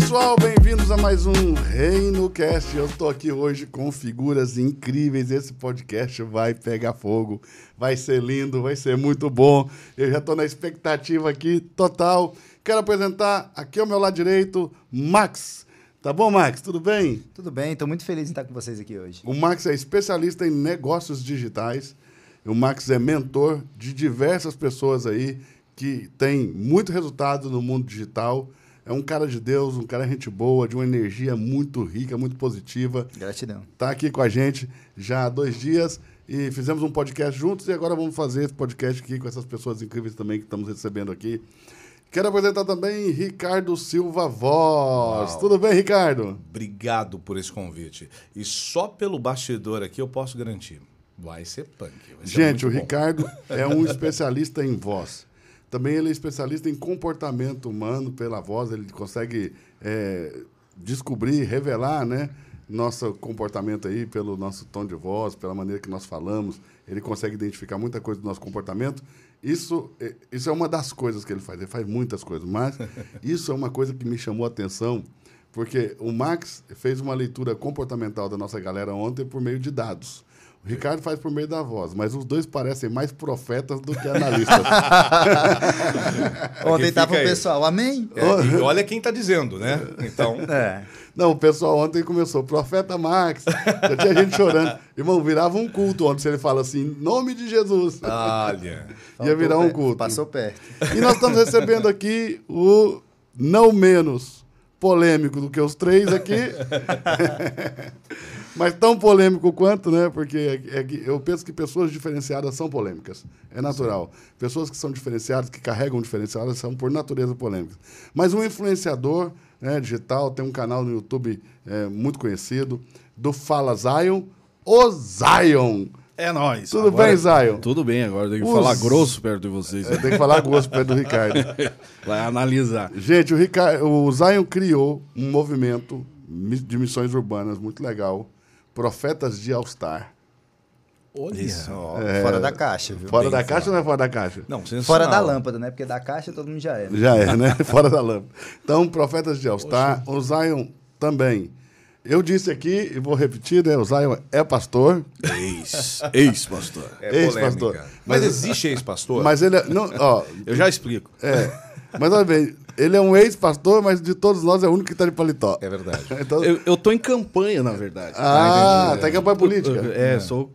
pessoal, bem-vindos a mais um Reino Cast. Eu estou aqui hoje com figuras incríveis. Esse podcast vai pegar fogo, vai ser lindo, vai ser muito bom. Eu já estou na expectativa aqui total. Quero apresentar aqui ao meu lado direito, Max. Tá bom, Max? Tudo bem? Tudo bem, estou muito feliz em estar com vocês aqui hoje. O Max é especialista em negócios digitais. O Max é mentor de diversas pessoas aí que têm muito resultado no mundo digital. É um cara de Deus, um cara gente boa, de uma energia muito rica, muito positiva. Gratidão. Está aqui com a gente já há dois dias e fizemos um podcast juntos e agora vamos fazer esse podcast aqui com essas pessoas incríveis também que estamos recebendo aqui. Quero apresentar também Ricardo Silva Voz. Uau. Tudo bem, Ricardo? Obrigado por esse convite. E só pelo bastidor aqui eu posso garantir. Vai ser punk. vai ser Gente, o bom. Ricardo é um especialista em voz. Também ele é especialista em comportamento humano pela voz. Ele consegue é, descobrir, revelar, né? Nosso comportamento aí pelo nosso tom de voz, pela maneira que nós falamos. Ele consegue identificar muita coisa do nosso comportamento. Isso, é- isso é uma das coisas que ele faz. Ele faz muitas coisas, mas isso é uma coisa que me chamou a atenção, porque o Max fez uma leitura comportamental da nossa galera ontem por meio de dados. O Ricardo faz por meio da voz, mas os dois parecem mais profetas do que analistas. Ontem fica estava o pessoal, amém? É, e olha quem está dizendo, né? Então, É. Não, o pessoal ontem começou, profeta Max, já tinha gente chorando. Irmão, virava um culto ontem se ele fala assim, em nome de Jesus. olha. Ia virar um culto. Passou perto. E nós estamos recebendo aqui o não menos polêmico do que os três aqui. Mas tão polêmico quanto, né? Porque é- é eu penso que pessoas diferenciadas são polêmicas. É natural. Pessoas que são diferenciadas, que carregam diferenciadas, são por natureza polêmicas. Mas um influenciador né, digital tem um canal no YouTube é, muito conhecido, do Fala Zion, o Zion. É nóis. Tudo Agora- bem, Zion? Tudo bem, agora tem que Os- falar grosso perto de vocês. Tem que falar gosto perto do Ricardo. Vai analisar. Gente, o, Ricardo, o Zion criou um movimento de missões urbanas muito legal. Profetas de All-Star. Olha. Isso, ó, fora da caixa, viu? Fora Bem da caixa ou não é fora da caixa? Não, sensacional. Fora da lâmpada, né? Porque da caixa todo mundo já é. né? Já é, né? Fora da lâmpada. Então, Profetas de All-Star. O Zion também. Eu disse aqui, e vou repetir, né? O Zion é pastor, Ex. Ex-pastor. É Ex-pastor. Mas- Mas, existe ex-pastor? mas ele é... Não, ó, Eu já explico. é. Mas olha bem, ele é um ex-pastor, mas de todos nós é o único que está de paletó. É verdade. Então, Eu, eu tô em campanha, na verdade. ah, tá em campanha política. É, sou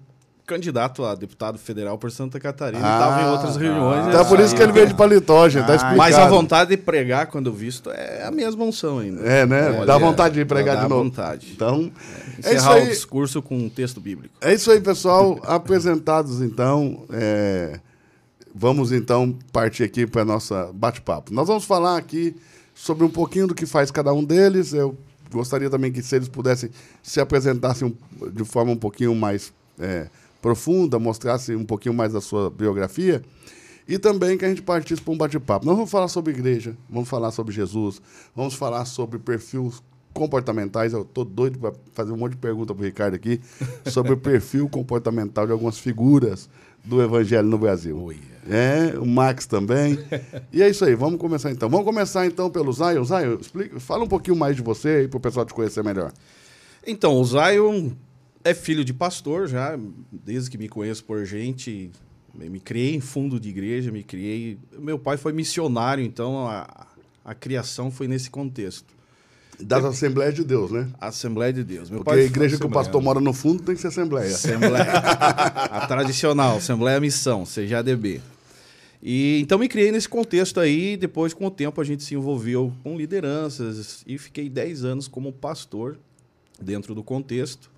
candidato a deputado federal por Santa Catarina. Ah, Estava em outras reuniões. Então é por isso que ele veio de paletó, gente. Tá Ah, explicado. Mas a vontade de pregar, quando visto, é a mesma unção ainda. É, né? Olha, Dá vontade de pregar dá de novo. vontade. Então, é isso Encerrar o aí. discurso com um texto bíblico. É isso aí, pessoal. Apresentados, então, é, vamos então partir aqui para nossa bate-papo. Nós vamos falar aqui sobre um pouquinho do que faz cada um deles. Eu gostaria também que se eles pudessem se apresentassem de forma um pouquinho mais é, profunda, mostrassem um pouquinho mais da sua biografia. E também que a gente partisse para um bate-papo. Nós vamos falar sobre igreja, vamos falar sobre Jesus, vamos falar sobre perfis comportamentais. Eu tô doido para fazer um monte de pergunta para o Ricardo aqui sobre o perfil comportamental de algumas figuras do Evangelho no Brasil. Oi. É, o Max também. E é isso aí, vamos começar então. Vamos começar então pelo Zion. Zion, explica, fala um pouquinho mais de você aí para o pessoal te conhecer melhor. Então, o Zion é filho de pastor já, desde que me conheço por gente. Me criei em fundo de igreja, me criei. Meu pai foi missionário, então a, a criação foi nesse contexto. Das Assembleias de Deus, né? Assembleia de Deus. Meu Porque a igreja que o pastor mora no fundo tem que ser Assembleia. Assembleia. a tradicional, Assembleia Missão, CJDB. E então me criei nesse contexto aí, depois com o tempo a gente se envolveu com lideranças e fiquei 10 anos como pastor dentro do contexto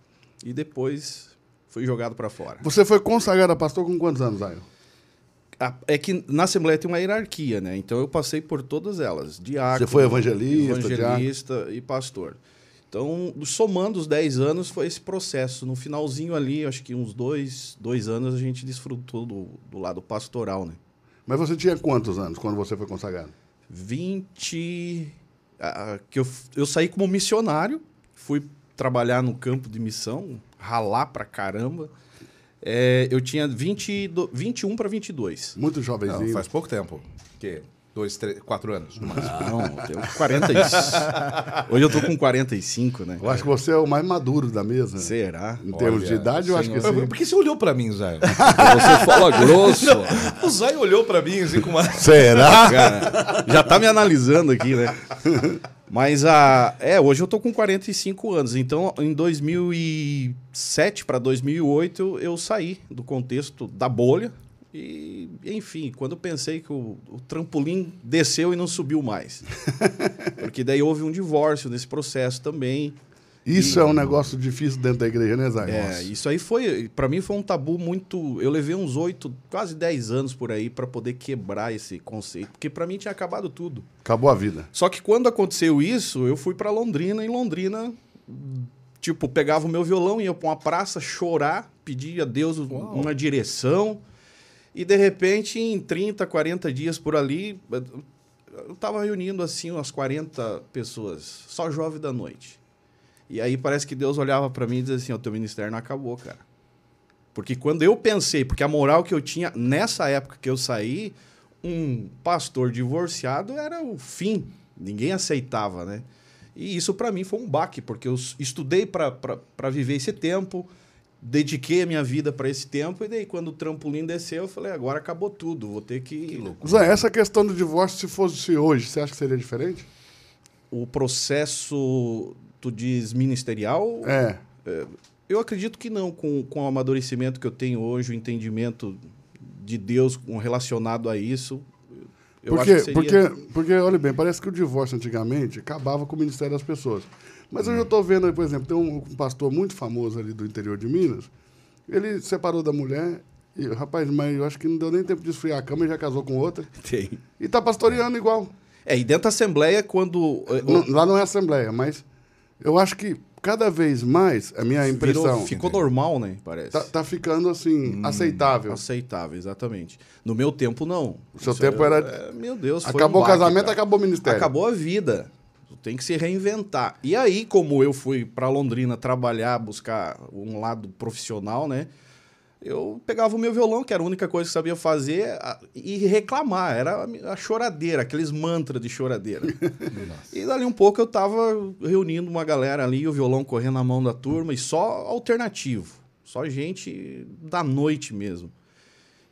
e depois fui jogado para fora. Você foi consagrado a pastor com quantos anos, Zion? A- É que na Assembleia tem uma hierarquia, né? Então eu passei por todas elas. Diácono, Você foi evangelista, evangelista e pastor. Então, somando os 10 anos, foi esse processo. No finalzinho ali, acho que uns dois, dois anos, a gente desfrutou do, do lado pastoral, né? Mas você tinha quantos anos quando você foi consagrado? 20... ah, que eu, eu saí como missionário, fui trabalhar no campo de missão, ralar pra caramba. É, eu tinha 20, do- 21 para 22. Muito jovenzinho. Não, faz pouco tempo. Que? dois, três, quatro anos. Não, eu tenho 45. Hoje eu tô com 45, né? Eu acho que você é o mais maduro da mesa. Será? Em termos de Olha, idade, eu acho que senhor. sim. Por que você olhou pra mim, Zé? Você fala grosso. o Zé olhou pra mim assim com uma... Será? Cara, já tá me analisando aqui, né? Mas a. É, hoje eu tô com 45 anos. Então, em 2007 para 2008, eu saí do contexto da bolha. E, enfim, quando eu pensei que o, o trampolim desceu e não subiu mais. Porque daí houve um divórcio nesse processo também. Isso é um negócio difícil dentro da igreja, né, Zé? É, isso aí foi, Pra mim foi um tabu muito. Eu levei uns oito, quase 10 anos por aí pra poder quebrar esse conceito, porque pra mim tinha acabado tudo. Acabou a vida. Só que quando aconteceu isso, eu fui pra Londrina. Em Londrina, tipo, pegava o meu violão, ia pra uma praça chorar, pedia a Deus uma direção. E de repente, em 30, 40 dias por ali, eu tava reunindo assim umas 40 pessoas, só jovem da noite. E aí parece que Deus olhava pra mim e dizia assim: "O teu ministério não acabou, cara". Porque quando eu pensei, porque a moral que eu tinha nessa época que eu saí, um pastor divorciado era o fim. Ninguém aceitava, né? E isso pra mim foi um baque, porque eu estudei pra viver esse tempo, dediquei a minha vida pra esse tempo, e daí quando o trampolim desceu, eu falei, agora acabou tudo, vou ter que... Zé, essa questão do divórcio, se fosse hoje, você acha que seria diferente? O processo, tu diz, ministerial, É. Eu acredito que não, com, com o amadurecimento que eu tenho hoje, o entendimento de Deus relacionado a isso. Eu Porque, acho que seria... porque, porque, olha bem, parece que o divórcio antigamente acabava com o ministério das pessoas. Mas hoje eu estou vendo, por exemplo, tem um, um pastor muito famoso ali do interior de Minas. Ele separou da mulher e, rapaz, mas eu acho que não deu nem tempo de esfriar a cama e já casou com outra. Tem. E tá pastoreando igual. É, e dentro da Assembleia, quando. eh, lá não é assembleia, mas eu acho que cada vez mais, a minha virou- impressão, ficou normal, né? Parece. tá, tá ficando assim, aceitável. Aceitável, exatamente. No meu tempo, não. O seu Isso tempo era- é, meu Deus, Acabou um o casamento, cara. acabou o ministério. Acabou a vida. Tem que se reinventar. E aí, como eu fui para Londrina trabalhar, buscar um lado profissional, né? Eu pegava o meu violão, que era a única coisa que sabia fazer, e reclamar. Era a choradeira, aqueles mantras de choradeira. e dali um pouco eu tava reunindo uma galera ali, o violão correndo na mão da turma, e só alternativo. Só gente da noite mesmo.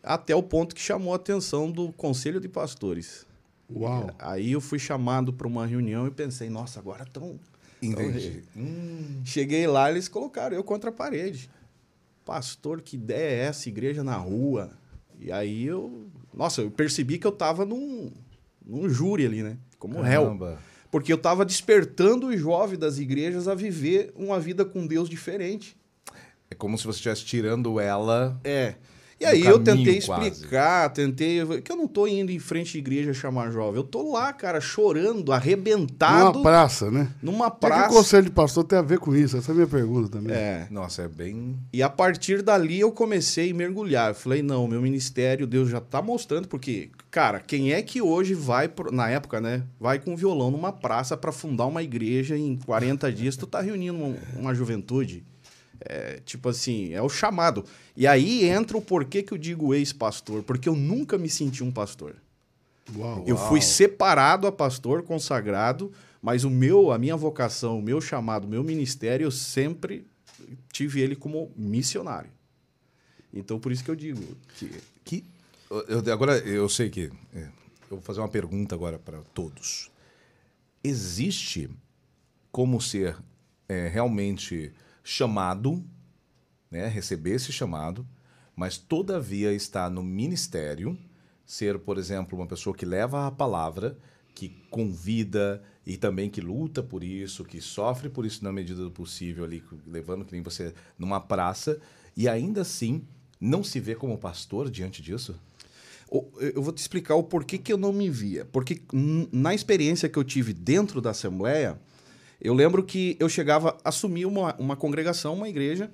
Até o ponto que chamou a atenção do Conselho de Pastores. Uau. Aí eu fui chamado para uma reunião e pensei, nossa, agora estão. Entendi. Hum, Cheguei lá, eles colocaram eu contra a parede. Pastor, que ideia é essa? Igreja na rua. E aí eu. Nossa, eu percebi que eu tava num, num júri ali, né? Como réu. caramba. Porque eu tava despertando os jovens das igrejas a viver uma vida com Deus diferente. É como se você estivesse tirando ela. É. E aí eu tentei quase. explicar, tentei. Que eu não tô indo em frente de igreja chamar jovem. Eu tô lá, cara, chorando, arrebentado. Numa praça, né? Numa O que, que praça. o conselho de pastor tem a ver com isso? Essa é a minha pergunta também. É. Nossa, é bem. E a partir dali eu comecei a mergulhar. Eu falei, não, meu ministério, Deus já tá mostrando, porque, cara, quem é que hoje vai, pro- na época, né, vai com violão numa praça para fundar uma igreja em 40 dias, tu tá reunindo uma, uma juventude? É, tipo assim, é o chamado. E aí entra o porquê que eu digo ex-pastor, porque eu nunca me senti um pastor. Uau. Eu fui separado a pastor consagrado, mas o meu, a minha vocação, o meu chamado, o meu ministério, eu sempre tive ele como missionário. Então por isso que eu digo que Que, eu- agora, eu sei que. é, eu vou fazer uma pergunta agora para todos. Existe como ser é, realmente chamado, né, receber esse chamado, mas todavia estar no ministério, ser, por exemplo, uma pessoa que leva a palavra, que convida e também que luta por isso, que sofre por isso na medida do possível ali, levando que nem você numa praça, e ainda assim não se vê como pastor diante disso? Eu vou te explicar o porquê que eu não me via. Porque na experiência que eu tive dentro da Assembleia, eu lembro que eu chegava, assumir uma, uma congregação, uma igreja,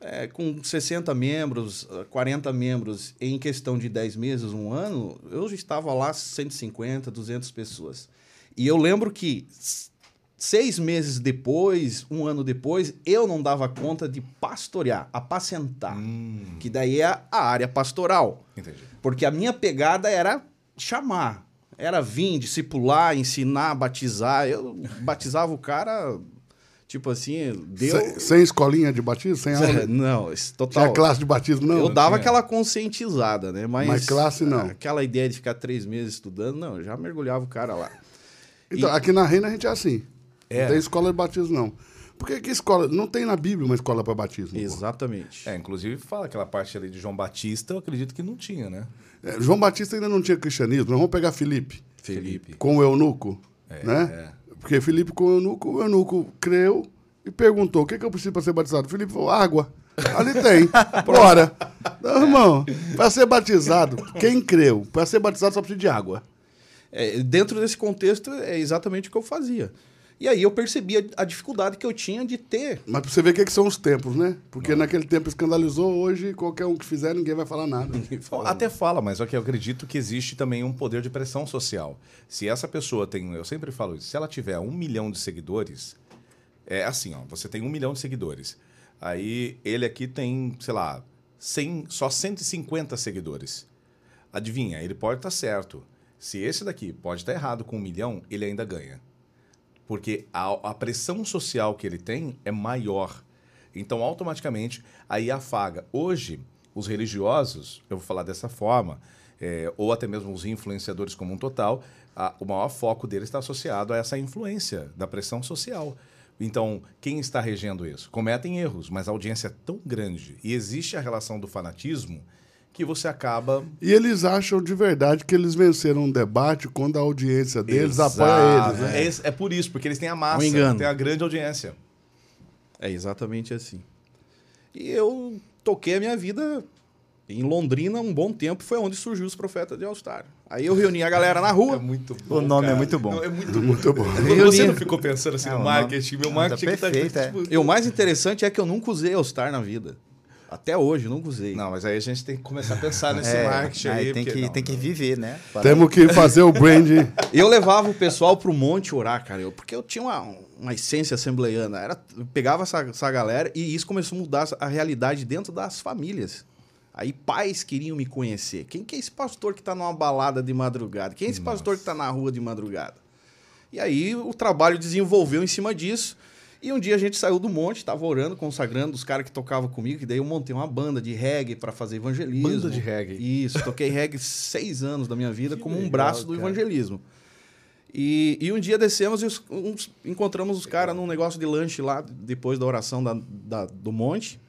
eh, com 60 membros, ah, 40 membros, em questão de 10 meses, um ano, eu já estava lá 150, 200 pessoas. E eu lembro que seis meses depois, um ano depois, eu não dava conta de pastorear, apacentar, que daí é a área pastoral. Entendi. Porque a minha pegada era chamar. Era vir, discipular, ensinar, batizar. Eu batizava o cara, tipo assim, deu. Sem, sem escolinha de batismo? Sem aula? Não, total. Tinha classe de batismo, não? eu dava tinha. aquela conscientizada, né? Mas, Mas classe, não. Aquela ideia de ficar três meses estudando, não, eu já mergulhava o cara lá. Então, aqui na Reina a gente é assim. É. Não tem escola de batismo, não. Por que, que escola? Não tem na Bíblia uma escola para batismo. pô. Exatamente. É, inclusive fala aquela parte ali de João Batista, eu acredito que não tinha, né? É, João Batista ainda não tinha cristianismo. Nós vamos pegar Felipe Felipe. com o eunuco, É, né? Porque Felipe com o eunuco, o eunuco creu e perguntou: o que, que eu preciso para ser batizado? Felipe falou: água. Ali tem. Bora. Não, irmão, para ser batizado, quem creu? Para ser batizado só precisa de água. É, dentro desse contexto, é exatamente o que eu fazia. E aí eu percebi a, a dificuldade que eu tinha de ter. Mas pra você ver o que, que são os tempos, né? Porque naquele tempo escandalizou, hoje qualquer um que fizer, ninguém vai falar nada. Bom, Até fala, mas que eu acredito que existe também um poder de pressão social. Se essa pessoa tem, eu sempre falo isso, se ela tiver um milhão de seguidores, é assim, ó, você tem um milhão de seguidores. Aí ele aqui tem, sei lá, 100, só 150 seguidores. Adivinha, ele pode estar certo. Se esse daqui pode estar errado com um milhão, ele ainda ganha. Porque a, a pressão social que ele tem é maior. Então, automaticamente, aí afaga. Hoje, os religiosos, eu vou falar dessa forma, é, ou até mesmo os influenciadores como um total, a- o maior foco deles está associado a essa influência da pressão social. Então, quem está regendo isso? Cometem erros, mas a audiência é tão grande e existe a relação do fanatismo que você acaba E eles acham de verdade que eles venceram um debate quando a audiência deles apoia eles, né? É, é por isso, porque eles têm a massa, Um têm a grande audiência. É exatamente assim. E eu toquei a minha vida em Londrina um bom tempo, foi onde surgiu os profetas de All Star. Aí eu reuni a galera na rua. muito O nome é muito bom. Não, é muito bom. Muito bom. Quando Você não ficou pensando assim É, no marketing, meu nome- marketing tá que tá perfeito, é. tipo- E o mais interessante é que eu nunca usei All Star na vida. Até hoje, eu nunca usei. Não, mas aí a gente tem que começar a pensar nesse É, marketing aí. aí tem que, não, tem que viver, né? Para- Temos que fazer o brand. Eu levava o pessoal pro monte orar, cara, eu- porque eu tinha uma, uma essência assembleiana. Era, eu pegava essa, essa galera e isso começou a mudar a realidade dentro das famílias. Aí pais queriam me conhecer. Quem que é esse pastor que tá numa balada de madrugada? Quem é esse pastor que tá na rua de madrugada? E aí o trabalho desenvolveu em cima disso. E um dia a gente saiu do monte, tava orando, consagrando os caras que tocavam comigo, que daí eu montei uma banda de reggae para fazer evangelismo. Banda de reggae? Isso, toquei reggae seis anos da minha vida Que como um legal, braço do cara. evangelismo. E, e um dia descemos e os- uns- encontramos os caras num negócio de lanche lá, depois da oração da, da- do monte.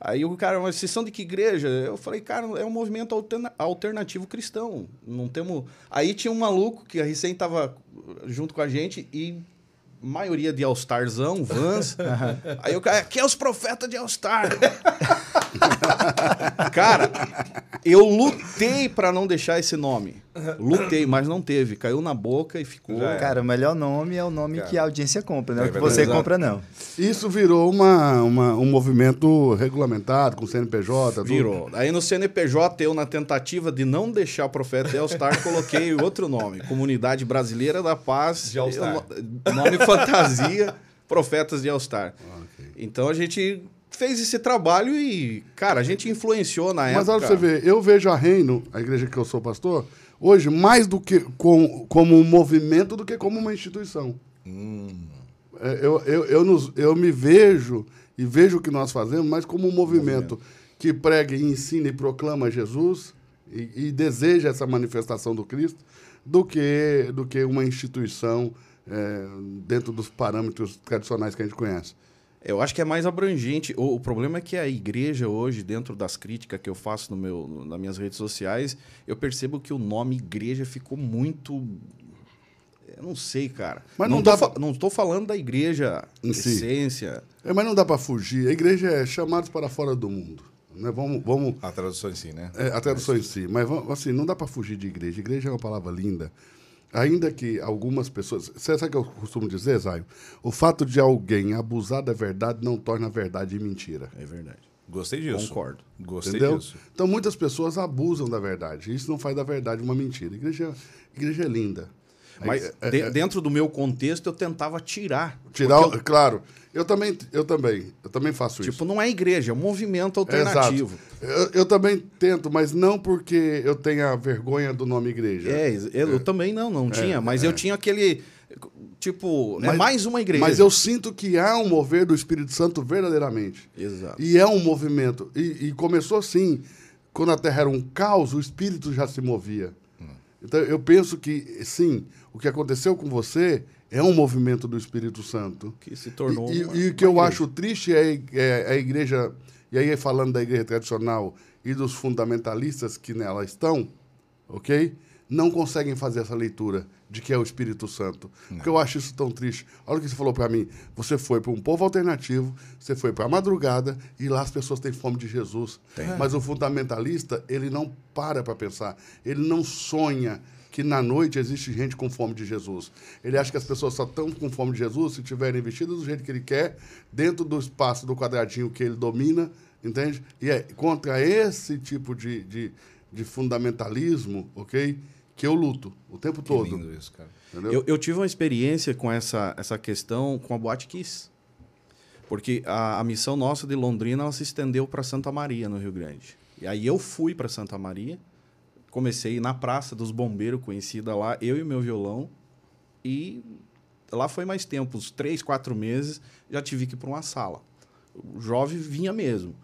Aí o cara, mas vocês são de que igreja? Eu falei, cara, é um movimento alterna- alternativo cristão. Não temos. Aí tinha um maluco que recém tava junto com a gente e maioria de All-Starzão, Vans. Aí o cara, aqui é os profetas de All-Star. cara, eu lutei pra não deixar esse nome. Lutei, mas não teve. Caiu na boca e ficou. É. Cara, o melhor nome é o nome Cara. que a audiência compra, não é É o que você Exato. compra, não. Isso virou uma, uma- um movimento regulamentado com CNPJ. tudo. Virou. Aí no CNPJ, eu, na tentativa de não deixar o Profeta de All-Star, coloquei outro nome. Comunidade Brasileira da Paz. De All-Star. Eu- Nome fantasia, Profetas de All-Star. Então a gente fez esse trabalho e, cara, a gente influenciou na Mas época. olha pra você ver, eu vejo a Reino, a igreja que eu sou pastor, hoje mais do que com, como um movimento do que como uma instituição. É, Eu, eu, eu, nos- eu me vejo e vejo o que nós fazemos mais como um movimento, que prega e ensina e proclama Jesus e, e deseja essa manifestação do Cristo do que, do que uma instituição é, dentro dos parâmetros tradicionais que a gente conhece. Eu acho que é mais abrangente. O, o problema é que a igreja hoje, dentro das críticas que eu faço no meu, no- nas minhas redes sociais, eu percebo que o nome igreja ficou muito. Eu não sei, cara. Mas não não, dá tô, pra- não estou falando da igreja Em si. essência. É, mas não dá para fugir. A igreja é chamados para fora do mundo. Né? Vamos, vamos A tradução em si, né? É, a tradução em si. Mas assim, não dá para fugir de igreja. Igreja é uma palavra linda. Ainda que algumas pessoas. Você sabe o que eu costumo dizer, Zaio? O fato de alguém abusar da verdade não torna a verdade mentira. É verdade. Gostei disso. Concordo. Gostei Entendeu? disso. Então muitas pessoas abusam da verdade. Isso não faz da verdade uma mentira. Igreja, igreja é linda. Mas de- dentro do meu contexto eu tentava tirar. Tirar, o- claro. Eu também, eu também, eu também faço eu- isso. tipo, não é igreja, é um movimento alternativo. Exato. Eu, eu também tento, mas não porque eu tenha vergonha do nome igreja. É, eu, eu também não, não tinha, mas eu tinha aquele. Tipo, é Mas- mais uma igreja. Mas eu sinto que há um mover do Espírito Santo verdadeiramente. Exato. E é um movimento. E, e começou assim, quando a Terra era um caos, o Espírito já se movia. Então eu penso que, sim, o que aconteceu com você é um movimento do Espírito Santo. Que se tornou. E, e- uma- e o que eu igreja. acho triste é, é a igreja, e aí falando da igreja tradicional e dos fundamentalistas que nela estão, ok? Não conseguem fazer essa leitura de que é o Espírito Santo. Porque eu acho isso tão triste. Olha o que você falou para mim. Você foi para um povo alternativo, você foi para a madrugada e lá as pessoas têm fome de Jesus. Mas o fundamentalista, ele não para para pensar. Ele não sonha que na noite existe gente com fome de Jesus. Ele acha que as pessoas só estão com fome de Jesus se estiverem vestidas do jeito que ele quer, dentro do espaço do quadradinho que ele domina, entende? E é contra esse tipo de, de, de fundamentalismo, ok? Que eu luto o tempo Que todo. lindo isso, cara. Eu, eu tive uma experiência com essa, essa questão com a Boate Kiss. Porque a, a missão nossa de Londrina ela se estendeu para Santa Maria, no Rio Grande. E aí eu fui para Santa Maria, comecei na Praça dos Bombeiros, conhecida lá, eu e meu violão. E lá foi mais tempo, uns três, quatro meses, já tive que ir para uma sala. O jovem vinha mesmo.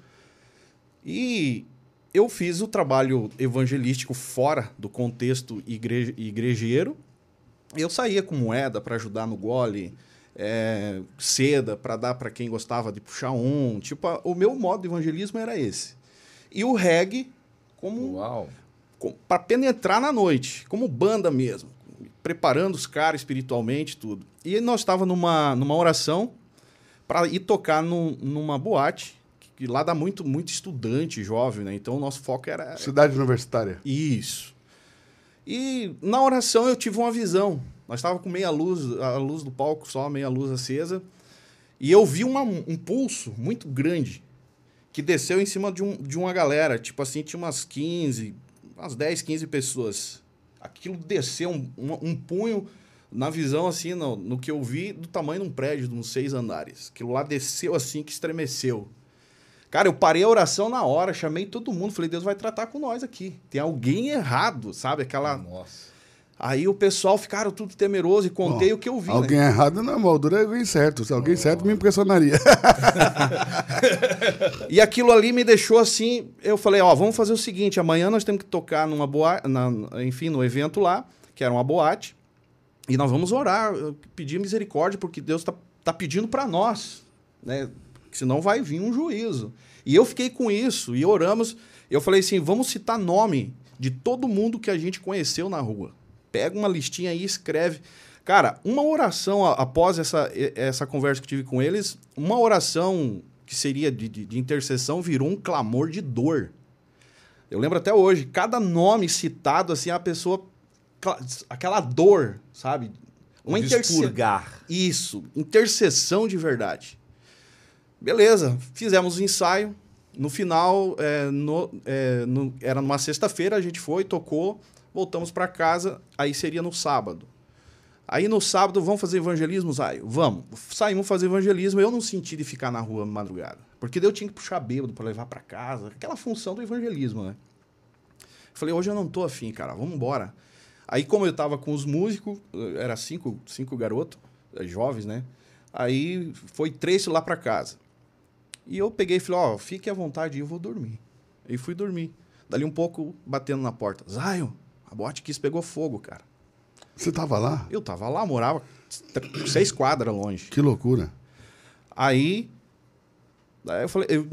E eu fiz o trabalho evangelístico fora do contexto igre igrejeiro. Eu saía com moeda para ajudar no gole, é, seda para dar para quem gostava de puxar um. Tipo, o meu modo de evangelismo era esse. E o reggae como Uau. Para penetrar na noite, como banda mesmo, preparando os caras espiritualmente, tudo. E nós estava numa, numa oração para ir tocar num- numa boate, que lá dá muito, muito estudante jovem, né? Então o nosso foco era Cidade universitária. isso. E na oração eu tive uma visão. Nós estávamos com meia luz, a luz do palco só, meia luz acesa. E eu vi uma- um pulso muito grande que desceu em cima de, um, de uma galera. Tipo assim, tinha umas 15, umas 10, 15 pessoas. Aquilo desceu um, um- um punho na visão, assim, no, no que eu vi, do tamanho de um prédio de uns seis andares. Aquilo lá desceu assim, que estremeceu. Cara, eu parei a oração na hora, chamei todo mundo, falei, Deus vai tratar com nós aqui. Tem alguém errado, sabe? Aquela. Nossa. Aí o pessoal ficaram tudo temeroso e contei Bom, o que eu vi. Alguém né? errado não moldura, é alguém certo. Se alguém certo me impressionaria. E aquilo ali me deixou assim. Eu falei, ó, vamos fazer o seguinte: amanhã nós temos que tocar numa boate, enfim, no evento lá, que era uma boate, e nós vamos orar, pedir misericórdia, porque Deus tá, tá pedindo para nós, né? Senão vai vir um juízo. E eu fiquei com isso, e oramos. Eu falei assim: vamos citar nome de todo mundo que a gente conheceu na rua. Pega uma listinha e escreve. Cara, uma oração após essa, essa conversa que tive com eles, uma oração que seria de, de, de intercessão virou um clamor de dor. Eu lembro até hoje, cada nome citado, assim, a pessoa. Aquela dor, sabe? Uma intercessão. Isso, intercessão de verdade. Beleza, fizemos o ensaio. No final, é, no- é, no- era numa sexta-feira, a gente foi, tocou, voltamos para casa, aí seria no sábado. Aí no sábado, vamos fazer evangelismo, Zaio? Vamos. Saímos fazer evangelismo. Eu não senti de ficar na rua madrugada. Porque daí eu tinha que puxar bêbado para levar para casa. Aquela função do evangelismo, né? Falei, hoje eu não tô afim, cara, vamos embora. Aí, como eu tava com os músicos, eh, era cinco, cinco garotos, eh, jovens, né? Aí foi três lá para casa. E eu peguei e falei, ó, fique à vontade, eu vou dormir. E fui dormir. Dali um pouco, batendo na porta. Zion, a boate pegou fogo, cara. Você tava lá? Eu tava lá, morava seis quadras longe. Que loucura. Aí, daí eu falei, eu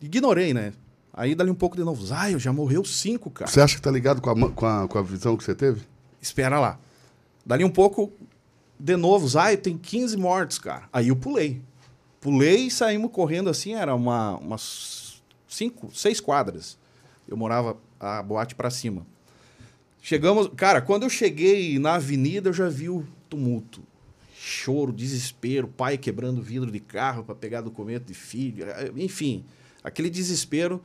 ignorei, né? Aí dali um pouco de novo, Zion, já morreu cinco, cara. Você acha que tá ligado com a, com a, com a visão que você teve? Espera lá. Dali um pouco, de novo, Zion, tem 15 mortos, cara. Aí eu pulei. Pulei e saímos correndo assim, era uma, umas cinco, seis quadras. Eu morava a boate pra cima. Chegamos, cara, quando eu cheguei na avenida, eu já vi o tumulto. Choro, desespero, pai quebrando vidro de carro para pegar documento de filho, eh, enfim, aquele desespero.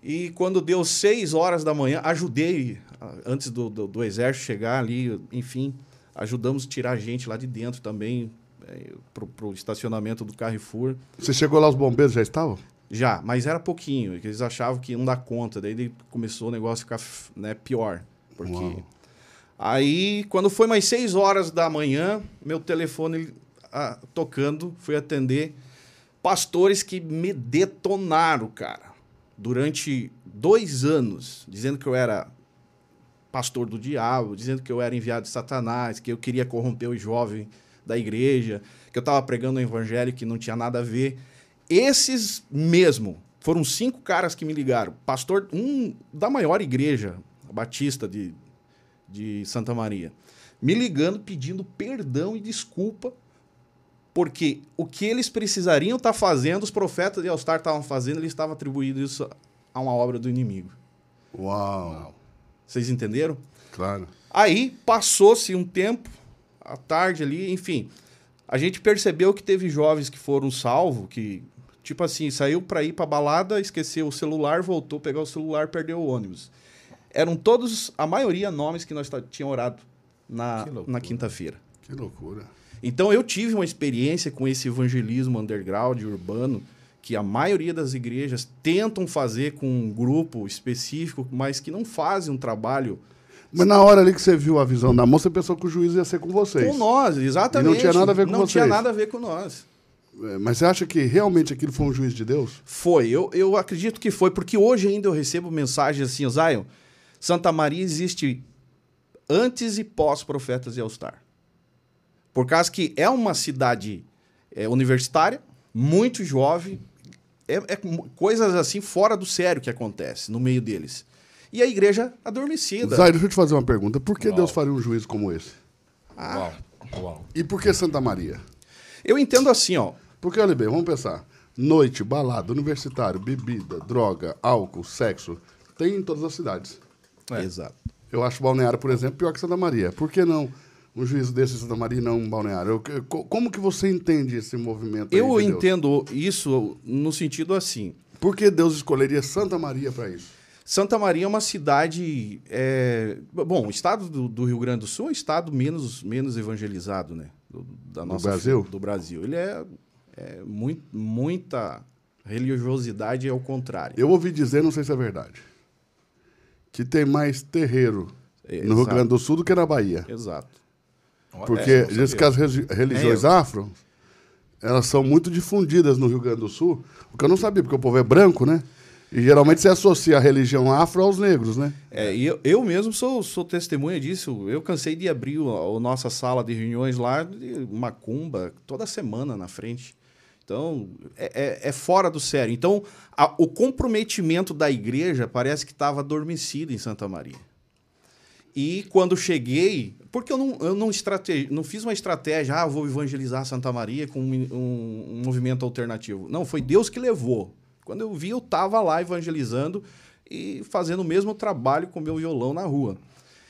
E quando deu seis horas da manhã, ajudei, ah, antes do, do, do exército chegar ali, enfim, ajudamos a tirar gente lá de dentro também, é, pro, pro estacionamento do Carrefour. Você chegou lá, os bombeiros já estavam? Já, mas era pouquinho, que eles achavam que não dá conta. Daí daí começou o negócio a ficar né, pior. Porque. Uau. Aí, quando foi mais 6 horas da manhã, meu telefone ah, tocando, fui atender. Pastores que me detonaram, cara. Durante dois anos, dizendo que eu era pastor do diabo, dizendo que eu era enviado de Satanás, que eu queria corromper o jovem da igreja, que eu estava pregando um evangelho que não tinha nada a ver. Esses mesmo, foram cinco caras que me ligaram. Pastor, um da maior igreja batista de, de Santa Maria, me ligando pedindo perdão e desculpa, porque o que eles precisariam estar fazendo, os profetas de Alstar estavam fazendo, eles estavam atribuindo isso a uma obra do inimigo. Uau, Vocês entenderam? claro. Aí passou-se um tempo, à tarde ali, enfim. A gente percebeu que teve jovens que foram salvos, que, tipo assim, saiu para ir pra balada, esqueceu o celular, voltou, pegar o celular, perdeu o ônibus. Eram todos, a maioria, nomes que nós tínhamos orado na, na quinta-feira. Que loucura. Então eu tive uma experiência com esse evangelismo underground, urbano, que a maioria das igrejas tentam fazer com um grupo específico, mas que não fazem um trabalho Mas na hora ali que você viu a visão da moça, você pensou que o juiz ia ser com vocês. com nós, exatamente. E não tinha nada a ver com Não tinha vocês. nada a ver com nós. É, Mas você acha que realmente aquilo foi um juiz de Deus? Foi, eu, eu acredito que foi, porque hoje ainda eu recebo mensagens assim, Zion, Santa Maria existe antes e pós-profetas de Elstar. Por causa que é uma cidade é, universitária, muito jovem, é, é coisas assim fora do sério que acontece no meio deles. E a igreja adormecida. Zay, deixa eu te fazer uma pergunta. Por que Uau. Deus faria um juízo como esse? Uau, uau. E por que Santa Maria? Eu entendo assim, ó. Porque, olha bem, vamos pensar. Noite, balada, universitário, bebida, droga, álcool, sexo. Tem em todas as cidades. É. Exato. Eu acho Balneário, por exemplo, pior que Santa Maria. Por que não um juízo desse em Santa Maria e não um Balneário? Eu- co- como que você entende esse movimento aí Eu de entendo isso no sentido assim. Por que Deus escolheria Santa Maria para isso? Santa Maria é uma cidade. é, Bom, o estado do, do Rio Grande do Sul é o estado menos, menos evangelizado, né? Do, da nossa, Brasil? Do Brasil. Ele é, é muito, muita religiosidade, é o contrário. Eu ouvi dizer, não sei se é verdade, que tem mais terreiro É, no Rio exato. Grande do Sul do que na Bahia. Exato. Porque é, diz que as religiões afro, elas são muito difundidas no Rio Grande do Sul, o que eu não sabia, porque o povo é branco, né? E geralmente se associa a religião afro aos negros, né? É, e eu, eu mesmo sou, sou testemunha disso. Eu cansei de abrir a nossa sala de reuniões lá, de macumba, toda semana na frente. Então, é, é- é fora do sério. Então, a- o comprometimento da igreja parece que estava adormecido em Santa Maria. E quando cheguei, porque eu não, eu não, estrate, não fiz uma estratégia, ah, vou evangelizar Santa Maria com um, um- um movimento alternativo. Não, foi Deus que levou. Quando eu vi, eu estava lá evangelizando e fazendo o mesmo trabalho com meu violão na rua.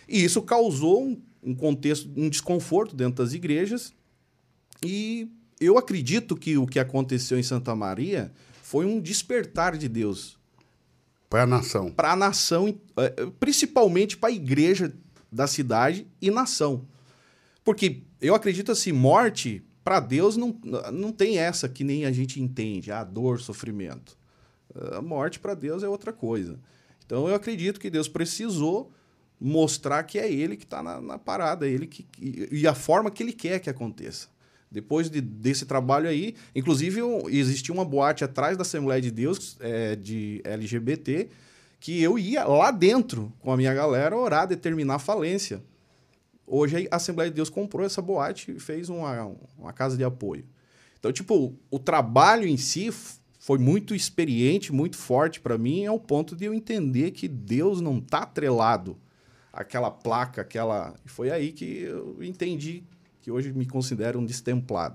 E isso causou um, um contexto, um desconforto dentro das igrejas. E eu acredito que o que aconteceu em Santa Maria foi um despertar de Deus Para a nação. para a nação, eh, principalmente para a igreja da cidade e nação. Porque eu acredito assim, morte para Deus não, não tem essa que nem a gente entende, a dor, sofrimento. A morte para Deus é outra coisa. Então eu acredito que Deus precisou mostrar que é Ele que está na, na parada, Ele que e a forma que Ele quer que aconteça. Depois de- desse trabalho aí, inclusive existia uma boate atrás da Assembleia de Deus eh, de LGBT que eu ia lá dentro com a minha galera orar, determinar falência. Hoje a Assembleia de Deus comprou essa boate e fez uma, uma casa de apoio. Então, tipo, o trabalho em si foi muito experiente, muito forte para mim, ao ponto de eu entender que Deus não tá atrelado àquela placa, aquela. Foi aí que eu entendi que hoje me considero um destemplado.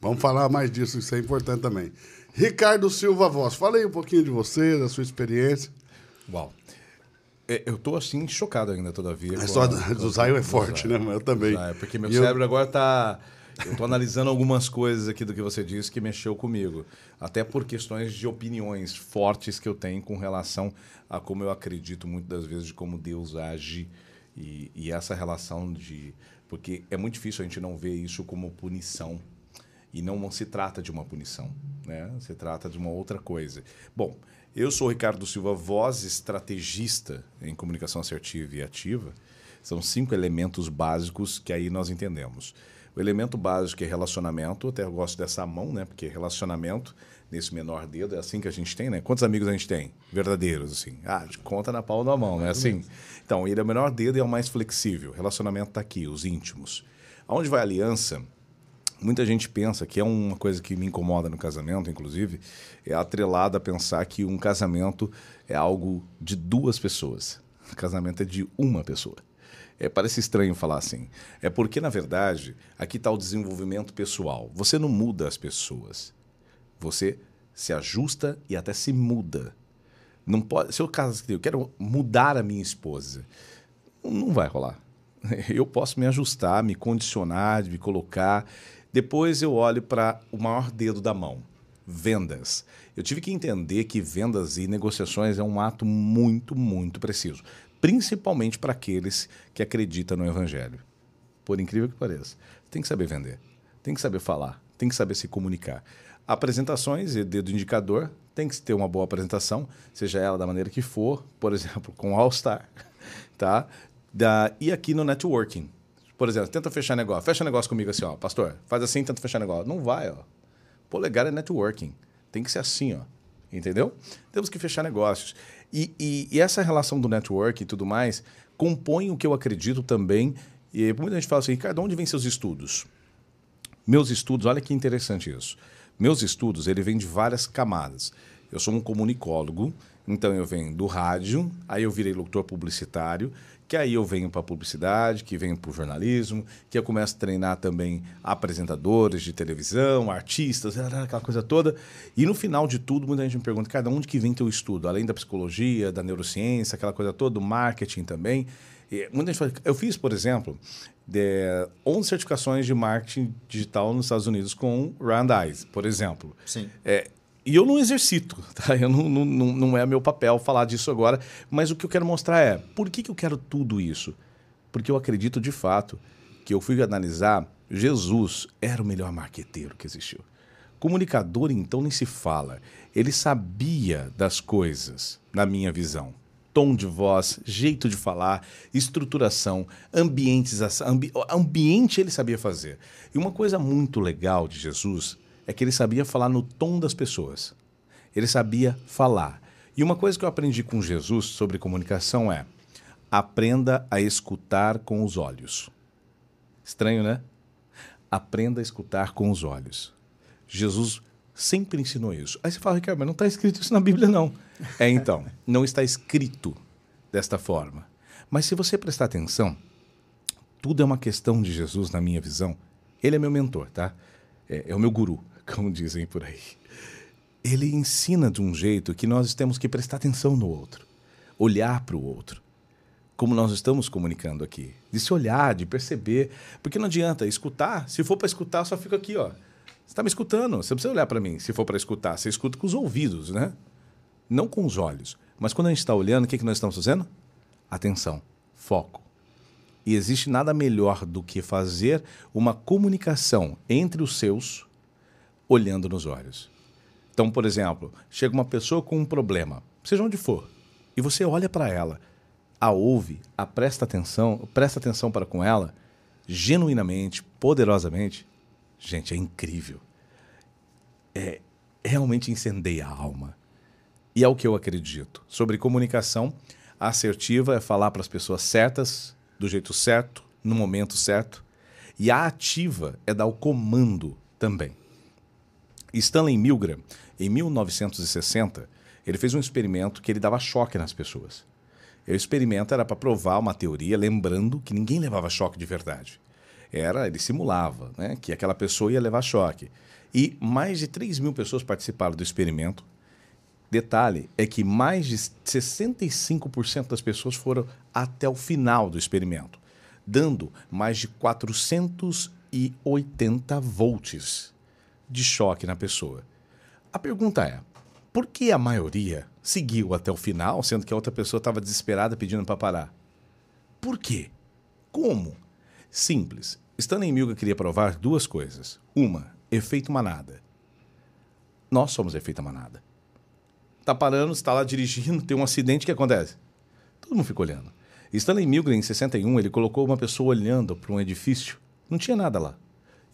Vamos falar mais disso, isso é importante também. Ricardo Silva Voz, fala aí um pouquinho de você, da sua experiência. Uau. É, eu tô assim chocado ainda todavia. A com história do- do Zion é forte, né? Mas eu também. Zion, porque meu E eu- cérebro agora tá. Eu estou analisando algumas coisas aqui do que você disse que mexeu comigo. Até por questões de opiniões fortes que eu tenho com relação a como eu acredito muitas das vezes de como Deus age e, e essa relação de. Porque é muito difícil a gente não ver isso como punição. E não se trata de uma punição, né? Se trata de uma outra coisa. Bom, eu sou Ricardo Silva, voz estrategista em comunicação assertiva e ativa. São cinco elementos básicos que aí nós entendemos. O elemento básico é relacionamento, até eu gosto dessa mão, né? Porque relacionamento nesse menor dedo é assim que a gente tem, né? Quantos amigos a gente tem? Verdadeiros, assim. Ah, de conta na palma da mão, né? Assim. Então, ele é o menor dedo e é o mais flexível. O relacionamento está aqui, os íntimos. Aonde vai a aliança? Muita gente pensa que é uma coisa que me incomoda no casamento, inclusive, é atrelada a pensar que um casamento é algo de duas pessoas. O casamento é de uma pessoa. É, parece estranho falar assim. É porque, na verdade, aqui está o desenvolvimento pessoal. Você não muda as pessoas. Você se ajusta e até se muda. Não pode, se eu caso, eu quero mudar a minha esposa, não vai rolar. Eu posso me ajustar, me condicionar, me colocar. Depois eu olho para o maior dedo da mão, vendas. Eu tive que entender que vendas e negociações é um ato muito, muito preciso principalmente para aqueles que acreditam no Evangelho. Por incrível que pareça. Tem que saber vender, tem que saber falar, tem que saber se comunicar. Apresentações e dedo indicador, tem que ter uma boa apresentação, seja ela da maneira que for, por exemplo, com All Star, tá? Da, e aqui no networking. Por exemplo, tenta fechar negócio. Fecha negócio comigo assim, ó, pastor, faz assim, tenta fechar negócio. Não vai, ó. Polegar é networking. Tem que ser assim, ó. Entendeu? Temos que fechar negócios. E, e, e, essa relação do network e tudo mais compõe o que eu acredito também. E muita gente fala assim, Ricardo, onde vem seus estudos? Meus estudos, olha que interessante isso. Meus estudos, ele vem de várias camadas. Eu sou um comunicólogo, então eu venho do rádio, aí eu virei locutor publicitário, que aí eu venho para a publicidade, que venho para o jornalismo, que eu começo a treinar também apresentadores de televisão, artistas, aquela coisa toda. E no final de tudo, muita gente me pergunta, cada onde que vem teu estudo? Além da psicologia, da neurociência, aquela coisa toda, do marketing também. Muita gente fala, eu fiz, por exemplo, de 11 certificações de marketing digital nos Estados Unidos com Rand por exemplo. Sim. É, e eu não exercito, tá? Eu não, não, não é meu papel falar disso agora, mas o que eu quero mostrar é por que, que eu quero tudo isso? Porque eu acredito de fato que eu fui analisar, Jesus era o melhor marqueteiro que existiu. Comunicador, então, nem se fala. Ele sabia das coisas, na minha visão. Tom de voz, jeito de falar, estruturação, ambientes, ambi, ambiente ele sabia fazer. E uma coisa muito legal de Jesus é que ele sabia falar no tom das pessoas. Ele sabia falar. E uma coisa que eu aprendi com Jesus sobre comunicação é: aprenda a escutar com os olhos. Estranho, né? Aprenda a escutar com os olhos. Jesus sempre ensinou isso. Aí você fala, Ricardo, mas não está escrito isso na Bíblia, não. É então, não está escrito desta forma. Mas se você prestar atenção, tudo é uma questão de Jesus, na minha visão. Ele é meu mentor, tá? É, é o meu guru como dizem por aí. Ele ensina de um jeito que nós temos que prestar atenção no outro, olhar para o outro. Como nós estamos comunicando aqui, de se olhar, de perceber, porque não adianta escutar. Se for para escutar, só fica aqui, ó. Está me escutando? Você precisa olhar para mim. Se for para escutar, você escuta com os ouvidos, né? Não com os olhos. Mas quando a gente está olhando, o que, que nós estamos fazendo? Atenção, foco. E existe nada melhor do que fazer uma comunicação entre os seus olhando nos olhos. Então, por exemplo, chega uma pessoa com um problema, seja onde for, e você olha para ela, a ouve, a presta atenção, presta atenção para com ela, genuinamente, poderosamente, gente, é incrível. É realmente incendeia a alma. E é o que eu acredito. Sobre comunicação assertiva é falar para as pessoas certas, do jeito certo, no momento certo. E a ativa é dar o comando também. Stanley Milgram, em 1960, ele fez um experimento que ele dava choque nas pessoas. O experimento era para provar uma teoria, lembrando que ninguém levava choque de verdade. Era, ele simulava né, que aquela pessoa ia levar choque. E mais de 3 mil pessoas participaram do experimento. Detalhe é que mais de 65% das pessoas foram até o final do experimento, dando mais de 400 280 volts de choque na pessoa. A pergunta é: por que a maioria seguiu até o final, sendo que a outra pessoa estava desesperada pedindo para parar? Por quê? Como? Simples. Stanley Milgram queria provar duas coisas. Uma, efeito manada. Nós somos efeito manada. Tá parando, está lá dirigindo, tem um acidente, o que acontece? Todo mundo fica olhando. Stanley Milgram, em 61, ele colocou uma pessoa olhando para um edifício. Não tinha nada lá.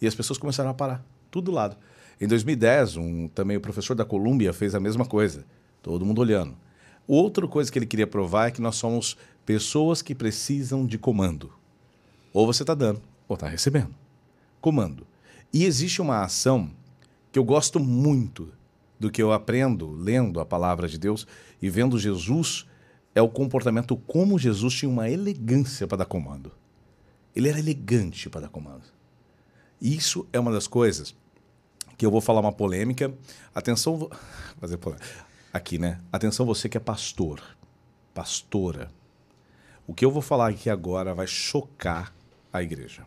E as pessoas começaram a parar, tudo do lado. Em 2010, um, também o professor da Colômbia fez a mesma coisa. Todo mundo olhando. Outra coisa que ele queria provar é que nós somos pessoas que precisam de comando. Ou você está dando, está recebendo. Comando. E existe uma ação que eu gosto muito do que eu aprendo lendo a palavra de Deus e vendo Jesus é o comportamento como Jesus tinha uma elegância para dar comando. Ele era elegante para dar comando. Isso é uma das coisas que eu vou falar uma polêmica. Atenção, fazer polêmica. aqui, né? Atenção você que é pastor, pastora. O que eu vou falar aqui agora vai chocar a igreja.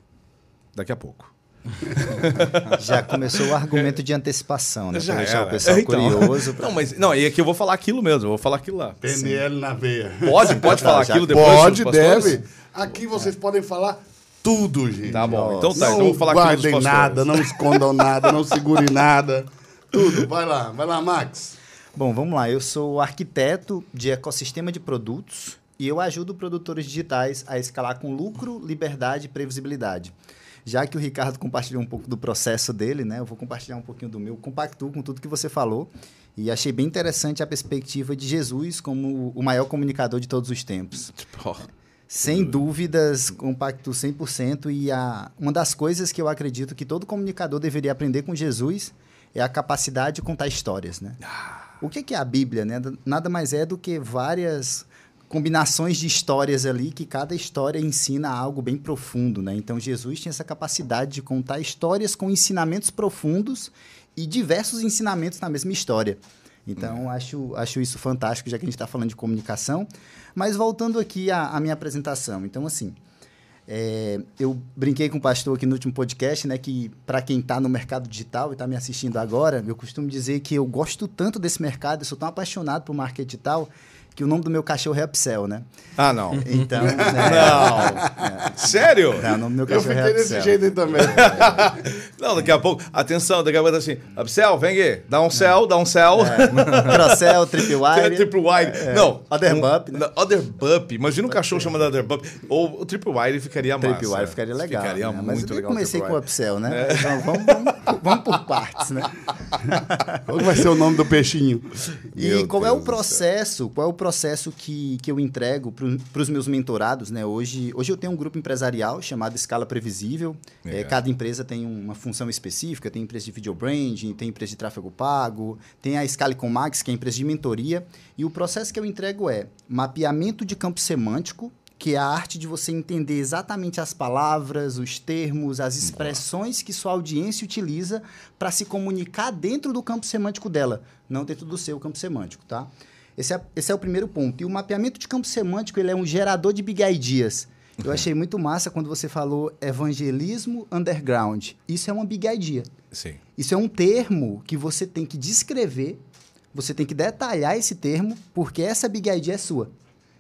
Daqui a pouco. Já começou o argumento de antecipação, né? Já Pra deixar era. o pessoal Então. curioso. pra- Não, mas não, e aqui eu vou falar aquilo mesmo, eu vou falar aquilo lá. PNL na veia. Pode, pode falar Já aquilo depois? Pode, deve. Aqui vocês podem falar tudo, gente. Tá bom. Então tá, não então eu vou falar aquilo dos pastores. nada, não escondam nada, não segurem nada. Tudo. Vai lá, vai lá, Max. Bom, vamos lá. Eu sou arquiteto de ecossistema de produtos e eu ajudo produtores digitais a escalar com lucro, liberdade e previsibilidade. Já que o Ricardo compartilhou um pouco do processo dele, né? Eu vou compartilhar um pouquinho do meu. Compactuo com tudo que você falou e achei bem interessante a perspectiva de Jesus como o maior comunicador de todos os tempos. Sem dúvidas, compacto 100%. E a, uma das coisas que eu acredito que todo comunicador deveria aprender com Jesus é a capacidade de contar histórias, né? O que que é a Bíblia, né? Nada mais é do que várias combinações de histórias ali que cada história ensina algo bem profundo, né? Então Jesus tinha essa capacidade de contar histórias com ensinamentos profundos e diversos ensinamentos na mesma história. Então, acho, acho isso fantástico, já que a gente está falando de comunicação. Mas voltando aqui à, à minha apresentação. Então, assim, é, eu brinquei com o pastor aqui no último podcast, né? Que para quem está no mercado digital e está me assistindo agora, eu costumo dizer que eu gosto tanto desse mercado, eu sou tão apaixonado por marketing digital, que o nome do meu cachorro é Upsell, né? Ah, não. Então. Não. Sério? Não, o nome do meu Eu cachorro fiquei é desse jeito aí também. Não, daqui a pouco. Atenção, daqui a pouco tá assim. Upsell, vem aqui. Dá um céu, dá um céu. Crossell, Tripwire. Triple wide. Não. Other um- Bup, né? Other Bup. Imagina um cachorro chamado Other Bup. Ou o Triple wide ficaria massa. Tripwire ficaria legal. Ficaria né? Mas muito eu legal. comecei o com o Triple. Upsell, né? Então, vamos, vamos, vamos por partes, né? Qual vai ser o nome do peixinho? E Meu qual é Deus o do processo? Qual é o processo que, que eu entrego para os meus mentorados, né? Hoje, hoje eu tenho um grupo empresarial chamado Escala Previsível. É. É, cada empresa tem uma função específica. Tem empresa de video branding, tem empresa de tráfego pago, tem a Scala com Max, que é a empresa de mentoria. E o processo que eu entrego é mapeamento de campo semântico, que é a arte de você entender exatamente as palavras, os termos, as expressões que sua audiência utiliza para se comunicar dentro do campo semântico dela, não dentro do seu campo semântico, tá? Esse é, esse é o primeiro ponto. E o mapeamento de campo semântico ele é um gerador de big ideas. Eu achei muito massa quando você falou evangelismo underground. Isso é uma big idea. Sim. Isso é um termo que você tem que descrever, você tem que detalhar esse termo, porque essa big idea é sua.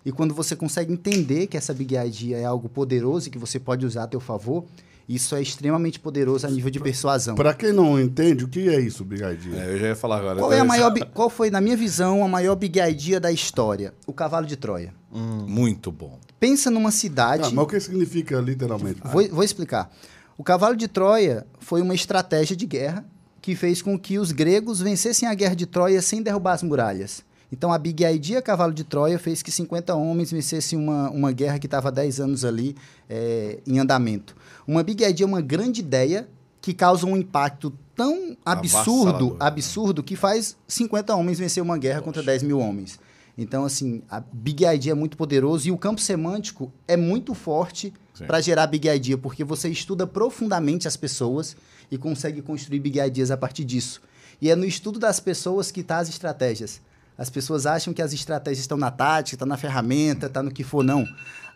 E quando você consegue entender que essa big idea é algo poderoso e que você pode usar a teu favor, isso é extremamente poderoso a nível de persuasão. Pra quem não entende, o que é isso, Bigadinho? É, eu já ia falar agora. Qual, é a maior, bi- qual foi, na minha visão, a maior big idea da história? O cavalo de Troia. Muito bom. Pensa numa cidade. Ah, mas o que significa literalmente? Vou, vou explicar. O cavalo de Troia foi uma estratégia de guerra que fez com que os gregos vencessem a guerra de Troia sem derrubar as muralhas. Então, a Big Idea Cavalo de Troia fez que 50 homens vencessem uma, uma guerra que estava há 10 anos ali eh, em andamento. Uma Big Idea é uma grande ideia que causa um impacto tão absurdo, Avassalador. absurdo, que faz 50 homens vencer uma guerra contra 10 mil homens. Então, assim, a Big Idea é muito poderoso e o campo semântico é muito forte para gerar Big Idea, porque você estuda profundamente as pessoas e consegue construir Big Ideas a partir disso. E é no estudo das pessoas que está as estratégias. As pessoas acham que as estratégias estão na tática, estão na ferramenta, está no que for, não.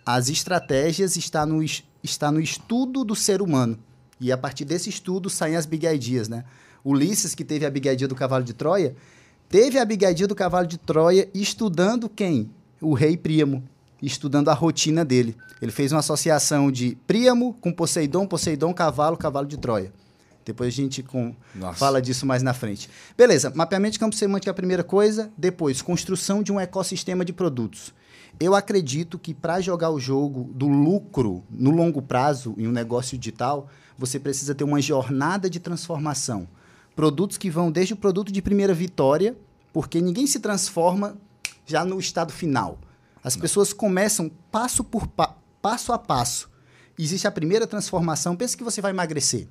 As estratégias estão no, es- está no estudo do ser humano. E a partir desse estudo saem as big ideas, né? Ulisses, que teve a big idea do cavalo de Troia, teve a big idea do cavalo de Troia estudando quem? O rei Príamo, estudando a rotina dele. Ele fez uma associação de Príamo com Poseidon, Poseidon, cavalo, cavalo de Troia. Depois a gente com, fala disso mais na frente. Beleza, mapeamento de campo semântico é a primeira coisa. Depois, construção de um ecossistema de produtos. Eu acredito que para jogar o jogo do lucro no longo prazo em um negócio digital, você precisa ter uma jornada de transformação. Produtos que vão desde o produto de primeira vitória, porque ninguém se transforma já no estado final. As pessoas começam passo por pa passo a passo. Existe a primeira transformação. Pensa que você vai emagrecer.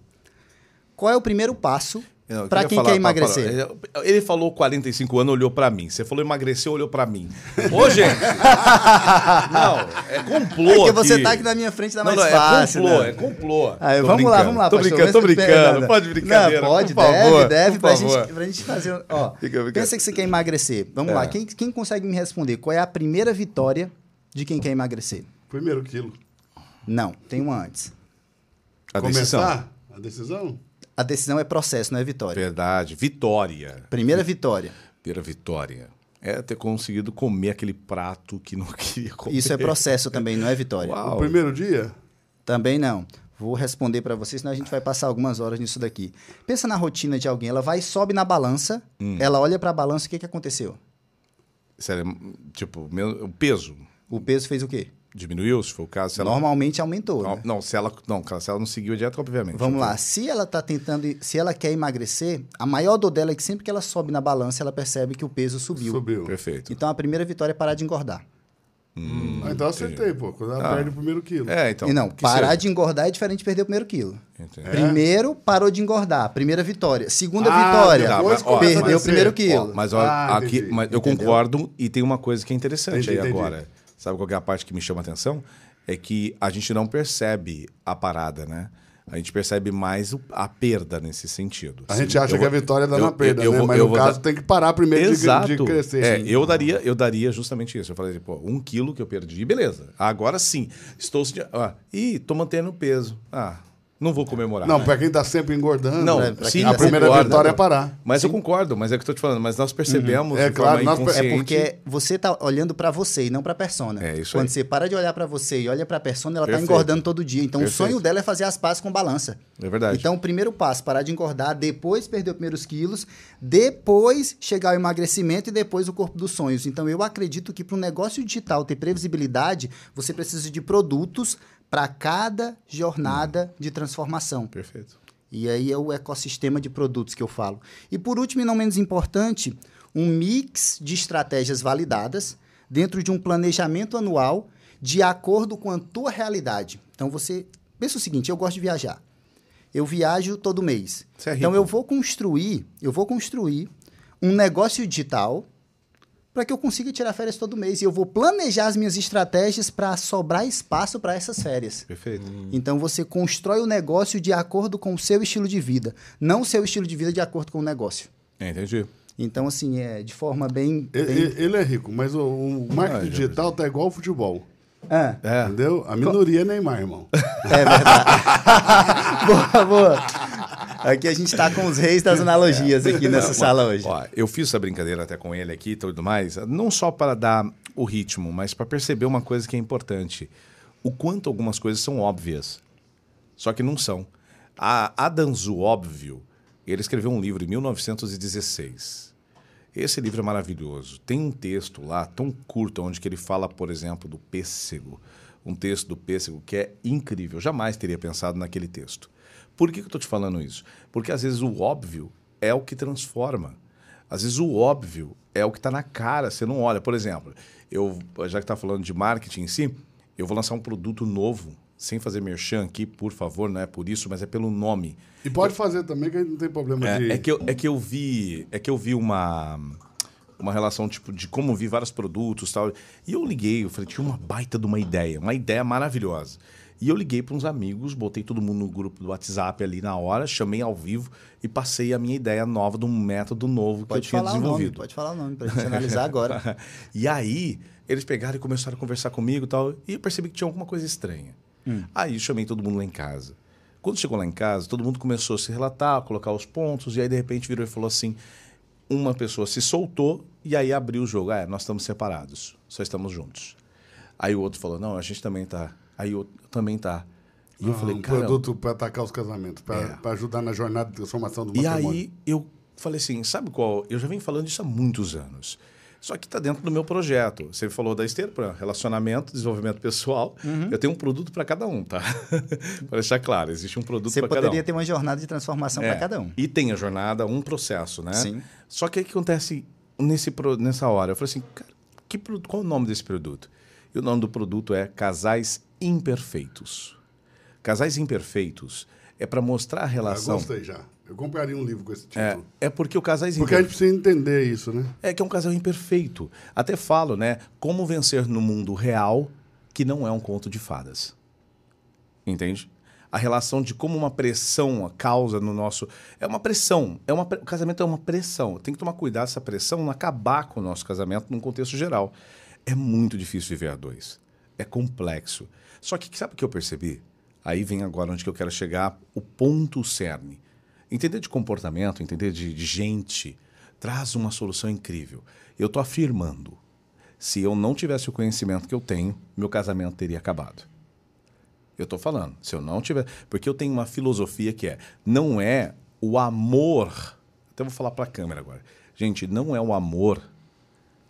Qual é o primeiro passo para quem falar quer emagrecer? Ele falou 45 anos, olhou pra mim. Você falou emagreceu, olhou pra mim. Ô, gente! não, é complô. É porque você aqui. tá aqui na minha frente, tá Não, mais não, fácil. É complô, né? é complô. Vamos lá, vamos lá, Tô pastor. brincando, tô brincando. Não, Pode brincadeira. Não, pode, favor, deve, deve, por pra favor. gente, pra gente fazer. Ó, Fica, fica. pensa que você quer emagrecer. Vamos É. lá, quem, quem consegue me responder? Qual é a primeira vitória de quem quer emagrecer? Primeiro quilo. Não, tem uma antes. A decisão. Começar a decisão? A decisão é processo, não é vitória. Verdade. Vitória. Primeira vitória. Primeira vitória. É ter conseguido comer aquele prato que não queria comer. Isso é processo também, não é vitória. Uau. O primeiro dia? Também não. Vou responder para vocês, senão a gente vai passar algumas horas nisso daqui. Pensa na rotina de alguém. Ela vai, sobe na balança, Hum. ela olha para a balança, o que, que aconteceu? Sério, tipo, meu- o peso O peso fez o quê? Diminuiu, se for o caso. Se ela, Normalmente aumentou. não, né? não, se ela, não, se ela não seguiu a dieta, obviamente. Vamos lá. Se ela tá tentando, se ela quer emagrecer, a maior dor dela é que sempre que ela sobe na balança, ela percebe que o peso subiu. Subiu. Perfeito. Então a primeira vitória é parar de engordar. Ah, então acertei, pô. Quando ela Ah. perde o primeiro quilo. É, então. e não, parar seja. de engordar é diferente de perder o primeiro quilo. Entendi. Primeiro, parou de engordar. Primeira vitória. Segunda Ah, vitória, depois ó, perdeu o primeiro Ó, quilo. mas ó, Ah, aqui, mas eu concordo e tem uma coisa que é interessante Entendi, aí entendi. agora. Sabe qual é a parte que me chama a atenção? É que a gente não percebe a parada, né? A gente percebe mais a perda nesse sentido. A Sim, gente acha eu que a vou- vitória dá eu- na perda, eu né? vou- Mas no caso dar- tem que parar primeiro de, Exato. de crescer. É, eu daria, eu daria justamente isso. Eu falei, pô, um quilo que eu perdi, beleza. Agora sim, estou sentindo. Ah, ih, tô mantendo o peso. Ah, não vou comemorar. Não, pra quem tá sempre engordando, Não, né? sim, a tá primeira concordo. vitória é parar. Mas eu concordo, mas é o que eu tô te falando. Mas nós percebemos É de claro, nós- é É porque você tá olhando para você e não para a persona. É isso Quando aí. você para de olhar para você e olha para a persona, ela tá Perfeito. engordando todo dia. Então Perfeito. o sonho dela é fazer as pazes com balança. É verdade. Então o primeiro passo, parar de engordar, depois perder os primeiros quilos, depois chegar ao emagrecimento e depois o corpo dos sonhos. Então eu acredito que para um negócio digital ter previsibilidade, você precisa de produtos para cada jornada de transformação. Perfeito. E aí é o ecossistema de produtos que eu falo. E por último, e não menos importante, um mix de estratégias validadas dentro de um planejamento anual de acordo com a tua realidade. Então você pensa o seguinte, eu gosto de viajar. Eu viajo todo mês. É então eu vou construir, eu vou construir um negócio digital para que eu consiga tirar férias todo mês e eu vou planejar as minhas estratégias para sobrar espaço para essas férias. Perfeito. Então você constrói o negócio de acordo com o seu estilo de vida, não o seu estilo de vida de acordo com o negócio. É, entendi. Então, assim, é de forma bem. E- bem- Ele é rico, mas o, o marketing Ah, digital tá igual ao futebol. Ah, É. Entendeu? A minoria é Neymar, irmão. é verdade. boa, boa. Aqui a gente está com os reis das analogias aqui nessa Não, sala hoje. ó, eu fiz essa brincadeira até com ele aqui e tudo mais, não só para dar o ritmo, mas para perceber uma coisa que é importante. O quanto algumas coisas são óbvias, só que não são. A Adanzu Óbvio, ele escreveu um livro em 1916. Esse livro é maravilhoso. Tem um texto lá tão curto onde que ele fala, por exemplo, do pêssego. Um texto do pêssego que é incrível. Jamais teria pensado naquele texto. Por que, que eu estou te falando isso? Porque às vezes o óbvio é o que transforma. Às vezes o óbvio é o que está na cara, você não olha. Por exemplo, eu já que está falando de marketing em si, eu vou lançar um produto novo, sem fazer merchan aqui, por favor, não é por isso, mas é pelo nome. E pode fazer também, que não tem problema de. É, é que eu, é que eu vi, é que eu vi uma uma relação tipo de como vi vários produtos, tal. E eu liguei, eu falei, tinha uma baita de uma ideia, uma ideia maravilhosa. E eu liguei para uns amigos, botei todo mundo no grupo do WhatsApp ali na hora, chamei ao vivo e passei a minha ideia nova de um método novo que Pode eu tinha falar o nome, desenvolvido. pode falar o nome pra gente analisar agora. e aí, eles pegaram e começaram a conversar comigo e tal. E eu percebi que tinha alguma coisa estranha. Aí eu chamei todo mundo lá em casa. Quando chegou lá em casa, todo mundo começou a se relatar, colocar os pontos, e aí de repente virou e falou assim: uma pessoa se soltou e aí abriu o jogo. Ah, é, nós estamos separados, só estamos juntos. Aí o outro falou: não, a gente também tá. Aí outro também tá. E eu Ah, falei, um cara. produto para atacar os casamentos, para É. ajudar na jornada de transformação do E matrimônio. aí eu falei assim, sabe qual? Eu já venho falando isso há muitos anos. Só que está dentro do meu projeto. Você falou da esteira para relacionamento, desenvolvimento pessoal. Uhum. Eu tenho um produto para cada um, tá? para deixar claro, existe um produto Você para cada um. poderia ter uma jornada de transformação É, para cada um. E tem a jornada, um processo, né? Sim. Só que o que acontece nesse, nessa hora? Eu falei assim, cara, que, qual o nome desse produto? E o nome do produto é Casais Imperfeitos. Casais Imperfeitos é para mostrar a Eu relação. gostei já. Eu compraria um livro com esse É, título. é porque o Casais Porque a gente precisa entender isso, né? É que é um casal imperfeito. Até falo, né? Como vencer no mundo real, que não é um conto de fadas. Entende? A relação de como uma pressão causa no nosso. É uma pressão. É uma, o casamento é uma pressão. Tem que tomar cuidado essa pressão não acabar com o nosso casamento num contexto geral. É muito difícil viver a dois. É complexo. Só que sabe o que eu percebi? Aí vem agora onde que eu quero chegar, o ponto cerne. Entender de comportamento, entender de, de gente, traz uma solução incrível. Eu estou afirmando, se eu não tivesse o conhecimento que eu tenho, meu casamento teria acabado. Eu estou falando, se eu não tiver. Porque eu tenho uma filosofia que é: não é o amor. Até vou falar para a câmera agora. Gente, não é o amor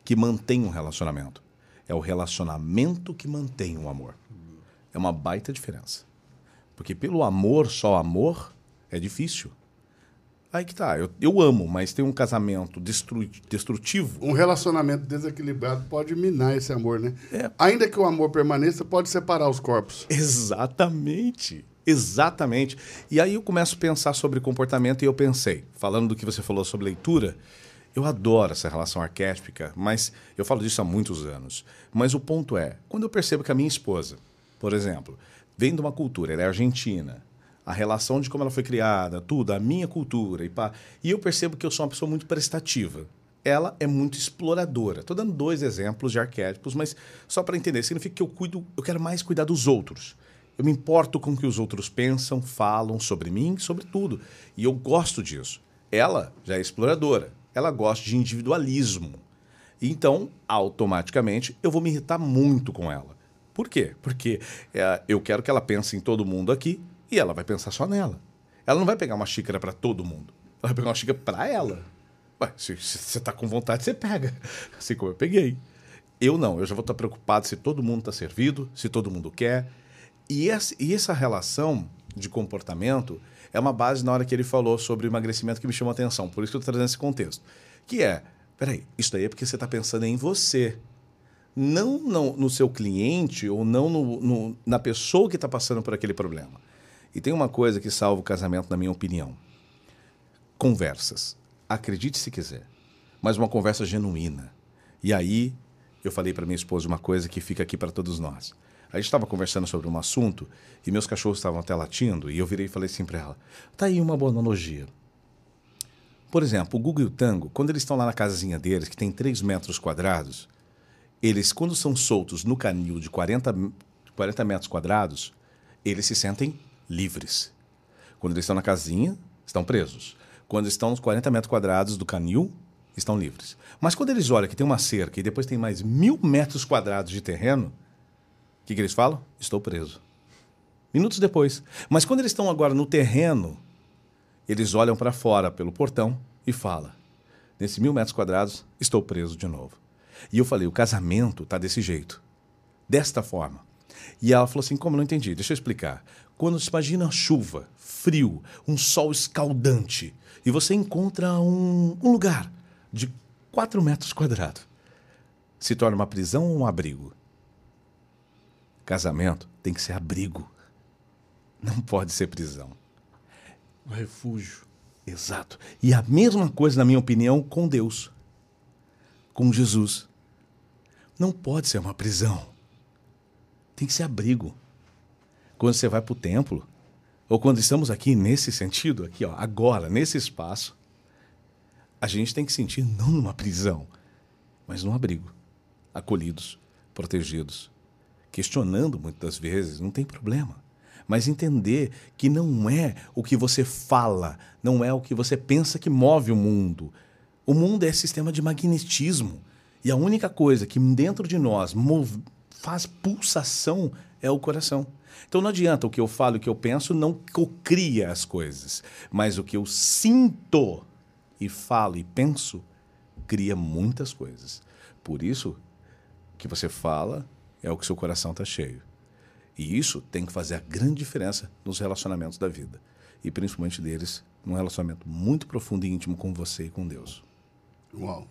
que mantém um relacionamento. É o relacionamento que mantém o amor. É uma baita diferença. Porque pelo amor, só amor, é difícil. Aí que tá. Eu, eu amo, mas tem um casamento destru, destrutivo. Um relacionamento desequilibrado pode minar esse amor, né? É. Ainda que o amor permaneça, pode separar os corpos. Exatamente. Exatamente. E aí eu começo a pensar sobre comportamento e eu pensei, falando do que você falou sobre leitura, eu adoro essa relação arquétipica, mas eu falo disso há muitos anos. Mas o ponto é, quando eu percebo que a minha esposa, por exemplo, vem de uma cultura, ela é argentina, a relação de como ela foi criada, tudo, a minha cultura, e, pá, e eu percebo que eu sou uma pessoa muito prestativa. Ela é muito exploradora. Estou dando dois exemplos de arquétipos, mas só para entender, significa que eu cuido, eu quero mais cuidar dos outros. Eu me importo com o que os outros pensam, falam sobre mim, sobre tudo. E eu gosto disso. Ela já é exploradora. Ela gosta de individualismo. Então, automaticamente, eu vou me irritar muito com ela. Por quê? Porque é, eu quero que ela pense em todo mundo aqui e ela vai pensar só nela. Ela não vai pegar uma xícara para todo mundo. Ela vai pegar uma xícara para ela. Ué, se você está com vontade, você pega. Assim como eu peguei. Eu não, eu já vou estar preocupado se todo mundo está servido, se todo mundo quer. E essa, e essa relação de comportamento é uma base na hora que ele falou sobre emagrecimento que me chamou a atenção. Por isso que eu estou trazendo esse contexto. Que é, peraí, isso daí é porque você está pensando em você. Não no, no seu cliente ou não no- no- na pessoa que está passando por aquele problema. E tem uma coisa que salva o casamento, na minha opinião. Conversas. Acredite se quiser. Mas uma conversa genuína. E aí, eu falei para minha esposa uma coisa que fica aqui para todos nós. A gente estava conversando sobre um assunto e meus cachorros estavam até latindo e eu virei e falei assim para ela: tá aí uma boa analogia. Por exemplo, o Google e o Tango, quando eles estão lá na casinha deles, que tem 3 metros quadrados, eles, quando são soltos no canil de 40, 40 metros quadrados, eles se sentem livres. Quando eles estão na casinha, estão presos. Quando estão nos 40 metros quadrados do canil, estão livres. Mas quando eles olham que tem uma cerca e depois tem mais mil metros quadrados de terreno, o que, que eles falam? Estou preso. Minutos depois. Mas quando eles estão agora no terreno, eles olham para fora pelo portão e falam: Nesses mil metros quadrados, estou preso de novo. E eu falei: o casamento está desse jeito, desta forma. E ela falou assim: como eu não entendi? Deixa eu explicar. Quando você imagina chuva, frio, um sol escaldante, e você encontra um, um lugar de 4 metros quadrados, se torna uma prisão ou um abrigo? Casamento tem que ser abrigo. Não pode ser prisão. O refúgio. Exato. E a mesma coisa, na minha opinião, com Deus. Com Jesus. Não pode ser uma prisão. Tem que ser abrigo. Quando você vai para o templo, ou quando estamos aqui nesse sentido, aqui, ó, agora, nesse espaço, a gente tem que sentir não numa prisão, mas num abrigo. Acolhidos, protegidos. Questionando muitas vezes, não tem problema. mas entender que não é o que você fala, não é o que você pensa que move o mundo. O mundo é sistema de magnetismo. E a única coisa que dentro de nós move, faz pulsação é o coração. Então não adianta o que eu falo o que eu penso não cria as coisas, mas o que eu sinto e falo e penso cria muitas coisas. Por isso que você fala é o que seu coração está cheio. E isso tem que fazer a grande diferença nos relacionamentos da vida. E principalmente deles, num relacionamento muito profundo e íntimo com você e com Deus. Uau.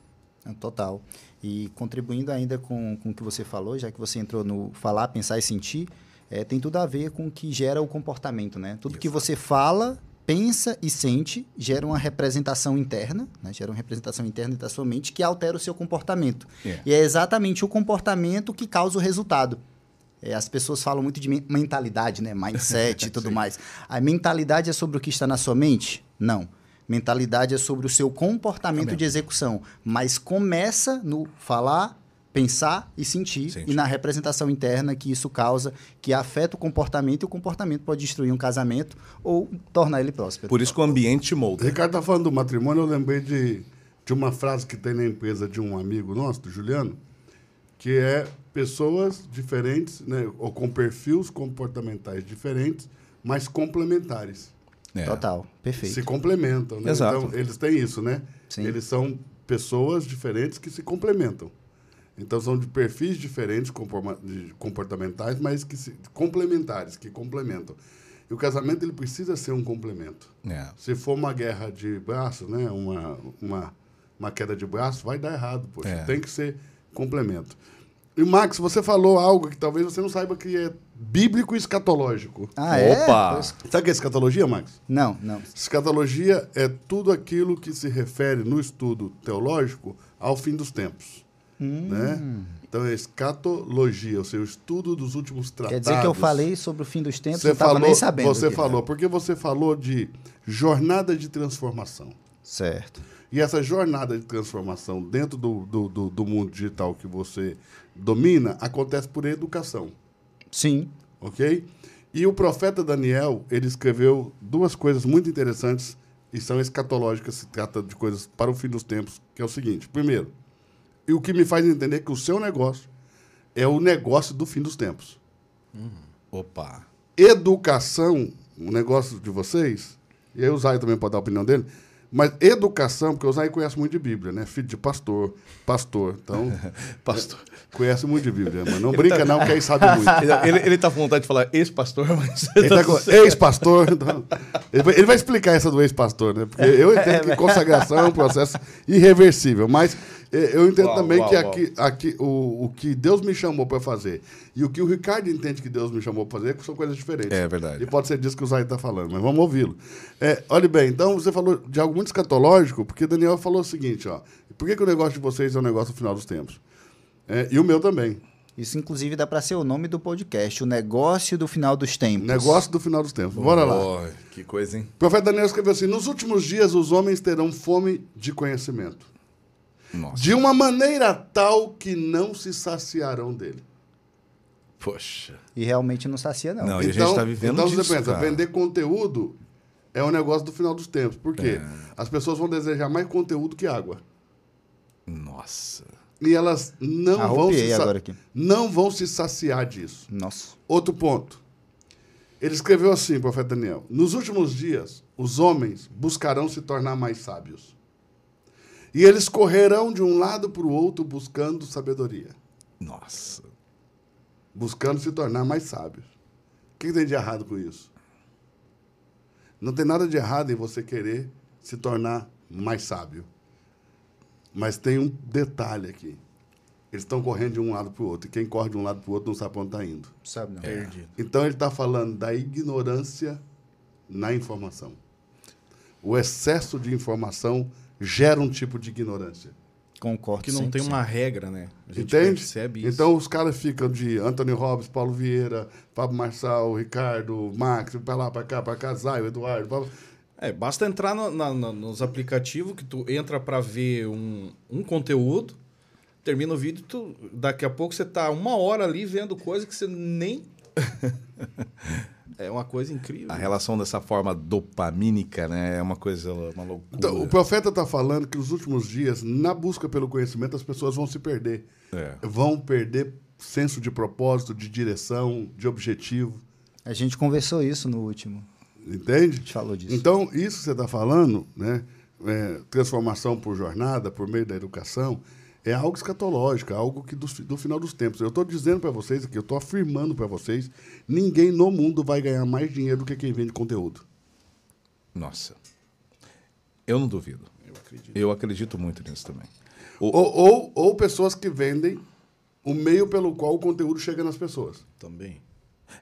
É, Total. E contribuindo ainda com, com o que você falou, já que você entrou no falar, pensar e sentir, é, tem tudo a ver com o que gera o comportamento, né? Tudo que você fala, pensa e sente gera uma representação interna, né? gera uma representação interna da sua mente que altera o seu comportamento. É. E é exatamente o comportamento que causa o resultado. É, as pessoas falam muito de men- mentalidade, né? Mindset e tudo mais. A mentalidade é sobre o que está na sua mente? Não. Mentalidade é sobre o seu comportamento Também. de execução. Mas começa no falar, pensar e sentir, Sentir. e na representação interna que isso causa, que afeta o comportamento, e o comportamento pode destruir um casamento ou tornar ele próspero. Por isso que o ambiente O molda. Ricardo tá falando do matrimônio, eu lembrei de, de uma frase que tem na empresa de um amigo nosso, do Juliano, que é pessoas diferentes, né, ou com perfis comportamentais diferentes, mas complementares. É. Total, perfeito. Se complementam, né? Exato. Então, eles têm isso, né? Sim. Eles são pessoas diferentes que se complementam. Então, são de perfis diferentes comportamentais, mas que se, complementares, que complementam. E o casamento, ele precisa ser um complemento. É. Se for uma guerra de braços, né? Uma, uma, uma queda de braço, vai dar errado, poxa. É. Tem que ser complemento. E, Max, você falou algo que talvez você não saiba que é bíblico e escatológico. Ah, é? Opa! Sabe o que é escatologia, Max? Não, não. Escatologia é tudo aquilo que se refere no estudo teológico ao fim dos tempos. Hum. Né? Então é escatologia, ou seja, o estudo dos últimos tratados. Quer dizer que eu falei sobre o fim dos tempos, Você estava falou, nem sabendo. você que- falou, porque você falou de jornada de transformação. Certo. E essa jornada de transformação dentro do, do, do, do mundo digital que você domina acontece por educação, Sim. ok? E o profeta Daniel, ele escreveu duas coisas muito interessantes e são escatológicas, se trata de coisas para o fim dos tempos, que é o seguinte. Primeiro, e o que me faz entender que o seu negócio é o negócio do fim dos tempos. Opa. Educação, o negócio de vocês, e aí o Zay também pode dar a opinião dele, mas educação, porque o Zay conhece muito de Bíblia, né? Filho de pastor, pastor, então Pastor. conhece muito de Bíblia, mas não brinca não, que aí sabe muito. Ele, ele tá com vontade de falar ex-pastor, mas. Ele tá com ex-pastor, então, ele, vai, ele explicar essa do ex-pastor, né? Porque eu entendo que consagração é um processo irreversível, mas eu entendo Uau, também uau, que uau. aqui, aqui o, o que Deus me chamou para fazer e o que o Ricardo entende que Deus me chamou para fazer são coisas diferentes. É verdade. E pode ser disso que o Zay está falando, mas vamos ouvi-lo. É, olhe bem, então você falou de algo muito escatológico, porque Daniel falou o seguinte, ó. Por que, que o negócio de vocês é um negócio no final dos tempos? É, e o meu também. Isso, inclusive, dá para ser o nome do podcast, o negócio do final dos tempos. Negócio do final dos tempos. Bora lá. Oh, que coisa, hein? O profeta Daniel escreveu assim: Nos últimos dias os homens terão fome de conhecimento, Nossa. de uma maneira tal que não se saciarão dele. Poxa. E realmente não sacia, não. Não, e a gente tá vivendo então disso, você pensa, cara. vender conteúdo é um negócio do final dos tempos. Por quê? É. As pessoas vão desejar mais conteúdo que água. Nossa. E elas não vão, se aqui. não vão se saciar disso. Nossa. Outro ponto. Ele escreveu assim, profeta Daniel: Nos últimos dias, os homens buscarão se tornar mais sábios. E eles correrão de um lado para o outro buscando sabedoria, Nossa. buscando se tornar mais sábios. O que tem de errado com isso? Não tem nada de errado em você querer se tornar mais sábio. Mas tem um detalhe aqui. Eles estão correndo de um lado para o outro. E quem corre de um lado para o outro não sabe para onde está indo. Sabe não. Perdido. Então ele está falando da ignorância na informação. O excesso de informação gera um tipo de ignorância. Concordo. Que não tem 100%. uma regra, né? A gente Entende? percebe isso. Então os caras ficam de Anthony Robbins, Paulo Vieira, Pablo Marçal, Ricardo, Max, para lá, para cá, para cá, Zay, Eduardo. Pablo. É, basta entrar no- na- nos aplicativos que tu entra pra ver um, um conteúdo, termina o vídeo, tu, daqui a pouco você tá uma hora ali vendo coisa que você nem. É uma coisa incrível. A relação dessa forma dopamínica, né? É uma coisa, uma loucura. Então, o profeta está falando que nos últimos dias, na busca pelo conhecimento, as pessoas vão se perder. É. Vão perder senso de propósito, de direção, de objetivo. A gente conversou isso no último. Entende? A gente falou disso. Então, isso que você está falando, né? é, transformação por jornada, por meio da educação, é algo escatológico, é algo que do, do final dos tempos. Eu estou dizendo para vocês aqui, eu estou afirmando para vocês, ninguém no mundo vai ganhar mais dinheiro do que quem vende conteúdo. Nossa. Eu não duvido. Eu acredito. Eu acredito muito nisso também. O- Ou, ou, ou pessoas que vendem o meio pelo qual o conteúdo chega nas pessoas. Também.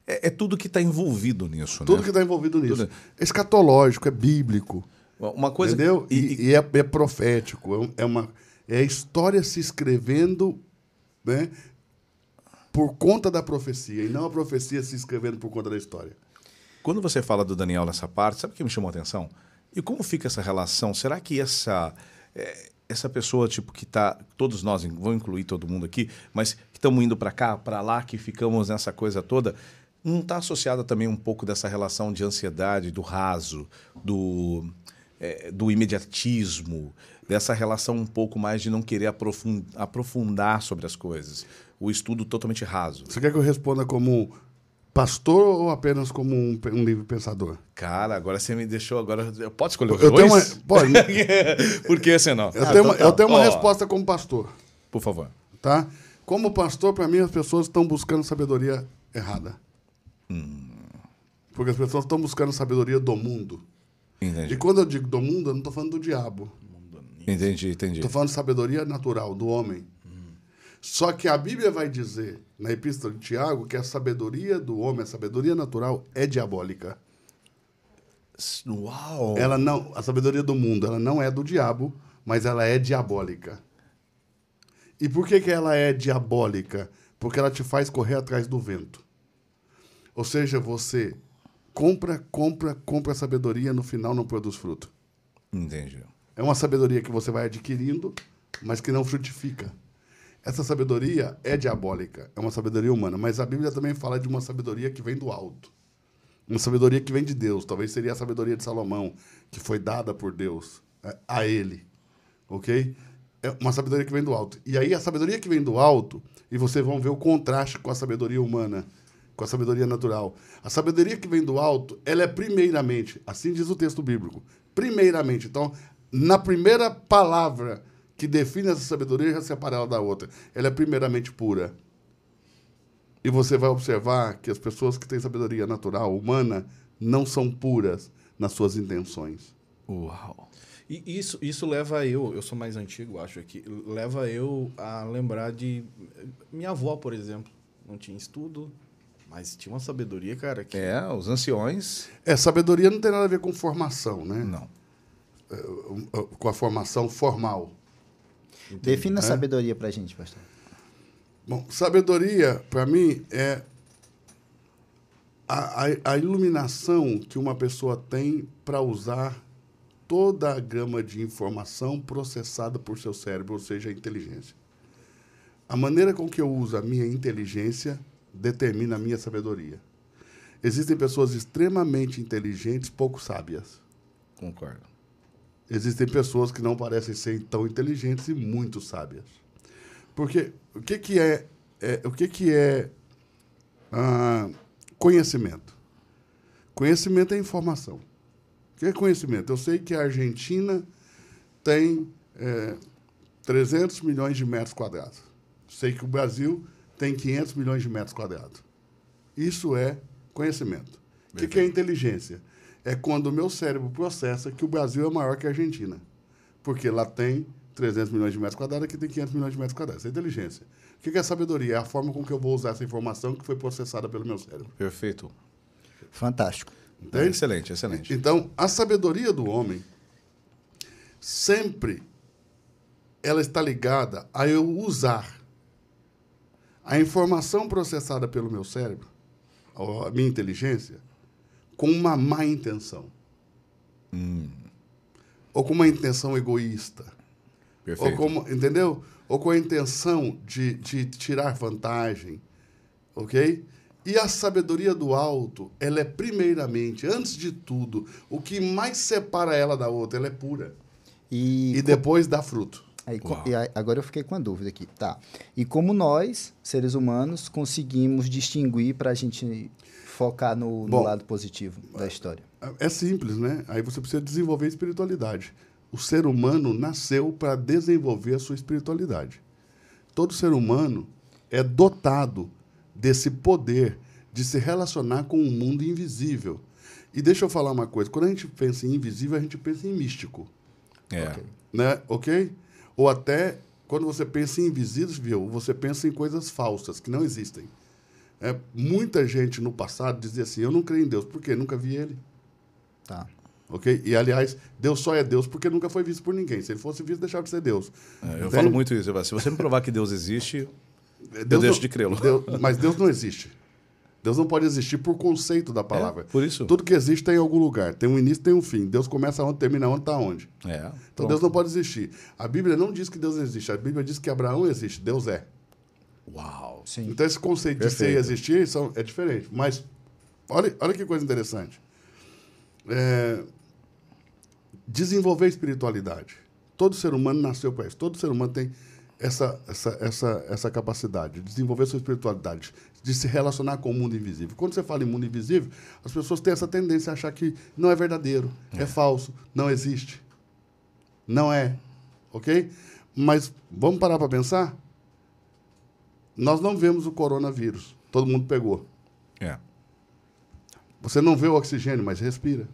É, é tudo que está envolvido nisso, Tudo né? que está envolvido nisso. Tudo. É escatológico, é bíblico. Uma coisa... entendeu? E, E, e é, é profético. é É, uma, é a história se escrevendo né, por conta da profecia, e não a profecia se escrevendo por conta da história. Quando você fala do Daniel nessa parte, sabe o que me chamou a atenção? E como fica essa relação? Será que essa é, essa pessoa tipo que tá todos nós vou incluir todo mundo aqui, mas que estamos indo para cá, para lá, que ficamos nessa coisa toda, não está associada também um pouco dessa relação de ansiedade, do raso, do é, do imediatismo, dessa relação um pouco mais de não querer aprofun- aprofundar sobre as coisas, o estudo totalmente raso. Você quer que eu responda como pastor ou apenas como um, um livre pensador? Cara, agora você me deixou. Agora pode escolher os Eu tenho dois? uma- pode. Por que você não? Eu tenho, uma, eu tenho uma Ó, resposta como pastor. Por favor. Tá? Como pastor, para mim, as pessoas estão buscando sabedoria errada. Porque as pessoas estão buscando sabedoria do mundo. E Entendi. quando eu digo do mundo, eu não estou falando do diabo. Entendi, entendi. Estou falando de sabedoria natural, do homem. Só que a Bíblia vai dizer, na Epístola de Tiago, que a sabedoria do homem, a sabedoria natural, é diabólica. Uau! Ela não, a sabedoria do mundo, ela não é do diabo, mas ela é diabólica. E por que, que ela é diabólica? Porque ela te faz correr atrás do vento. Ou seja, você compra, compra, compra sabedoria, no final não produz fruto. Entendi. É uma sabedoria que você vai adquirindo, mas que não frutifica. Essa sabedoria é diabólica, é uma sabedoria humana, mas a Bíblia também fala de uma sabedoria que vem do alto. Uma sabedoria que vem de Deus, talvez seria a sabedoria de Salomão, que foi dada por Deus é, a ele. OK? É uma sabedoria que vem do alto. E aí a sabedoria que vem do alto, e vocês vão ver o contraste com a sabedoria humana, com a sabedoria natural. A sabedoria que vem do alto, ela é primeiramente, assim diz o texto bíblico, primeiramente. Então, na primeira palavra que define essa sabedoria, já separa ela da outra. Ela é primeiramente pura. E você vai observar que as pessoas que têm sabedoria natural, humana, não são puras nas suas intenções. Uau! E isso, isso leva eu, eu sou mais antigo, acho aqui, leva eu a lembrar de minha avó, por exemplo, não tinha estudo, mas tinha uma sabedoria, cara, que É, os anciões. É, sabedoria não tem nada a ver com formação, né? Não. Com a formação formal. Defina É? sabedoria pra gente, pastor. Bom, sabedoria, para mim, é a, a, a iluminação que uma pessoa tem para usar toda a gama de informação processada por seu cérebro, ou seja, a inteligência. A maneira com que eu uso a minha inteligência determina a minha sabedoria. Existem pessoas extremamente inteligentes, pouco sábias. Concordo. Existem pessoas que não parecem ser tão inteligentes e muito sábias. Porque o que, que é, é- o que, que é ah, conhecimento? Conhecimento é informação. O que é conhecimento? Eu sei que a Argentina tem é, 300 milhões de metros quadrados. Sei que o Brasil tem 500 milhões de metros quadrados. Isso é conhecimento. O que, que é inteligência? É quando o meu cérebro processa que o Brasil é maior que a Argentina. Porque lá tem 300 milhões de metros quadrados, aqui tem 500 milhões de metros quadrados. Isso é inteligência. O que é sabedoria? É a forma com que eu vou usar essa informação que foi processada pelo meu cérebro. Perfeito. Fantástico. É, Entende? excelente, excelente. Então, a sabedoria do homem sempre ela está ligada a eu usar a informação processada pelo meu cérebro, ou a minha inteligência, com uma má intenção. Ou com uma intenção egoísta. Ou Perfeito. como, entendeu? Ou com a intenção de, de tirar vantagem, ok? E a sabedoria do alto, ela é primeiramente, antes de tudo, o que mais separa ela da outra, ela é pura. E, E depois dá fruto. Aí, co- e aí- agora eu fiquei com a dúvida aqui. Tá. E como nós, seres humanos, conseguimos distinguir para a gente focar no, no Bom, lado positivo da história? É simples, né? Aí você precisa desenvolver espiritualidade. O ser humano nasceu para desenvolver a sua espiritualidade. Todo ser humano é dotado desse poder de se relacionar com o mundo invisível. E deixa eu falar uma coisa: quando a gente pensa em invisível, a gente pensa em místico. É. né? Ok? Ou até quando você pensa em invisível, você pensa em coisas falsas que não existem. É, muita gente no passado dizia assim: Eu não creio em Deus, por quê? Nunca vi ele. Tá. Ok? E aliás, Deus só é Deus porque nunca foi visto por ninguém. Se ele fosse visto, deixava de ser Deus. É, eu Entende? falo muito isso. eu Se você me provar que Deus existe, Deus deixo não- de crê-lo. Deus- mas Deus não existe. Deus não pode existir por conceito da palavra. É, por isso. Tudo que existe tem em algum lugar. Tem um início tem um fim. Deus começa onde, termina onde, está onde. é. Então pronto. Deus não pode existir. A Bíblia não diz que Deus existe. A Bíblia diz que Abraão existe. Deus é. Uau. Sim. Então esse conceito de ser e Perfeito. existir são, é diferente. Mas olha, olha que coisa interessante. É, desenvolver espiritualidade. Todo ser humano nasceu para isso. Todo ser humano tem essa, essa, essa, essa capacidade de desenvolver sua espiritualidade, de se relacionar com o mundo invisível. Quando você fala em mundo invisível, as pessoas têm essa tendência a achar que não é verdadeiro, é, falso, não existe. Não é. Ok? Mas vamos parar para pensar? Nós não vemos o coronavírus. Todo mundo pegou. É. Você não vê o oxigênio, mas respira.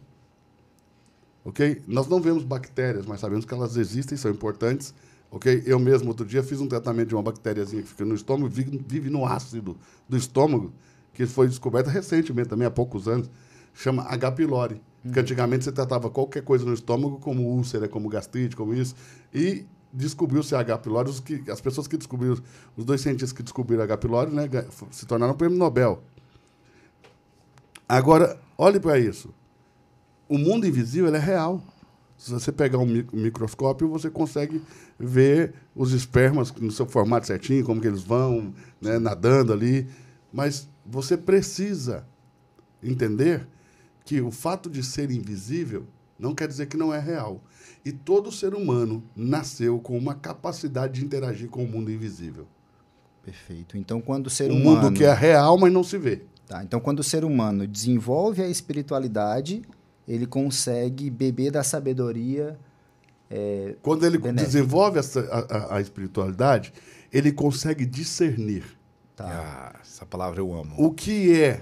Ok? Nós não vemos bactérias, mas sabemos que elas existem, são importantes. Ok? Eu mesmo, outro dia, fiz um tratamento de uma bactériazinha que fica no estômago, vive, no ácido do estômago, que foi descoberta recentemente, também há poucos anos. Chama H. pylori. Que antigamente você tratava qualquer coisa no estômago, como úlcera, como gastrite, como isso. E descobriu-se H. pylori. Os que, as pessoas que descobriram, os dois cientistas que descobriram H. pylori, né, se tornaram prêmio Nobel. Agora, olhe para isso. O mundo invisível é real. Se você pegar um mi- microscópio, você consegue ver os espermas no seu formato certinho, como que eles vão, né, nadando ali. Mas você precisa entender que o fato de ser invisível não quer dizer que não é real. E todo ser humano nasceu com uma capacidade de interagir com o mundo invisível. Perfeito. Então, quando o ser o humano. mundo que é real, mas não se vê. Tá, então, quando o ser humano desenvolve a espiritualidade, ele consegue beber da sabedoria. Quando ele Benéfico. desenvolve a, a- a espiritualidade, ele consegue discernir Tá. Ah, essa palavra eu amo. o que é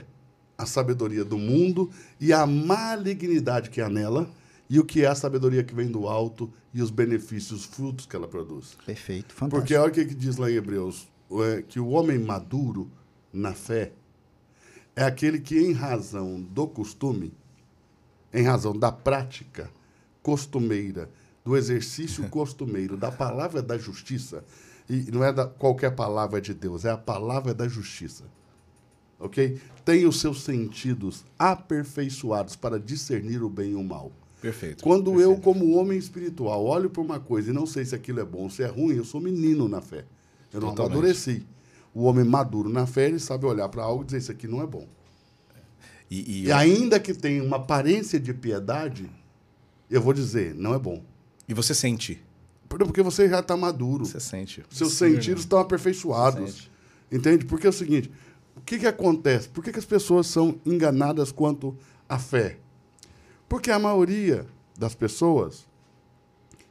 a sabedoria do mundo e a malignidade que há nela, e o que é a sabedoria que vem do alto e os benefícios, os frutos que ela produz. Perfeito. Fantástico. Porque olha o que diz lá em Hebreus, é, que o homem maduro na fé é aquele que, em razão do costume, em razão da prática costumeira, do exercício costumeiro, da palavra da justiça, e não é da, qualquer palavra de Deus, é a palavra da justiça. Ok? Tem os seus sentidos aperfeiçoados para discernir o bem e o mal. Perfeito. Quando eu, perfeito. como homem espiritual, olho para uma coisa e não sei se aquilo é bom ou se é ruim, eu sou menino na fé. Eu não Totalmente. amadureci. O homem maduro na fé, ele sabe olhar para algo e dizer: Isso aqui não é bom. E, e E ainda que tenha uma aparência de piedade, eu vou dizer: Não é bom. e você sente. Por- Porque você já está maduro. Você sente. Seus Sim, sentidos estão aperfeiçoados. Sente. Entende? Porque é o seguinte: o que, que acontece? Por que, que as pessoas são enganadas quanto à fé? Porque a maioria das pessoas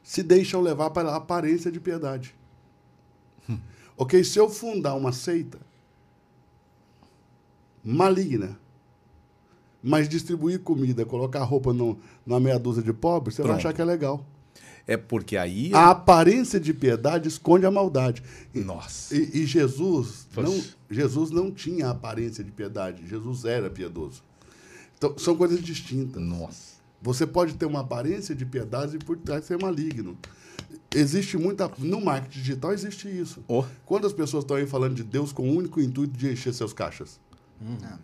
se deixam levar pela aparência de piedade. Ok? Se eu fundar uma seita maligna, mas distribuir comida, colocar roupa no, numa meia dúzia de pobres, você vai Pronto. achar que é legal. É porque aí. A aparência de piedade esconde a maldade. Nossa. E, e Jesus, Poxa. não, Jesus não tinha a aparência de piedade. Jesus era piedoso. Então, são coisas distintas. Nossa. Você pode ter uma aparência de piedade e por trás ser maligno. Existe muita. No marketing digital existe isso. Oh. Quando as pessoas estão aí falando de Deus com o único intuito de encher seus caixas.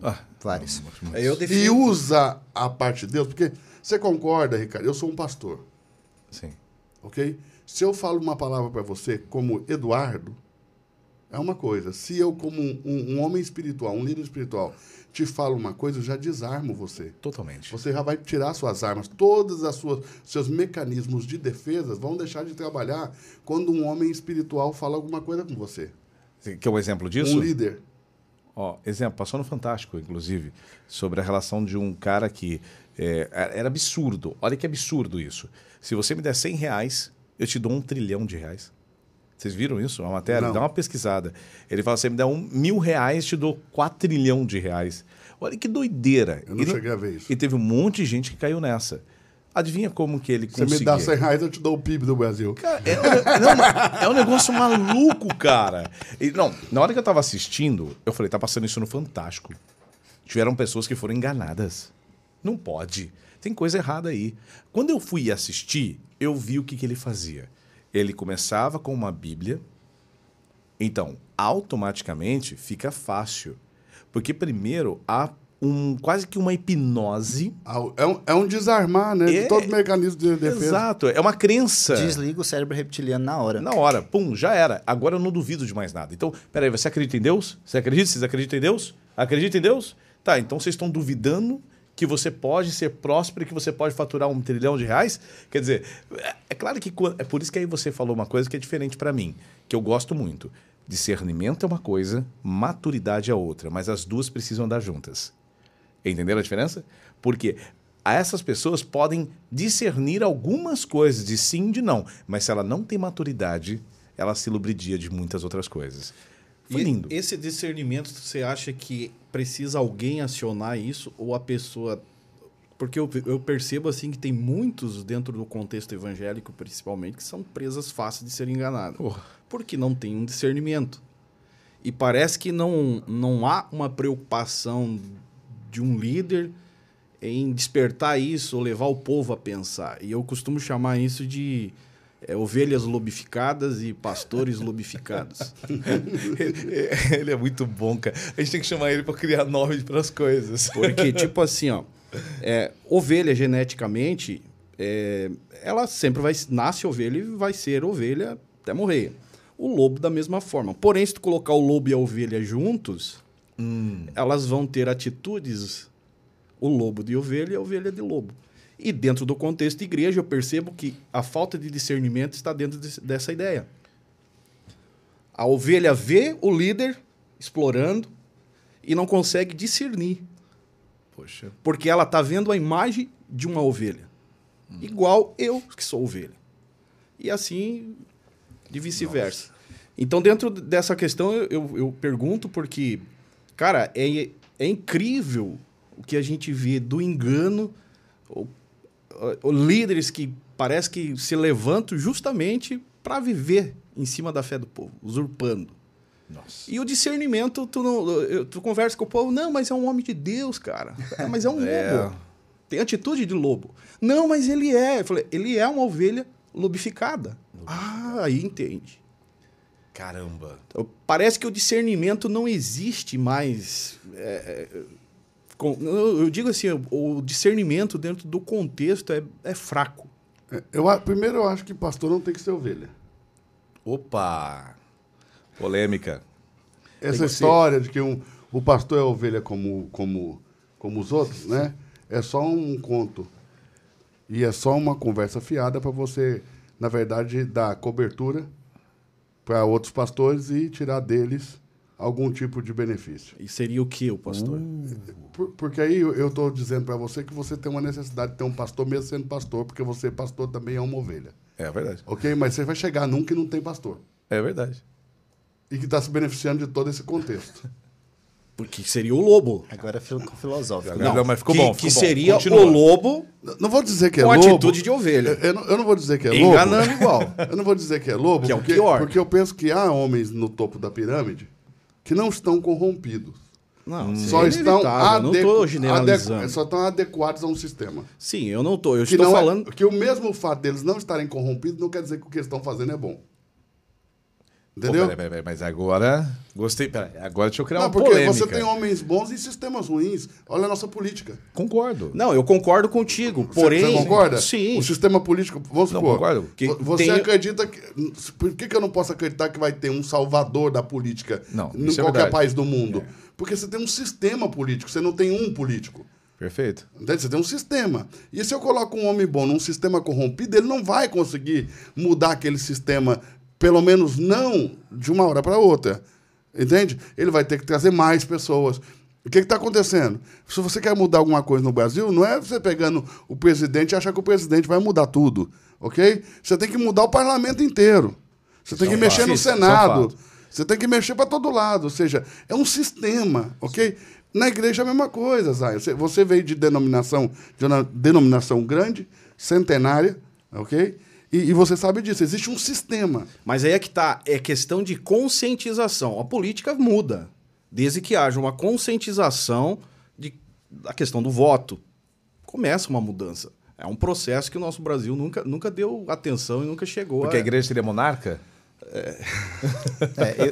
Ah, Vários. Eu E usa a parte de Deus, porque você concorda, Ricardo? Eu sou um pastor. sim. ok? Se eu falo uma palavra para você como Eduardo, é uma coisa. Se eu, como um- um homem espiritual, um líder espiritual, te falo uma coisa, eu já desarmo você. Totalmente. Você já vai tirar suas armas, todas as suas seus mecanismos de defesa vão deixar de trabalhar quando um homem espiritual fala alguma coisa com você. Que é um exemplo disso? Um líder. Ó, exemplo, passou no Fantástico, inclusive, sobre a relação de um cara que é, era absurdo. Olha que absurdo isso. Se você me der 100 reais, eu te dou um trilhão de reais. Vocês viram isso? A matéria? Não. Dá uma pesquisada. Ele fala: você me der um mil reais, te dou 4 trilhão de reais. Olha que doideira. Eu não E cheguei a ver isso. E teve um monte de gente que caiu nessa. Adivinha como que ele Você conseguiu? me dá 100 reais, eu te dou o PIB do Brasil. É, um- não, é um negócio maluco, cara. E, não, na hora que eu tava assistindo, eu falei, tá passando isso no Fantástico. Tiveram pessoas que foram enganadas. Não pode. Tem coisa errada aí. Quando eu fui assistir, eu vi o que, que ele fazia. Ele começava com uma Bíblia. Então, automaticamente fica fácil. Porque primeiro há um, quase que uma hipnose. É um, é um desarmar, né? É. De todo mecanismo de defesa. Exato. É uma crença. Desliga o cérebro reptiliano na hora. Na hora, pum, já era. Agora eu não duvido de mais nada. Então, peraí, você acredita em Deus? Você acredita? Vocês acreditam em Deus? Acredita em Deus? Tá, então vocês estão duvidando que você pode ser próspero e que você pode faturar um trilhão de reais? Quer dizer, é, claro que é por isso que aí você falou uma coisa que é diferente para mim, que eu gosto muito. Discernimento é uma coisa, maturidade é outra, mas as duas precisam andar juntas. Entenderam a diferença? Porque essas pessoas podem discernir algumas coisas de sim e de não, mas se ela não tem maturidade, ela se lubridia de muitas outras coisas. Foi E lindo. Esse discernimento, você acha que precisa alguém acionar isso ou a pessoa. Porque eu, eu percebo assim que tem muitos dentro do contexto evangélico, principalmente, que são presas fáceis de ser enganadas. Porque não tem um discernimento. E parece que não, não há uma preocupação de um líder em despertar isso ou levar o povo a pensar. E eu costumo chamar isso de é, ovelhas lobificadas e pastores lobificados. ele é muito bom, cara. A gente tem que chamar ele para criar nomes para as coisas. Porque, tipo assim, ó, é, ovelha geneticamente, é, ela sempre vai nasce ovelha e vai ser ovelha até morrer. O lobo da mesma forma. Porém, se tu colocar o lobo e a ovelha juntos, elas vão ter atitudes o lobo de ovelha e a ovelha de lobo. E dentro do contexto de igreja, eu percebo que a falta de discernimento está dentro desse- dessa ideia. A ovelha vê o líder explorando e não consegue discernir. Poxa. Porque ela está vendo a imagem de uma ovelha. Igual eu, que sou ovelha. E assim, de vice-versa. Então, dentro dessa questão, eu, eu, eu pergunto porque, cara, é, é incrível o que a gente vê do engano, o- líderes que parece que se levantam justamente para viver em cima da fé do povo, usurpando. Nossa. E o discernimento, tu, não, tu conversa com o povo, não, mas é um homem de Deus, cara. É, mas é um É. lobo. Tem atitude de lobo. Não, mas ele é. Eu falei, ele é uma ovelha lobificada. Ah, aí entende. Caramba. Então, parece que o discernimento não existe mais. é, é, eu eu digo assim, o discernimento dentro do contexto é, é fraco. É, Eu, primeiro, eu acho que pastor não tem que ser ovelha. Opa! Polêmica. Essa história de que um, o pastor é ovelha como, como, como os outros, né? É só um conto. E é só uma conversa fiada para você, na verdade, dar cobertura para outros pastores e tirar deles algum tipo de benefício. E seria o que, o pastor? Por- porque aí eu- estou dizendo para você que você tem uma necessidade de ter um pastor, mesmo sendo pastor, porque você, pastor, também é uma ovelha. É verdade. Ok? Mas você vai chegar num que não tem pastor. É verdade. E que está se beneficiando de todo esse contexto. Porque seria o lobo. Agora ficou filosófico. Não, Não, mas ficou que, bom, que ficou bom. seria Continua. o lobo Não vou dizer que é com lobo. atitude de ovelha. Eu, eu não, eu não vou dizer que é lobo. Enganando igual. Eu não vou dizer que é lobo, Que é o porque, pior. porque eu penso que há homens no topo da pirâmide que não estão corrompidos. Não, isso Só é estão, eu não estou adequ- adequ- só estão adequados a um sistema. Sim, eu não estou. Eu Que, estou não é- falando. que o mesmo fato deles não estarem corrompidos não quer dizer que o que eles estão fazendo é bom. Entendeu? Pô, peraí, peraí, mas agora. Gostei. Peraí, agora deixa eu criar Não, uma porque polêmica. você tem homens bons e sistemas ruins. Olha a nossa política. Concordo. Não, eu concordo contigo. Você- Porém. você concorda? Sim. O sistema político, vamos Não, supor. concordo. Que vo- você tem- acredita que. Por que, que eu não posso acreditar que vai ter um salvador da política Não, em isso é qualquer verdade. país do mundo? Porque você tem um sistema político, você não tem um político. Perfeito. Entende? Você tem um sistema. E se eu coloco um homem bom num sistema corrompido, ele não vai conseguir mudar aquele sistema, pelo menos não de uma hora para outra. Entende? Ele vai ter que trazer mais pessoas. O que está acontecendo? Se você quer mudar alguma coisa no Brasil, não é você pegando o presidente e achar que o presidente vai mudar tudo. Ok? Você tem que mudar o parlamento inteiro. Você tem é que um mexer no é Senado. Você tem que mexer para todo lado. Ou seja, é um sistema, ok? Na igreja é a mesma coisa, Zay. Você, você veio de denominação, de uma denominação grande, centenária, ok? E, e você sabe disso. Existe um sistema. Mas aí é que tá, é questão de conscientização. A política muda, desde que haja uma conscientização de, da questão do voto. Começa uma mudança. É um processo que o nosso Brasil nunca, nunca deu atenção e nunca chegou Porque a a... igreja seria monarca? É,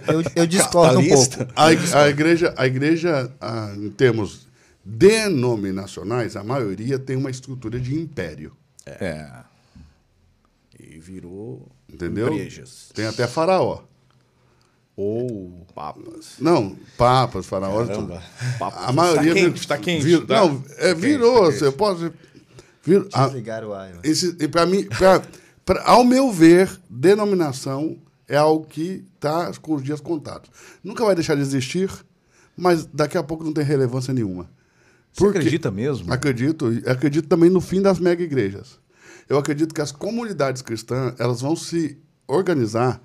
eu, eu- eu discordo um pouco. A, a igreja, a igreja ah, em termos denominacionais, a maioria tem uma estrutura de império. É. Virou Entendeu? igrejas. Tem até faraó. Ou papas. Não, papas, faraós. Caramba. A maioria. Tá quente, vir- tá quente, vir- tá? Não, é, Tá virou. quente, tá Você pode. Vir, Desligar o ar. esse, e pra mim, pra- pra- ao meu ver, denominação é algo que está com os dias contados. Nunca vai deixar de existir, mas daqui a pouco não tem relevância nenhuma. Você Porque- acredita mesmo? Acredito. e Acredito também no fim das mega igrejas. Eu acredito que as comunidades cristãs elas vão se organizar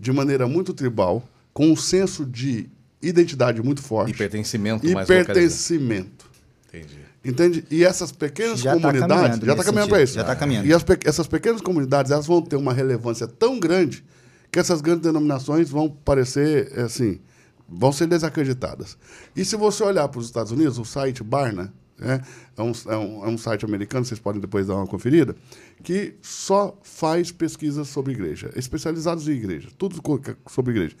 de maneira muito tribal, com um senso de identidade muito forte E pertencimento e mais pertencimento. Entendi. Entende? E essas pequenas Já tá comunidades. caminhando já está caminhando para isso. já tá caminhando. E as pe- essas pequenas comunidades elas vão ter uma relevância tão grande que essas grandes denominações vão parecer assim, vão ser desacreditadas. E se você olhar para os Estados Unidos, o site Barna, né, é, um, é, um, é um site americano, vocês podem depois dar uma conferida, que só faz pesquisas sobre igreja, especializados em igreja, tudo co- sobre igreja.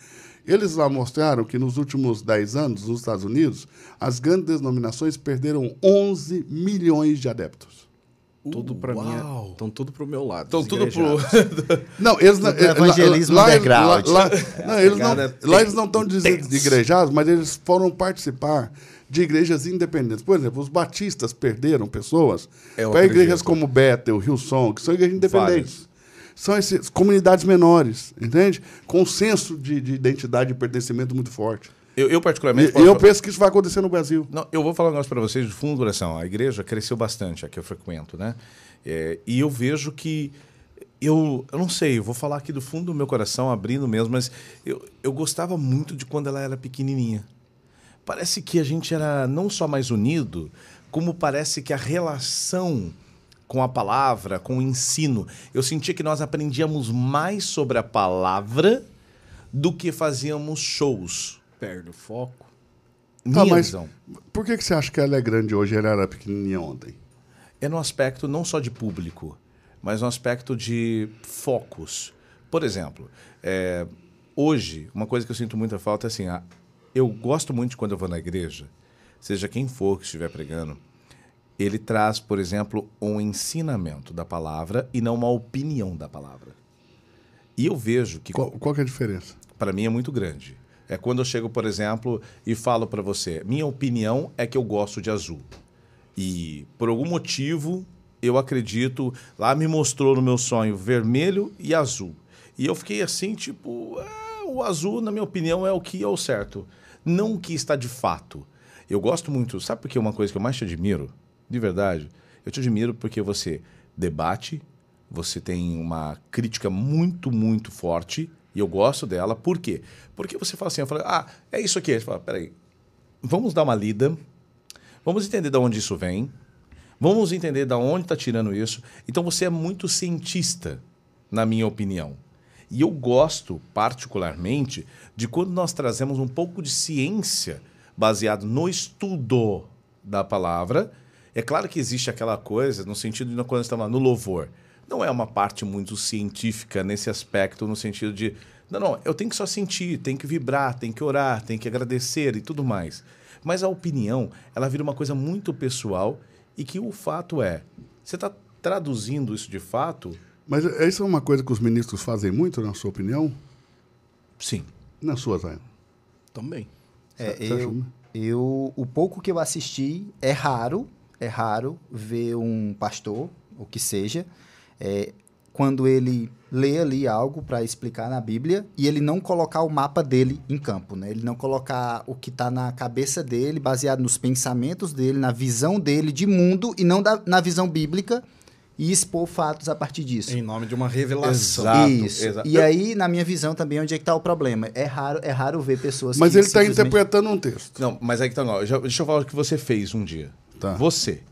Eles lá mostraram que nos últimos 10 anos, nos Estados Unidos, as grandes denominações perderam 11 milhões de adeptos. Tudo pra mim. Estão tudo pro meu lado. Os tudo pro. Não, eles não. Tudo evangelismo lá, lá, underground. lá- não, eles não, pegada lá eles não estão dizendo de igrejados, mas eles foram participar de igrejas independentes. Por exemplo, os batistas perderam pessoas É, para igrejas como Bethel, Hillsong, que são igrejas independentes. São essas comunidades menores, entende? Com um senso de, de identidade e pertencimento muito forte. Eu, eu particularmente. e eu penso que isso vai acontecer no Brasil. Não, eu vou falar um negócio para vocês de fundo do coração. A igreja cresceu bastante, a que eu frequento, né? É, e eu vejo que. Eu, eu não sei, eu vou falar aqui do fundo do meu coração, abrindo mesmo, mas eu, eu gostava muito de quando ela era pequenininha. Parece que a gente era não só mais unido, como parece que a relação com a palavra, com o ensino, eu sentia que nós aprendíamos mais sobre a palavra do que fazíamos shows. Perde o foco. Minha Tá, mas visão. por que, que você acha que ela é grande hoje e ela era pequenininha ontem? é no aspecto não só de público, mas no aspecto de focos. Por exemplo, é, hoje, uma coisa que eu sinto muita falta é assim: a- eu gosto muito de quando eu vou na igreja, seja quem for que estiver pregando, ele traz, por exemplo, um ensinamento da palavra e não uma opinião da palavra. E eu vejo que Qual, qual que é a diferença? para mim é muito grande. É quando eu chego, por exemplo, e falo para você, minha opinião é que eu gosto de azul. E por algum motivo, eu acredito, lá me mostrou no meu sonho vermelho e azul. E eu fiquei assim, tipo, "Ah, o azul, na minha opinião, é o que é o certo, não o que está de fato. Eu gosto muito, sabe por que uma coisa que eu mais te admiro? De verdade, eu te admiro porque você debate, você tem uma crítica muito, muito forte, e eu gosto dela. Por quê? Porque você fala assim, eu falo, ah, é isso aqui. Você fala, peraí, vamos dar uma lida, vamos entender de onde isso vem, vamos entender de onde está tirando isso. Então você é muito cientista, na minha opinião. E eu gosto, particularmente, de quando nós trazemos um pouco de ciência baseado no estudo da palavra. É claro que existe aquela coisa, no sentido de quando estamos lá no louvor. não é uma parte muito científica nesse aspecto, no sentido de, não, não, eu tenho que só sentir, tenho que vibrar, tenho que orar, tenho que agradecer e tudo mais. Mas a opinião, ela vira uma coisa muito pessoal e que o fato é, você está traduzindo isso de fato? Mas isso é uma coisa que os ministros fazem muito, na sua opinião? Sim. Na sua, Zé? Também. É, Você acha, eu, eu, o pouco que eu assisti, é raro, é raro ver um pastor, o que seja, é, quando ele lê ali algo para explicar na Bíblia e ele não colocar o mapa dele em campo, né? Ele não colocar o que está na cabeça dele, baseado nos pensamentos dele, na visão dele de mundo e não da- na visão bíblica e expor fatos a partir disso. Em nome de uma revelação. Exato, Isso. exato. E aí, na minha visão também, onde é que está o problema? É raro, é raro ver pessoas Mas que ele está simplesmente- interpretando um texto. Não, mas aí que tá, não. Já- Deixa eu falar o que você fez um dia. Tá. Você.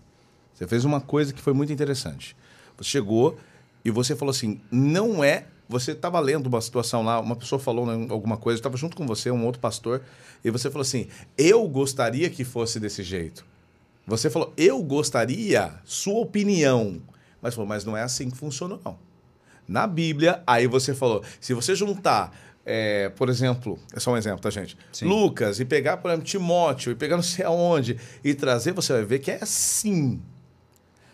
Você fez uma coisa que foi muito interessante. Você chegou e você falou assim: não é. Você estava lendo uma situação lá, uma pessoa falou né, alguma coisa, estava junto com você, um outro pastor, e você falou assim: eu gostaria que fosse desse jeito. Você falou: eu gostaria, sua opinião. Mas falou: mas não é assim que funciona, não. Na Bíblia, aí você falou: se você juntar, é, por exemplo, é só um exemplo, tá, gente? Sim. Lucas e pegar, por exemplo, Timóteo e pegar não sei aonde e trazer, você vai ver que é assim.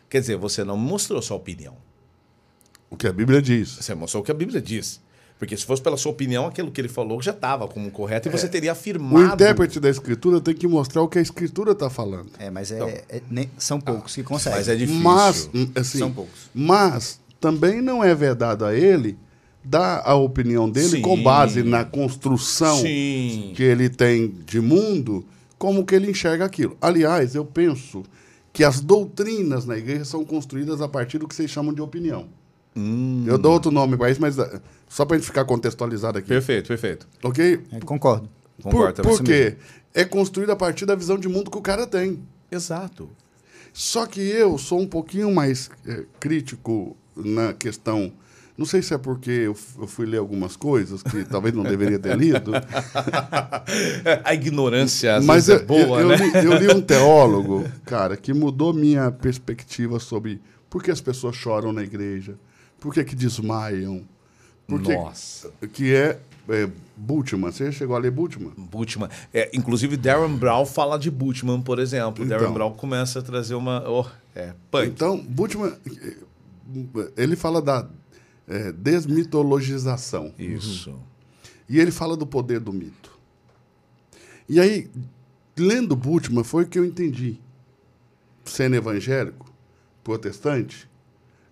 Quer dizer, você não mostrou sua opinião. O que a Bíblia diz. Você mostrou o que a Bíblia diz. Porque se fosse pela sua opinião, aquilo que ele falou já estava como correto e você teria O afirmado. intérprete da Escritura tem que mostrar o que a Escritura está falando. É, mas é, Então. é- nem- são poucos que conseguem. Mas é difícil. Mas, hum, assim, São poucos. mas também não é vedado a ele dar a opinião dele Sim. com base na construção Sim. que ele tem de mundo, como que ele enxerga aquilo. Aliás, eu penso que as doutrinas na igreja são construídas a partir do que vocês chamam de opinião. Hum. Eu dou outro nome para isso, mas eh, só para a gente ficar contextualizado aqui. Perfeito, perfeito. Ok? É, concordo. Por, Concordo também. por quê? É construído a partir da visão de mundo que o cara tem. Exato. Só que eu sou um pouquinho mais eh, crítico na questão. Não sei se é porque eu, eu fui ler algumas coisas que talvez não deveria ter lido, A ignorância às mas vezes eu, é boa, eu, né? li, eu li um teólogo, cara, que mudou minha perspectiva sobre por que as pessoas choram na igreja, por que, que desmaiam, por que, Nossa. que é, é Bultmann. Você chegou a ler Bultmann? Bultmann. É, inclusive, Darren Brown fala de Bultmann, por exemplo. Então. Darren Brown começa a trazer uma. Oh, é, punk. Então, Bultmann, eh, ele fala da eh, desmitologização. Isso. E ele fala do poder do mito. E aí, lendo Bultmann, foi o que eu entendi. Sendo evangélico, protestante,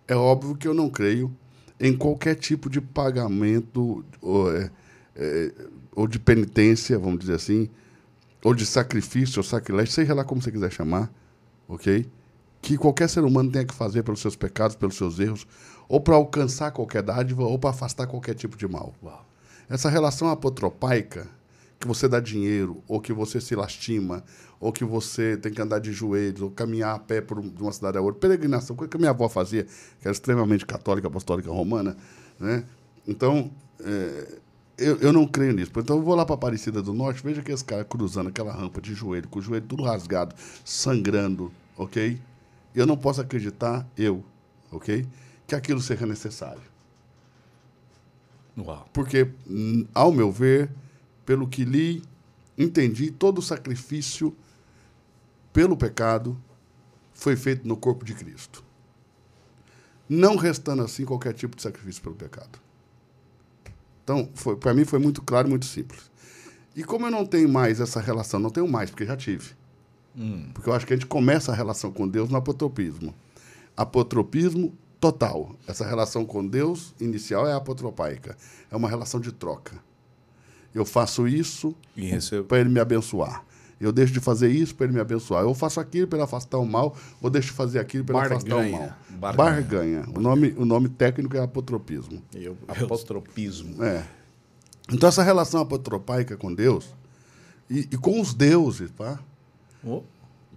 é óbvio que eu não creio em qualquer tipo de pagamento ou, é, é, ou de penitência, vamos dizer assim, ou de sacrifício ou sacrilégio, seja lá como você quiser chamar, ok? Que qualquer ser humano tenha que fazer pelos seus pecados, pelos seus erros, ou para alcançar qualquer dádiva, ou para afastar qualquer tipo de mal. Uau. Essa relação apotropaica, que você dá dinheiro, ou que você se lastima, ou que você tem que andar de joelhos, ou caminhar a pé por de uma cidade a outra, peregrinação, coisa que a minha avó fazia, que era extremamente católica, apostólica romana, né? Então, é, eu, eu não creio nisso. Então, eu vou lá para Aparecida do Norte, veja aqueles caras cruzando aquela rampa de joelho, com o joelho tudo rasgado, sangrando, ok? Eu não posso acreditar, eu, ok? Que aquilo seja necessário. Uau. Porque, ao meu ver, pelo que li, entendi, todo o sacrifício pelo pecado foi feito no corpo de Cristo. Não restando assim qualquer tipo de sacrifício pelo pecado. Então, para mim foi muito claro e muito simples. E como eu não tenho mais essa relação, não tenho mais, porque já tive. Porque eu acho que a gente começa a relação com Deus no apotropismo. Apotropismo total. Essa relação com Deus inicial é apotropaica. É uma relação de troca. Eu faço isso para ele me abençoar. Eu deixo de fazer isso para ele me abençoar. Eu faço aquilo para ele afastar o mal, ou deixo de fazer aquilo para ele afastar o mal. Barganha. Barganha. O nome, o nome técnico é apotropismo. Eu, Apotropismo. É. Então, essa relação apotropaica com Deus e, e com os deuses, tá? Oh,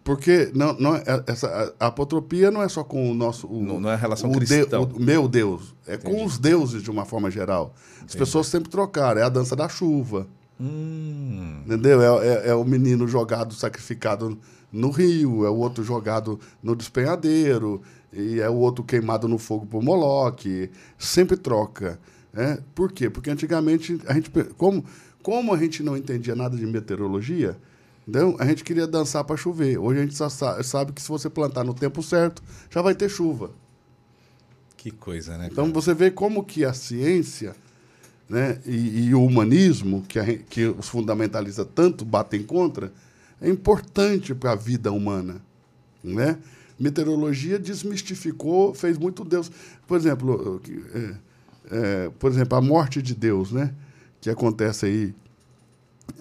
Porque não, não é- essa, a apotropia não é só com o nosso. O, Não- não é relação o cristã. o meu Deus. É com os deuses de uma forma geral. As pessoas sempre trocaram. É a dança da chuva. Hum. Entendeu? É, é- é o menino jogado, sacrificado no rio, é o outro jogado no despenhadeiro, e é o outro queimado no fogo por Moloque. Sempre troca. Né? Por quê? Porque antigamente, a gente, como, como a gente não entendia nada de meteorologia, então, a gente queria dançar para chover. Hoje a gente sabe que se você plantar no tempo certo, já vai ter chuva. Que coisa, né? Então cara? você vê como que a ciência né, e, e o humanismo, que, a que os fundamentalistas tanto batem contra, é importante para a vida humana. Né? Meteorologia desmistificou, fez muito Deus. Por exemplo, é, é, por exemplo, a morte de Deus, né? que acontece aí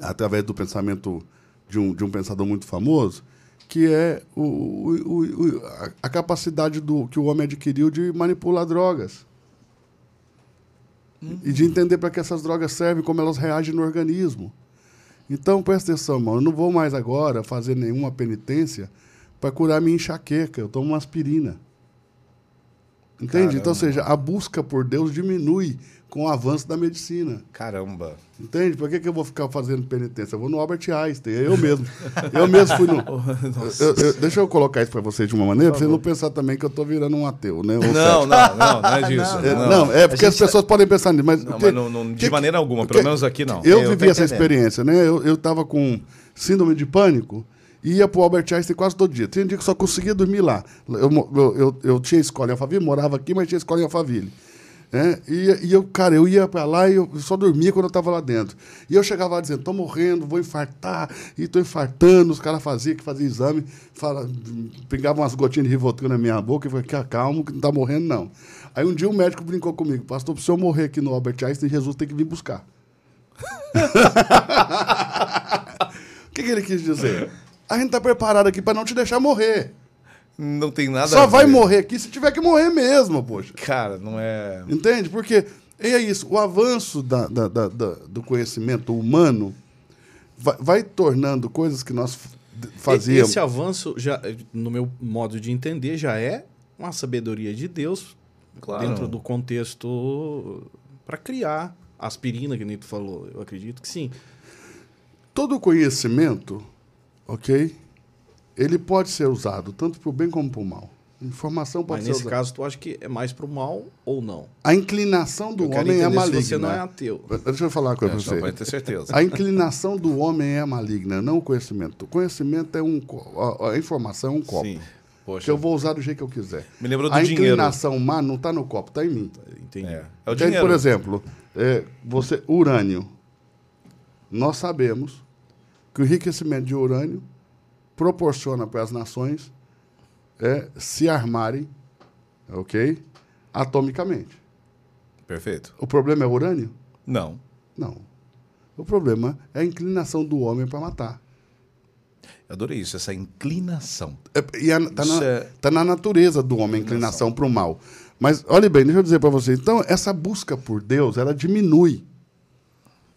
através do pensamento de um, de um pensador muito famoso, que é o, o- o- a capacidade do, que o homem adquiriu de manipular drogas. E de entender para que essas drogas servem, como elas reagem no organismo. Então, presta atenção, mano. Eu não vou mais agora fazer nenhuma penitência para curar minha enxaqueca. Eu tomo uma aspirina. Entende? Então, ou seja, a busca por Deus diminui com o avanço da medicina. Caramba. Entende? Por que, que eu vou ficar fazendo penitência? Eu vou no Albert Einstein, é eu mesmo. eu mesmo fui no. Eu- eu- deixa eu colocar isso para vocês de uma maneira, para vocês não pensar também que eu tô virando um ateu, né? Não, não, não, não é disso. É, não, é porque as pessoas podem pensar nisso, mas. Não, mas não- não- de que- maneira alguma, pelo menos aqui não. Eu, Eu vivi essa entendendo. experiência, né? Eu, eu tava com síndrome de pânico ia pro Albert Einstein quase todo dia. Tinha dia que só conseguia dormir lá. Eu, eu, eu, eu tinha escola em Alphaville, morava aqui, mas tinha escola em Alphaville. né? E, e eu, cara, eu ia pra lá e eu só dormia quando eu tava lá dentro. E eu chegava lá dizendo, tô morrendo, vou infartar, e tô infartando. Os caras faziam, que faziam exame, fala, pingavam umas gotinhas de Rivotril na minha boca e falei, "Cá, calma, que não tá morrendo, não. Aí um dia o médico brincou comigo, pastor, se eu morrer aqui no Albert Einstein, Jesus tem que vir buscar. O que, que ele quis dizer? A gente tá preparado aqui para não te deixar morrer. Não tem nada Só a vai ver. morrer aqui se tiver que morrer mesmo, poxa. Cara, não é. Entende? Porque é isso, o avanço da- da- da- da- do conhecimento humano vai, vai tornando coisas que nós fazíamos. Esse avanço, já, no meu modo de entender, já é uma sabedoria de Deus Claro. dentro do contexto para criar a aspirina, que nem tu falou. Eu acredito que sim. Todo conhecimento, ok? Ele pode ser usado tanto para o bem como para o mal. Informação pode Mas ser nesse usada. caso, tu acha que é mais pro mal ou não? A inclinação do Eu homem é maligna. você não é ateu. Deixa eu falar coisa É, para você. pode ter certeza. A inclinação do homem é maligna, não o conhecimento. O conhecimento é um. A, a informação é um copo. Sim, Que Poxa, eu vou usar do jeito que eu quiser. me lembrou do a dinheiro. inclinação má não está no copo, está em mim. entendi. É, é o Entende? dinheiro. Por exemplo, é, você, urânio. Nós sabemos que o enriquecimento de urânio proporciona para as nações é, se armarem, ok? Atomicamente. Perfeito. O problema é o urânio? Não. Não. O problema é a inclinação do homem para matar. Eu adorei isso, essa inclinação. É, E a, tá, na, é- tá na natureza do homem a inclinação para o mal. Mas, olha bem, deixa eu dizer para você. Então, essa busca por Deus, ela diminui.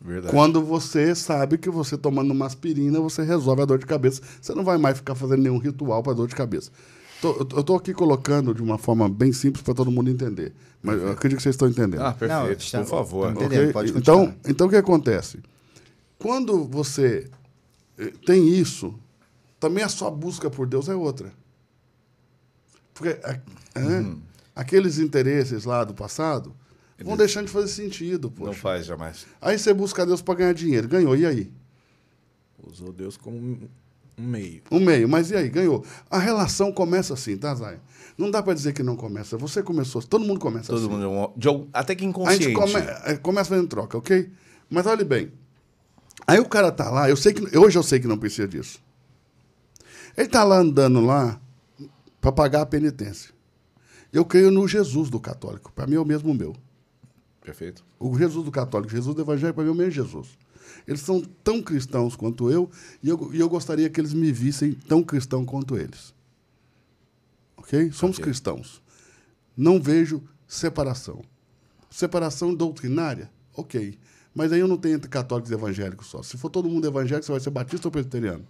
Verdade. Quando você sabe que você tomando uma aspirina, você resolve a dor de cabeça. Você não vai mais ficar fazendo nenhum ritual para dor de cabeça. Tô- eu estou aqui colocando de uma forma bem simples para todo mundo entender. Mas eu acredito que vocês estão entendendo. Ah, perfeito. está- Por favor. Entendeu? Entendendo, Ok? pode então, continuar. então, o que acontece? Quando você eh, tem isso, também a sua busca por Deus é outra. Porque a- é, Uhum. aqueles interesses lá do passado vão deixando de fazer sentido. Não Poxa. faz jamais. Aí você busca Deus para ganhar dinheiro. Ganhou, e aí? Usou Deus como um meio. Um meio, mas e aí? Ganhou. A relação começa assim, tá, Zay? Não dá para dizer que não começa. Você começou, todo mundo começa Todo assim. mundo, algum- de algum- até que A inconsciente. gente come, é, começa fazendo troca, ok? Mas olhe bem. Aí o cara tá lá, eu sei que hoje eu sei que não precisa disso. Ele tá lá andando lá para pagar a penitência. Eu creio no Jesus do católico. Para mim é o mesmo meu. Perfeito. O Jesus do católico, Jesus do evangelho, para mim é o mesmo Jesus. Eles são tão cristãos quanto eu e, eu, e eu gostaria que eles me vissem tão cristão quanto eles. Ok? Somos Ok. cristãos. Não vejo separação. Separação doutrinária? Ok. Mas aí eu não tenho entre católicos e evangélicos só. Se for todo mundo evangélico, você vai ser batista ou presbiteriano.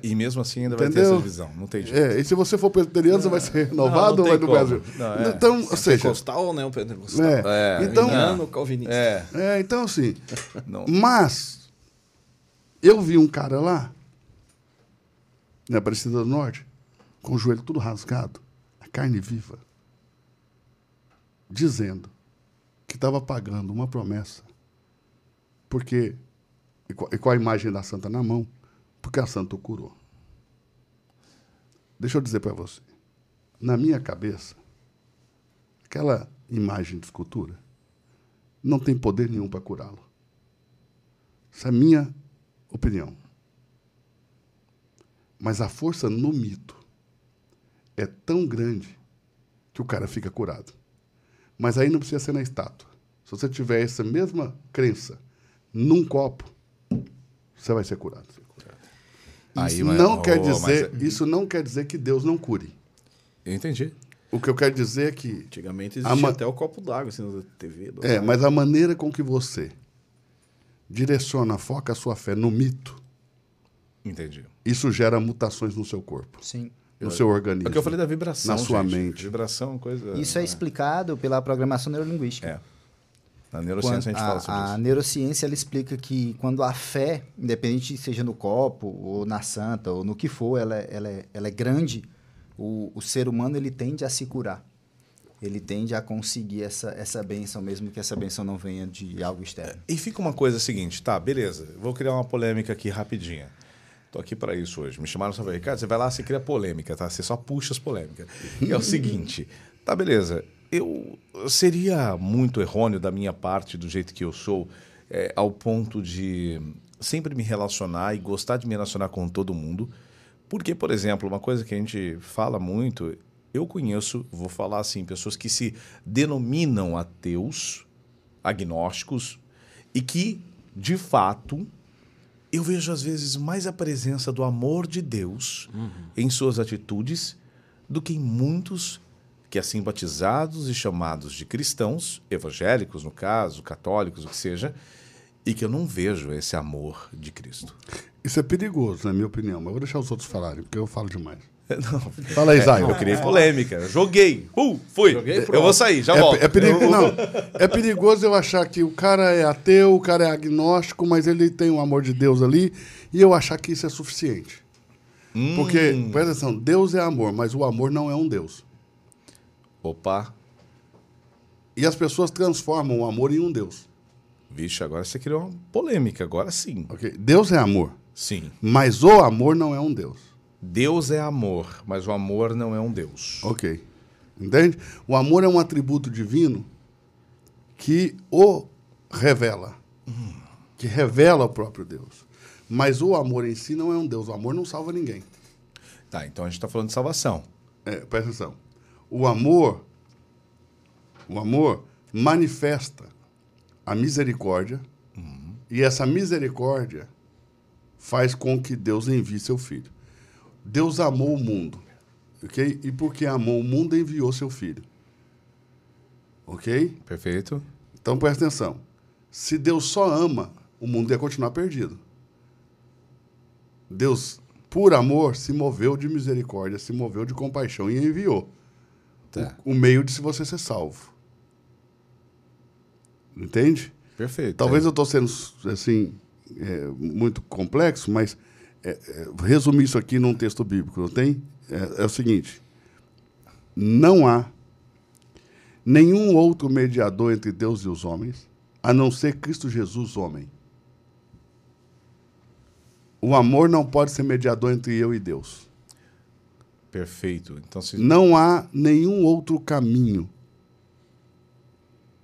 E mesmo assim ainda vai ter Entendeu? essa divisão. Não tem jeito. É, e se você for presbiteriano, você vai ser renovado não ou vai no como. Brasil? Não, é. Então, ou seja, Pentecostal ou não pentecostal? é, É, então, calvinista? É. é, então assim, Não. Mas eu vi um cara lá na Aparecida do Norte, com o joelho tudo rasgado, a carne viva, dizendo que estava pagando uma promessa, porque, e com- a imagem da santa na mão, porque a santa o curou. Deixa eu dizer para você, na minha cabeça, aquela imagem de escultura não tem poder nenhum para curá-lo. Essa é a minha opinião. Mas a força no mito é tão grande que o cara fica curado. Mas aí não precisa ser na estátua. Se você tiver essa mesma crença num copo, você vai ser curado. Aí, Isso mas- não oh, quer mas dizer, é- isso não quer dizer que Deus não cure. Eu entendi. O que eu quero dizer é que Antigamente existia ma- até o copo d'água assim, na TV. é, mas a maneira com que você direciona, foca a sua fé no mito, Entendi. isso gera mutações no seu corpo, Sim. no seu organismo. É o que eu falei da vibração. Na sua gente. mente. Vibração é coisa. Isso é explicado pela programação neurolinguística. É. Na neurociência a gente Quando- fala sobre a isso. neurociência ela explica que quando a fé, independente seja no copo, ou na santa, ou no que for, ela, é- ela, é, ela é grande, o, o ser humano ele tende a se curar. Ele tende a conseguir essa, essa benção, mesmo que essa benção não venha de algo externo. E fica uma coisa seguinte, tá, beleza. Vou criar uma polêmica aqui rapidinha. Tô aqui para isso hoje. Me chamaram só para Ricardo, você vai lá, você cria polêmica, tá? Você só puxa as polêmicas. E é o seguinte, tá, beleza. Eu seria muito errôneo da minha parte, do jeito que eu sou, é, ao ponto de sempre me relacionar e gostar de me relacionar com todo mundo. Porque, por exemplo, uma coisa que a gente fala muito, eu conheço, vou falar assim, pessoas que se denominam ateus, agnósticos, e que, de fato, eu vejo às vezes mais a presença do amor de Deus em suas atitudes do que em muitos que assim batizados e chamados de cristãos, evangélicos no caso, católicos, o que seja, e que eu não vejo esse amor de Cristo. Isso é perigoso, na minha opinião, mas eu vou deixar os outros falarem, porque eu falo demais. Não, Fala aí, Zay. eu criei polêmica, joguei, uh, fui, Joguei, eu vou sair, já É, volto. é, perigo, não, é perigoso eu achar que o cara é ateu, o cara é agnóstico, mas ele tem o amor de Deus ali, e eu achar que isso é suficiente. Porque, presta atenção, Deus é amor, mas o amor não é um Deus. Opa, E as pessoas transformam o amor em um Deus. vixe, agora você criou uma polêmica, agora sim. ok? Deus é amor, Sim. mas o amor não é um Deus. Deus é amor, mas o amor não é um Deus. Ok. Entende? O amor é um atributo divino que o revela. Que revela o próprio Deus. Mas o amor em si não é um Deus. O amor não salva ninguém. Tá, então a gente está falando de salvação. É, presta atenção. O amor, o amor manifesta a misericórdia e essa misericórdia faz com que Deus envie seu filho. Deus amou o mundo, ok? E porque amou o mundo, enviou seu filho, ok? Perfeito? Então presta atenção. Se Deus só ama, o mundo ia continuar perdido. Deus, por amor, se moveu de misericórdia, se moveu de compaixão e enviou Tá. o, o meio de se você ser salvo. Entende? Perfeito. Talvez eu estou sendo assim é, muito complexo, mas é, é, resumir isso aqui num texto bíblico, não tem? É, é o seguinte: não há nenhum outro mediador entre Deus e os homens, a não ser Cristo Jesus, homem. O amor não pode ser mediador entre eu e Deus. Perfeito. Então, se... Não há nenhum outro caminho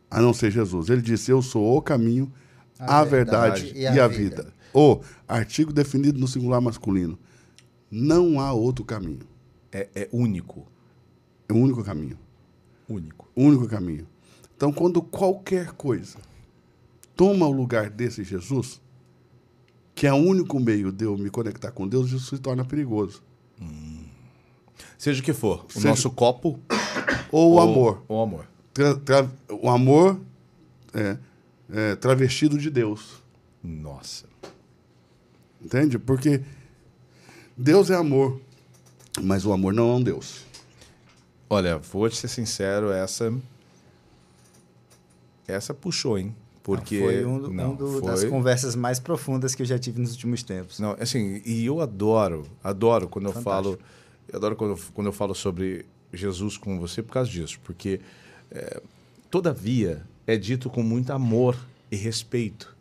a não ser Jesus. Ele disse: Eu sou o caminho, a, A verdade, verdade e e a, a vida. vida. O artigo definido no singular masculino. Não há outro caminho. é, é único. É o único caminho. Único. Único caminho. Então, quando qualquer coisa toma o lugar desse Jesus, que é o único meio de eu me conectar com Deus, isso se torna perigoso. Seja o que for. O Seja- nosso copo. Ou o ou- amor. O amor. Tra- tra- o amor é, é travestido de Deus. Nossa. Entende? Porque Deus é amor, mas o amor não é um Deus. Olha, vou te ser sincero, essa. Essa puxou, hein? Porque foi um, do- não, um do- foi- das conversas mais profundas que eu já tive nos últimos tempos. Não, assim, e eu adoro, adoro quando eu Fantástico. falo, eu adoro quando eu, quando eu falo sobre Jesus com você por causa disso, porque é, todavia é dito com muito amor e respeito.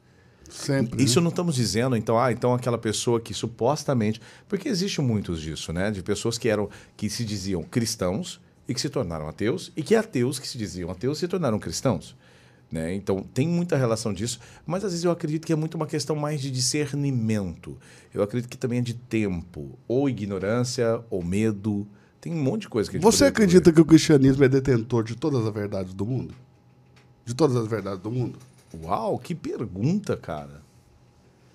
Sempre. Isso né? não estamos dizendo, então, ah, então aquela pessoa que supostamente, porque existe muitos disso, né, de pessoas que eram que se diziam cristãos e que se tornaram ateus e que ateus que se diziam ateus se tornaram cristãos. Né? Então tem muita relação disso, mas às vezes eu acredito que é muito uma questão mais de discernimento. Eu acredito que também é de tempo, ou ignorância, ou medo. Tem um monte de coisa que a gente Você acredita que o cristianismo é detentor de todas as verdades do mundo? De todas as verdades do mundo? Uau, que pergunta, cara.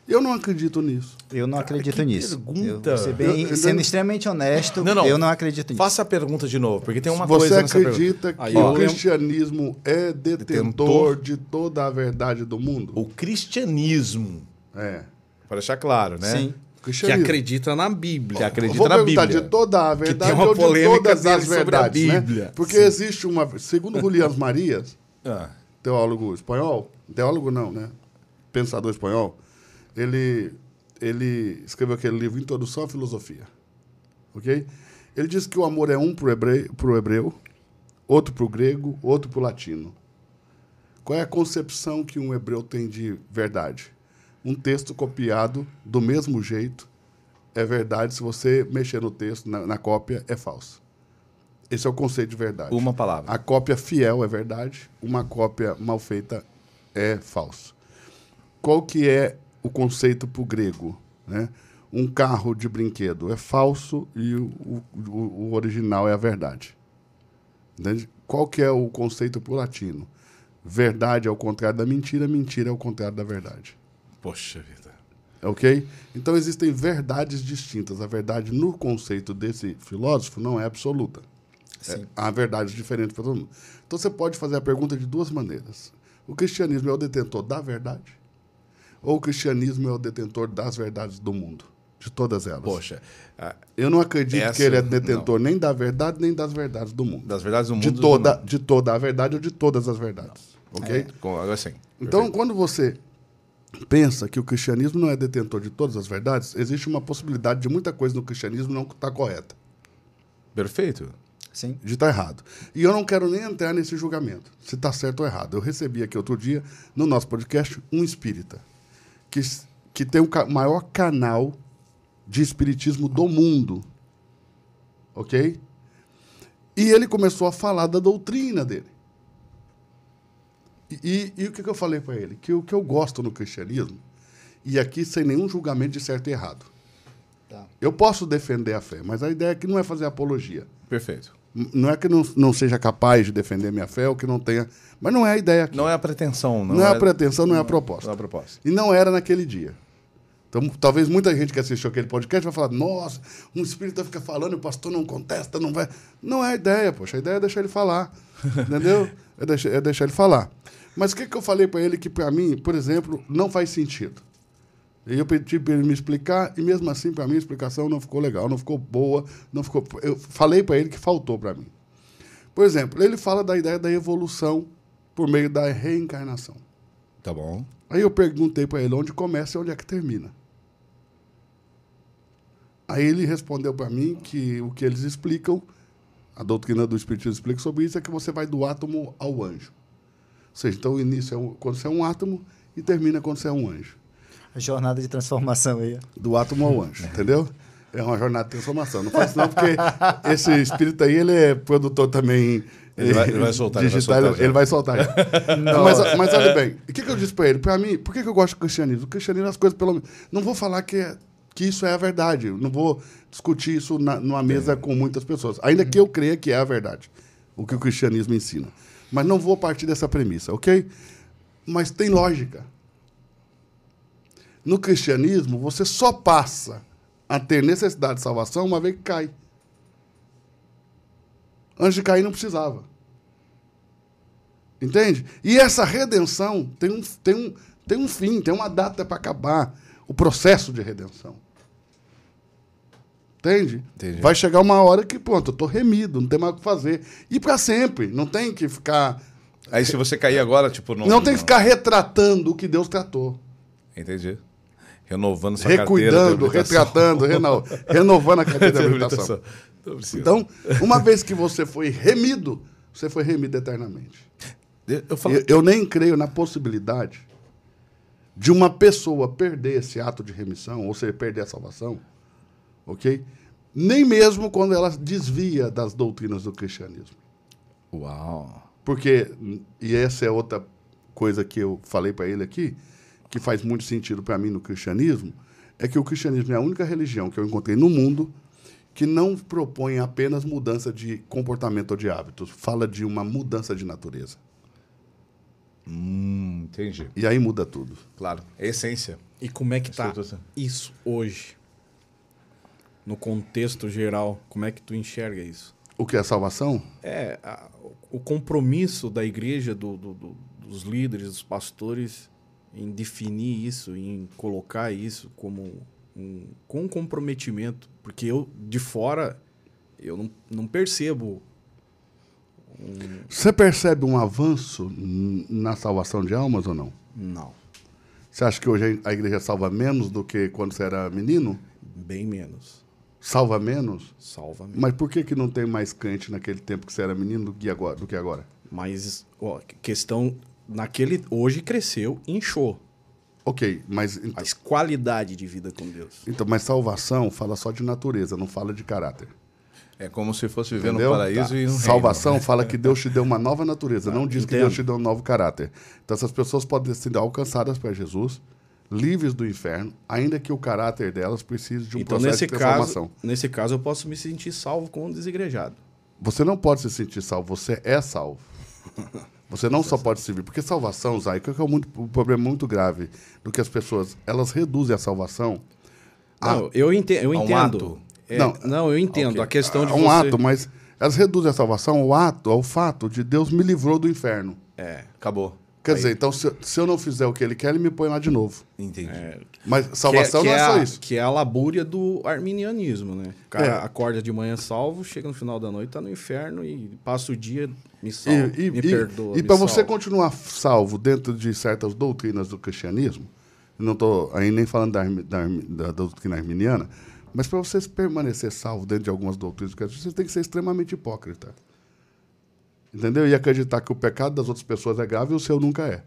Eu não acredito nisso. Eu não acredito que nisso. pergunta. Eu, bem- Eu- eu sendo não- extremamente honesto, Não, não. eu não acredito nisso. Faça a pergunta de novo, porque tem uma Você coisa pergunta. acredita que Aí o eu cristianismo é detentor, Detentor. de toda a verdade do mundo? O cristianismo, É. para deixar claro, né? Sim. Que acredita na Bíblia. Que acredita Vou na perguntar Bíblia. de toda a verdade tem uma ou de polêmica todas as dele sobre a verdades, né? Bíblia. Porque existe uma... Segundo Julián Marias, Ah, teólogo espanhol, teólogo não, né? Pensador espanhol, ele, ele escreveu aquele livro Introdução à Filosofia, ok? Ele diz que o amor é um para o hebreu, pro hebreu, outro para o grego, outro para o latino. Qual é a concepção que um hebreu tem de verdade? Um texto copiado do mesmo jeito é verdade, se você mexer no texto, na, na cópia, é falso. Esse é o conceito de verdade. uma palavra. A cópia fiel é verdade, uma cópia mal feita é falso. Qual que é o conceito para o grego? Né? Um carro de brinquedo é falso e o, o- o original é a verdade. Entende? Qual que é o conceito para o latino? Verdade é o contrário da mentira, mentira é o contrário da verdade. Poxa vida. Ok? Então existem verdades distintas. A verdade no conceito desse filósofo não é absoluta. É, há verdades diferentes para todo mundo. Então você pode fazer a pergunta de duas maneiras. O cristianismo é o detentor da verdade? Ou o cristianismo é o detentor das verdades do mundo? De todas elas. Poxa, ah, Eu não acredito Essa- que ele é detentor nem da verdade, nem das verdades do mundo. das verdades do mundo. De toda, de toda a verdade ou de todas as verdades. Ok? Com- Agora sim. Então, quando você pensa que o cristianismo não é detentor de todas as verdades, existe uma possibilidade de muita coisa no cristianismo não estar correta, Perfeito. Sim. de estar errado. E eu não quero nem entrar nesse julgamento, se está certo ou errado. Eu recebi aqui outro dia, no nosso podcast, um espírita, que, que tem o maior canal de espiritismo do mundo. Ok? E ele começou a falar da doutrina dele. E, e- e o que, que eu falei para ele? Que o que eu gosto no cristianismo, e aqui sem nenhum julgamento de certo e errado. Tá. Eu posso defender a fé, mas a ideia aqui não é fazer apologia. Perfeito. Não é que não, não seja capaz de defender minha fé ou que não tenha. Mas não é a ideia aqui. Não é a pretensão. Não, Não, é a pretensão, não é a proposta. Não é a proposta. E não era naquele dia. Então, talvez muita gente que assistiu aquele podcast vai falar: nossa, um espírita fica falando e o pastor não contesta, não vai. Não é a ideia, poxa. A ideia é deixar ele falar. entendeu? É deixar, é deixar ele falar. Mas o que, que eu falei para ele que, para mim, por exemplo, não faz sentido? E eu pedi para ele me explicar, e mesmo assim, para mim, a explicação não ficou legal, não ficou boa, não ficou. Eu falei para ele que faltou para mim. Por exemplo, ele fala da ideia da evolução por meio da reencarnação. Tá bom. Aí eu perguntei para ele onde começa e onde é que termina. Aí ele respondeu para mim que o que eles explicam, a doutrina do Espiritismo explica sobre isso, é que você vai do átomo ao anjo. Ou seja, então o início é quando você é um átomo e termina quando você é um anjo. A jornada de transformação aí. Do átomo ao anjo, entendeu? É uma jornada de transformação. Não faço não, porque esse espírito aí, ele é produtor também... Ele vai- ele vai soltar, ele vai digital, soltar ele vai soltar. Não, mas, mas olha bem, o que, que eu disse para ele? Para mim, por que, que eu gosto do cristianismo? O cristianismo, as coisas, pelo menos. Não vou falar que, é- que isso é a verdade. Não vou discutir isso na, numa mesa com muitas pessoas. Ainda que eu creia que é a verdade, o que o cristianismo ensina. Mas não vou partir dessa premissa, ok? Mas tem lógica. No cristianismo, você só passa a ter necessidade de salvação uma vez que cai. Antes de cair, não precisava. Entende? E essa redenção tem um, tem um, tem um fim, tem uma data para acabar o processo de redenção. Entende? Entendi. Vai chegar uma hora que, pronto, eu estou remido, não tem mais o que fazer. E para sempre. Não tem que ficar Aí se você cair agora, tipo... No, Não tem que ficar retratando o que Deus tratou. Entendi. Renovando sua Recuidando, retratando, reno- renovando a carteira de habilitação. Então, uma vez que você foi remido, você foi remido eternamente. eu falo... Eu, eu nem creio na possibilidade de uma pessoa perder esse ato de remissão, ou seja, perder a salvação, ok? Nem mesmo quando ela desvia das doutrinas do cristianismo. Uau. Porque, e essa é outra coisa que eu falei para ele aqui, que faz muito sentido para mim no cristianismo, é que o cristianismo é a única religião que eu encontrei no mundo que não propõe apenas mudança de comportamento ou de hábitos, fala de uma mudança de natureza. Hum, entendi. E aí muda tudo. Claro. É essência. E como é que tá Isso, hoje? No contexto geral, como é que tu enxerga isso? O que é salvação? É, a- o compromisso da igreja, do- do- do- dos líderes, dos pastores, em definir isso, em colocar isso como um, com um comprometimento. Porque eu, de fora, eu não, não percebo. Você percebe um avanço na salvação de almas ou não? Não, Você acha que hoje a igreja salva menos do que quando você era menino? bem menos. Salva menos? Salva menos. Mas por que, que não tem mais crente naquele tempo que você era menino do que agora? Do que agora? Mas, ó, questão. Naquele. Hoje cresceu, inchou. Ok, mas, ent- Mas qualidade de vida com Deus. então, mas salvação fala só de natureza, não fala de caráter. É como se fosse viver Entendeu? no paraíso Tá. e no Salvação reino. fala que Deus te deu uma nova natureza, não diz que entendo. Deus te deu um novo caráter. Então essas pessoas podem ser alcançadas para Jesus, livres do inferno, ainda que o caráter delas precise de um então, processo nesse de caso, transformação. nesse caso, eu posso me sentir salvo como um desigrejado. Você não pode se sentir salvo, você é salvo. Você não só pode servir, porque salvação, Zay, que é muito, um problema muito grave do que as pessoas, elas reduzem a salvação a, Não, eu, ente eu um entendo. É, Não. não, eu entendo. Ok. A questão de a um você... ato, mas elas reduzem a salvação ao ato, ao fato de Deus me livrou do inferno. É, Acabou. Quer dizer, então se, eu- se eu não fizer o que ele quer, ele me põe lá de novo. Entendi. Mas salvação que não é, só a, isso. Que é a labúria do arminianismo, né? O cara É. acorda de manhã salvo, chega no final da noite, tá no inferno e passa o dia, me salva, E, e, me e- perdoa. e para você continuar salvo dentro de certas doutrinas do cristianismo, não estou aí nem falando da, da, da doutrina arminiana, mas para você permanecer salvo dentro de algumas doutrinas do cristianismo, você tem que ser extremamente hipócrita. Entendeu? E acreditar que o pecado das outras pessoas é grave e o seu nunca é.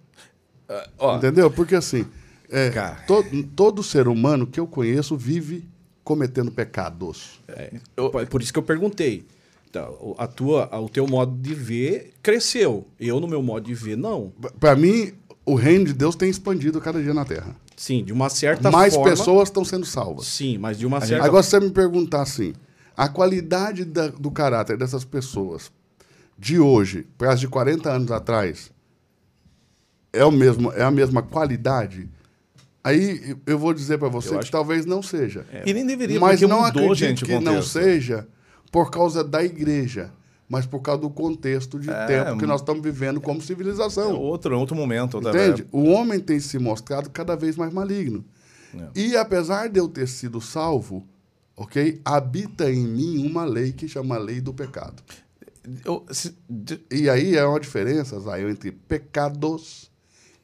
Ah, ó, Entendeu? Porque assim, é, to- todo ser humano que eu conheço vive cometendo pecados. É, por- por isso que eu perguntei. Então, o- a tua, o teu modo de ver cresceu. Eu, no meu modo de ver, não. Para mim, o reino de Deus tem expandido cada dia na Terra. Sim, de uma certa Mais forma. pessoas estão sendo salvas. Sim, mas de uma certa Agora, se você me perguntar assim, a qualidade da- do caráter dessas pessoas de hoje para as de 40 anos atrás é, o mesmo, é a mesma qualidade? Aí eu vou dizer para você Eu que acho- talvez não seja. E nem deveria, Mas não mudou, acredito gente, que não seja por causa da igreja, mas por causa do contexto de É, tempo que nós estamos vivendo como É civilização. outro, é outro momento. Entende? O homem tem se mostrado cada vez mais maligno. É. E apesar de eu ter sido salvo, ok? Habita em mim uma lei que chama lei do pecado. Eu- se- de- E aí é uma diferença, Zay, entre pecados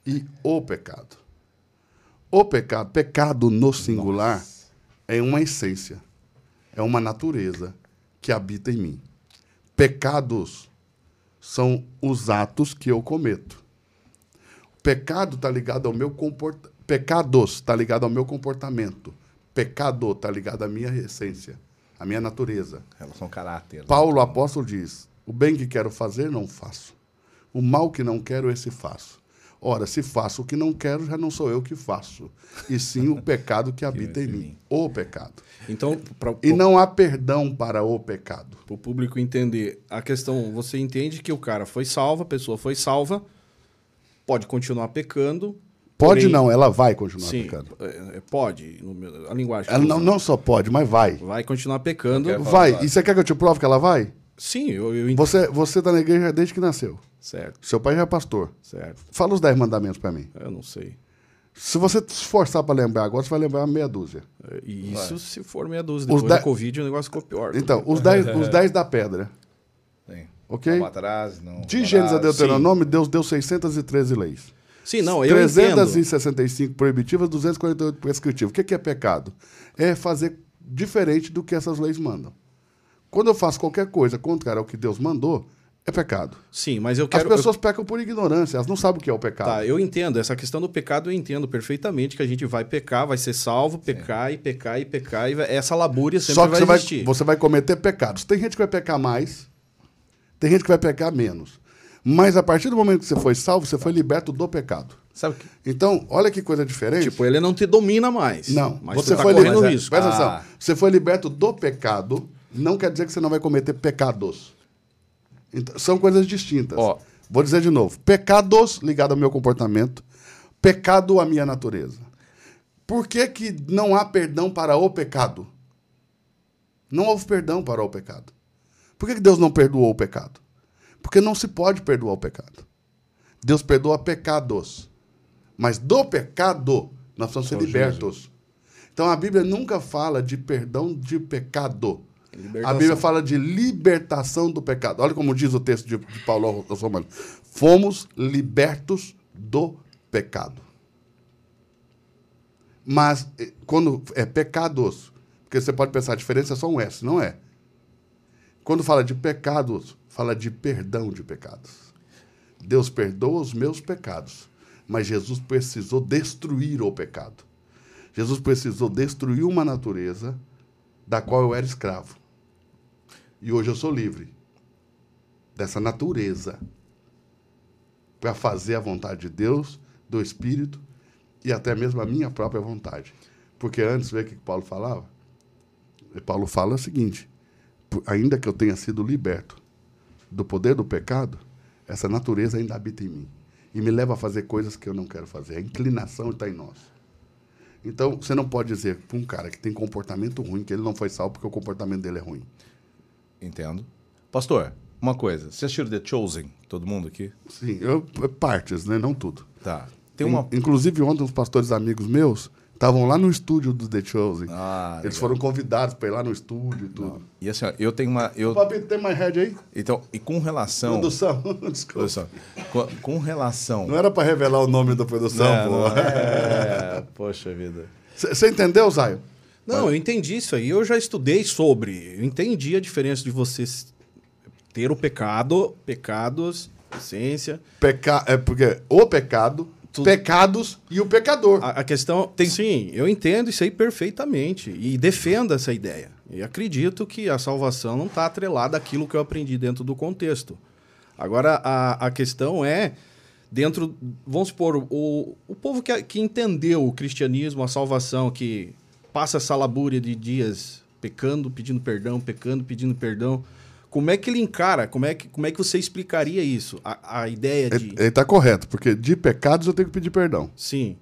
e o pecado. O pecado, pecado no singular, é uma essência, é uma natureza que habita em mim. Pecados são os atos que eu cometo. Pecado está ligado ao meu comportamento. Pecados está ligado ao meu comportamento. Pecado está ligado à minha essência, à minha natureza. relação caráter. Paulo, apóstolo, diz: O bem que quero fazer, não faço. O mal que não quero, esse faço. Ora, se faço o que não quero, já não sou eu que faço, e sim o pecado que habita em mim. O pecado. Então, para E não há perdão para o pecado. o público entender, a questão, você entende que o cara foi salvo, a pessoa foi salva, pode continuar pecando. Pode porém- não, ela vai continuar Sim, pecando. é, é, pode. no meu- a linguagem. Ela não, não só pode, mas vai. Vai continuar pecando. Vai. E você quer que eu te prove que ela vai? Sim, eu, eu entendo. Você você está na igreja desde que nasceu. Certo, Seu pai já é pastor. certo. Fala os dez mandamentos para mim. Eu não sei. Se você se esforçar para lembrar agora, você vai lembrar meia dúzia. É, E isso se for meia dúzia. Os Depois da- da Covid o negócio ficou pior. Então, os dez, os dez da pedra. Sim. Ok? Não atrás, não. De Gênesis a Deuteronômio, Deus deu 613 leis. Sim, não, eu entendo. 365 proibitivas, 248 prescritivas. O que que é pecado? É fazer diferente do que essas leis mandam. Quando eu faço qualquer coisa contrária ao que Deus mandou, é pecado. Sim, mas eu As quero. pessoas pecam por ignorância, elas não sabem o que é o pecado. Tá, eu entendo. Essa questão do pecado eu entendo perfeitamente que a gente vai pecar, vai ser salvo, pecar e pecar e pecar. E vai- essa labúria sempre Só que vai você vai, existir. você vai cometer pecados. Tem gente que vai pecar mais, tem gente que vai pecar menos. Mas a partir do momento que você foi salvo, você foi liberto do pecado. Sabe que? Então, olha que coisa diferente. Tipo, ele não te domina mais. Não, mas você tu tá foi correndo liberto. risco. Presta Ah. atenção. Você foi liberto do pecado, não quer dizer que você não vai cometer pecados. Então, são coisas distintas. Ó. Vou dizer de novo: pecados ligado ao meu comportamento, pecado à minha natureza. Por que, que não há perdão para o pecado? Não houve perdão para o pecado. Por que, que Deus não perdoou o pecado? Porque não se pode perdoar o pecado. Deus perdoa pecados. Mas do pecado, nós precisamos ser libertos. Então a Bíblia nunca fala de perdão de pecado. A. Bíblia fala de libertação do pecado. Olha como diz o texto de, de Paulo aos Romanos: fomos libertos do pecado. Mas eh, quando é pecados, porque você pode pensar, a diferença é só um S, não é? Quando fala de pecados, fala de perdão de pecados. Deus perdoa os meus pecados, mas Jesus precisou destruir o pecado. Jesus precisou destruir uma natureza da qual eu era escravo. E hoje eu sou livre dessa natureza para fazer a vontade de Deus, do Espírito e até mesmo a minha própria vontade. Porque antes, vê o que Paulo falava? Paulo fala o seguinte: "Por- ainda que eu tenha sido liberto do poder do pecado, essa natureza ainda habita em mim e me leva a fazer coisas que eu não quero fazer. A inclinação está em nós. Então, você não pode dizer para um cara que tem comportamento ruim que ele não foi salvo porque o comportamento dele é ruim. Entendo. Pastor, uma coisa. Você assistiu The Chosen? Todo mundo aqui? Sim, eu, partes, né? Não tudo. Tá. Tem uma. In- Inclusive, ontem, uns pastores amigos meus estavam lá no estúdio do The Chosen. Ah, Eles legal. foram convidados para ir lá no estúdio e tudo. E assim, ó, eu tenho uma. Eu... Papito, tem mais head aí? Então, e com relação. Produção. Desculpa. Produção. Com, com relação. Não era para revelar o nome da produção, É, pô. não, é, poxa vida. Você entendeu, Zaio? Não, eu entendi isso aí. Eu já estudei sobre. Eu entendi a diferença de você s- ter o pecado, pecados, essência. Peca... É porque o pecado, Tudo. pecados e o pecador. A, a questão. Sim, eu entendo isso aí perfeitamente. E defendo essa ideia. E acredito que a salvação não está atrelada àquilo que eu aprendi dentro do contexto. Agora, a, a questão é. Dentro, vamos supor, o, o povo que, que entendeu o cristianismo, a salvação, que passa essa labúria de dias pecando, pedindo perdão, pecando, pedindo perdão. Como é que ele encara? Como é que, como é que você explicaria isso? A, a ideia de. Ele está correto, porque de pecados eu tenho que pedir perdão, Sim,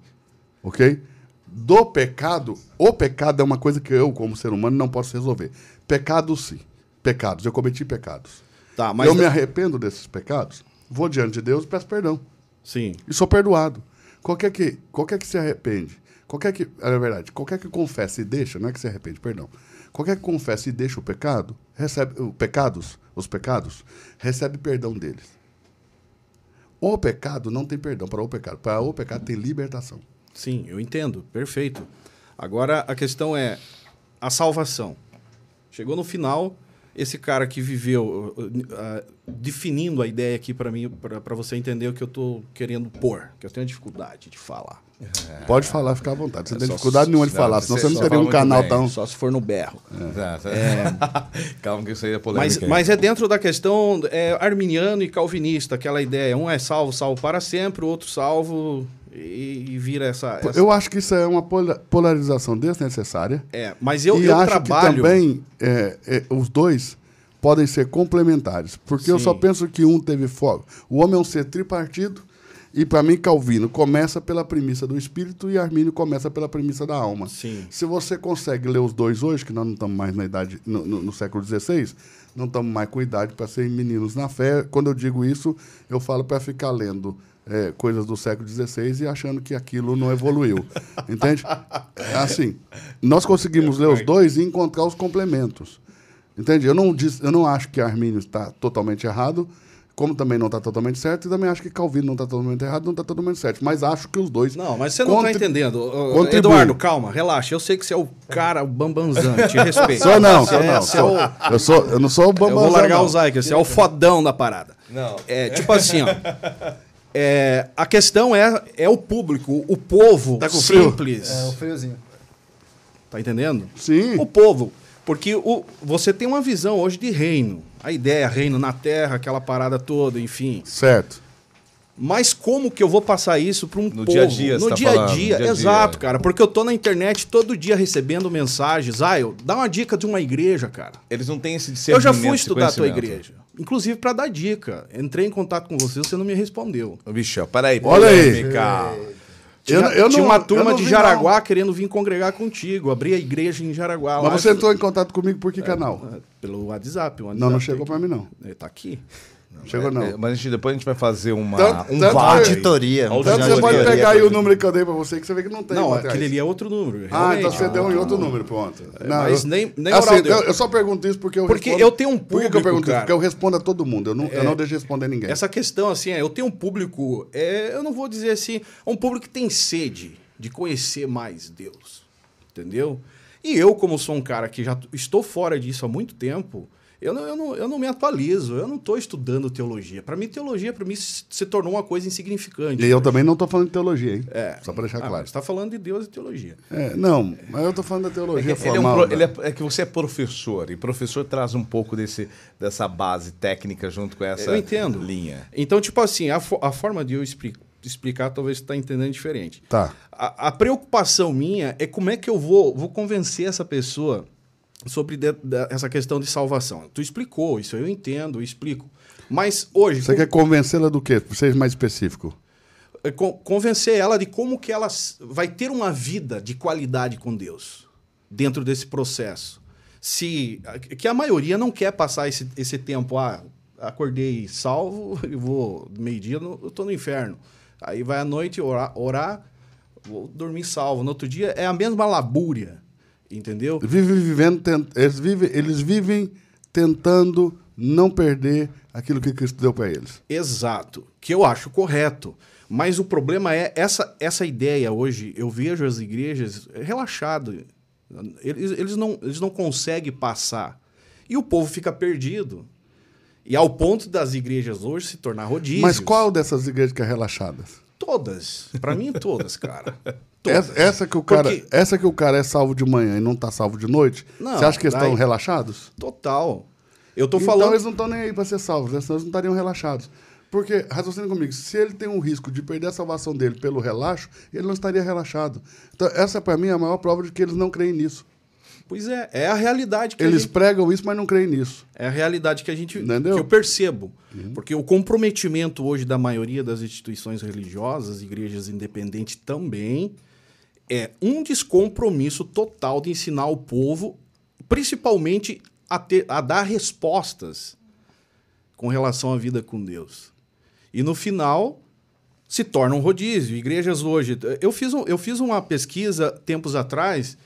ok? Do pecado, o pecado é uma coisa que eu, como ser humano, não posso resolver. Pecados, sim. Pecados, eu cometi pecados. tá, mas. eu me arrependo desses pecados, vou diante de Deus e peço perdão. Sim, E sou perdoado. Qualquer que, qualquer que se arrepende, qualquer que, é verdade, qualquer que confessa e deixa, não é que se arrepende, perdão. Qualquer que confessa e deixa o pecado, recebe o pecados, os pecados, recebe perdão deles. O pecado não tem perdão para o pecado. Para o pecado tem libertação. Sim, eu entendo, perfeito. Agora a questão é a salvação. Chegou no final, esse cara que viveu, uh, uh, uh, definindo a ideia aqui para mim, para você entender o que eu estou querendo pôr, que eu tenho dificuldade de falar. Pode falar, fica à vontade. Você não tem dificuldade nenhuma de não, falar, senão você não teria um canal bem. tão. Só se for no berro. Tá. Calma que isso aí é polêmica. Mas, mas é dentro da questão é, arminiano e calvinista, aquela ideia. Um é salvo, salvo para sempre, o outro salvo e, e vira essa. essa- Eu acho que isso é uma pola- polarização desnecessária. É, mas eu, e eu acho trabalho. que também é, é, os dois podem ser complementares. Porque eu Sim. só penso que um teve fogo. O homem é um ser tripartido. E para mim, Calvino começa pela premissa do espírito e Armínio começa pela premissa da alma. Sim. Se você consegue ler os dois hoje, que nós não estamos mais na idade, no, no- no século XVI, não estamos mais com idade para serem meninos na fé. Quando eu digo isso, eu falo para ficar lendo é, coisas do século XVI e achando que aquilo não evoluiu. Entende? É Assim, nós conseguimos ler os dois e encontrar os complementos. Entende? Eu não, disse, eu não acho que Armínio está totalmente errado, como também não está totalmente certo, e também acho que Calvino não está totalmente errado, não está totalmente certo. Mas acho que os dois. Não, mas você não está entendendo. Contribuem. Eduardo, calma, relaxa. Eu sei que você é o cara, o bambanzão, te respeito. Sou não, sou é- não. é sou- o- eu, sou, eu não sou o Eu bambam. vou largar o Zayk, você é o fodão da parada. Não. É, tipo assim, ó. É, a questão é, é o público, o povo Tá com frio? simples. É, o friozinho. Tá entendendo? Sim. O povo. Porque o, você tem uma visão hoje de reino. A ideia, reino na terra, aquela parada toda, enfim. Certo. Mas como que eu vou passar isso para um No povo? dia a dia, No tá dia a dia, no dia a exato, dia. cara. Porque eu tô na internet todo dia recebendo mensagens. Ah, eu, dá uma dica de uma igreja, cara. Eles não têm esse Eu discernimento. já fui estudar a tua igreja. Inclusive para dar dica. Entrei em contato com você, você não me respondeu. Ô, Michel, peraí. Olha aí. Tinha, Eu- eu tinha não- uma turma não de Jaraguá querendo vir congregar contigo. Abri a igreja em Jaraguá. lá. Mas você entrou em contato comigo por que canal? É, Pelo WhatsApp. o Não, não WhatsApp chegou pra mim, não. Ele tá aqui. Chegou É, não. mas a gente, depois a gente vai fazer uma, Tanto- um tanto Auditoria. Tanto fazer você pode pegar aí o número que eu dei pra você que você vê que não tem. não, aquele ali é outro número. Ah, então você deu em outro número, pronto. Não, mas eu- nem- nem assim, oral deu. eu, eu só pergunto isso porque eu Porque respondo- eu tenho um Por que eu público, pergunto isso? cara. Porque eu respondo a todo mundo. Eu não, eu não deixo responder ninguém. Essa questão, assim, é, eu tenho um público, é, eu não vou dizer assim, é um público que tem sede de conhecer mais Deus, entendeu? E eu, como sou um cara que já estou fora disso há muito tempo, eu não, eu não, eu não me atualizo, eu não estou estudando teologia. Para mim, teologia, para mim, se, tornou uma coisa insignificante. E eu também não tô falando de teologia, hein? É. Só pra deixar Ah, claro. Você está falando de Deus e teologia. É, não, mas eu tô falando da teologia Ele é, um formal. pro- né? ele é- é que você é professor, e professor traz um pouco desse, dessa base técnica junto com essa Eu entendo. linha. Então, tipo assim, a, fo- a forma de eu expli- explicar talvez você está entendendo diferente. Tá. A, a preocupação minha é como é que eu vou, vou convencer essa pessoa sobre de- da- essa questão de salvação. Tu explicou, isso eu entendo, eu explico. Mas hoje, Você quer convencê-la do quê? Seja mais específico. é con- convencer ela de como que ela vai ter uma vida de qualidade com Deus dentro desse processo. Se que a maioria não quer passar esse, esse tempo, ah, acordei salvo, eu vou meio-dia, no- eu tô no inferno. Aí vai à noite orar, orar, vou dormir salvo. No outro dia é a mesma labúria, entendeu? Vive vivendo, eles, vivem, eles vivem tentando não perder aquilo que Cristo deu para eles. Exato, que eu acho correto. Mas o problema é essa, essa ideia hoje, eu vejo as igrejas relaxadas. Eles, eles, não, eles não conseguem passar. E o povo fica perdido. E ao ponto das igrejas hoje se tornar rodízios. Mas qual dessas igrejas que é relaxada? Todas. Pra mim, todas, cara. Essa, essa que o cara, Porque- essa que o cara é salvo de manhã e não tá salvo de noite? Não, você acha que eles estão relaxados? Total. Eu tô então falando. eles não estão nem aí para ser salvos, né? senão eles não estariam relaxados. Porque, raciocina comigo, se ele tem um risco de perder a salvação dele pelo relaxo, ele não estaria relaxado. Então, essa para mim é a maior prova de que eles não creem nisso. Pois é, é a realidade que a Eles gente pregam isso, mas não creem nisso. É a realidade que a gente Entendeu? que eu percebo. Porque o comprometimento hoje da maioria das instituições religiosas, igrejas independentes também, é um descompromisso total de ensinar o povo, principalmente a, ter, a dar respostas com relação à vida com Deus. E no final se torna um rodízio. Igrejas hoje. Eu fiz, um, eu fiz uma pesquisa tempos atrás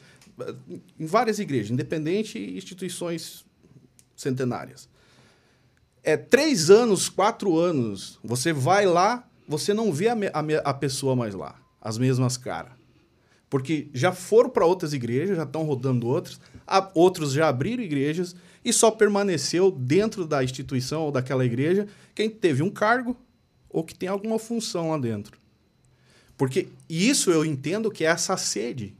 em várias igrejas, independente e instituições centenárias. É três anos, quatro anos, você vai lá, você não vê a, a, a pessoa mais lá, as mesmas caras. Porque já foram para outras igrejas, já estão rodando outras, outros já abriram igrejas e só permaneceu dentro da instituição ou daquela igreja quem teve um cargo ou que tem alguma função lá dentro. Porque isso eu entendo que é essa sede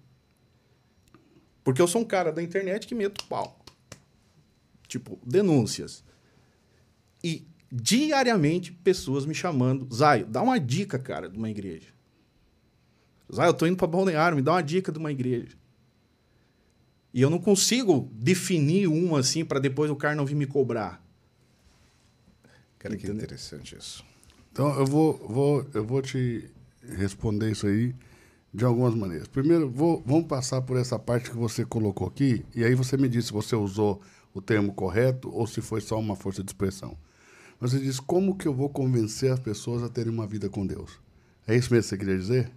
porque eu sou um cara da internet que meto pau. Tipo, denúncias. E diariamente pessoas me chamando. Zaio, dá uma dica, cara, de uma igreja. Zaio, eu tô indo para Balneário, me dá uma dica de uma igreja. E eu não consigo definir uma assim para depois o cara não vir me cobrar. Cara, que interessante isso. Então, eu vou, vou, eu vou te responder isso aí de algumas maneiras. Primeiro, vou, vamos passar por essa parte que você colocou aqui, e aí você me disse se você usou o termo correto ou se foi só uma força de expressão. Você disse, como que eu vou convencer as pessoas a terem uma vida com Deus? É isso mesmo que você queria dizer?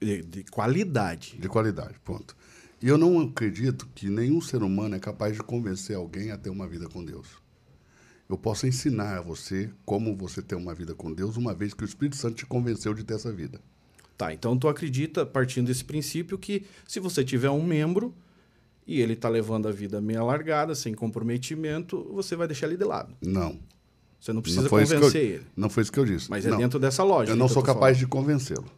De, de qualidade. De qualidade, ponto. E eu não acredito que nenhum ser humano é capaz de convencer alguém a ter uma vida com Deus. Eu posso ensinar a você como você ter uma vida com Deus, uma vez que o Espírito Santo te convenceu de ter essa vida. Tá, então tu acredita, partindo desse princípio, que se você tiver um membro e ele está levando a vida meio largada, sem comprometimento, você vai deixar ele de lado. Não. Você não precisa não convencer eu, ele. Não foi isso que eu disse. Mas é não. dentro dessa lógica. Eu não sou capaz falando. de convencê-lo.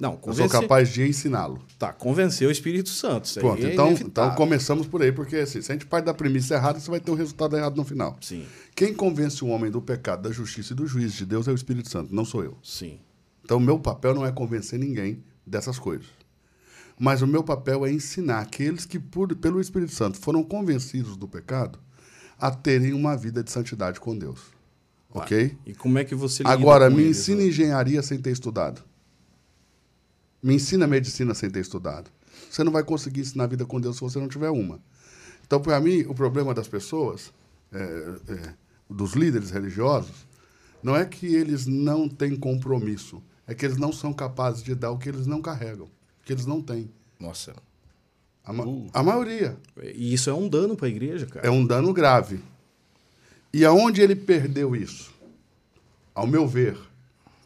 Não, Eu convencer. sou capaz de ensiná-lo. Tá, convencer o Espírito Santo. Pronto, é então, então começamos por aí, porque assim, se a gente parte da premissa errada, você vai ter um resultado errado no final. Sim, Quem convence o homem do pecado, da justiça e do juízo de Deus é o Espírito Santo, não sou eu. sim. Então, meu papel não é convencer ninguém dessas coisas. Mas o meu papel é ensinar aqueles que, por, pelo Espírito Santo, foram convencidos do pecado a terem uma vida de santidade com Deus. Ok? E como é que você lida Agora, me ensina né? engenharia sem ter estudado. Me ensina medicina sem ter estudado. Você não vai conseguir ensinar a vida com Deus se você não tiver uma. Então, para mim, o problema das pessoas, é, é, dos líderes religiosos, não é que eles não têm compromisso, é que eles não são capazes de dar o que eles não carregam, que eles não têm. Nossa. A, ma- Uh. a maioria. E isso é um dano para a igreja, cara. É um dano grave. E aonde ele perdeu isso? Ao meu ver,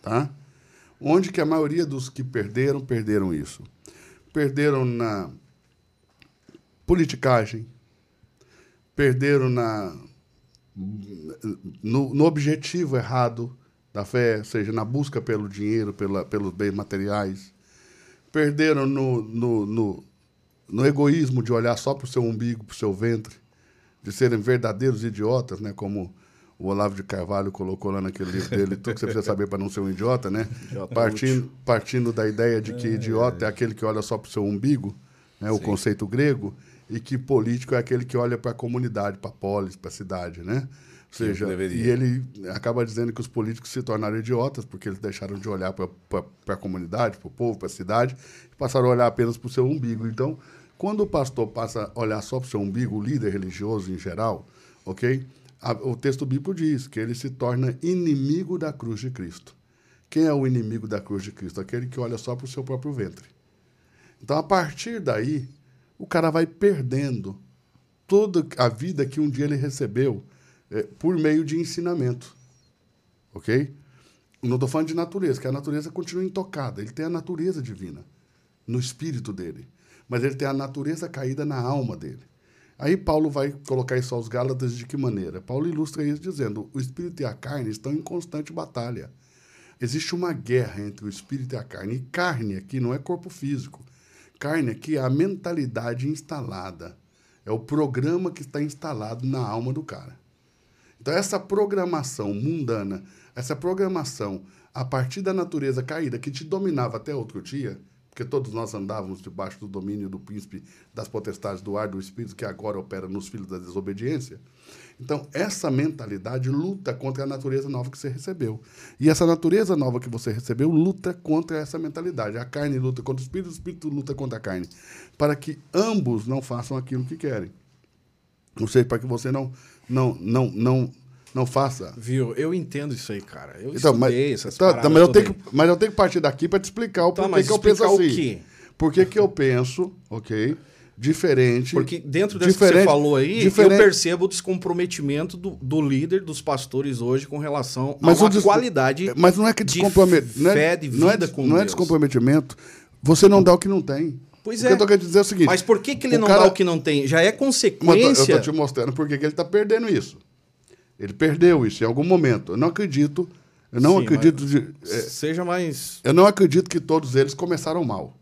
tá? Onde que a maioria dos que perderam, perderam isso? Perderam na politicagem, perderam na no, no objetivo errado da fé, seja na busca pelo dinheiro, pela, pelos bens materiais, perderam no, no, no, no egoísmo de olhar só para o seu umbigo, para o seu ventre, de serem verdadeiros idiotas, né? Como o Olavo de Carvalho colocou lá naquele livro dele, tudo que você precisa saber para não ser um idiota, né? Idiota partindo, partindo da ideia de que idiota é aquele que olha só para o seu umbigo, né? o conceito grego, e que político é aquele que olha para a comunidade, para a polis, para a cidade, né? Ou seja, e ele acaba dizendo que os políticos se tornaram idiotas porque eles deixaram de olhar para a comunidade, para o povo, para a cidade, e passaram a olhar apenas para o seu umbigo. Então, quando o pastor passa a olhar só para o seu umbigo, o líder religioso em geral, ok? A- o texto bíblico diz que ele se torna inimigo da cruz de Cristo. Quem é o inimigo da cruz de Cristo? Aquele que olha só para o seu próprio ventre. Então, a partir daí, o cara vai perdendo toda a vida que um dia ele recebeu eh, por meio de ensinamento. Ok? Não estou falando de natureza, que a natureza continua intocada. Ele tem a natureza divina no espírito dele. Mas ele tem a natureza caída na alma dele. Aí Paulo vai colocar isso aos Gálatas de que maneira? Paulo ilustra isso dizendo: o espírito e a carne estão em constante batalha. Existe uma guerra entre o espírito e a carne. E carne aqui não é corpo físico. Carne aqui é a mentalidade instalada. É o programa que está instalado na alma do cara. Então, essa programação mundana, essa programação a partir da natureza caída que te dominava até outro dia, porque todos nós andávamos debaixo do domínio do príncipe das potestades do ar do espírito que agora opera nos filhos da desobediência. Então, essa mentalidade luta contra a natureza nova que você recebeu. E essa natureza nova que você recebeu luta contra essa mentalidade. A carne luta contra o espírito, o espírito luta contra a carne. Para que ambos não façam aquilo que querem. Ou seja, para que você não, não, não, não, não faça. Viu? Eu entendo isso aí, cara. Eu Então, mas, essas então, paradas mas, eu tenho que, mas eu tenho que partir daqui para te explicar o Tá, porquê que eu penso explicar o assim. quê? Por que que eu penso, ok? Diferente. Porque dentro disso que você falou aí, diferente- eu percebo o descomprometimento do, do líder, dos pastores hoje com relação Mas a uma qualidade Mas não é que de descomprometimento. Não é, fé, de não é, não é descomprometimento. Você não dá o que não tem. Pois o que é. eu tô querendo dizer é o seguinte. Mas por que, que ele não cara- dá o que não tem? Já é Mas eu tô- consequência. te mostrando por que que ele está perdendo isso. Ele perdeu isso em algum momento. Eu não acredito. Eu não Sim, acredito. de- é, Seja mais. eu não acredito que todos eles começaram mal.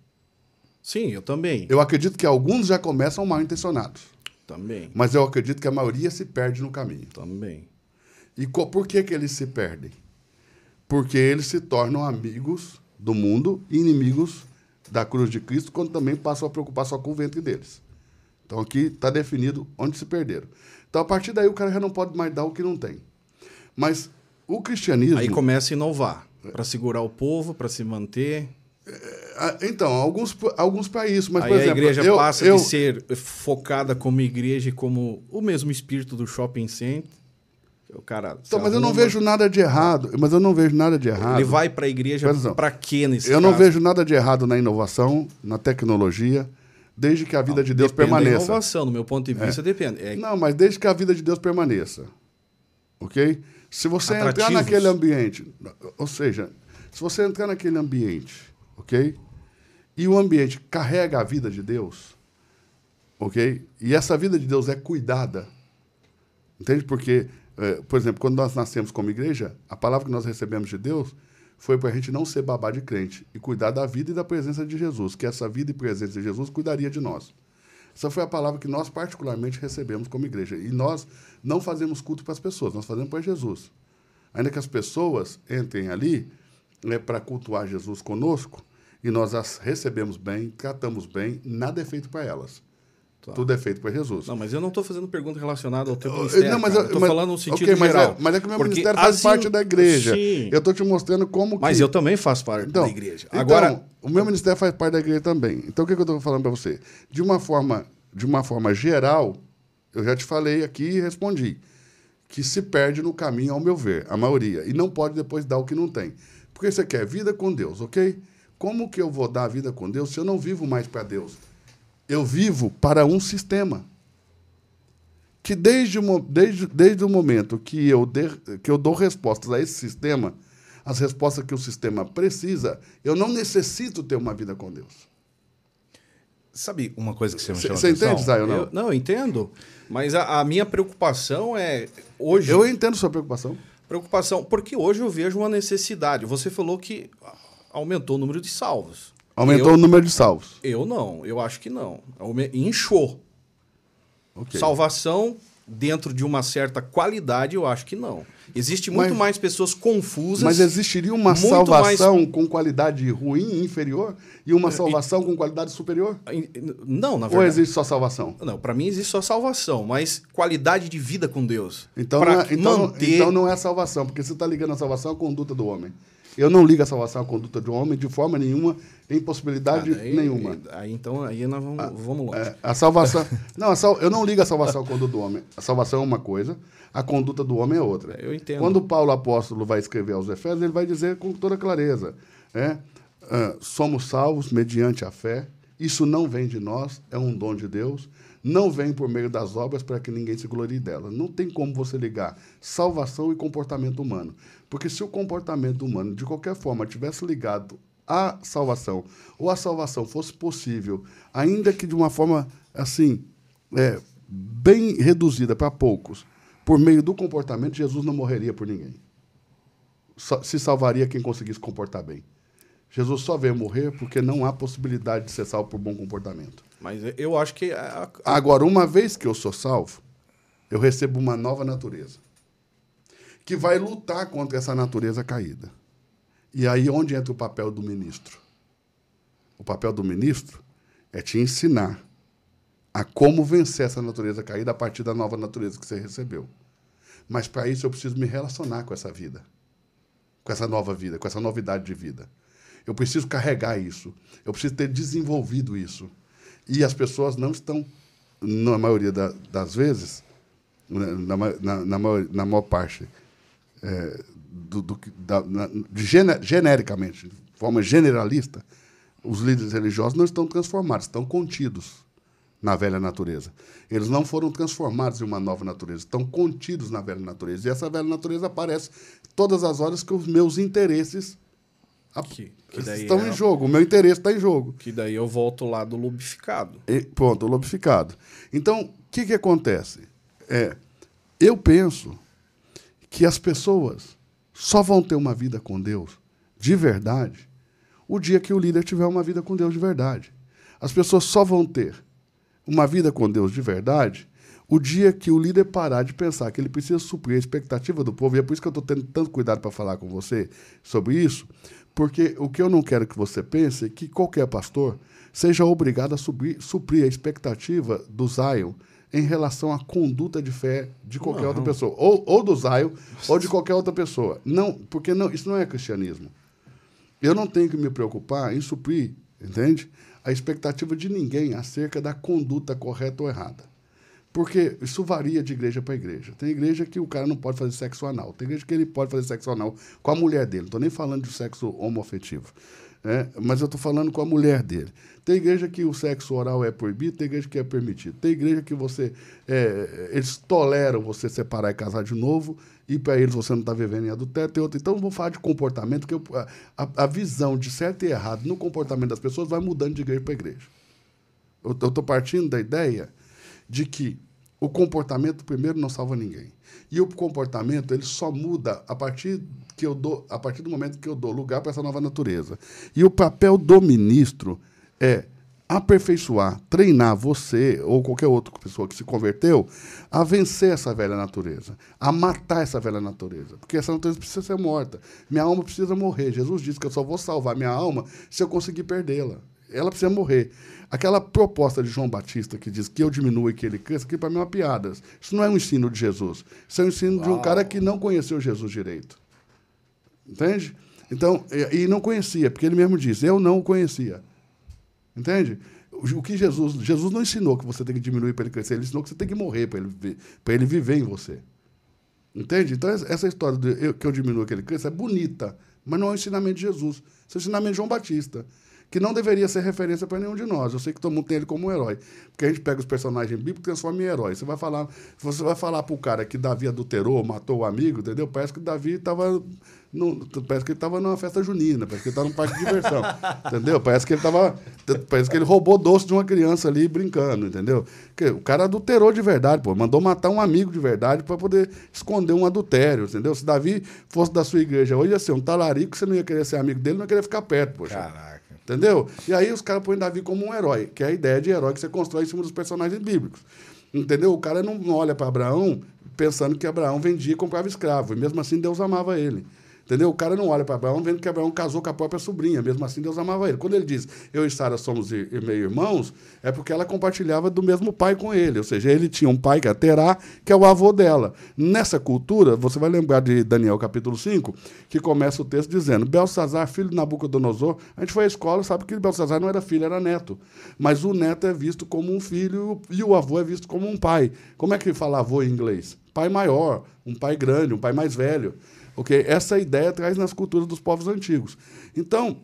Sim, eu também. Eu acredito que alguns já começam mal intencionados. Também. Mas eu acredito que a maioria se perde no caminho. Também. E por que, que eles se perdem? Porque eles se tornam amigos do mundo e inimigos da cruz de Cristo, quando também passam a preocupar só com o ventre deles. Então aqui está definido onde se perderam. Então a partir daí o cara já não pode mais dar o que não tem. Mas o cristianismo. Aí começa a inovar. Para segurar o povo, para se manter. Ah, Então, alguns, alguns isso, mas Aí por a exemplo, igreja eu, passa eu, de ser focada como igreja e como o mesmo espírito do shopping center. O cara. Então, mas eu não vejo nada de errado. Mas eu não vejo nada de errado. Ele vai para a igreja para quê nesse Eu não caso? vejo nada de errado na inovação, na tecnologia, desde que a vida de Deus Depende da permaneça. inovação, no meu ponto de vista, depende. É, Não, mas desde que a vida de Deus permaneça. Ok? Se você entrar Atrativos. naquele ambiente, ou seja, se você entrar naquele ambiente, ok? E o ambiente carrega a vida de Deus, ok? E essa vida de Deus é cuidada, entende? Porque, eh, por exemplo, quando nós nascemos como igreja, a palavra que nós recebemos de Deus foi para a gente não ser babá de crente e cuidar da vida e da presença de Jesus, que essa vida e presença de Jesus cuidaria de nós. Essa foi a palavra que nós particularmente recebemos como igreja. E nós não fazemos culto para as pessoas, nós fazemos para Jesus. Ainda que as pessoas entrem ali né, para cultuar Jesus conosco, e nós as recebemos bem, tratamos bem, nada é feito para elas. Tudo é feito para Jesus. Não, mas eu não estou fazendo pergunta relacionada ao teu Eu- ministério. não, mas eu- estou falando no sentido ok, mas é- geral. mas é que o meu ministério faz parte da igreja. Sim. Eu estou te mostrando como Mas que... eu também faço parte Então, da igreja. então, Agora, o meu ministério faz parte da igreja também. Então, o que, que eu estou falando para você? De uma forma, de uma forma geral, eu já te falei aqui e respondi que se perde no caminho, ao meu ver, a maioria, e não pode depois dar o que não tem. Porque você quer vida com Deus, ok? Como que eu vou dar a vida com Deus se eu não vivo mais para Deus? Eu vivo para um sistema que desde desde, desde o momento que eu, que eu dou respostas a esse sistema, as respostas que o sistema precisa, eu não necessito ter uma vida com Deus. Sabe uma coisa que você me chama você entende, Zay, ou não? eu, não, eu entendo. Mas a, a minha preocupação é hoje. Eu entendo sua preocupação. Preocupação, porque hoje eu vejo uma necessidade. Você falou que aumentou o número de salvos. Aumentou eu, o número de salvos. Eu não, eu acho que não. Inchou. Ok. Salvação dentro de uma certa qualidade, eu acho que não. Existe muito Mas- mais pessoas confusas. Mas existiria uma salvação com qualidade ruim, inferior, e É, uma salvação com qualidade superior? mais- Não, na Ou verdade. existe só salvação? Não, para mim existe só salvação, mas qualidade de vida com Deus. Então, não é, então, manter. então não é salvação, porque você está ligando a salvação à conduta do homem. Eu não ligo a salvação à conduta do homem de forma nenhuma, em possibilidade Ah, daí- nenhuma. Aí então aí nós vamos, vamos longe. É, a salvação. não, a sal- eu não ligo a salvação à conduta do homem. A salvação é uma coisa, a conduta do homem é outra. Eu entendo. Quando Paulo apóstolo vai escrever aos Efésios, ele vai dizer com toda clareza: é, ah, somos salvos mediante a fé. Isso não vem de nós, é um dom de Deus. Não vem por meio das obras para que ninguém se glorie dela. Não tem como você ligar salvação e comportamento humano. Porque se o comportamento humano, de qualquer forma, tivesse ligado à salvação, ou a salvação fosse possível, ainda que de uma forma assim, é, bem reduzida para poucos, por meio do comportamento, Jesus não morreria por ninguém. Se salvaria quem conseguisse comportar bem. Jesus só veio morrer porque não há possibilidade de ser salvo por bom comportamento. Mas eu acho que a- Agora, uma vez que eu sou salvo, eu recebo uma nova natureza que vai lutar contra essa natureza caída. E aí onde entra o papel do ministro? O papel do ministro é te ensinar a como vencer essa natureza caída a partir da nova natureza que você recebeu. Mas para isso eu preciso me relacionar com essa vida, com essa nova vida, com essa novidade de vida. Eu preciso carregar isso. Eu preciso ter desenvolvido isso. E as pessoas não estão, na maioria da- das vezes, né, na, na, na, maior, na maior parte, é, do, do da, na- genericamente, de forma generalista, os líderes religiosos não estão transformados, estão contidos na velha natureza. Eles não foram transformados em uma nova natureza, estão contidos na velha natureza. E essa velha natureza aparece todas as horas que os meus interesses a- Que- que estão é- em jogo, o meu interesse está em jogo. que daí eu volto lá do lubrificado. E, pronto, lubrificado. Então, o que, que acontece? É, eu penso que as pessoas só vão ter uma vida com Deus de verdade o dia que o líder tiver uma vida com Deus de verdade. As pessoas só vão ter uma vida com Deus de verdade o dia que o líder parar de pensar que ele precisa suprir a expectativa do povo. E é por isso que eu estou tendo tanto cuidado para falar com você sobre isso, porque o que eu não quero que você pense é que qualquer pastor seja obrigado a subir- suprir a expectativa do Zion em relação à conduta de fé de qualquer outra pessoa, ou, ou do Zion, ou de qualquer outra pessoa. Não, porque não, isso não é cristianismo. Eu não tenho que me preocupar em suprir, entende? A expectativa de ninguém acerca da conduta correta ou errada. Porque isso varia de igreja para igreja. Tem igreja que o cara não pode fazer sexo anal. Tem igreja que ele pode fazer sexo anal com a mulher dele. Não estou nem falando de sexo homoafetivo. É, mas eu estou falando com a mulher dele. Tem igreja que o sexo oral é proibido, tem igreja que é permitido. Tem igreja que você. É, eles toleram você separar e casar de novo, e para eles você não está vivendo em adultério. Tem outro. Então, vou falar de comportamento, que eu, a, a, visão de certo e errado no comportamento das pessoas vai mudando de igreja para igreja. Eu estou partindo da ideia de que o comportamento, primeiro, não salva ninguém. E o comportamento, ele só muda a partir, que eu dou, a partir do momento que eu dou lugar para essa nova natureza. E o papel do ministro é aperfeiçoar, treinar você ou qualquer outra pessoa que se converteu a vencer essa velha natureza, a matar essa velha natureza, porque essa natureza precisa ser morta. Minha alma precisa morrer. Jesus disse que eu só vou salvar minha alma se eu conseguir perdê-la. Ela precisa morrer. Aquela proposta de João Batista que diz que eu diminua e que ele cresça, que para mim é uma piada. Isso não é um ensino de Jesus. Isso é um ensino Uau. de um cara que não conheceu Jesus direito. Entende? Então, e, e não conhecia, porque ele mesmo disse, eu não o conhecia. Entende? O que Jesus. Jesus não ensinou que você tem que diminuir para ele crescer, ele ensinou que você tem que morrer para ele, ele viver em você. Entende? Então, essa história de eu, que eu diminuo que ele cresça é bonita, mas não é o ensinamento de Jesus. Isso é o ensinamento de João Batista que não deveria ser referência para nenhum de nós. Eu sei que todo mundo tem ele como um herói. Porque a gente pega os personagens bíblicos e transforma em herói. Você vai falar, você vai falar pro cara que Davi adulterou, matou o amigo, entendeu? Parece que Davi estava parece que ele estava numa festa junina, parece que ele estava num parque de diversão, entendeu? Parece que ele tava, parece que ele roubou doce de uma criança ali brincando, entendeu? Porque o cara adulterou de verdade, pô, mandou matar um amigo de verdade para poder esconder um adultério, entendeu? Se Davi fosse da sua igreja hoje ia ser um talarico, você não ia querer ser amigo dele, não ia querer ficar perto, poxa. Caraca. Entendeu? E aí os caras põem Davi como um herói, que é a ideia de herói que você constrói em cima dos personagens bíblicos. Entendeu? O cara não olha para Abraão pensando que Abraão vendia e comprava escravo. E mesmo assim Deus amava ele. Entendeu? O cara não olha para Abraão vendo que Abraão casou com a própria sobrinha. Mesmo assim, Deus amava ele. Quando ele diz, eu e Sara somos meio irmãos, é porque ela compartilhava do mesmo pai com ele. Ou seja, ele tinha um pai, que é Terá, que é o avô dela. Nessa cultura, você vai lembrar de Daniel capítulo 5, que começa o texto dizendo: Belsazar, filho de Nabucodonosor. A gente foi à escola, sabe que Belsazar não era filho, era neto. Mas o neto é visto como um filho e o avô é visto como um pai. Como é que fala avô em inglês? Pai maior, um pai grande, um pai mais velho. Okay? Essa ideia traz nas culturas dos povos antigos. Então,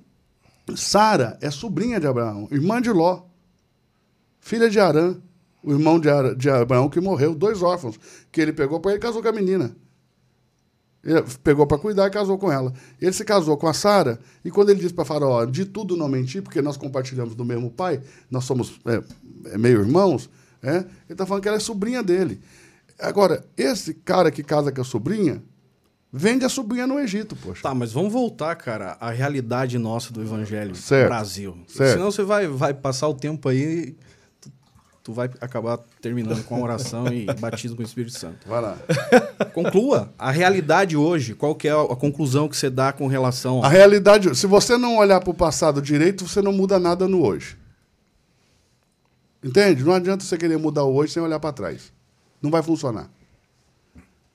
Sara é sobrinha de Abraão, irmã de Ló, filha de Arã, o irmão de, Ar de Abraão que morreu, dois órfãos, que ele pegou para ele casou com a menina. Ele pegou para cuidar e casou com ela. Ele se casou com a Sara, e quando ele disse para Faraó, de tudo não mentir, porque nós compartilhamos do mesmo pai, nós somos é, é meio irmãos, é, ele está falando que ela é sobrinha dele. Agora, esse cara que casa com a sobrinha, Vende a sobrinha no Egito, poxa. Tá, mas vamos voltar, cara, à realidade nossa do Evangelho certo. no Brasil. Certo. Senão você vai, vai passar o tempo aí, tu, tu vai acabar terminando com a oração e batismo com o Espírito Santo. Vai lá. Conclua. A realidade hoje, qual que é a conclusão que você dá com relação... A realidade, se você não olhar para o passado direito, você não muda nada no hoje. Entende? Não adianta você querer mudar o hoje sem olhar para trás. Não vai funcionar.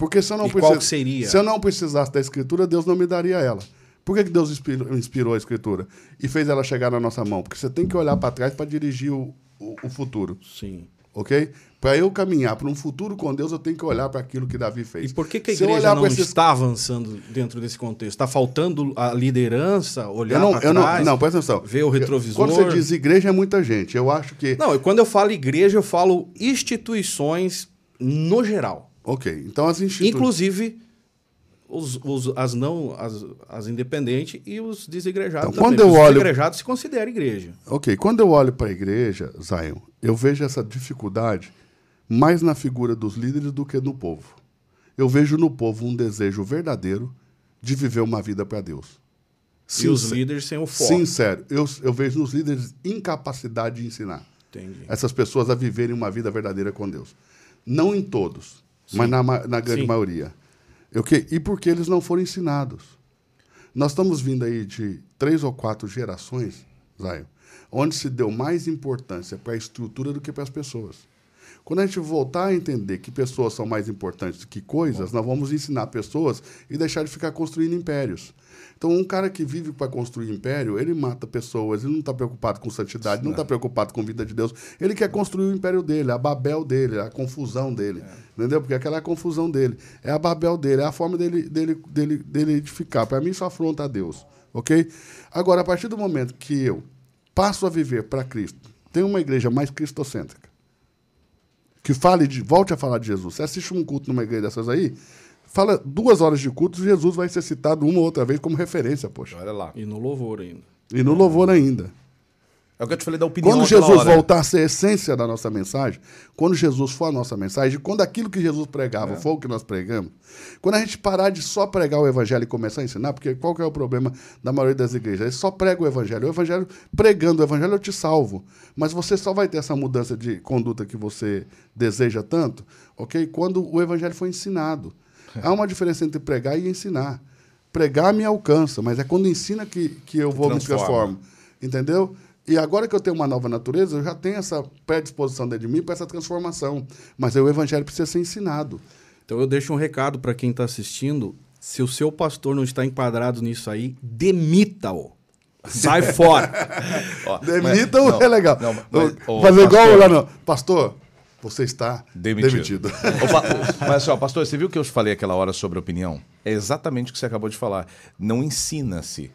Porque se eu não, precis... se eu não precisasse da escritura, Deus não me daria ela. Por que, que Deus inspirou, inspirou, a escritura e fez ela chegar na nossa mão? Porque você tem que olhar para trás para dirigir o, o, o, futuro. Sim. Ok? Para eu caminhar para um futuro com Deus, eu tenho que olhar para aquilo que Davi fez. E por que, que a igreja não esses... está avançando dentro desse contexto? Está faltando a liderança, olhar para trás? Não, não, presta atenção. Ver o retrovisor. Quando você diz igreja, é muita gente. Eu acho que. Não, quando eu falo igreja, eu falo instituições no geral. Ok, então as instituições... Inclusive os, os, as não as, as independentes e os desigrejados então, também. Quando eu os olho... desigrejados se considera igreja. Ok, quando eu olho para a igreja, Zion, eu vejo essa dificuldade mais na figura dos líderes do que no povo. Eu vejo no povo um desejo verdadeiro de viver uma vida para Deus. Sincer... E os líderes sem o foco. Sincero, eu, eu vejo nos líderes incapacidade de ensinar Entendi. essas pessoas a viverem uma vida verdadeira com Deus. Não em todos, Sim. mas na, na grande Sim. maioria. Okay? E porque eles não foram ensinados. Nós estamos vindo aí de três ou quatro gerações, Zaio, onde se deu mais importância para a estrutura do que para as pessoas. Quando a gente voltar a entender que pessoas são mais importantes do que coisas, nós vamos ensinar pessoas e deixar de ficar construindo impérios. Então, um cara que vive para construir império, ele mata pessoas, ele não está preocupado com santidade, não está preocupado com a vida de Deus. Ele quer construir o império dele, a Babel dele, a confusão dele. É. Entendeu? Porque aquela é a confusão dele. É a Babel dele, é a forma dele, dele, dele, dele edificar. Para mim, isso afronta a Deus. Ok? Agora, a partir do momento que eu passo a viver para Cristo, tem uma igreja mais cristocêntrica, que fale de, volte a falar de Jesus. Você assiste um culto numa igreja dessas aí, fala duas horas de culto, Jesus vai ser citado uma ou outra vez como referência, poxa. Olha lá. E no louvor ainda. E no louvor ainda. É o que eu te falei da opinião Quando Jesus voltar a ser a essência da nossa mensagem, quando Jesus for a nossa mensagem, quando aquilo que Jesus É. pregava for o que nós pregamos, quando a gente parar de só pregar o evangelho e começar a ensinar, porque qual que é o problema da maioria das igrejas? Eles só pregam o evangelho. O evangelho, pregando o evangelho, eu te salvo. Mas você só vai ter essa mudança de conduta que você deseja tanto, ok? Quando o evangelho for ensinado. Há uma diferença entre pregar e ensinar. Pregar me alcança, mas é quando ensina que, que eu vou Transforma. me transformo. Entendeu? E agora que eu tenho uma nova natureza, eu já tenho essa predisposição dentro de mim para essa transformação. Mas aí o evangelho precisa ser ensinado. Então eu deixo um recado para quem está assistindo. Se o seu pastor não está enquadrado nisso aí, demita-o. Sai fora. Ó, Demita mas- o é legal. não, mas- Fazer igual pastor, lá no. Pastor, você está Demitido. demitido. Mas assim, ó, pastor, você viu que eu falei aquela hora sobre opinião? É exatamente o que você acabou de falar. Não ensina-se.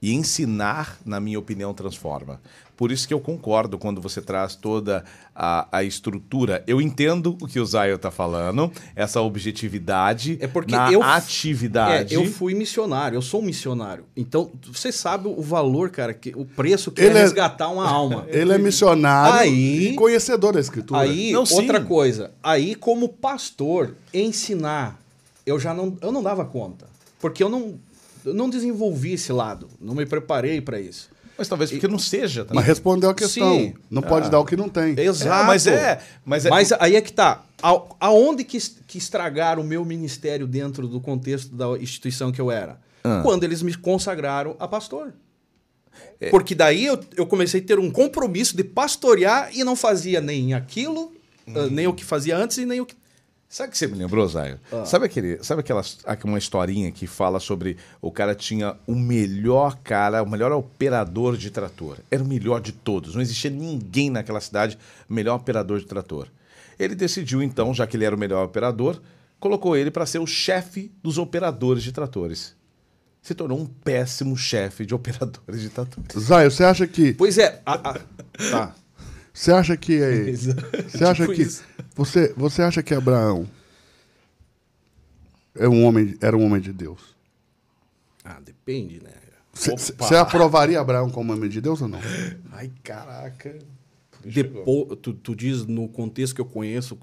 E ensinar, na minha opinião, transforma. Por isso que eu concordo quando você traz toda a, a estrutura. Eu entendo o que o Zayo está falando, essa objetividade É porque na eu- atividade. É, eu fui missionário, eu sou um missionário. Então, você sabe o valor, cara, que, o preço que Ele é é- resgatar uma alma. Ele é missionário Aí- e conhecedor da escritura. Aí, Não, outra coisa, aí como pastor, ensinar, eu já não, eu não dava conta. Porque eu não, eu não desenvolvi esse lado, não me preparei para isso. Mas talvez porque não seja. também. Mas respondeu a questão. Sim. Não pode dar o que não tem. Exato. mas é- mas é- aí é que tá. A- Aonde que, que estragaram o meu ministério dentro do contexto da instituição que eu era? Ah. Quando eles me consagraram a pastor. É. Porque daí eu, eu comecei a ter um compromisso de pastorear e não fazia nem aquilo, ah, nem o que fazia antes e nem o que. Sabe o que você me lembrou, Zayo? Ah. Sabe, aquele, sabe aquela uma historinha que fala sobre o cara tinha o melhor cara, o melhor operador de trator. Era o melhor de todos. Não existia ninguém naquela cidade melhor operador de trator. Ele decidiu, então, já que ele era o melhor operador, colocou ele para ser o chefe dos operadores de tratores. Se tornou um péssimo chefe de operadores de tratores. Zaio, você acha que. Pois é. a- a- tá. Você acha que. É, você acha Tipo que. isso. Você, você acha que Abraão é um homem, era um homem de Deus? Ah, depende, né? Você- aprovaria Abraão como homem de Deus ou não? Ai, caraca. Depo tu, tu diz no contexto que eu conheço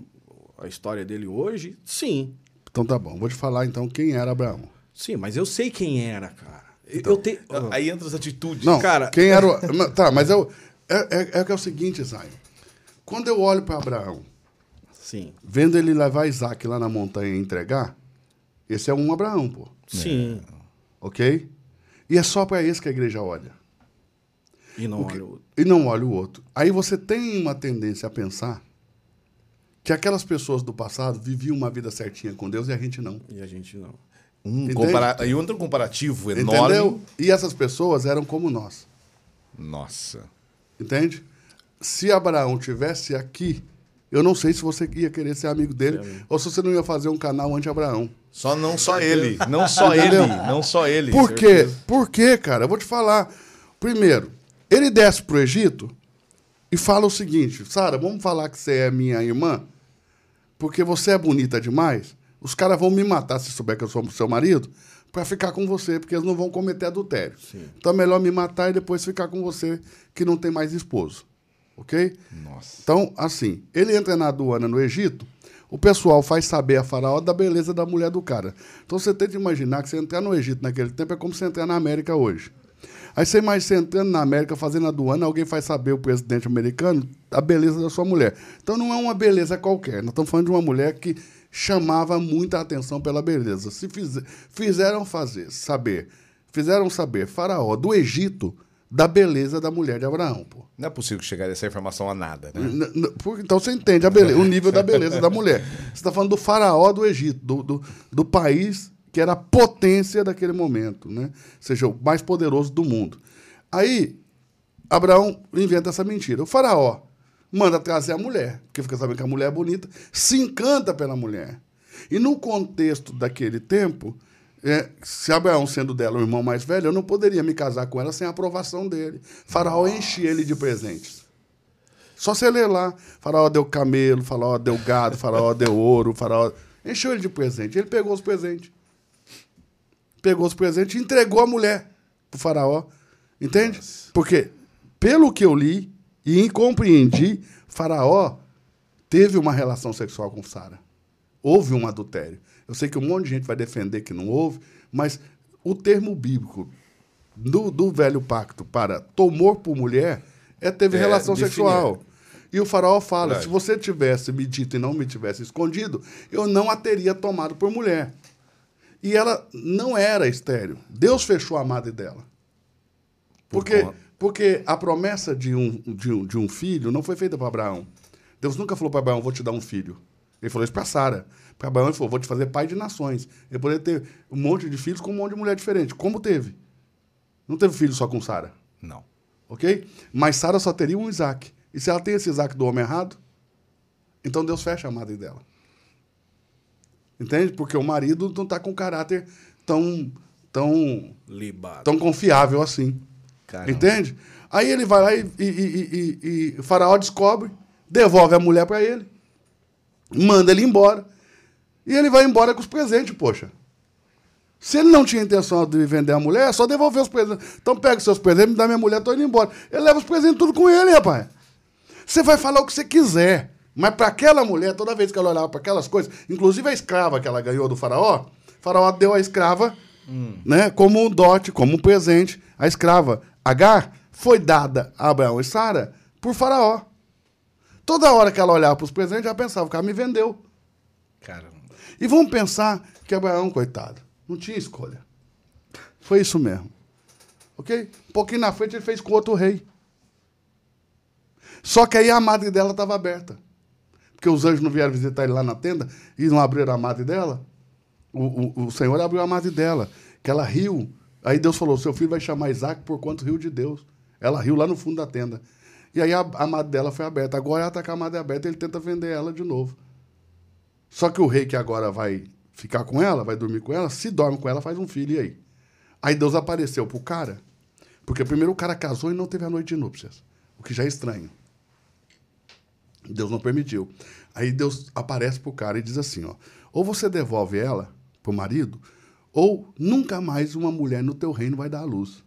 a história dele hoje? Sim. Então tá bom. Vou te falar então quem era Abraão. Sim, mas eu sei quem era, cara. Eu- Então, eu tenho. Aí entra as atitudes. Não, Cara- quem era o... Tá, mas eu, é, é, é que é o seguinte, Zayn. Quando eu olho para Abraão, Sim. vendo ele levar Isaac lá na montanha e entregar, esse é um Abraão, pô. Sim. Ok? E é só para esse que a igreja olha. E não O que- olha o. E não olha o outro. Aí você tem uma tendência a pensar que aquelas pessoas do passado viviam uma vida certinha com Deus e a gente não. E a gente não. Um Entende? compara... Aí entra um comparativo enorme. Entendeu? E essas pessoas eram como nós. Nossa. Entende? Se Abraão tivesse aqui, eu não sei se você ia querer ser amigo dele ou se você não ia fazer um canal anti-Abraão. Só não só ele. Não só ele. Não só ele. Por quê? Por quê, cara? Eu vou te falar. Primeiro, ele desce pro Egito e fala o seguinte: Sara, vamos falar que você é minha irmã, porque você é bonita demais. Os caras vão me matar se souber que eu sou seu marido, para ficar com você, porque eles não vão cometer adultério. Então é melhor me matar e depois ficar com você, que não tem mais esposo. Ok? Nossa. Então, assim, ele entra na aduana no Egito, o pessoal faz saber a faraó da beleza da mulher do cara. Então você tem que imaginar que você entrar no Egito naquele tempo é como você entrar na América hoje. Aí você imagina você entrando na América, fazendo aduana, alguém faz saber o presidente americano a beleza da sua mulher. Então não é uma beleza qualquer. Nós estamos falando de uma mulher que chamava muita atenção pela beleza. Se fizer, fizeram fazer, saber, fizeram saber faraó do Egito da beleza da mulher de Abraão, pô. Não é possível que chegar essa informação a nada, né? N- n- por- Então você entende a beleza, o nível da beleza da mulher. Você está falando do faraó do Egito, do, do, do país que era a potência daquele momento, né? Ou seja, o mais poderoso do mundo. Aí, Abraão inventa essa mentira. O faraó manda trazer a mulher, porque fica sabendo que a mulher é bonita, se encanta pela mulher. E no contexto daquele tempo, é, se Abraão sendo dela o irmão mais velho, eu não poderia me casar com ela sem a aprovação dele. Faraó enche ele de presentes. Só você ler lá. Faraó deu camelo, Faraó deu gado, Faraó deu ouro, Faraó. Encheu ele de presente. Ele pegou os presentes. Pegou os presentes e entregou a mulher pro Faraó. Entende? Porque, pelo que eu li e compreendi, Faraó teve uma relação sexual com Sara. Houve um adultério. Eu sei que um monte de gente vai defender que não houve, mas o termo bíblico do, do velho pacto para tomor por mulher é teve É, relação definir. sexual. E o faraó fala: se você tivesse me dito e não me tivesse escondido, eu não a teria tomado por mulher. E ela não era estéreo. Deus fechou a madre dela. Por Porque, porque a promessa de um, de, um, de um filho não foi feita para Abraão. Deus nunca falou para Abraão, vou te dar um filho. Ele falou isso para Sara. Para Abraão, falou, vou te fazer pai de nações. Ele poderia ter um monte de filhos com um monte de mulher diferente. Como teve? Não teve filho só com Sara. Não. Ok? Mas Sara só teria um Isaac. E se ela tem esse Isaac do homem errado, então Deus fecha a madre dela. Entende? Porque o marido não está com caráter tão, tão, Libado. tão confiável assim. Caramba. Entende? Aí ele vai lá e, e, e- e- e faraó descobre, devolve a mulher para ele, manda ele embora. E ele vai embora com os presentes, poxa. Se ele não tinha intenção de vender a mulher, é só devolver os presentes. Então pega os seus presentes, me dá minha mulher, tô indo embora. Ele leva os presentes tudo com ele, rapaz. Você vai falar o que você quiser. Mas para aquela mulher, toda vez que ela olhava para aquelas coisas, inclusive a escrava que ela ganhou do faraó, o faraó deu a escrava né, como um dote, como um presente. A escrava Agar foi dada a Abraão e Sara por faraó. Toda hora que ela olhava para os presentes, ela pensava, o cara me vendeu. Caramba. E vamos pensar que Abraão, coitado, não tinha escolha. Foi isso mesmo. Ok? Um pouquinho na frente ele fez com outro rei. Só que aí a madre dela estava aberta. Porque os anjos não vieram visitar ele lá na tenda e não abriram a madre dela. O, o, o Senhor abriu a madre dela, que ela riu. Aí Deus falou: seu filho vai chamar Isaac por quanto riu de Deus. Ela riu lá no fundo da tenda. E aí a, a madre dela foi aberta. Agora ela está com a madre aberta ele tenta vender ela de novo. Só que o rei que agora vai ficar com ela, vai dormir com ela, se dorme com ela, faz um filho, e aí? Aí Deus apareceu pro cara, porque primeiro o cara casou e não teve a noite de núpcias, o que já é estranho. Deus não permitiu. Aí Deus aparece pro cara e diz assim, ó, ou você devolve ela pro marido, ou nunca mais uma mulher no teu reino vai dar à luz.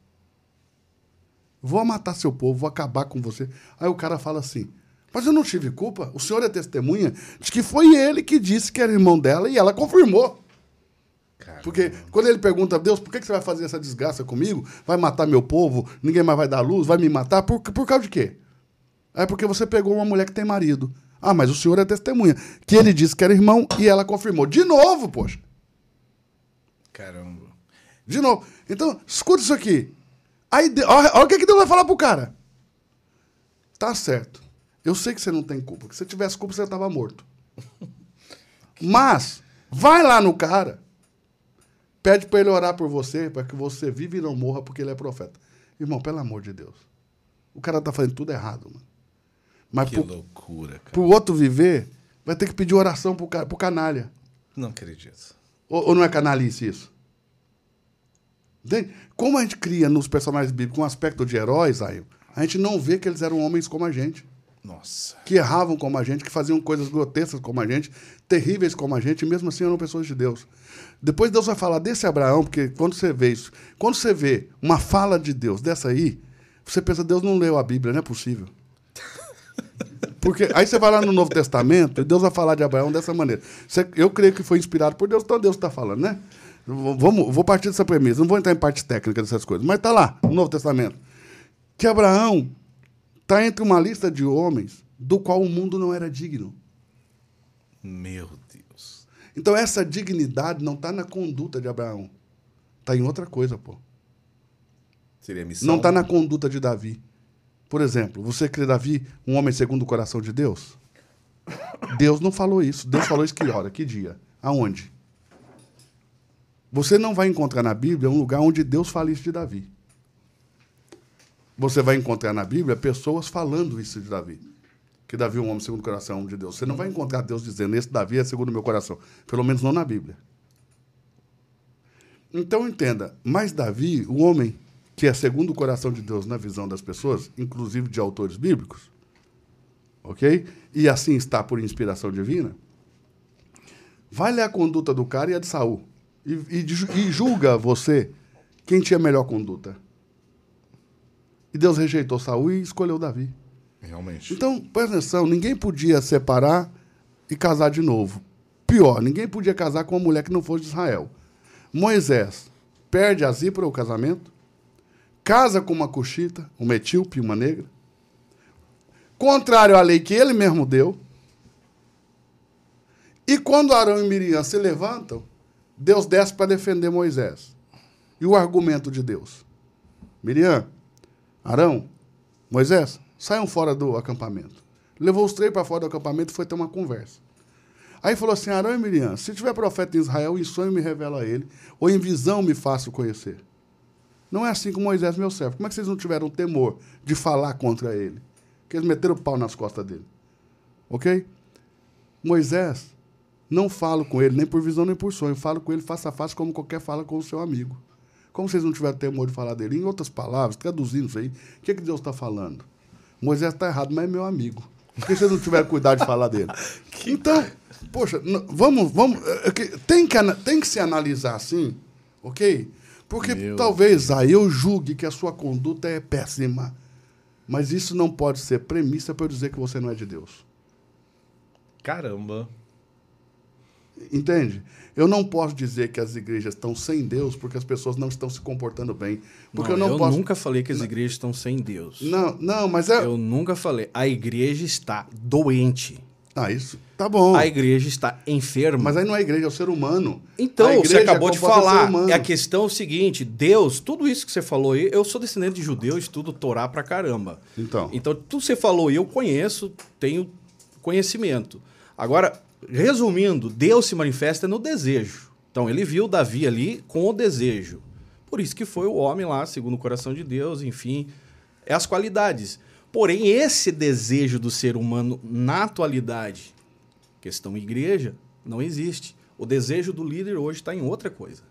Vou matar seu povo, vou acabar com você. Aí o cara fala assim: Mas eu não tive culpa. O senhor é testemunha de que foi ele que disse que era irmão dela e ela confirmou. Caramba. Porque quando ele pergunta a Deus, por que que você vai fazer essa desgraça comigo? Vai matar meu povo? Ninguém mais vai dar luz? Vai me matar? Por, por causa de quê? É porque você pegou uma mulher que tem marido. Ah, mas o senhor é testemunha. Que ele disse que era irmão e ela confirmou. De novo, poxa. Caramba. De novo. Então, escuta isso aqui. Aí, olha, olha o que, que Deus vai falar pro cara. Tá certo. Eu sei que você não tem culpa. Se você tivesse culpa, você estava morto. Mas, vai lá no cara. Pede para ele orar por você, para que você viva e não morra, porque ele é profeta. Irmão, pelo amor de Deus. O cara tá fazendo tudo errado, mano. Mas Que pro, loucura, cara. pro outro viver, vai ter que pedir oração pro, pro canalha. Não acredito. Ou, ou não é canalice isso? Entende? Como a gente cria nos personagens bíblicos um aspecto de heróis, aí, a gente não vê que eles eram homens como a gente, Nossa. que erravam como a gente, que faziam coisas grotescas como a gente, terríveis como a gente, e mesmo assim eram pessoas de Deus. Depois Deus vai falar desse Abraão, porque quando você vê isso, quando você vê uma fala de Deus dessa aí, você pensa, Deus não leu a Bíblia, não é possível. Porque aí você vai lá no Novo Testamento e Deus vai falar de Abraão dessa maneira. Você- eu creio que foi inspirado por Deus, então Deus está falando, né? Vamos, vou partir dessa premissa, não vou entrar em parte técnica dessas coisas, mas está lá, no Novo Testamento, que Abraão está entre uma lista de homens do qual o mundo não era digno. Meu Deus. Então essa dignidade não está na conduta de Abraão, está em outra coisa, pô. Seria missão? Não está na conduta de Davi. Por exemplo, você crê Davi um homem segundo o coração de Deus? Deus não falou isso. Deus falou isso que hora, que dia, aonde? Você não vai encontrar na Bíblia um lugar onde Deus fala isso de Davi. Você vai encontrar na Bíblia pessoas falando isso de Davi. Que Davi é um homem segundo o coração de Deus. Você não vai encontrar Deus dizendo, esse Davi é segundo o meu coração. Pelo menos não na Bíblia. Então entenda, mas Davi, o homem que é segundo o coração de Deus na visão das pessoas, inclusive de autores bíblicos, ok? E assim está por inspiração divina, vai ler a conduta do cara e a de Saul. E, e, e julga você quem tinha melhor conduta. E Deus rejeitou Saul e escolheu Davi. Realmente. Então, presta atenção, ninguém podia separar e casar de novo. Pior, ninguém podia casar com uma mulher que não fosse de Israel. Moisés perde a Zípora, o casamento, casa com uma cuxita, uma etíope, uma negra, contrário à lei que ele mesmo deu. E quando Arão e Miriam se levantam, Deus desce para defender Moisés. E o argumento de Deus? Miriam, Arão, Moisés, saiam fora do acampamento. Levou os três para fora do acampamento e foi ter uma conversa. Aí falou assim: Arão e Miriam, se tiver profeta em Israel, em sonho me revela a ele, ou em visão me faço conhecer. Não é assim com Moisés, meu servo. Como é que vocês não tiveram temor de falar contra ele? Que eles meteram o pau nas costas dele. Ok? Moisés, não falo com ele nem por visão nem por sonho. Falo com ele face a face, como qualquer fala com o seu amigo. Como vocês não tiveram temor de falar dele? Em outras palavras, traduzindo isso aí, o que, é que Deus está falando? Moisés está errado, mas é meu amigo. Por que vocês não tiveram cuidado de falar dele? Então, poxa, vamos, vamos. É, é tem que, tem que se analisar assim, ok? Porque Meu talvez aí eu julgue que a sua conduta é péssima. Mas isso não pode ser premissa para eu dizer que você não é de Deus. Caramba. Entende? Eu não posso dizer que as igrejas estão sem Deus porque as pessoas não estão se comportando bem. Porque não, eu não eu posso... nunca falei que as igrejas estão sem Deus. Não, não, mas é. Eu nunca falei. A igreja está doente. Ah, isso tá bom. A igreja está enferma. Mas aí não é a igreja, é o ser humano. Então, você acabou é de falar. É a questão é o seguinte: Deus, tudo isso que você falou aí, eu sou descendente de judeu, estudo Torá pra caramba. Então. Então, tudo que você falou aí, eu conheço, tenho conhecimento. Agora, resumindo, Deus se manifesta no desejo. Então, ele viu Davi ali com o desejo. Por isso que foi o homem lá, segundo o coração de Deus, enfim. É as qualidades. Porém, esse desejo do ser humano na atualidade, questão igreja, não existe. O desejo do líder hoje está em outra coisa.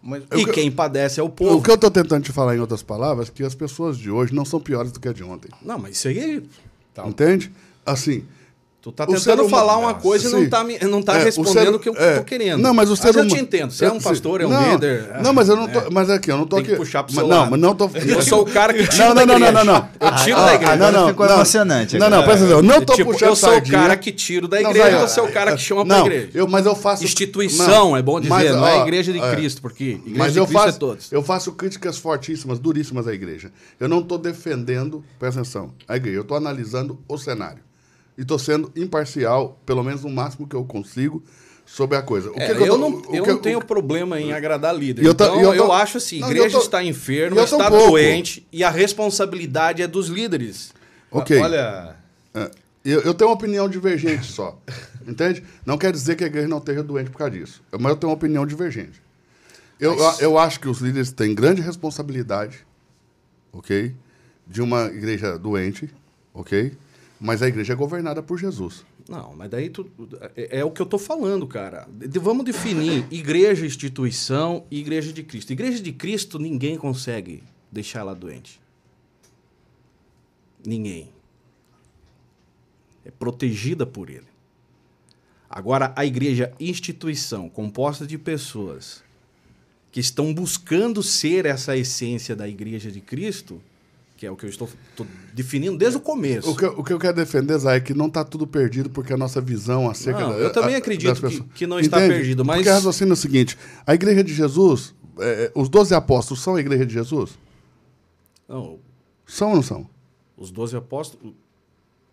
Mas, e quem padece é o povo. O que eu estou tentando te falar em outras palavras é que as pessoas de hoje não são piores do que a de ontem. Não, mas isso aí. Tá. Entende? Assim, Tu tá tentando falar uma coisa e não tá, não tá é, respondendo o, ser, que eu é, tô querendo. Não, mas o ser mas eu te entendo. Você é um pastor, é um não, líder. Não, mas eu não tô. É. Mas aqui, eu não tô Tem aqui. Que puxar pro mas. Não, mas não tô. Eu sou o cara que tira não, da não, igreja. Não, não, não. Eu tiro ah, da igreja. Não, não, ficou emocionante. Não, não, presta atenção. Eu não tô tipo, puxando Eu sou o cara que tiro da igreja, você é o cara que chama pra igreja. Eu, mas eu faço. Instituição, é bom dizer, não é igreja de Cristo, porque igreja de Cristo é todos. Eu faço críticas fortíssimas, duríssimas à igreja. Eu não tô defendendo, presta atenção, a igreja. Eu tô analisando o cenário e estou sendo imparcial, pelo menos no máximo que eu consigo, sobre a coisa. É, eu, eu, não, eu não tenho problema em agradar líder. Eu então, eu, eu, acho assim, a igreja tô, está enferma, está doente, e a responsabilidade é dos líderes. Ok. Olha... É, eu, tenho uma opinião divergente só, entende? Não quer dizer que a igreja não esteja doente por causa disso, mas eu tenho uma opinião divergente. Eu, mas... eu acho que os líderes têm grande responsabilidade, ok? De uma igreja doente, ok? Mas a igreja é governada por Jesus. Não, mas daí tu, é, é, o que eu estou falando, cara. De, vamos definir igreja, instituição e igreja de Cristo. Igreja de Cristo, ninguém consegue deixar ela doente. Ninguém. É protegida por ele. Agora, a igreja instituição, composta de pessoas que estão buscando ser essa essência da igreja de Cristo, que é o que eu estou, definindo desde o começo. O que, o que eu quero defender, Zé, é que não está tudo perdido, porque a nossa visão acerca não, da, Eu também a, acredito que, que, não está Entende? perdido, mas. Porque raciocínio é o seguinte: a igreja de Jesus, é, os doze apóstolos são a igreja de Jesus? Não. São ou não são? Os doze apóstolos.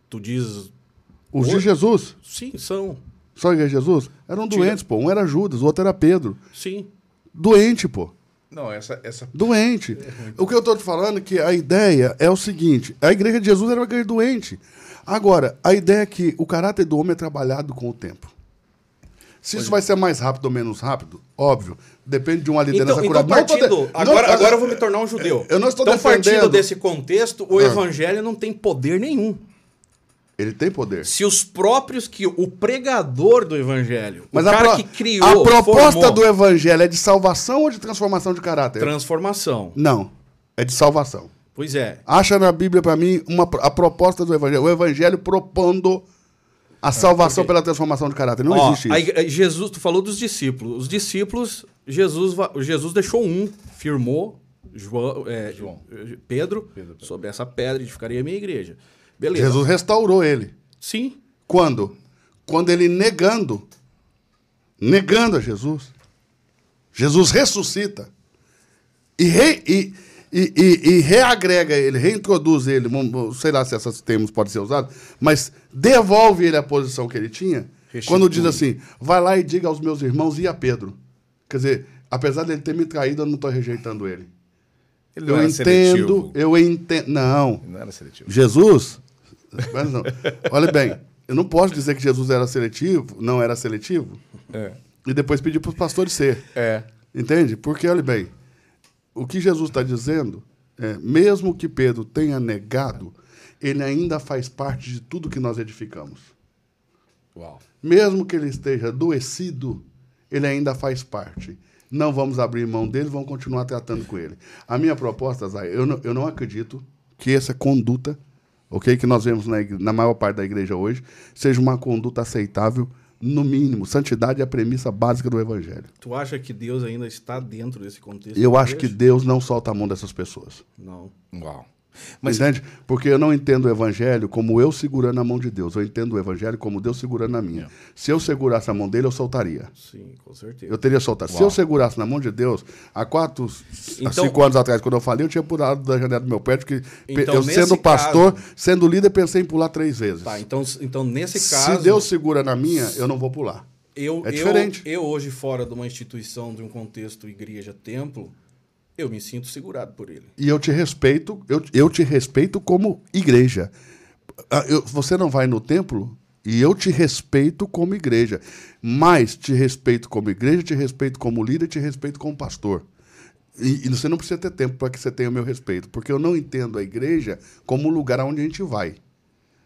Tu diz. Os de Jesus? Sim, são. São a igreja de Jesus? Eram Tira. doentes, pô. Um era Judas, o outro era Pedro. Sim. Doente, pô. Não, essa. essa... Doente. O que eu estou te falando é que a ideia é o seguinte: a igreja de Jesus era uma igreja doente. Agora, a ideia é que o caráter do homem é trabalhado com o tempo. Se isso vai ser mais rápido ou menos rápido, óbvio, depende de uma liderança então, curada. Então, partindo, de... agora, não, agora eu vou me tornar um judeu. Eu não estou então, defendendo... partindo desse contexto, o ah. evangelho não tem poder nenhum. Ele tem poder. Se os próprios que o pregador do evangelho, Mas o a, cara pro- que criou, a proposta formou, do evangelho é de salvação ou de transformação de caráter? transformação. Não, é de salvação. Pois é. Acha na Bíblia para mim uma, a proposta do evangelho, o evangelho propondo a salvação porque- pela transformação de caráter. Não Ó, existe a isso. igre- Jesus, tu falou dos discípulos. Os discípulos, Jesus, Jesus deixou um, firmou João, é, João. eh, Pedro, sobre essa pedra edificaria a minha igreja. Beleza. Jesus restaurou ele. Sim. Quando? Quando ele negando, negando a Jesus, Jesus ressuscita e, re- e, e, e- e reagrega ele, reintroduz ele, sei lá se esses termos podem ser usados, mas devolve ele à posição que ele tinha, Restitui. quando diz assim, vai lá e diga aos meus irmãos e a Pedro. Quer dizer, apesar dele ter me traído, eu não estou rejeitando ele. Ele não Eu entendo, seletivo. eu entendo. Não, Ele não era seletivo. Jesus, mas não. olha bem, eu não posso dizer que Jesus era seletivo, não era seletivo, É. e depois pedir para os pastores ser. É. Entende? Porque, olha bem, o que Jesus está dizendo é, mesmo que Pedro tenha negado, ele ainda faz parte de tudo que nós edificamos. Uau. Mesmo que ele esteja adoecido, ele ainda faz parte. Não vamos abrir mão dele, vamos continuar tratando com ele. A minha proposta, Zay, eu não, eu não acredito que essa conduta, ok, que nós vemos na, na maior parte da igreja hoje, seja uma conduta aceitável, no mínimo. Santidade é a premissa básica do evangelho. Tu acha que Deus ainda está dentro desse contexto? Eu acho que igreja? Deus não solta a mão dessas pessoas. Não. Uau. Mas Entende? Porque eu não entendo o evangelho como eu segurando a mão de Deus. Eu entendo o evangelho como Deus segurando a minha. Se eu segurasse a mão dele, eu soltaria. Sim, com certeza. Eu teria soltado. Se Uau. eu segurasse na mão de Deus, há quatro, há Então- cinco anos atrás, quando eu falei, eu tinha pulado da janela do meu pé, porque Então, eu, sendo pastor, caso- sendo líder, pensei em pular três vezes. Tá, então, então nesse caso. Se Deus segura na minha, eu não vou pular. eu, é eu- diferente. Eu, hoje, fora de uma instituição, de um contexto igreja-templo, eu me sinto segurado por ele. E eu te respeito, eu, eu te respeito como igreja. Ah, eu- você não vai no templo e eu te respeito como igreja. Mas te respeito como igreja, te respeito como líder, te respeito como pastor. E, e você não precisa ter tempo para que você tenha o meu respeito, porque eu não entendo a igreja como um lugar aonde a gente vai.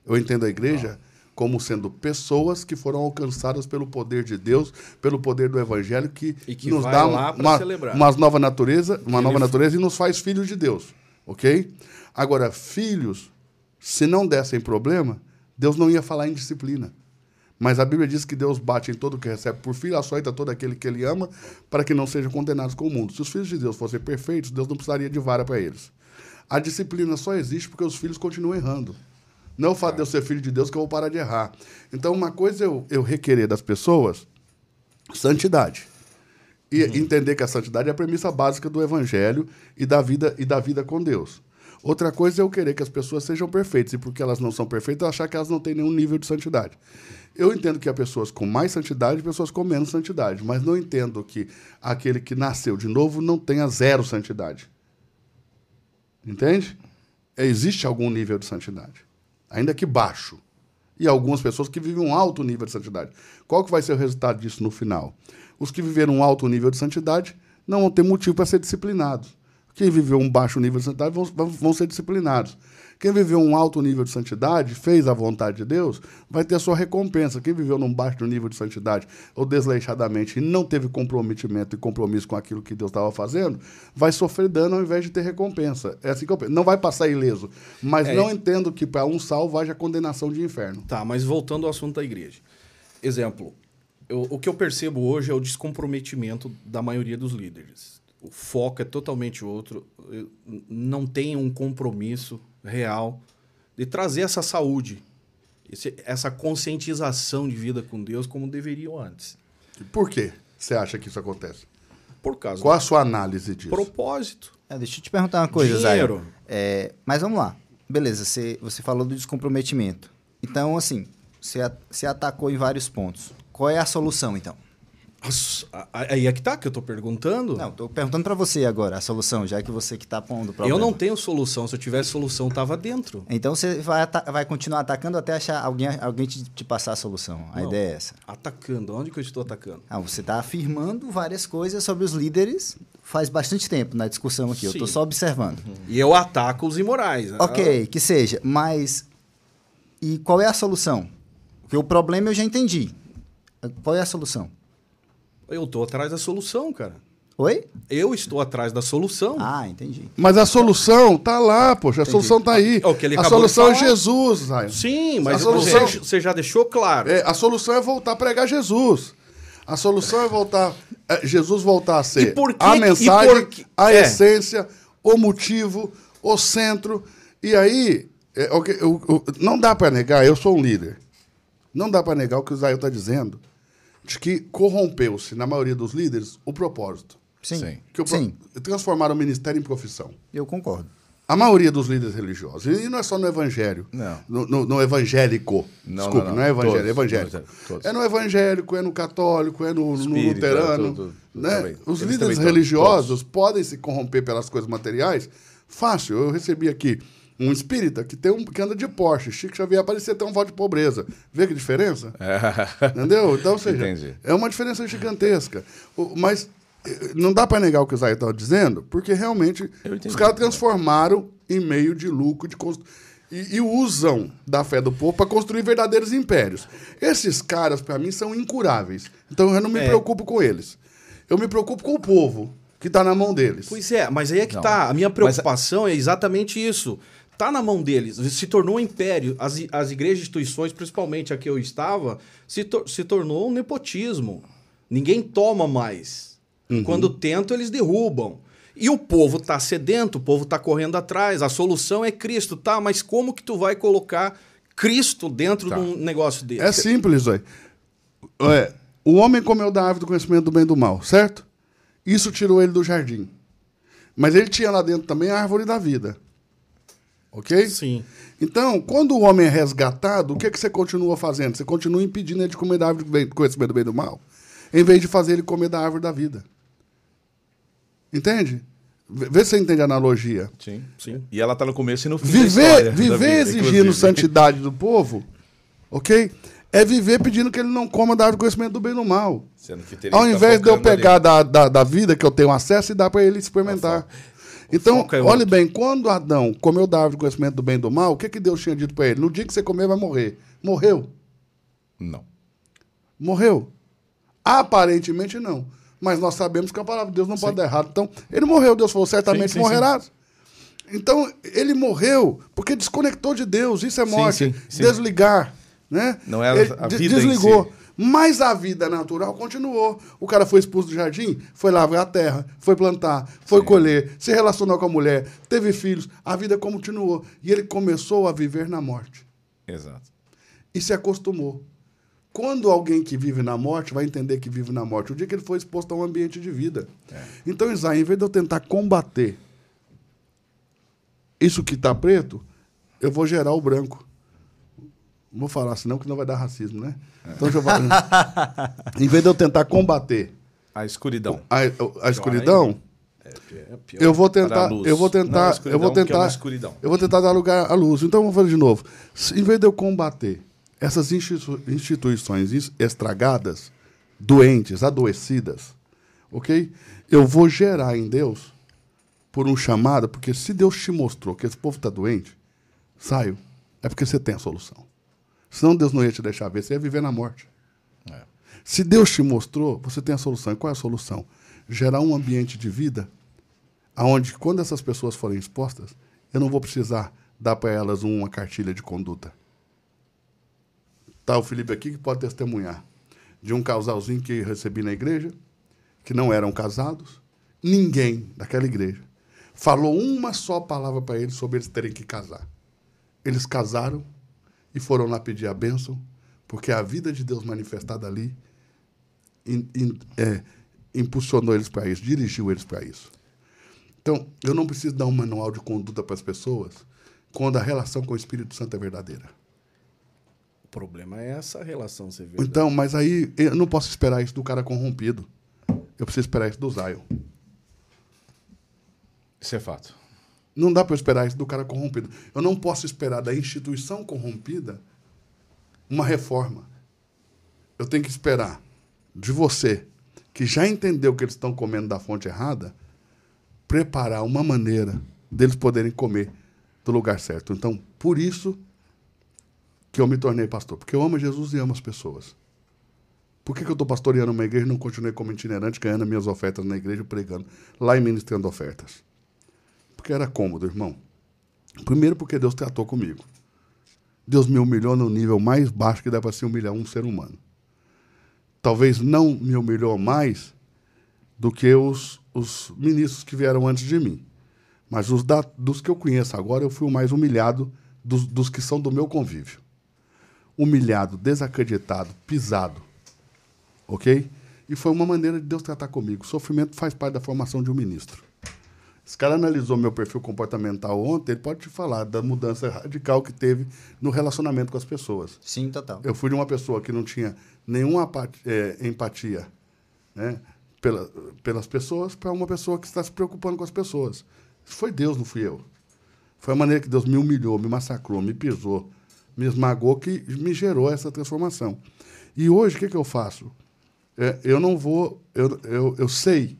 Eu entendo a igreja como sendo pessoas que foram alcançadas pelo poder de Deus, pelo poder do evangelho que, que nos dá uma, celebrar. uma nova natureza, uma nova natureza e nos faz filhos de Deus, ok? Agora, filhos, se não dessem problema, Deus não ia falar em disciplina. Mas a Bíblia diz que Deus bate em todo o que recebe por filho, açoita todo aquele que ele ama, para que não sejam condenados com o mundo. Se os filhos de Deus fossem perfeitos, Deus não precisaria de vara para eles. A disciplina só existe porque os filhos continuam errando. Não é o fato de eu ser filho de Deus que eu vou parar de errar. Então, uma coisa é eu, eu requerer das pessoas santidade. E entender que a santidade é a premissa básica do evangelho e da vida e da vida com Deus. Outra coisa é eu querer que as pessoas sejam perfeitas e porque elas não são perfeitas, eu achar que elas não têm nenhum nível de santidade. Eu entendo que há pessoas com mais santidade e pessoas com menos santidade, mas não entendo que aquele que nasceu de novo não tenha zero santidade. Entende? Existe algum nível de santidade, ainda que baixo. E algumas pessoas que vivem um alto nível de santidade. Qual que vai ser o resultado disso no final? Os que viveram um alto nível de santidade não vão ter motivo para ser disciplinados. Quem viveu um baixo nível de santidade vão, vão- ser disciplinados. Quem viveu um alto nível de santidade, fez a vontade de Deus, vai ter a sua recompensa. Quem viveu num baixo nível de santidade ou desleixadamente e não teve comprometimento e compromisso com aquilo que Deus estava fazendo, vai sofrer dano ao invés de ter recompensa. É assim que eu penso. Não vai passar ileso. Mas É. não entendo que para um salvo haja condenação de inferno. Tá, mas voltando ao assunto da igreja. Exemplo, eu- o que eu percebo hoje é o descomprometimento da maioria dos líderes. O foco é totalmente outro. Não tem um compromisso real de trazer essa saúde, esse- essa conscientização de vida com Deus como deveriam antes. Por quê você acha que isso acontece? Por causa Qual a sua análise disso? propósito. É, deixa eu te perguntar uma coisa, Dinheiro. É, mas vamos lá. Beleza, você, você falou do descomprometimento. Então, assim, você, você atacou em vários pontos. Qual é a solução, então? Aí é que tá que eu tô perguntando. Não, tô perguntando para você agora a solução, já que você que tá pondo o problema. eu não tenho solução. Se eu tivesse solução, tava dentro. Então você vai, vai continuar atacando até achar alguém, alguém te, te passar a solução. A Não. ideia é essa. Atacando. Onde que eu estou atacando? Ah, você está afirmando várias coisas sobre os líderes faz bastante tempo na discussão aqui. Eu estou Sim. só observando. E eu ataco os imorais. Ok, que seja, mas E qual é a solução? Porque o problema eu já entendi. Qual é a solução? Eu tô atrás da solução, cara. Oi? Eu estou atrás da solução. Ah, entendi. Mas a solução tá lá, poxa. A solução tá aí. É o que ele a acabou de solução é. Jesus, Zion. Sim, mas A solução- você, você já deixou claro. É, a solução é voltar a pregar Jesus. A solução é voltar. é, Jesus voltar a ser E por que- a e mensagem, por que- a é. essência, o motivo, o centro. E aí, é, o- o- não dá para negar, eu sou um líder. Não dá para negar o que o Israel está dizendo, de que corrompeu-se, na maioria dos líderes, o propósito. Sim. Sim. Que o pro- Sim, Transformaram o ministério em profissão. eu concordo. A maioria dos líderes religiosos. E não é só no evangelho. Não. No, no- no evangélico. Não, Desculpa, não, não, não. é evangélico, é Todos, evangélico. todos, todos. É no evangélico, é no católico, é no, no Espírita, luterano. tudo, tudo né? também. Os Eles líderes religiosos podem se corromper pelas coisas materiais. Fácil. Eu recebi aqui um espírita que, tem um, que anda de Porsche. Chico Xavier aparecia ter um voto de pobreza. Vê que diferença? Entendeu? Então, ou seja, Entendi. é uma diferença gigantesca. Mas eh, não dá para negar o que o Zay estava dizendo, porque realmente os caras transformaram em meio de lucro de constru... e, e usam da fé do povo para construir verdadeiros impérios. Esses caras, para mim, são incuráveis. Então eu não me É. preocupo com eles. Eu me preocupo com o povo que está na mão deles. Pois é, mas aí é que Não. tá. A minha preocupação é exatamente isso. Tá na mão deles. Se tornou um império. As, as igrejas e instituições, principalmente a que eu estava, se, se tornou um nepotismo. Ninguém toma mais. Quando tentam, eles derrubam. E o povo tá sedento, o povo tá correndo atrás. A solução é Cristo, tá? Mas como que tu vai colocar Cristo dentro Tá. de um negócio desse? É simples, aí. É, o homem comeu da árvore do conhecimento do bem e do mal, certo? Isso tirou ele do jardim. Mas ele tinha lá dentro também a árvore da vida. Ok? Sim. Então, quando o homem é resgatado, o que, é que você continua fazendo? Você continua impedindo ele de comer da árvore do conhecimento do bem e do mal, em vez de fazer ele comer da árvore da vida. Entende? Vê se você entende a analogia. Sim. Sim. E ela tá no começo e no fim da Viver, viver vida, exigindo inclusive. santidade do povo, ok? É viver pedindo que ele não coma da árvore do conhecimento do bem e do mal. Ao que tá invés de eu pegar da, da, da vida que eu tenho acesso e dar para ele experimentar. Então, é olhe bem, quando Adão comeu da árvore do conhecimento do bem e do mal, o que, que Deus tinha dito para ele? No dia que você comer, vai morrer. Morreu. Não. Morreu. Aparentemente não. Mas nós sabemos que a palavra de Deus não pode dar errado. Então, ele morreu. Deus falou, certamente Sim, sim, morrerás. Então, ele morreu porque desconectou de Deus. Isso é Sim, morte. sim, sim. Desligar. Né? Não Ele a de- vida Desligou. si. Mas a vida natural continuou. O cara foi expulso do jardim, foi lavrar a terra, foi plantar, foi colher, se relacionou com a mulher, teve filhos. A vida continuou. E ele começou a viver na morte Exato. e se acostumou. Quando alguém que vive na morte vai entender que vive na morte? O dia que ele foi exposto a um ambiente de vida. Então, Isaías, em vez de eu tentar combater isso que está preto, eu vou gerar o branco. Não vou falar senão que não vai dar racismo, né? Então, deixa eu em vez de eu tentar combater A escuridão. a, a escuridão, É pior. eu vou a tentar, eu vou Não, a tentar, escuridão, eu vou é tentar, eu vou tentar dar lugar à luz. Então vamos fazer de novo. Em vez de eu combater essas institu- instituições es- estragadas, doentes, adoecidas, ok? Eu vou gerar em Deus por um chamado, porque se Deus te mostrou que esse povo está doente, saio, é porque você tem a solução. Senão Deus não ia te deixar ver, você ia viver na morte. É. Se Deus te mostrou, você tem a solução. E qual é a solução? Gerar um ambiente de vida onde, quando essas pessoas forem expostas, eu não vou precisar dar para elas uma cartilha de conduta. Tá o Felipe aqui que pode testemunhar de um casalzinho que recebi na igreja, que não eram casados, ninguém daquela igreja falou uma só palavra para eles sobre eles terem que casar. Eles casaram e foram lá pedir a bênção, porque a vida de Deus manifestada ali in- in- é, impulsionou eles para isso, dirigiu eles para isso. Então, eu não preciso dar um manual de conduta para as pessoas quando a relação com o Espírito Santo é verdadeira. O problema é essa relação, você vê. Então, mas aí eu não posso esperar isso do cara corrompido. Eu preciso esperar isso do Zion. Isso é fato. Não dá para esperar isso do cara corrompido. Eu não posso esperar da instituição corrompida uma reforma. Eu tenho que esperar de você, que já entendeu que eles estão comendo da fonte errada, preparar uma maneira deles poderem comer do lugar certo. Então, por isso, que eu me tornei pastor? Porque eu amo Jesus e amo as pessoas. Por que, que eu estou pastoreando uma igreja e não continuei como itinerante, ganhando minhas ofertas na igreja, pregando lá e ministrando ofertas? Porque era cômodo, irmão. Primeiro, porque Deus tratou comigo. Deus me humilhou no nível mais baixo que dá para se humilhar um ser humano. Talvez não me humilhou mais do que os, os ministros que vieram antes de mim. Mas os da, dos que eu conheço agora, eu fui o mais humilhado dos, dos que são do meu convívio. Humilhado, desacreditado, pisado. Ok? E foi uma maneira de Deus tratar comigo. O sofrimento faz parte da formação de um ministro. Esse cara analisou meu perfil comportamental ontem, ele pode te falar da mudança radical que teve no relacionamento com as pessoas. Sim, total. Eu fui de uma pessoa que não tinha nenhuma é, empatia né, pela, pelas pessoas para uma pessoa que está se preocupando com as pessoas. Isso foi Deus, não fui eu. Foi a maneira que Deus me humilhou, me massacrou, me pisou, me esmagou que me gerou essa transformação. E hoje, o que, que eu faço? É, eu não vou. Eu, eu, eu sei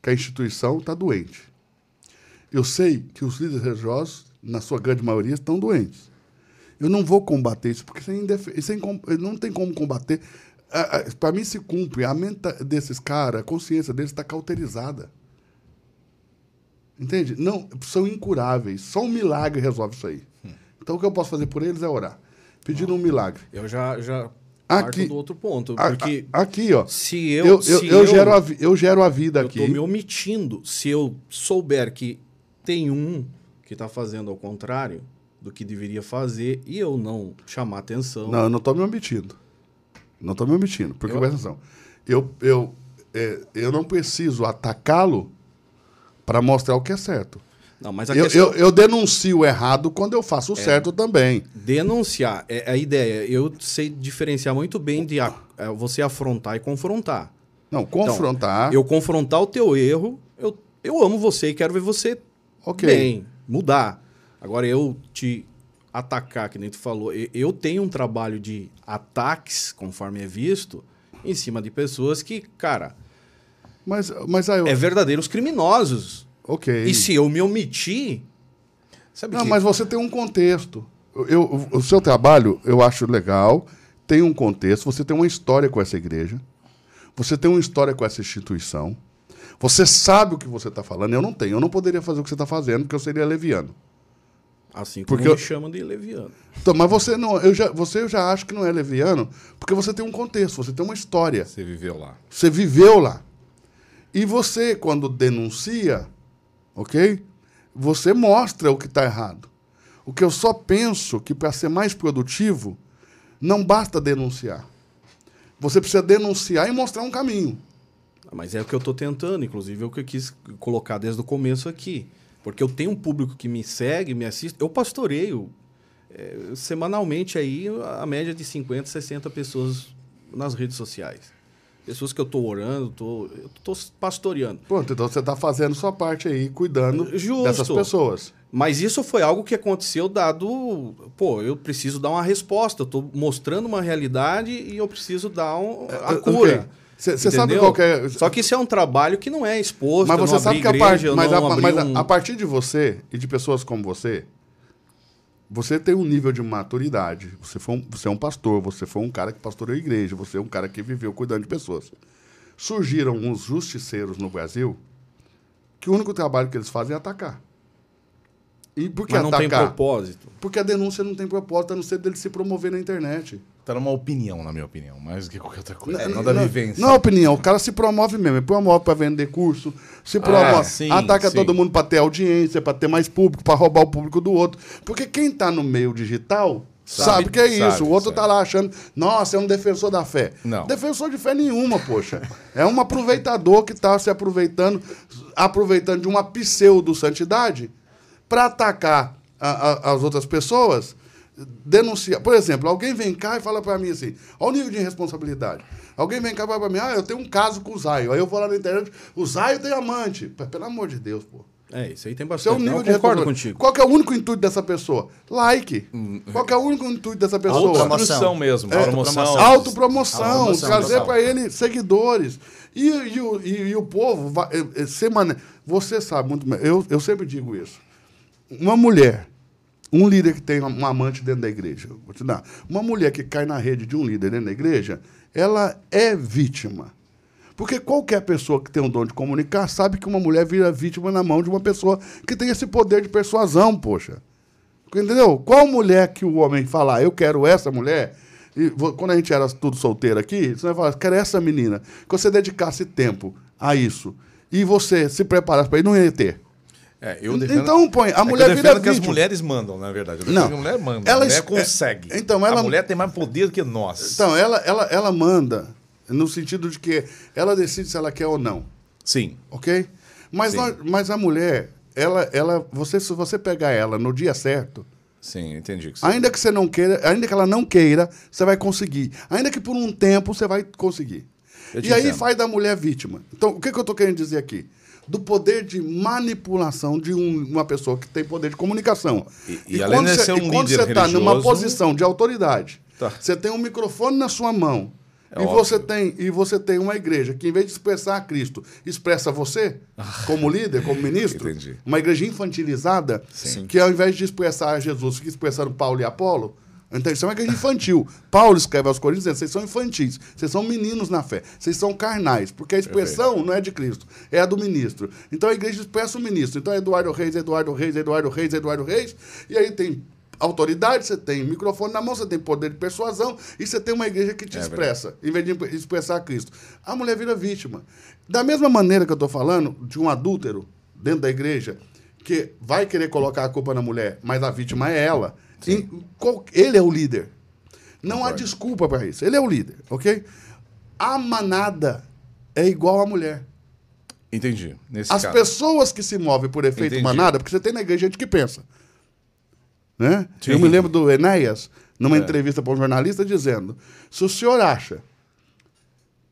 que a instituição está doente. Eu sei que os líderes religiosos, na sua grande maioria, estão doentes. Eu não vou combater isso, porque isso, é é não tem como combater. Para mim, se cumpre. A mente desses caras, a consciência deles está cauterizada. Entende? Não, são incuráveis. Só um milagre resolve isso aí. Então, o que eu posso fazer por eles é orar. Pedindo um milagre. Eu já, já Aqui- do outro ponto. A- Porque a- aqui, ó. se eu. Eu, eu, se eu, gero, a, eu gero a vida eu aqui. tô me omitindo. Se eu souber que tem um que está fazendo ao contrário do que deveria fazer e eu não chamar atenção. Não, eu não estou me omitindo. Não estou me omitindo. Porque, Eu- atenção. Eu, eu, é, eu não preciso atacá-lo para mostrar o que é certo. Não, mas Eu, questão eu, eu denuncio o errado quando eu faço o É. certo também. denunciar é a ideia. Eu sei diferenciar muito bem de a- é, você afrontar e confrontar. Não, confrontar. Então, Eu confrontar o teu erro, eu, eu amo você e quero ver você Ok. bem, mudar. Agora, eu te atacar, que nem tu falou, eu tenho um trabalho de ataques, conforme é visto, em cima de pessoas que, cara, Mas, mas aí eu. é verdadeiros criminosos. Ok. E se eu me omitir, Sabe Não, que... mas você tem um contexto. Eu, eu- o seu trabalho eu acho legal, tem um contexto, você tem uma história com essa igreja, você tem uma história com essa instituição, você sabe o que você está falando. Eu não tenho, eu não poderia fazer o que você está fazendo, porque eu seria leviano. assim como Porque me eu- chamam de leviano. Então, mas você não, eu já, você eu já acho que não é leviano, porque você tem um contexto, você tem uma história. Você viveu lá. Você viveu lá. E você, quando denuncia, ok? Você mostra o que está errado. O que eu só penso que para ser mais produtivo, não basta denunciar. Você precisa denunciar e mostrar um caminho. Mas é o que eu estou tentando, inclusive é o que eu quis colocar desde o começo aqui. Porque eu tenho um público que me segue, me assiste. Eu pastoreio é, semanalmente aí a média de 50, 60 pessoas nas redes sociais. Pessoas que eu estou orando, tô, eu estou pastoreando. Pronto, então você está fazendo sua parte aí, cuidando Justo. dessas pessoas. Mas isso foi algo que aconteceu dado. Pô, eu preciso dar uma resposta. Eu estou mostrando uma realidade e eu preciso dar um- a É, cura. ok. Cê- cê sabe qual que é- Só que isso é um trabalho que não é exposto. Mas você sabe que a, igreja, part... eu mas, a, mas um- a partir de você e de pessoas como você, você tem um nível de maturidade. Você, foi um, você é um pastor, você foi um cara que pastoreou a igreja, você é um cara que viveu cuidando de pessoas. Surgiram uns justiceiros no Brasil que o único trabalho que eles fazem é atacar. E por que Mas não tem atacar? propósito. Porque a denúncia não tem propósito, a não ser dele se promover na internet. Tá numa opinião, na minha opinião, mais do que qualquer outra coisa. Não, Não, da vivência. Não é opinião, o cara se promove mesmo. Ele promove para vender curso, se promove, Ah, sim, ataca sim. todo mundo para ter audiência, para ter mais público, para roubar o público do outro. Porque quem tá no meio digital sabe, Sabe, que é isso. sabe, o outro sabe. tá lá achando, nossa, é um defensor da fé. Não. Defensor de fé nenhuma, poxa. É um aproveitador que tá se aproveitando, aproveitando de uma pseudo-santidade para atacar a- a- as outras pessoas, denunciar. Por exemplo, alguém vem cá e fala para mim assim: olha o nível de irresponsabilidade. Alguém vem cá e fala para mim: ah, eu tenho um caso com o Zaio. Aí eu vou lá na internet: o Zaio tem amante. Pelo amor de Deus, pô. É, isso aí tem Isso é o bastante. nível eu de concordo responsabilidade. contigo. Qual que é o único intuito dessa pessoa? Like. Qual que é o único intuito dessa pessoa? Autopromoção mesmo. É, promoção. Autopromoção, Autopromoção, trazer para ele seguidores. E, e o, e- e o povo, vai, é, é, semana, você sabe muito bem, eu, eu sempre digo isso. Uma mulher um líder que tem um amante dentro da igreja, vou te dar. Uma mulher que cai na rede de um líder dentro da igreja, ela é vítima. Porque qualquer pessoa que tem um dom de comunicar sabe que uma mulher vira vítima na mão de uma pessoa que tem esse poder de persuasão, poxa. Entendeu? Qual mulher que o homem falar, eu quero essa mulher, e quando a gente era tudo solteiro aqui, você vai falar, quero essa menina. Que você dedicasse tempo a isso e você se preparasse para ir, não ia ter. É, defendo, Então, põe, a é mulher eu vira que as mulheres mandam, na verdade. Eu Não. a mulher manda. Ela a mulher consegue. é, então, ela- A mulher tem mais poder que nós. Então, ela, ela, ela manda no sentido de que ela decide se ela quer ou não, Sim. ok? Mas, Sim. nós- mas a mulher, ela, ela, você, se você pegar ela no dia certo, Sim, entendi. Que ainda que você não queira, ainda que ela não queira, você vai conseguir. Ainda que por um tempo você vai conseguir. E aí entendo. faz da mulher vítima. Então, o que, que eu estou querendo dizer aqui? Do poder de manipulação de um- uma pessoa que tem poder de comunicação. E- e além quando de você- ser um e quando você está numa posição de autoridade, Tá. você tem um microfone na sua mão. É e, óbvio. você tem, e você tem uma igreja que, em vez de expressar a Cristo, expressa você, como líder, como ministro. Ah. Entendi. Uma igreja infantilizada, Sim. que ao invés de expressar a Jesus, fica expressando Paulo e Apolo. Então, isso é uma igreja infantil. Paulo escreve aos Coríntios dizendo: vocês são infantis, vocês são meninos na fé, vocês são carnais, porque a expressão não é de Cristo, é a do ministro. Então a igreja expressa o ministro. Então, Eduardo Reis, Eduardo Reis, Eduardo Reis, Eduardo Reis, e aí tem autoridade, você tem microfone na mão, você tem poder de persuasão, e você tem uma igreja que te É expressa, em vez de expressar Cristo. A mulher vira vítima. Da mesma maneira que eu estou falando de um adúltero dentro da igreja, que vai querer colocar a culpa na mulher, mas a vítima é ela. E qual- ele é o líder. Não há Concordo. desculpa para isso. Ele é o líder, ok? A manada é igual à mulher. Entendi. Nesse As caso. pessoas que se movem por efeito Entendi. manada, porque você tem na igreja gente que pensa. Né? Sim. Eu me lembro do Enéas, numa É. entrevista para um jornalista, dizendo: se o senhor acha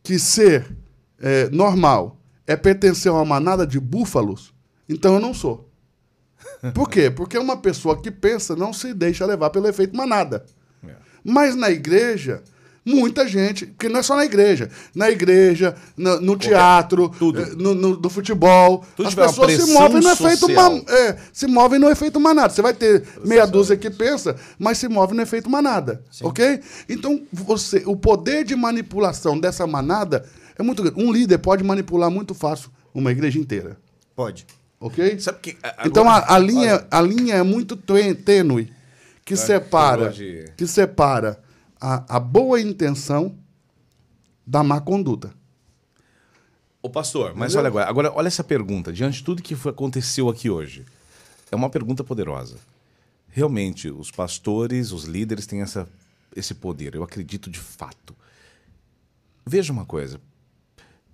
que ser é, normal é pertencer a uma manada de búfalos, então eu não sou. Por quê? Porque uma pessoa que pensa não se deixa levar pelo efeito manada. É. Mas na igreja, muita gente, que não é só na igreja, na igreja, no, no teatro, tudo. eh, no, no- do futebol, Tudo as pessoas se movem no efeito man, é, se movem no efeito manada. Você vai ter meia dúzia que pensa, mas se move no efeito manada, ok? Então você, o poder de manipulação dessa manada é muito grande. Um líder pode manipular muito fácil uma igreja inteira, Pode. Ok? Sabe que. Então agora- a, a linha, Olha, a linha é muito tê- tênue que separa, que separa a, a boa intenção da má conduta. Ô, pastor, mas Entendeu? olha agora, agora, olha essa pergunta. Diante de tudo que foi, aconteceu aqui hoje, é uma pergunta poderosa. Realmente, os pastores, os líderes têm essa, esse poder. Eu acredito de fato. Veja uma coisa.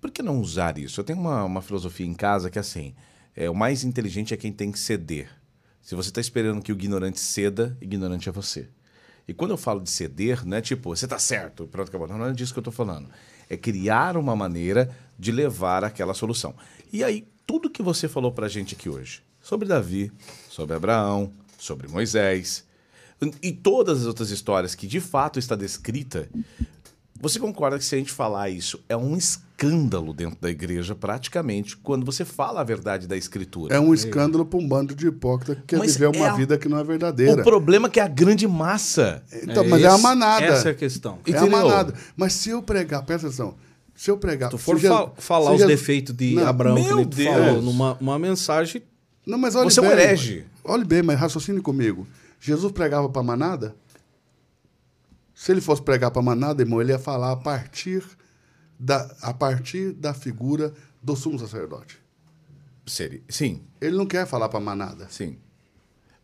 Por que não usar isso? Eu tenho uma, uma filosofia em casa que é assim: é, o mais inteligente é quem tem que ceder. Se você está esperando que o ignorante ceda, ignorante é você. E quando eu falo de ceder, não é tipo, você está certo, pronto, acabou. Não, não é disso que eu estou falando. É criar uma maneira de levar aquela solução. E aí, tudo que você falou para a gente aqui hoje, sobre Davi, sobre Abraão, sobre Moisés, e todas as outras histórias que de fato está descrita, você concorda que se a gente falar isso é um escândalo dentro da igreja, praticamente, quando você fala a verdade da escritura? É um escândalo para um bando de hipócritas que quer Mas viver uma é a- vida que não é verdadeira. O problema é que é a grande massa. Então, mas é a esse- manada. Essa é a questão. É a Entendeu? manada. Mas se eu pregar, presta atenção, se eu pregar... Se tu for falar se os Jesus- defeitos de Não, Abraão, que meu tu Deus. falou, numa uma mensagem, Não, mas olha Você é um bem. herege. Olhe bem, mas raciocine comigo. Jesus pregava para manada? Se ele fosse pregar para manada, irmão, ele ia falar a partir da, a partir da figura do sumo sacerdote. Seria. Sim, Ele não quer falar para manada. sim.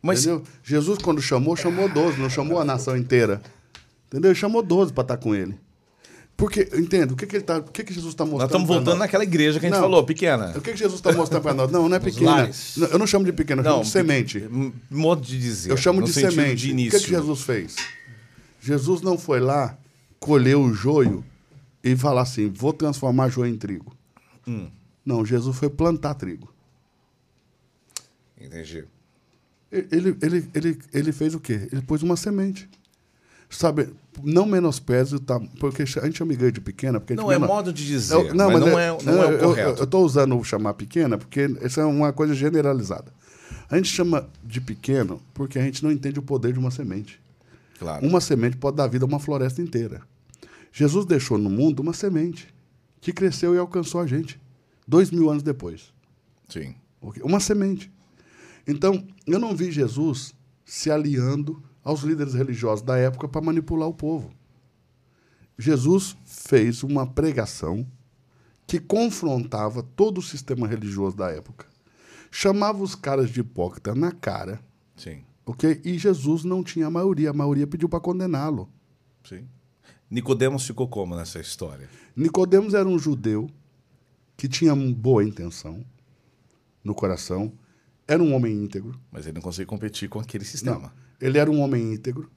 Mas Entendeu? Jesus, quando chamou, chamou 12, não chamou a nação inteira. Entendeu? Ele chamou 12 para estar com ele. Porque, entendo, o que, que, ele tá, o que, que Jesus está mostrando? nós estamos voltando nós? naquela igreja que a gente Não. falou, pequena. O que, que Jesus está mostrando para nós? Não, não é pequena. Não, Eu não chamo de pequena, eu chamo de semente. Modo de dizer. Eu chamo de semente. De o que, que Jesus fez? Jesus não foi lá, colheu o joio e falar assim: vou transformar joio em trigo. Hum. Não, Jesus foi plantar trigo. Entendi. Ele, ele, ele, ele fez o quê? Ele pôs uma semente. Sabe, não menospreze o tamanho. Porque a gente chama igreja de pequena. Porque Não, é modo de dizer. Eu- mas, não, é, não é o eu- correto. Eu estou usando o chamar pequena porque isso é uma coisa generalizada. A gente chama de pequeno porque a gente não entende o poder de uma semente. Claro. Uma semente pode dar vida a uma floresta inteira. Jesus deixou no mundo uma semente que cresceu e alcançou a gente. Dois mil anos depois. Sim. Uma semente. Então, eu não vi Jesus se aliando aos líderes religiosos da época para manipular o povo. Jesus fez uma pregação que confrontava todo o sistema religioso da época. Chamava os caras de hipócrita na cara, Sim. Ok? E Jesus não tinha a maioria, a maioria pediu para condená-lo. Sim. Nicodemos ficou como nessa história? Nicodemos era um judeu que tinha uma boa intenção no coração, era um homem íntegro. Mas ele não conseguiu competir com aquele sistema. Não, ele era um homem íntegro,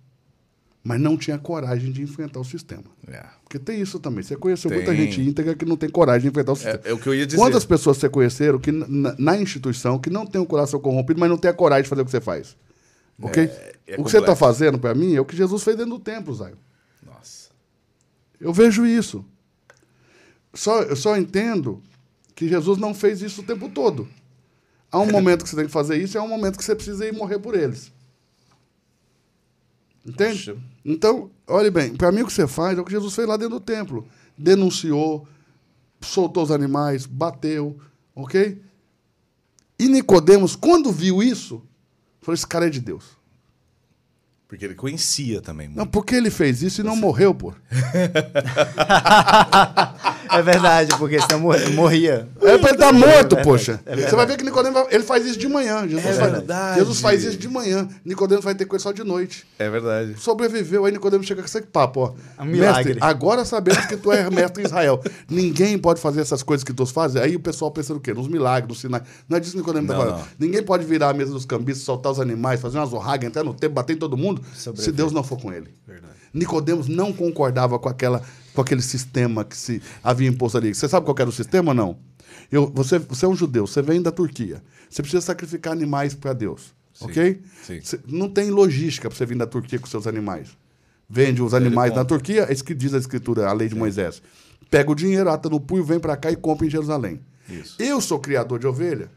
mas não tinha coragem de enfrentar o sistema. É. Porque tem isso também. Você conheceu Tem. muita gente íntegra que não tem coragem de enfrentar o sistema. É, é o que eu ia dizer. Quantas pessoas você conheceram que na, na instituição que não tem o coração corrompido, mas não tem a coragem de fazer o que você faz? Ok? é o que você está fazendo para mim é o que Jesus fez dentro do templo, Zé. Nossa. Eu vejo isso. Só, eu só entendo que Jesus não fez isso o tempo todo. Há um momento que você tem que fazer isso e há um momento que você precisa ir morrer por eles. Entende? Poxa. Então, olhe bem, para mim o que você faz é o que Jesus fez lá dentro do templo. Denunciou, soltou os animais, bateu, ok? E Nicodemos, quando viu isso, falou: esse cara é de Deus. Porque ele conhecia também muito. Não, porque ele fez isso e não morreu, pô. É verdade, porque senão mor- morria. É pra ele estar morto, verdade, poxa. é Você vai ver que Nicodemos vai- ele faz isso de manhã. Jesus, É faz, verdade. Jesus faz isso de manhã. Nicodemos vai ter coisa só de noite. É verdade. Sobreviveu. Aí Nicodemos chega com esse papo, ó. É um milagre. Mestre, agora sabemos que tu é mestre em Israel. Ninguém pode fazer essas coisas que tu fazes. Aí o pessoal pensa no quê? Nos milagres, nos sinais. Não é disso que Nicodemos tá falando. Ninguém pode virar a mesa dos cambistas, soltar os animais, fazer umas zorragas, entrar no tempo, bater em todo mundo, se Deus não for com ele. Verdade. Nicodemos não concordava com, aquela, com aquele sistema que se havia imposto ali. Você sabe qual era o sistema ou não? Eu, você, você é um judeu, você vem da Turquia. Você precisa sacrificar animais para Deus. Sim, ok? sim. Você- não tem logística para você vir da Turquia com seus animais. Vende os animais na. Turquia, é isso que diz a escritura, a lei de Moisés. Pega o dinheiro, ata no punho, vem para cá e compra em Jerusalém. Isso. Eu sou criador de ovelha,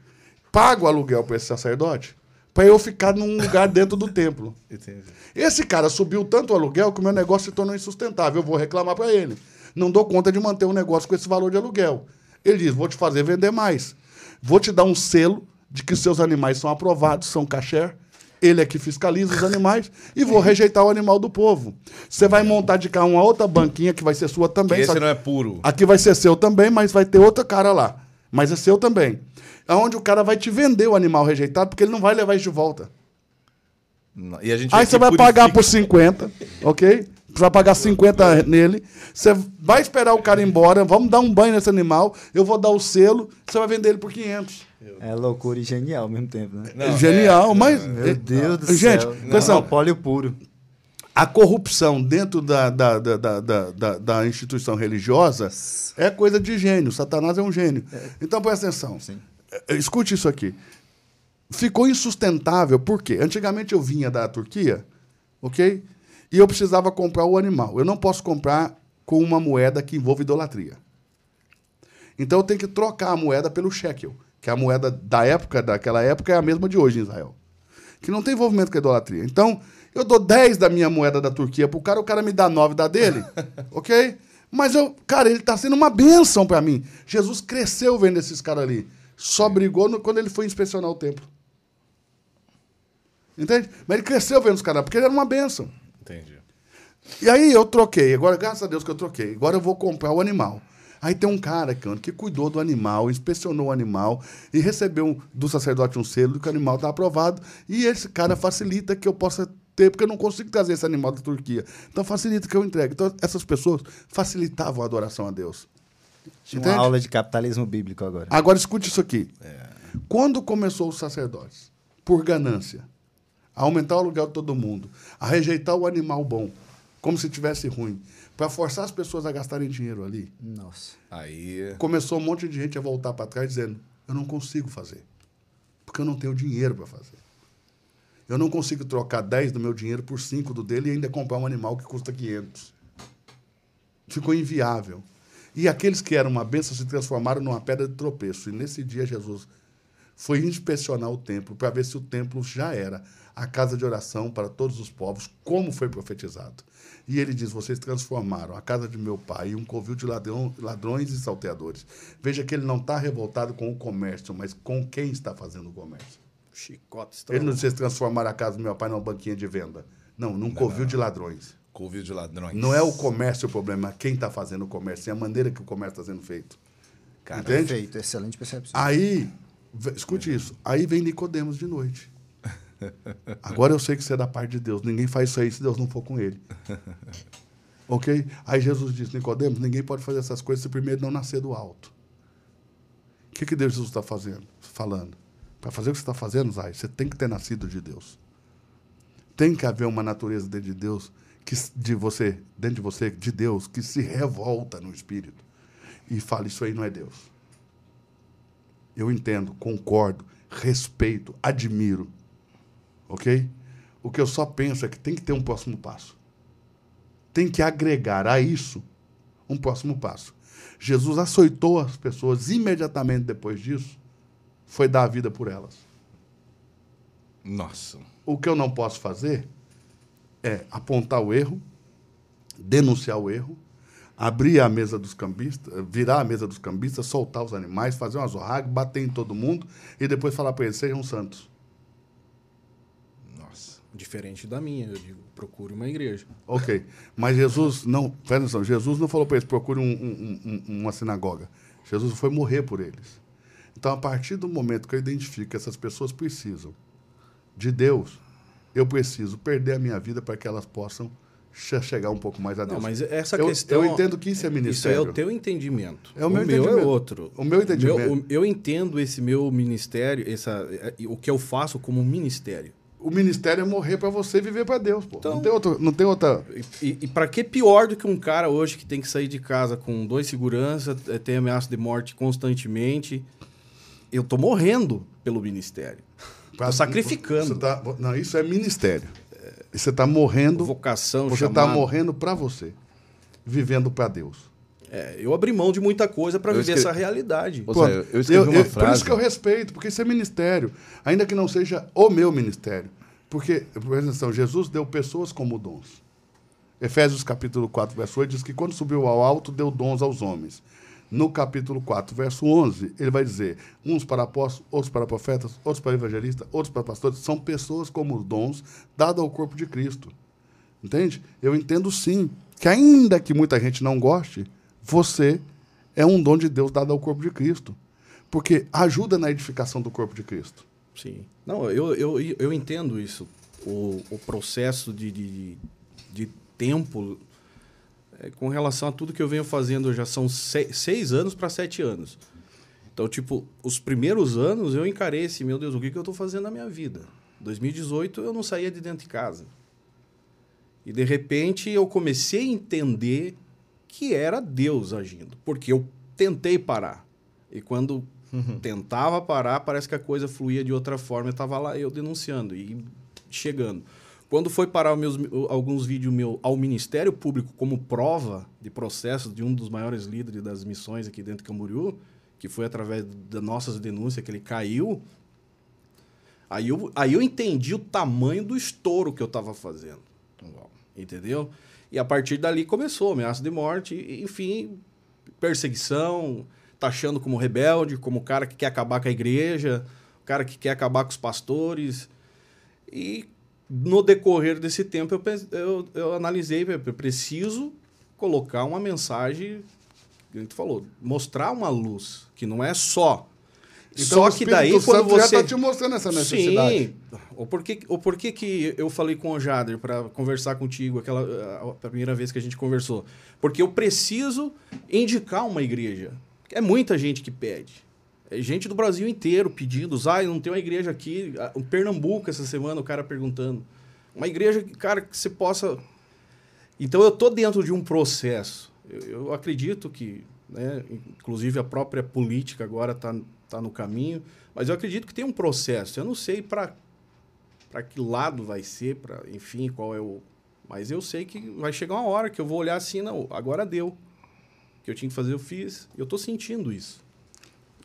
pago aluguel para esse sacerdote para eu ficar num lugar dentro do templo. Entendi. Esse cara subiu tanto o aluguel que o meu negócio se tornou insustentável. Eu vou reclamar para ele. Não dou conta de manter um negócio com esse valor de aluguel. Ele diz: vou te fazer vender mais. Vou te dar um selo de que seus animais são aprovados, são caché. Ele é que fiscaliza os animais e vou rejeitar o animal do povo. Você vai montar de cá uma outra banquinha que vai ser sua também. Esse que- não é puro. Aqui vai ser seu também, mas vai ter outra cara lá. Mas é seu também. Aonde o cara vai te vender o animal rejeitado, porque ele não vai levar isso de volta. Não. E a gente Aí você vai purifica. pagar por 50, ok? Você vai pagar 50 nele. Você vai esperar o cara ir embora. Vamos dar um banho nesse animal. Eu vou dar o selo. Você vai vender ele por 500. É loucura e genial ao mesmo tempo, né? Não, Genial, é, mas. Meu Deus do gente, céu. presta atenção, Monopólio puro. A corrupção dentro da, da, da, da, da, instituição religiosa é coisa de gênio. Satanás é um gênio. Então presta atenção. É, Escute isso aqui. Ficou insustentável, por quê? Antigamente eu vinha da Turquia, ok? E eu precisava comprar o animal. Eu não posso comprar com uma moeda que envolve idolatria. Então eu tenho que trocar a moeda pelo shekel, que é a moeda da época, daquela época, é a mesma de hoje em Israel. Que não tem envolvimento com a idolatria. Então, eu dou 10 da minha moeda da Turquia pro cara, o cara me dá 9 da dele, ok? Mas eu, cara, ele tá sendo uma bênção para mim. Jesus cresceu vendo esses caras ali. Só brigou no- quando ele foi inspecionar o templo. Entende? Mas ele cresceu vendo os caras, porque ele era uma bênção. Entendi. E aí eu troquei. Agora, graças a Deus que eu troquei. Agora eu vou comprar o animal. Aí tem um cara, cara que cuidou do animal, inspecionou o animal e recebeu do sacerdote um selo que o animal está aprovado. E esse cara facilita que eu possa ter, porque eu não consigo trazer esse animal da Turquia. Então facilita que eu entregue. Então essas pessoas facilitavam a adoração a Deus. Tinha Entende? uma aula de capitalismo bíblico agora. Agora escute isso aqui. Quando começou os sacerdotes, por ganância, a aumentar o aluguel de todo mundo, a rejeitar o animal bom, como se tivesse ruim, para forçar as pessoas a gastarem dinheiro ali, Nossa. Aí. começou um monte de gente a voltar para trás dizendo: eu não consigo fazer, porque eu não tenho dinheiro para fazer. Eu não consigo trocar 10 do meu dinheiro por 5 do dele e ainda comprar um animal que custa 500. Ficou inviável. E aqueles que eram uma bênção se transformaram numa pedra de tropeço. E nesse dia Jesus foi inspecionar o templo para ver se o templo já era a casa de oração para todos os povos, como foi profetizado. E ele diz: Vocês transformaram a casa de meu pai em um covil de ladrão, ladrões e salteadores. Veja que ele não está revoltado com o comércio, mas com quem está fazendo o comércio. Chicote Ele não disse transformar a casa do meu pai numa banquinha de venda. Não, num covil de ladrões. Covil de ladrões. Não é o comércio o problema, é quem está fazendo o comércio, é a maneira que o comércio está sendo feito. Cara, Entende? Perfeito, excelente percepção. Aí, escute isso, aí vem Nicodemos de noite. Agora eu sei que você é da parte de Deus. Ninguém faz isso aí se Deus não for com ele. Ok? Aí Jesus disse, Nicodemos, ninguém pode fazer essas coisas se primeiro não nascer do alto. O que, que Deus Jesus está fazendo? Falando. Para fazer o que você está fazendo, Zay, você tem que ter nascido de Deus. Tem que haver uma natureza dentro de Deus, que, de você, dentro de você, de Deus, que se revolta no espírito e fala: Isso aí não é Deus. Eu entendo, concordo, respeito, admiro. Ok? O que eu só penso é que tem que ter um próximo passo. Tem que agregar a isso um próximo passo. Jesus açoitou as pessoas imediatamente depois disso, foi dar a vida por elas. Nossa. O que eu não posso fazer é apontar o erro, denunciar o erro, abrir a mesa dos cambistas, virar a mesa dos cambistas, soltar os animais, fazer uma zorraga, bater em todo mundo e depois falar para eles: sejam santos. Nossa. Diferente da minha, eu digo, procure uma igreja. Ok. Mas Jesus não. Presta atenção, Jesus não falou para eles: procure um- um- um- uma sinagoga. Jesus foi morrer por eles. Então, a partir do momento que eu identifico que essas pessoas precisam de Deus, eu preciso perder a minha vida para que elas possam che- chegar um pouco mais a Deus. Não, mas essa eu, questão. Eu entendo que isso é Isso ministério. é o teu entendimento. É o meu meu é entendimento. outro. O meu entendimento. o- eu entendo esse meu ministério, essa, o que eu faço como ministério. O ministério é morrer para você viver para Deus, pô. Então- não, tem outro, não tem outra. E, e para que pior do que um cara hoje que tem que sair de casa com dois seguranças, eh, tem ameaça de morte constantemente? Eu tô morrendo pelo ministério. pra- Tô sacrificando. Você tá- não, isso é ministério. E você está morrendo. Vocação, Você está morrendo para você, vivendo para Deus. É, eu abri mão de muita coisa para Eu viver escre- essa realidade. Ô, Zé, eu escrevi uma Por frase. isso que eu respeito, porque isso é ministério. Ainda que não seja o meu ministério. Porque, presta atenção, Jesus deu pessoas como dons. Efésios capítulo 4, verso 8 diz que quando subiu ao alto, deu dons aos homens. No capítulo 4, verso 11, ele vai dizer: uns para apóstolos, outros para profetas, outros para evangelistas, outros para pastores. São pessoas como dons dados ao corpo de Cristo. Entende? Eu entendo sim que, ainda que muita gente não goste, você é um dom de Deus dado ao corpo de Cristo. Porque ajuda na edificação do corpo de Cristo. Sim. Não, eu, eu, eu entendo isso. O, o processo de, de, de tempo é, com relação a tudo que eu venho fazendo já são se- seis anos para sete anos. Então, tipo, os primeiros anos eu encarei assim, meu Deus, o que, que eu estou fazendo na minha vida? 2018 eu não saía de dentro de casa. E de repente eu comecei a entender que era Deus agindo, porque eu tentei parar. E quando tentava parar, parece que a coisa fluía de outra forma. Eu estava lá eu denunciando e chegando. Quando foi parar meus, alguns vídeos meu ao Ministério Público como prova de processo de um dos maiores líderes das missões aqui dentro de Camboriú, que foi através das nossas denúncias que ele caiu, aí eu, aí eu entendi o tamanho do estouro que eu estava fazendo. Entendeu? E a partir dali começou ameaça de morte, enfim, perseguição, taxando como rebelde, como cara que quer acabar com a igreja, cara que quer acabar com os pastores. E no decorrer desse tempo eu, eu, eu analisei, eu preciso colocar uma mensagem, que a gente falou, mostrar uma luz, que não é só. Então, só que daí Santo quando já você está te mostrando essa necessidade. Sim. O porquê, o porquê que eu falei com o Jader para conversar contigo aquela a primeira vez que a gente conversou? Porque eu preciso indicar uma igreja. É muita gente que pede. É gente do Brasil inteiro pedindo. Ah, não tem uma igreja aqui. Ah, O Pernambuco, essa semana, o cara perguntando. Uma igreja, cara, que você possa. Então eu tô dentro de um processo. Eu, eu acredito que, né, inclusive a própria política agora está tá no caminho, mas eu acredito que tem um processo. Eu não sei para para que lado vai ser, para enfim, qual é o. Mas eu sei que vai chegar uma hora que eu vou olhar assim, não, agora deu. O que eu tinha que fazer, eu fiz. Eu tô sentindo isso.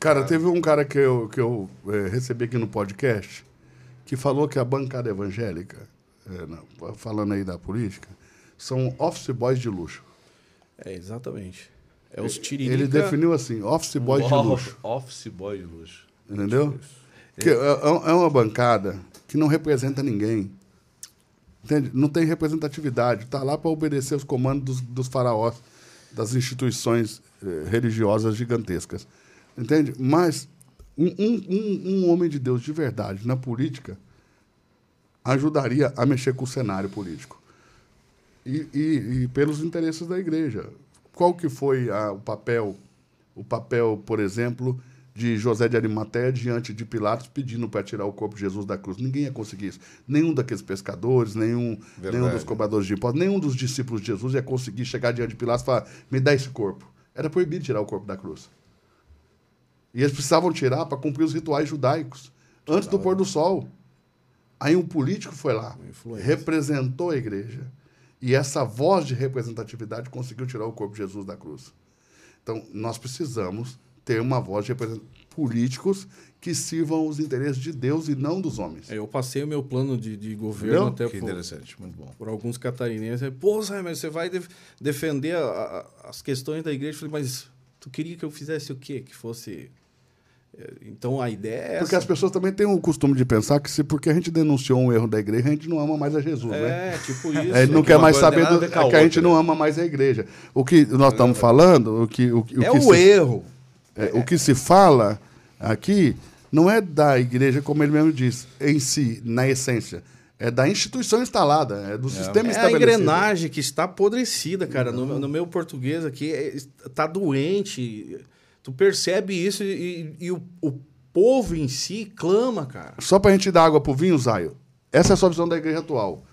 Cara, teve um cara que eu, que eu eh, recebi aqui no podcast que falou que a bancada evangélica, eh, na- falando aí da política, são office boys de luxo. É, exatamente. É os tiririca... Ele definiu assim, office boys de luxo. Office boy de luxo. Entendeu? Que é, é uma bancada que não representa ninguém. Entende? Não tem representatividade. Está lá para obedecer os comandos dos, dos faraós, das instituições eh, religiosas gigantescas. Entende? Mas um, um- um- homem de Deus de verdade na política ajudaria a mexer com o cenário político. E, e- e pelos interesses da igreja. Qual que foi a- o papel, o papel, por exemplo, de José de Arimateia diante de Pilatos pedindo para tirar o corpo de Jesus da cruz? Ninguém ia conseguir isso. Nenhum daqueles pescadores, nenhum, Verdade. nenhum dos cobradores de impostos, nenhum dos discípulos de Jesus ia conseguir chegar diante de Pilatos e falar: me dá esse corpo. Era proibido tirar o corpo da cruz. E eles precisavam tirar para cumprir os rituais judaicos antes do pôr do sol. Aí um político foi lá, representou a igreja. E essa voz de representatividade conseguiu tirar o corpo de Jesus da cruz. Então, nós precisamos ter uma voz de represent- políticos que sirvam os interesses de Deus e não dos homens. É, Eu passei o meu plano de, de governo Entendeu? até Que por, interessante, muito bom. por alguns catarinenses. Pô, Zé, mas você vai def- defender a- a- as questões da igreja. Eu falei, mas tu queria que eu fizesse o quê? Que fosse... é, Então a ideia é Porque as essa. pessoas também têm o costume de pensar que se porque a gente denunciou um erro da igreja, a gente não ama mais a Jesus, né? É, tipo isso. É, ele não que quer mais saber do, a a é que a gente não ama mais a igreja. O que nós estamos falando, o que, o, o É que o se, erro. é, o que se fala aqui não é da igreja, como ele mesmo diz, em si, na essência. É da instituição instalada, é do sistema É a estabelecido. engrenagem que está apodrecida, cara. No, no meu português aqui, é- está doente. Tu percebe isso e, e o, o povo em si clama, cara. Só para a gente dar água pro vinho, Zaio. Essa é a sua visão da igreja atual.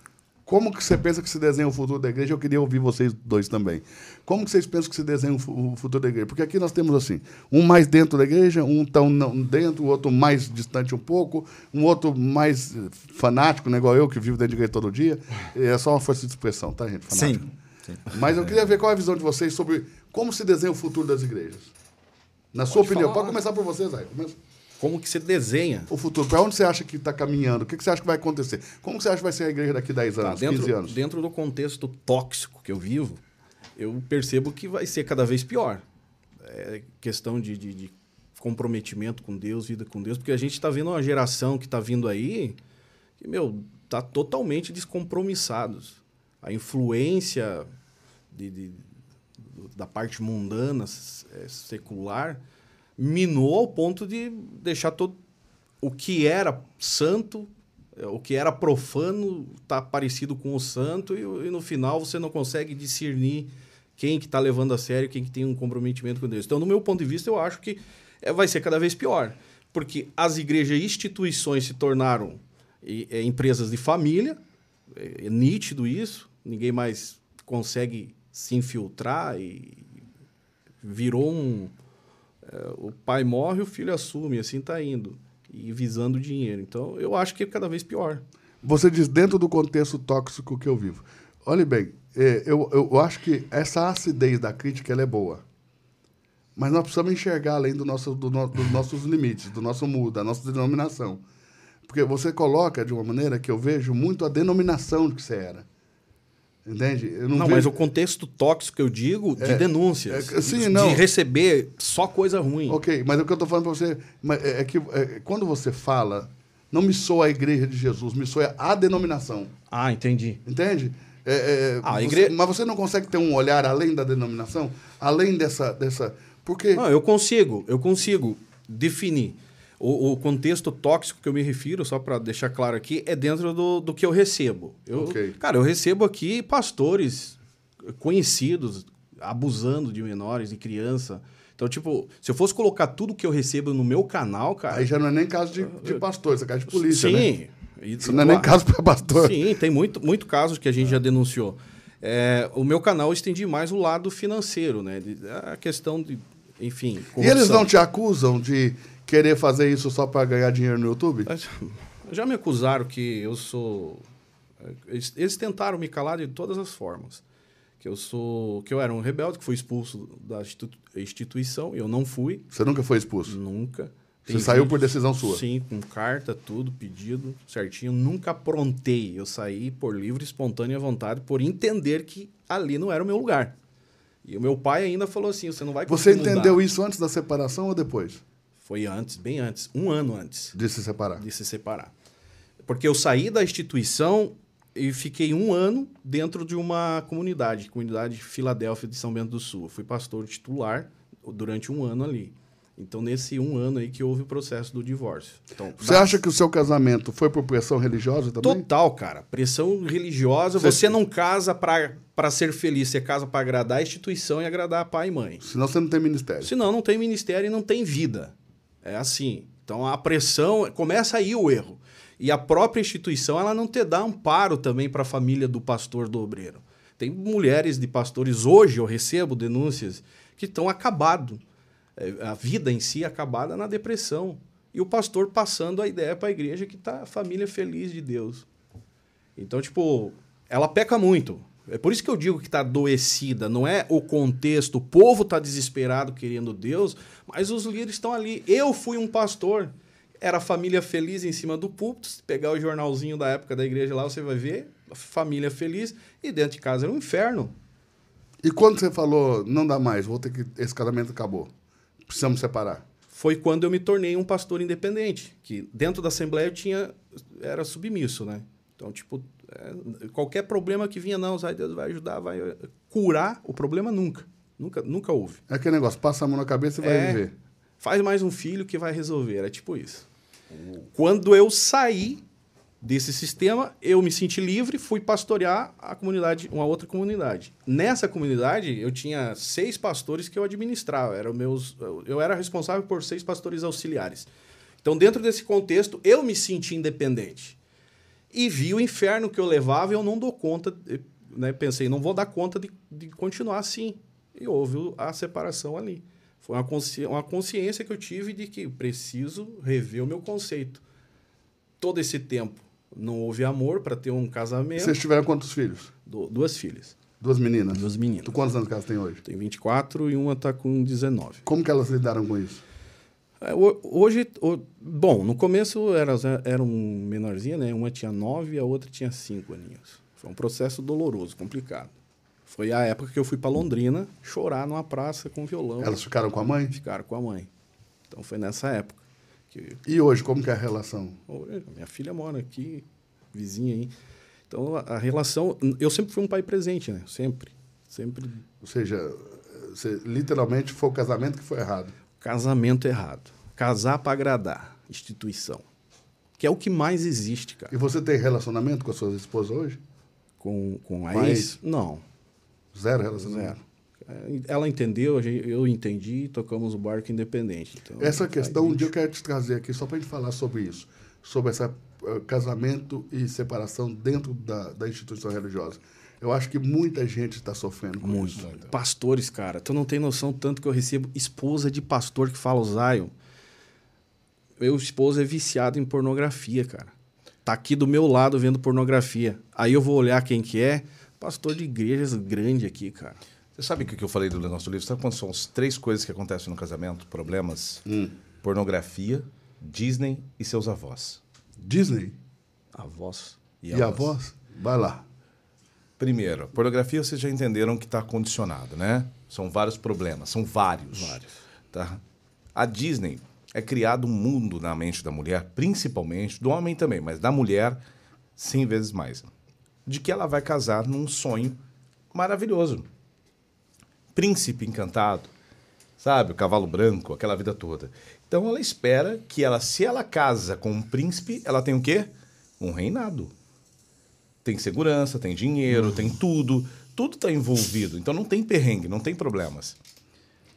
Como que você pensa que se desenha o futuro da igreja? Eu queria ouvir vocês dois também. Como que vocês pensam que se desenha o fu- o futuro da igreja? Porque aqui nós temos assim, um mais dentro da igreja, um tão não dentro, o outro mais distante um pouco, um outro mais eh, fanático, né, igual eu, que vivo dentro de igreja todo dia. É só uma força de expressão, tá, gente? Fanático. Sim. Mas eu queria ver qual é a visão de vocês sobre como se desenha o futuro das igrejas. Na sua opinião. falar. Pode começar por vocês, Zaio. Começa. Como que você desenha? O futuro, para onde você acha que está caminhando? O que, que você acha que vai acontecer? Como você acha que vai ser a igreja daqui 10 Tá, anos, 15 dentro, anos? dentro do contexto tóxico que eu vivo, eu percebo que vai ser cada vez pior. É questão de, de- de comprometimento com Deus, vida com Deus, porque a gente está vendo uma geração que está vindo aí que, meu, tá totalmente descompromissados. A influência de- de- da parte mundana, é, secular, minou ao ponto de deixar todo o que era santo, é, o que era profano, tá parecido com o santo e, e no final você não consegue discernir quem que está levando a sério, quem que tem um comprometimento com Deus. Então, no meu ponto de vista, eu acho que é, vai ser cada vez pior, porque as igrejas e instituições se tornaram empresas de família, é nítido isso, ninguém mais consegue se infiltrar e virou um é, o pai morre, o filho assume, assim tá indo e visando dinheiro. Então, eu acho que é cada vez pior. Você diz dentro do contexto tóxico que eu vivo. Olhe bem, é, eu, eu acho que essa acidez da crítica ela é boa. Mas nós precisamos enxergar além do nosso, do no- dos nossos limites, do nosso mundo, da nossa denominação. Porque você coloca de uma maneira que eu vejo muito a denominação de que você era. Entende? Eu Não, vejo- mas o contexto tóxico que eu digo de denúncias, é, sim, de não. receber só coisa ruim. Ok, mas o que eu estou falando para você é é que é, quando você fala, não me soa a igreja de Jesus, me soa a denominação. Ah, entendi. Entende? É, é, Ah, você- igre- Mas você não consegue ter um olhar além da denominação? Além dessa. dessa porque. Não, eu consigo, eu consigo definir. O, o contexto tóxico que eu me refiro, só para deixar claro aqui, é dentro do, do que eu recebo. Eu, Ok. Cara, eu recebo aqui pastores conhecidos abusando de menores, de criança. Então, tipo, se eu fosse colocar tudo que eu recebo no meu canal, cara. Aí já não é nem caso de, de pastor, isso é caso de polícia, sim. né? E- Isso não é nem caso para pastor. Sim, tem muito, muito casos que a gente já denunciou. É, o meu canal eu estendi mais o lado financeiro, né? A questão de, enfim. E eles corrupção. não te acusam de querer fazer isso só para ganhar dinheiro no YouTube? Já me acusaram que eu sou. Eles, eles tentaram me calar de todas as formas. que eu sou, que eu era um rebelde, que fui expulso da institu- instituição, eu não fui, Você nunca foi expulso? nunca. Você saiu por decisão sua? Sim, com carta, tudo, pedido, certinho. Nunca aprontei. Eu saí por livre, e espontânea vontade, por entender que ali não era o meu lugar. E o meu pai ainda falou assim: você não vai Você entendeu isso antes da separação ou depois Foi antes, bem antes, um ano antes de se separar? de se separar. Porque eu saí da instituição e fiquei um ano dentro de uma comunidade, comunidade Filadélfia de São Bento do Sul. Eu fui pastor titular durante um ano ali. Então, nesse um ano aí que houve o processo do divórcio. Então, Você acha que o seu casamento foi por pressão religiosa também? Total, cara. Pressão religiosa. Você- Você, não casa para ser feliz, você casa para agradar a instituição e agradar pai e mãe. Senão você não tem ministério. Senão não tem ministério e não tem vida. É assim. Então a pressão começa aí o erro. E a própria instituição ela não te dá amparo também para a família do pastor do obreiro. Tem mulheres de pastores hoje eu recebo denúncias que estão acabado. É, A vida em si acabada na depressão. E o pastor passando a ideia para a igreja que tá a família feliz de Deus. Então, tipo, ela peca muito. É por isso que eu digo que está adoecida. Não é o contexto, o povo está desesperado querendo Deus, mas os líderes estão ali. Eu fui um pastor, era a família feliz em cima do púlpito. Se pegar o jornalzinho da época da igreja lá, você vai ver família feliz, e dentro de casa era um inferno. E quando você falou, não dá mais, vou ter que. Esse casamento acabou. Precisamos separar. Foi quando eu me tornei um pastor independente, que dentro da Assembleia eu tinha era submisso, né? Então, tipo, qualquer problema que vinha, não, ai, Deus vai ajudar, vai eh, curar o problema nunca. Nunca, nunca houve. É aquele negócio, passa a mão na cabeça e vai É, viver. Faz mais um filho que vai resolver. Era tipo isso. Quando eu saí desse sistema, eu me senti livre, fui pastorear a comunidade, uma outra comunidade. Nessa comunidade, eu tinha seis pastores que eu administrava. Eram meus, eu era responsável por seis pastores auxiliares. Então, dentro desse contexto, eu me senti independente. E vi o inferno que eu levava e eu não dou conta. eh, Né? Pensei, não vou dar conta de, de continuar assim. E houve a separação ali. Foi uma, consci- uma consciência que eu tive de que preciso rever o meu conceito. Todo esse tempo não houve amor para ter um casamento. Vocês tiveram quantos filhos? Du- duas filhas. Duas meninas? Duas meninas. Tu quantos anos que elas têm hoje? Tem 24 e uma está com 19. Como que elas lidaram com isso? É, ho- Hoje, bom, no começo elas eram menorzinha, né? Uma tinha nove e a outra tinha cinco aninhos. Foi um processo doloroso, complicado. Foi a época que eu fui para Londrina chorar numa praça com violão. Elas ficaram com a mãe? ficaram com a mãe. Então foi nessa época que E hoje, como que é a relação? Minha filha mora aqui, vizinha aí. Então a, a relação, eu sempre fui um pai presente, né? Sempre, sempre Ou seja, você, literalmente foi o casamento que foi errado. Casamento errado, casar para agradar, instituição, que é o que mais existe, cara. E você tem relacionamento com a sua esposa hoje? Com, com a ex? Não, Zero relacionamento? zero. É, Ela entendeu, eu entendi, tocamos o barco independente. Então, Essa questão, um dia eu quero te trazer aqui só para a gente falar sobre isso. Sobre esse casamento e separação dentro da, da instituição religiosa. Eu acho que muita gente está sofrendo com Muito. isso. Pastores, cara, tu não tem noção tanto que eu recebo esposa de pastor que fala o Zion. Meu esposo é viciado em pornografia, cara. Tá aqui do meu lado vendo pornografia. Aí eu vou olhar quem que é. Pastor de igrejas grande aqui, cara. Você sabe o que eu falei do nosso livro? Sabe quais são as três coisas que acontecem no casamento? Problemas? Pornografia, Disney e seus avós. Disney A voz. e, a voz? Vai lá. Primeiro, pornografia vocês já entenderam que está condicionado, né? São vários problemas, são vários. Vários. Tá? A Disney é criado um mundo na mente da mulher, principalmente, do homem também, mas da mulher 100 vezes mais, de que ela vai casar num sonho maravilhoso. Príncipe encantado, sabe? O cavalo branco, aquela vida toda. Então ela espera que ela, se ela casa com um príncipe, ela tem o quê? Um reinado tem segurança, tem dinheiro, tem tudo. Tudo está envolvido. Então não tem perrengue, não tem problemas.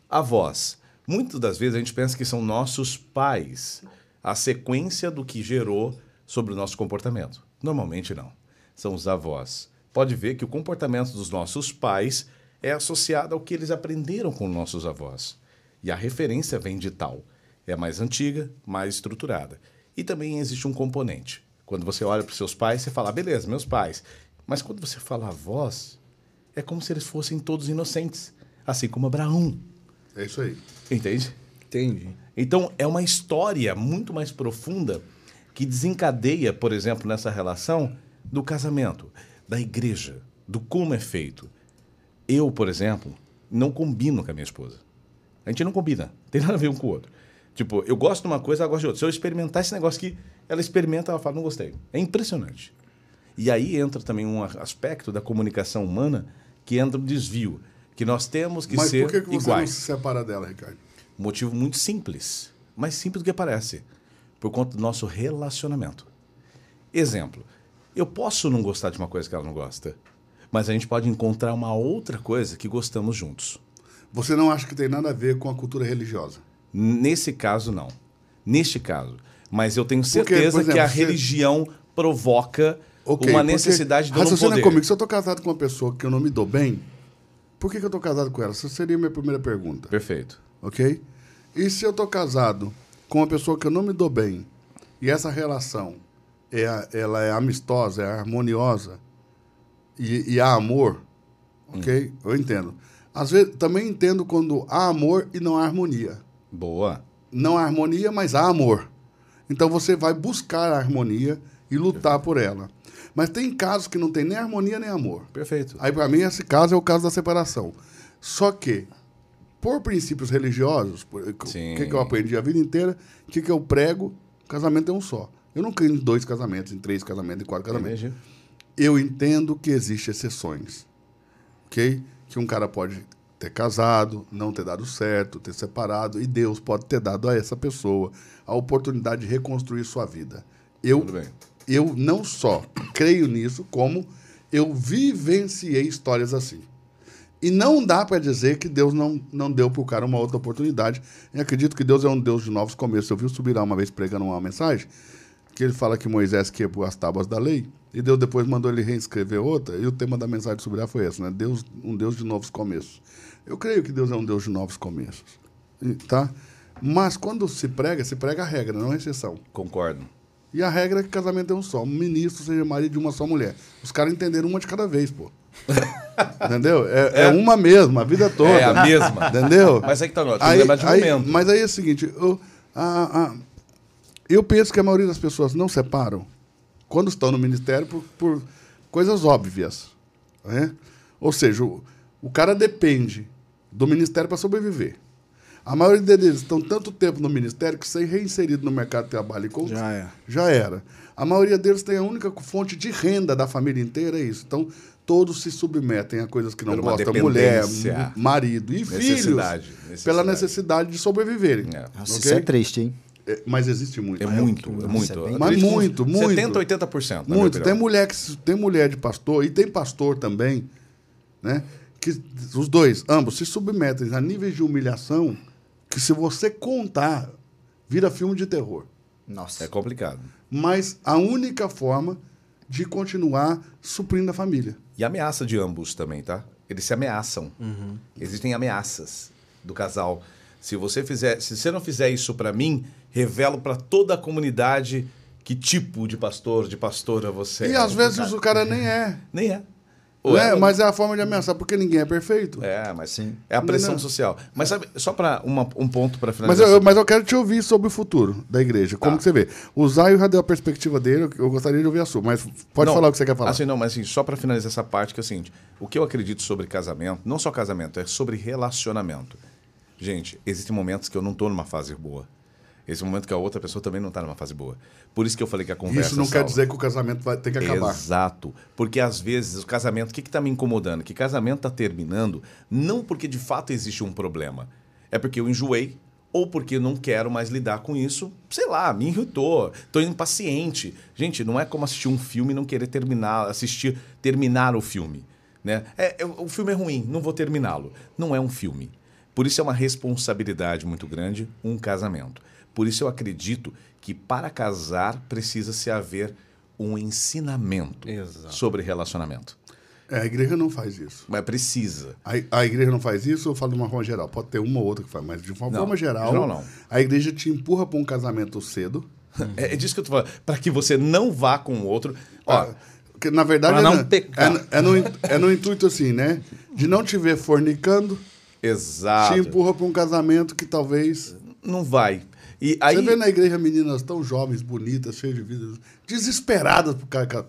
Avós. Muitas das vezes a gente pensa que são nossos pais a sequência do que gerou sobre o nosso comportamento. Normalmente não. São os avós. Pode ver que o comportamento dos nossos pais é associado ao que eles aprenderam com nossos avós. E a referência vem de tal. É mais antiga, mais estruturada. E também existe um componente. Quando você olha para os seus pais, você fala, "Ah, beleza, meus pais. Mas quando você fala avós, é como se eles fossem todos inocentes, assim como Abraão. É isso aí. Entende? Entendi. Então, é uma história muito mais profunda que desencadeia, por exemplo, nessa relação do casamento, da igreja, do como é feito. Eu, por exemplo, não combino com a minha esposa. A gente não combina. Tem nada a ver um com o outro. Tipo, eu gosto de uma coisa, ela gosta de outra. Se eu experimentar esse negócio aqui, ela experimenta, ela fala, não gostei. É impressionante. E aí entra também um aspecto da comunicação humana que entra o desvio. Que nós temos que Mas ser por que, que você iguais. não se separa dela, Ricardo? Motivo muito simples, mais simples do que parece, por conta do nosso relacionamento. Exemplo, eu posso não gostar de uma coisa que ela não gosta, mas a gente pode encontrar uma outra coisa que gostamos juntos. Você não acha que tem nada a ver com a cultura religiosa? Nesse caso, não. Neste caso. Mas eu tenho certeza exemplo, que a você- religião provoca Ok, uma necessidade do Raciocina poder. comigo, se eu tô casado com uma pessoa que eu não me dou bem, por que, que eu tô casado com ela? Essa seria a minha primeira pergunta. Perfeito. ok? E se eu estou casado com uma pessoa que eu não me dou bem e essa relação é, ela é amistosa, é harmoniosa e, e há amor, ok? Eu entendo. Às vezes também entendo quando há amor e não há harmonia. Boa. Não há harmonia, mas há amor. Então você vai buscar a harmonia e lutar por ela. Mas tem casos que não tem nem harmonia nem amor. Perfeito. Aí, para mim, esse caso é o caso da separação. Só que, por princípios religiosos, o que, que eu aprendi a vida inteira, o que, que eu prego, casamento é um só. Eu não creio em dois casamentos, em três casamentos, em quatro casamentos. Entendi. Eu entendo que existem exceções. Ok? Que um cara pode ter casado, não ter dado certo, ter separado, e Deus pode ter dado a essa pessoa a oportunidade de reconstruir sua vida. Eu, eu não só creio nisso, como eu vivenciei histórias assim. E não dá para dizer que Deus não, não deu para o cara uma outra oportunidade. E acredito que Deus é um Deus de novos começos. Eu vi o Subirá uma vez pregando uma mensagem que ele fala que Moisés quebrou as tábuas da lei e Deus depois mandou ele reescrever outra. E o tema da mensagem do Subirá foi esse, né? Deus, um Deus de novos começos. Eu creio que Deus é um Deus de novos começos, tá? Mas quando se prega, se prega a regra, não a exceção. Concordo. E a regra é que casamento é um só. Um ministro seja marido de uma só mulher. Os caras entenderam uma de cada vez, pô. Entendeu? É, é uma mesma, a vida toda. É a mesma. Entendeu? Mas aí que tá, tem que Aí- de aí- momento. Mas aí é o seguinte, eu, a- a- eu penso que a maioria das pessoas não separam quando estão no ministério por, por coisas óbvias. Né? Ou seja, o, o cara depende do ministério para sobreviver. A maioria deles estão tanto tempo no ministério que ser reinserido no mercado de trabalho e coach Já é. já era. A maioria deles tem a única fonte de renda da família inteira, é isso. Então, todos se submetem a coisas que não uma gostam. Mulher, marido e filhos. Necessidade, Pela necessidade. necessidade de sobreviverem. É. Nossa, ok? isso é triste, hein? É, Mas existe muito. É né? muito, é muito. é Mas muito, muito. 70, 80%. na minha Muito. Tem mulher, que, tem mulher de pastor e tem pastor também, né? Que os dois, ambos, se submetem a níveis de humilhação que se você contar, vira filme de terror. Nossa. É complicado. Mas a única forma de continuar suprindo a família. E ameaça de ambos também, tá? Eles se ameaçam. Existem ameaças do casal. Se você fizer, se você não fizer isso pra mim, revelo pra toda a comunidade que tipo de pastor, de pastora você e é. às vezes o cara nem é. nem é. Ou né? é, Mas é a forma de ameaçar, porque ninguém é perfeito. é, mas Sim. é a pressão Não, não. social. Mas sabe, só para um ponto para Mas finalizar. eu, mas eu quero te ouvir sobre o futuro da igreja. Como Tá. que você vê? O Zaio já deu a perspectiva dele, eu gostaria de ouvir a sua, mas pode Não, falar o que você quer falar. Assim, não, mas assim, só para finalizar essa parte, que é o seguinte: o que eu acredito sobre casamento, não só casamento, é sobre relacionamento. Gente, existem momentos que eu não estou numa fase boa. Esse momento que a outra pessoa também não está numa fase boa. Por isso que eu falei que a conversa. Isso não quer salva. dizer que o casamento vai ter que acabar. Exato. Porque às vezes o casamento, o que está me incomodando? Que casamento está terminando não porque de fato existe um problema. É porque eu enjoei ou porque eu não quero mais lidar com isso. Sei lá, me irritou, estou impaciente. Gente, não é como assistir um filme e não querer terminar, assistir, terminar o filme. Né? É, é- o filme é ruim, não vou terminá-lo. Não é um filme. Por isso é uma responsabilidade muito grande um casamento. Por isso eu acredito que para casar precisa se haver um ensinamento Exato. sobre relacionamento. É, a igreja não faz isso. Mas precisa. A, a igreja não faz isso, eu falo de uma forma geral. Pode ter uma ou outra que faz, mas de uma Não, forma geral, geral não. a igreja te empurra para um casamento cedo. É, é disso que eu tô falando. Para que você não vá com o outro. Ó, Ah, porque, na verdade, é, não na- pecar. é, é no, é no intuito assim, né? De não te ver fornicando, Exato. te empurra para um casamento que talvez. Não vai. E aí, Você vê na igreja meninas tão jovens, bonitas, cheias de vida, desesperadas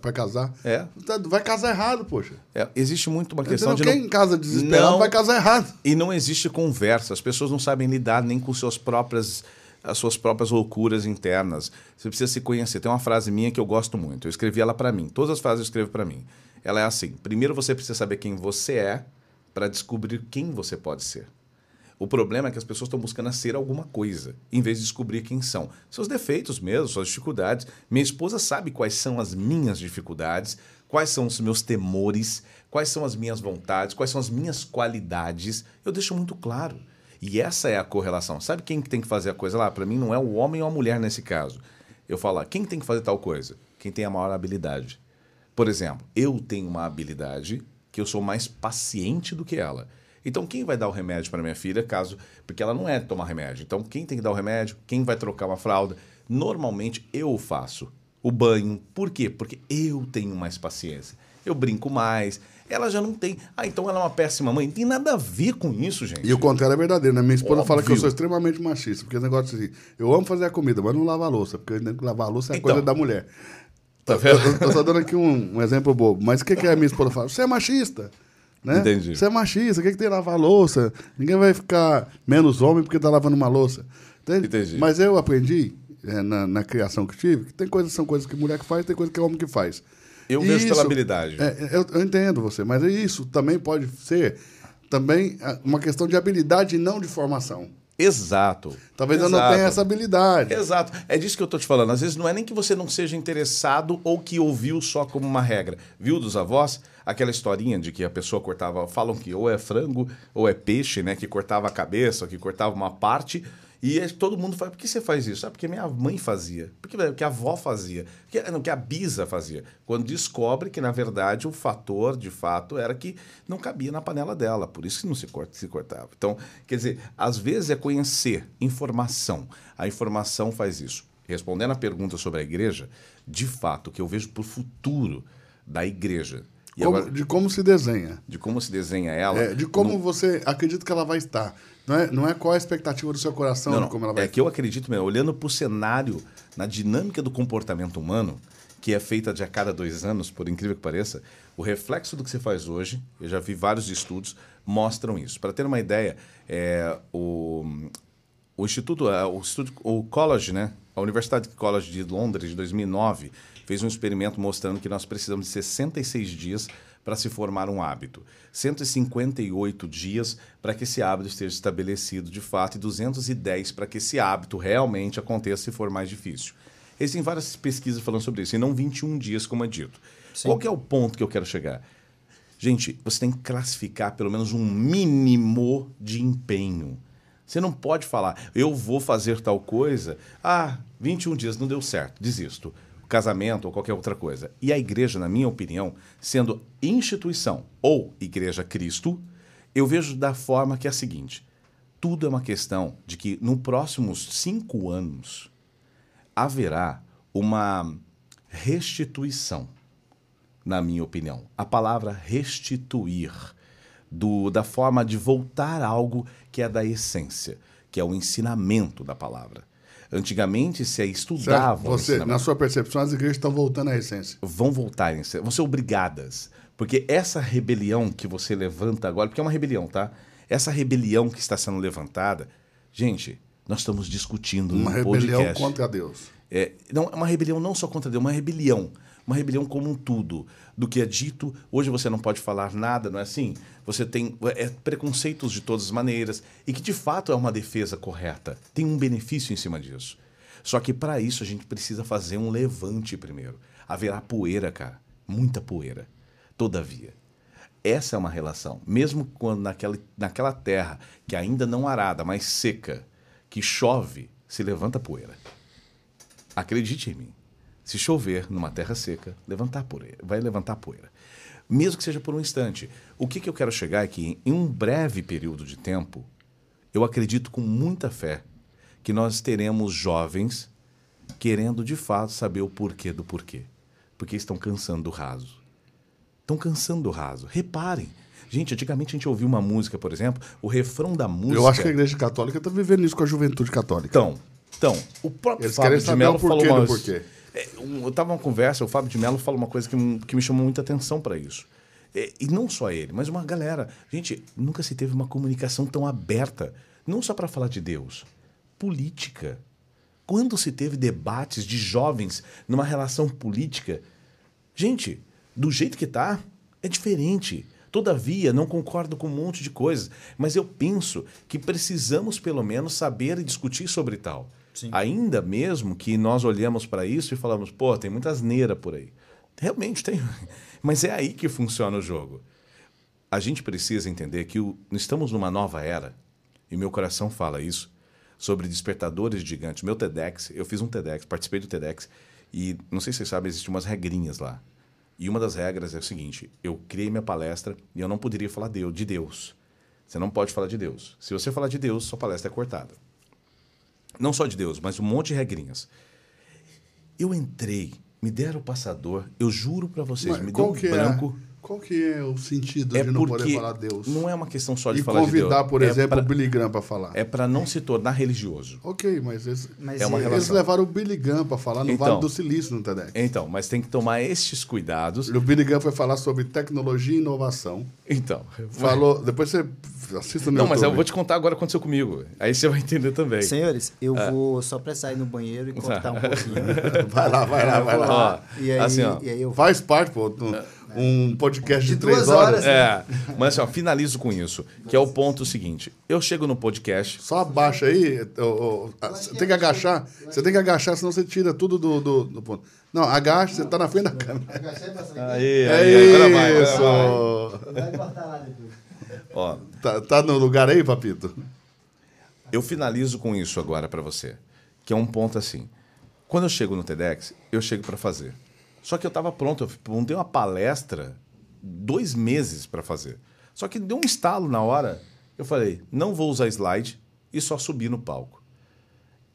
para casar. É. Tá- Vai casar errado, poxa. é, existe muito uma questão Entendeu? de Quem não, casa desesperado Não. vai casar errado. E não existe conversa. As pessoas não sabem lidar nem com suas próprias as suas próprias loucuras internas. Você precisa se conhecer. Tem uma frase minha que eu gosto muito. Eu escrevi ela para mim. Todas as frases eu escrevo para mim. Ela é assim: primeiro você precisa saber quem você é para descobrir quem você pode ser. O problema é que as pessoas estão buscando ser alguma coisa, em vez de descobrir quem são. Seus defeitos mesmo, suas dificuldades. Minha esposa sabe quais são as minhas dificuldades, quais são os meus temores, quais são as minhas vontades, quais são as minhas qualidades. Eu deixo muito claro. E essa é a correlação. Sabe quem que tem que fazer a coisa lá? Para mim não é o homem ou a mulher nesse caso. Eu falo, lá, quem tem que fazer tal coisa? Quem tem a maior habilidade. Por exemplo, eu tenho uma habilidade que eu sou mais paciente do que ela. Então, quem vai dar o remédio para minha filha, caso. Porque ela não é tomar remédio. Então, quem tem que dar o remédio? Quem vai trocar uma fralda? Normalmente eu faço o banho. Por quê? Porque eu tenho mais paciência. Eu brinco mais. Ela já não tem. Ah, então ela é uma péssima mãe. Não tem nada a ver com isso, gente. E o contrário é verdadeiro, né? Minha esposa fala que eu Óbvio. sou extremamente machista, porque esse negócio assim, eu amo fazer a comida, mas não lavar a louça, porque lavar a louça é Então. coisa da mulher. Tá Eu, vendo? eu, eu tô dando aqui um, um exemplo bobo, mas o que, que a minha esposa fala? Você é machista. Né? Entendi. Você é machista, o que, que tem lavar a louça? Ninguém vai ficar menos homem porque tá lavando uma louça. Entende? Entendi. Mas eu aprendi, é, na, na criação que tive, que tem coisas são coisas que mulher que faz, tem coisas que é homem que faz. Eu E vejo pela isso- habilidade. é, eu, eu entendo você, mas isso também pode ser também ah, uma questão de habilidade e não de formação. Exato. Talvez eu não Exato. tenha essa habilidade. Exato. É disso que eu tô te falando. Às vezes não é nem que você não seja interessado ou que ouviu só como uma regra. Viu dos avós? Aquela historinha de que a pessoa cortava. Falam que ou é frango ou é peixe, né? Que cortava a cabeça, que cortava uma parte. E todo mundo fala, por que você faz isso? Ah, porque minha mãe fazia. Porque, porque a avó fazia. Porque, não, que a bisa fazia. Quando descobre que, na verdade, o fator, de fato, era que não cabia na panela dela. Por isso que não se, corta, se cortava. Então, quer dizer, às vezes é conhecer informação. A informação faz isso. Respondendo a pergunta sobre a igreja, de fato, o que eu vejo para o futuro da igreja. E Como- agora, de como se desenha. de como se desenha ela. É, de como não- você acredita que ela vai estar. Não é, não é qual a expectativa do seu coração Não, de não. como ela vai É que eu acredito mesmo, olhando para o cenário, na dinâmica do comportamento humano, que é feita de a cada dois anos, por incrível que pareça, o reflexo do que você faz hoje, eu já vi vários estudos, mostram isso. Para ter uma ideia, é, o, o Instituto, é, o, Instituto, o College, né? A Universidade College de Londres, de 2009, fez um experimento mostrando que nós precisamos de 66 dias para se formar um hábito. 158 dias para que esse hábito esteja estabelecido de fato e 210 para que esse hábito realmente aconteça se for mais difícil. Existem várias pesquisas falando sobre isso, e não 21 dias, como é dito. Qual que é o ponto que eu quero chegar? Gente, você tem que classificar pelo menos um mínimo de empenho. Você não pode falar, eu vou fazer tal coisa, ah, 21 dias não deu certo, desisto. Casamento ou qualquer outra coisa. E a igreja, na minha opinião, sendo instituição ou igreja Cristo, eu vejo da forma que é a seguinte: tudo é uma questão de que nos próximos cinco anos haverá uma restituição na minha opinião. A palavra restituir, do, da forma de voltar algo que é da essência, que é o ensinamento da palavra. Antigamente se estudava Certo? Você, na sua percepção, as igrejas estão voltando à essência. Vão voltar, vão ser obrigadas. Porque essa rebelião que você levanta agora, porque é uma rebelião, tá? Essa rebelião que está sendo levantada, gente, nós estamos discutindo Uma rebelião podcast. contra Deus. É, não, é uma rebelião não só contra Deus, uma rebelião. Uma rebelião como um tudo. Do que é dito, hoje você não pode falar nada, não é assim? Você tem é, preconceitos de todas as maneiras e que de fato é uma defesa correta. Tem um benefício em cima disso. Só que para isso a gente precisa fazer um levante primeiro. Haverá poeira, cara. Muita poeira. Todavia, essa é uma relação. Mesmo quando naquela, naquela terra que ainda não arada, mas seca, que chove, se levanta poeira. Acredite em mim. Se chover numa terra seca, levantar poeira, vai levantar poeira. Mesmo que seja por um instante. O que, que eu quero chegar é que, em um breve período de tempo, eu acredito com muita fé que nós teremos jovens querendo de fato saber o porquê do porquê. Porque estão cansando do raso. Estão cansando do raso. Reparem. Gente, antigamente a gente ouvia uma música, por exemplo, o refrão da música. Eu acho que a Igreja Católica está vivendo isso com a juventude católica. Então, então o próprio Eles Fábio querem de saber Mello o porquê falou do porquê. É, eu tava numa conversa, o Fábio de Mello falou uma coisa que, m- que me chamou muita atenção para isso. É, e não só ele, mas uma galera. Gente, nunca se teve uma comunicação tão aberta, não só para falar de Deus, política. Quando se teve debates de jovens numa relação política, gente, do jeito que tá, é diferente. Todavia, não concordo com um monte de coisas, mas eu penso que precisamos pelo menos saber e discutir sobre tal. Ainda mesmo que nós olhamos para isso e falamos, pô, tem muita asneira por aí. Realmente tem. Mas é aí que funciona o jogo. A gente precisa entender que o- estamos numa nova era, e meu coração fala isso, sobre despertadores gigantes. Meu TEDx, eu fiz um TEDx, participei do TEDx, e não sei se vocês sabem, existem umas regrinhas lá. E uma das regras é o seguinte: eu criei minha palestra e eu não poderia falar de Deus. Você não pode falar de Deus. Se você falar de Deus, sua palestra é cortada. Não só de Deus, mas um monte de regrinhas. Eu entrei, me deram o passador, eu juro para vocês, Mas me deu qual, um que branco. é, qual que é o sentido É de não poder falar Deus? não é uma questão só de e falar de Deus. convidar, por é exemplo, pra- o Billy Graham para falar. É para não se tornar religioso. Ok, mas, eles, Mas É uma e- relação. eles levaram o Billy Graham para falar no Então. Vale do Silício no TEDx. Então, mas tem que tomar estes cuidados. O Billy Graham foi falar sobre tecnologia e inovação. Então, Falou, depois você assista no Não, mas eu vou te contar agora o que aconteceu comigo. Aí você vai entender também. Senhores, eu vou só precisar ir no banheiro e cortar um pouquinho. Vai lá, vai lá, vai lá. Ó, E aí, assim, ó. e aí eu Faz parte, pô, um, um podcast de, De três duas horas. horas. É, mas assim, ó, finalizo com isso, que é o ponto seguinte. Eu chego no podcast, Só abaixa aí. ô, ah, Você tem que agachar. Você tem que agachar, senão você tira tudo do, do, do ponto. Não, agacha, você tá na frente da câmera. Aí, É agora vai, agora isso! vai. Ó, Tá, tá no lugar aí, papito? eu finalizo com isso agora para você, que é um ponto assim. Quando eu chego no TEDx, eu chego para fazer. Só que eu estava pronto, eu montei uma palestra dois meses para fazer. Só que deu um estalo na hora. Eu falei, não vou usar slide e só subir no palco.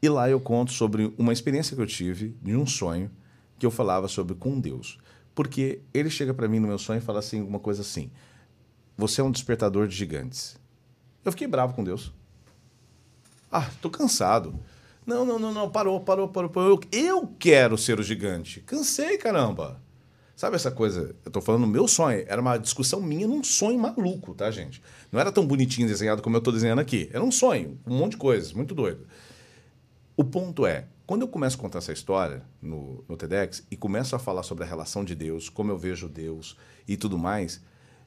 E lá eu conto sobre uma experiência que eu tive de um sonho que eu falava sobre com Deus. Porque ele chega para mim no meu sonho e fala assim, alguma coisa assim: Você é um despertador de gigantes. Eu fiquei bravo com Deus. Ah, tô cansado. Não, não, não, não, parou, parou, parou, parou. Eu, quero ser o gigante. Cansei, caramba. Sabe essa coisa? Eu tô falando meu sonho. Era uma discussão minha num sonho maluco, tá, gente? Não era tão bonitinho desenhado como eu tô desenhando aqui. Era um sonho, um monte de coisas, muito doido. O ponto é, quando eu começo a contar essa história no, no TEDx e começo a falar sobre a relação de Deus, como eu vejo Deus e tudo mais,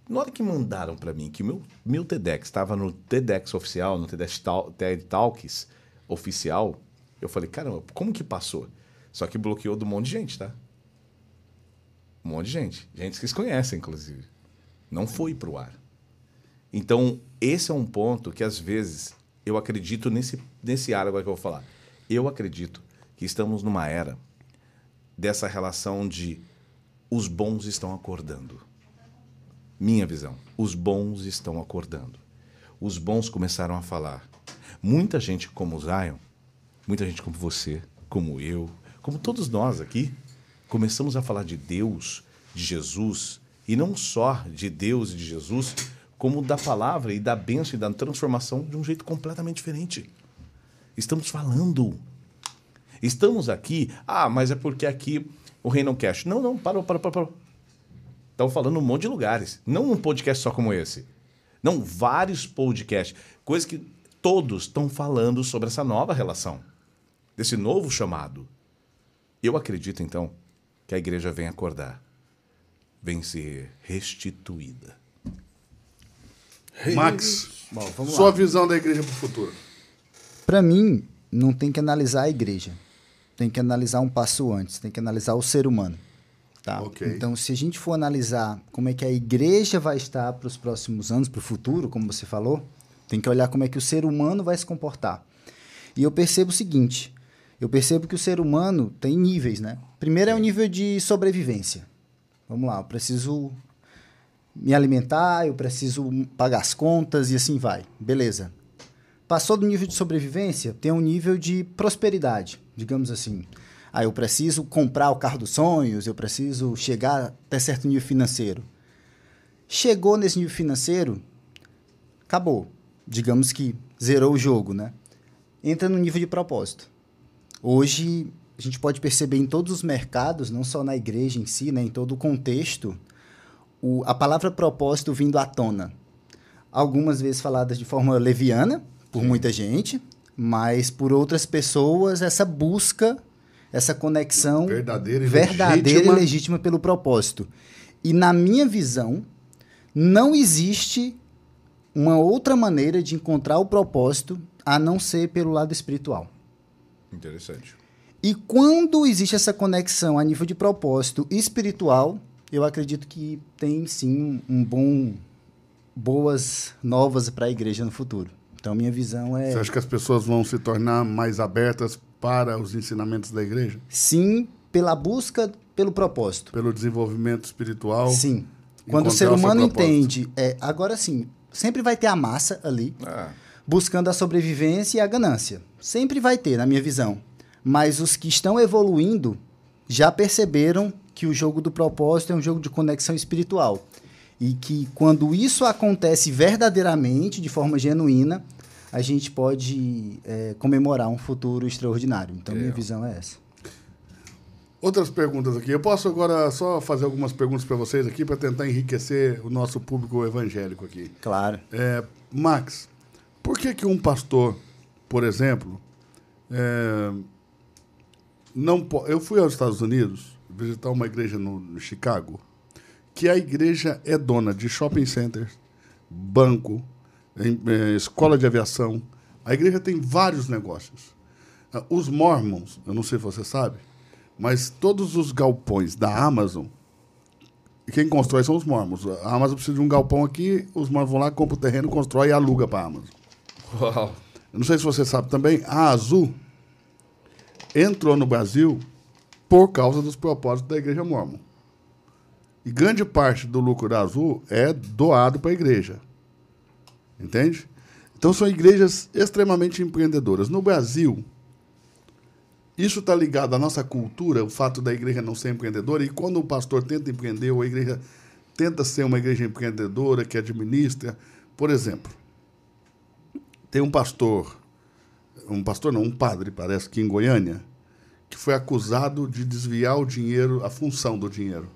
na hora que mandaram para mim que o meu, meu TEDx estava no TEDx oficial, no TEDx TED Talks oficial, eu falei, caramba, como que passou? Só que bloqueou do monte de gente, tá? Um monte de gente. Gente que se conhece, inclusive. Não foi pro ar. Então, esse é um ponto que, às vezes, eu acredito nesse, nesse ar agora que eu vou falar. Eu acredito que estamos numa era dessa relação de os bons estão acordando. Minha visão. Os bons estão acordando. Os bons começaram a falar. Muita gente como o Zion, muita gente como você, como eu, como todos nós aqui, começamos a falar de Deus, de Jesus, e não só de Deus e de Jesus, como da palavra e da bênção e da transformação de um jeito completamente diferente. Estamos falando. Estamos aqui. Ah, mas é porque aqui o rei não cash. Não, não, parou, parou, parou. Estão falando um monte de lugares. Não um podcast só como esse. Não, vários podcasts. Coisas que todos estão falando sobre essa nova relação. Desse novo chamado. Eu acredito, então, que a igreja vem acordar. Vem ser restituída. Max, Bom, vamos sua lá. visão da igreja para o futuro. Para mim, não tem que analisar a igreja. Tem que analisar um passo antes, tem que analisar o ser humano. Tá? Ok. Então, se a gente for analisar como é que a igreja vai estar para os próximos anos, para o futuro, como você falou, tem que olhar como é que o ser humano vai se comportar. E eu percebo o seguinte: eu percebo que o ser humano tem níveis, né? Primeiro é o nível de sobrevivência. Vamos lá, eu preciso me alimentar, eu preciso pagar as contas e assim vai. Beleza. Passou do nível de sobrevivência, tem um nível de prosperidade, digamos assim. Ah, eu preciso comprar o carro dos sonhos, eu preciso chegar até certo nível financeiro. Chegou nesse nível financeiro, acabou. Digamos que zerou o jogo, né? Entra no nível de propósito. Hoje, a gente pode perceber em todos os mercados, não só na igreja em si, né, em todo o contexto, o, a palavra propósito vindo à tona. Algumas vezes faladas de forma leviana, por muita gente, mas por outras pessoas, essa busca, essa conexão Verdadeira e verdadeira legítima. e legítima pelo propósito. E na minha visão, não existe uma outra maneira de encontrar o propósito a não ser pelo lado espiritual. Interessante. E quando existe essa conexão a nível de propósito espiritual, eu acredito que tem sim um bom boas novas para a igreja no futuro. Então minha visão é Você acha que as pessoas vão se tornar mais abertas para os ensinamentos da igreja? sim pela busca pelo propósito. Pelo desenvolvimento espiritual? Sim. Quando o ser humano entende, é, agora sim, sempre vai ter a massa ali Ah, buscando a sobrevivência e a ganância. Sempre vai ter, na minha visão. Mas os que estão evoluindo já perceberam que o jogo do propósito é um jogo de conexão espiritual. E que quando isso acontece verdadeiramente, de forma genuína, a gente pode é, comemorar um futuro extraordinário. Então, minha visão é essa. Outras perguntas aqui. Eu posso agora só fazer algumas perguntas para vocês aqui para tentar enriquecer o nosso público evangélico aqui. Claro. É, Max, por que que um pastor, por exemplo, é, não Eu fui aos Estados Unidos visitar uma igreja no, no Chicago, que a igreja é dona de shopping centers, banco, é, escola de aviação. A igreja tem vários negócios. Ah, Os Mormons, eu não sei se você sabe, mas todos os galpões da Amazon quem constrói são os mormons. A Amazon precisa de um galpão aqui, os mormons vão lá, compram o terreno, constrói e aluga para a Amazon. uau. Eu não sei se você sabe também, a Azul entrou no Brasil por causa dos propósitos da Igreja Mormon. E grande parte do lucro da Azul é doado para a igreja. Entende? Então são igrejas extremamente empreendedoras. No Brasil, isso está ligado à nossa cultura, o fato da igreja não ser empreendedora, e quando o pastor tenta empreender, ou a igreja tenta ser uma igreja empreendedora que administra, por exemplo, tem um pastor, um pastor não, um padre, parece que em Goiânia, que foi acusado de desviar o dinheiro, a função do dinheiro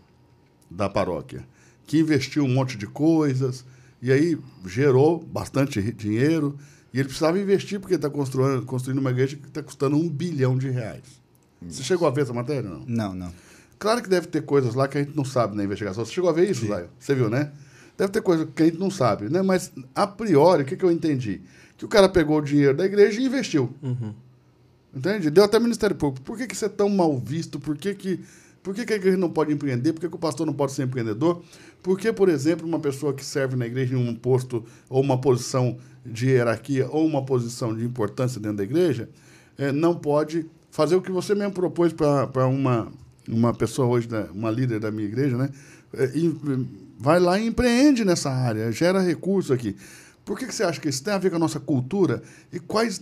da paróquia, que investiu um monte de coisas, e aí gerou bastante dinheiro, e ele precisava investir porque está construindo, construindo uma igreja que está custando um bilhão de reais. Você chegou a ver essa matéria? Não. Não, não. Claro que deve ter coisas lá que a gente não sabe na investigação. Você chegou a ver isso, Zé? Você viu, né? Deve ter coisa que a gente não sabe, né? Mas, a priori, o que, que eu entendi? Que o cara pegou o dinheiro da igreja e investiu. Entende? Deu até Ministério Público. Por que, que isso é tão mal visto? Por que, que, por que, que a igreja não pode empreender? Por que, que o pastor não pode ser empreendedor? Por que, por exemplo, uma pessoa que serve na igreja em um posto ou uma posição de hierarquia ou uma posição de importância dentro da igreja eh, não pode fazer o que você mesmo propôs para uma, uma pessoa hoje, né, uma líder da minha igreja, né? Eh, vai lá e empreende nessa área, gera recurso aqui. Por que, que você acha que isso tem a ver com a nossa cultura? E quais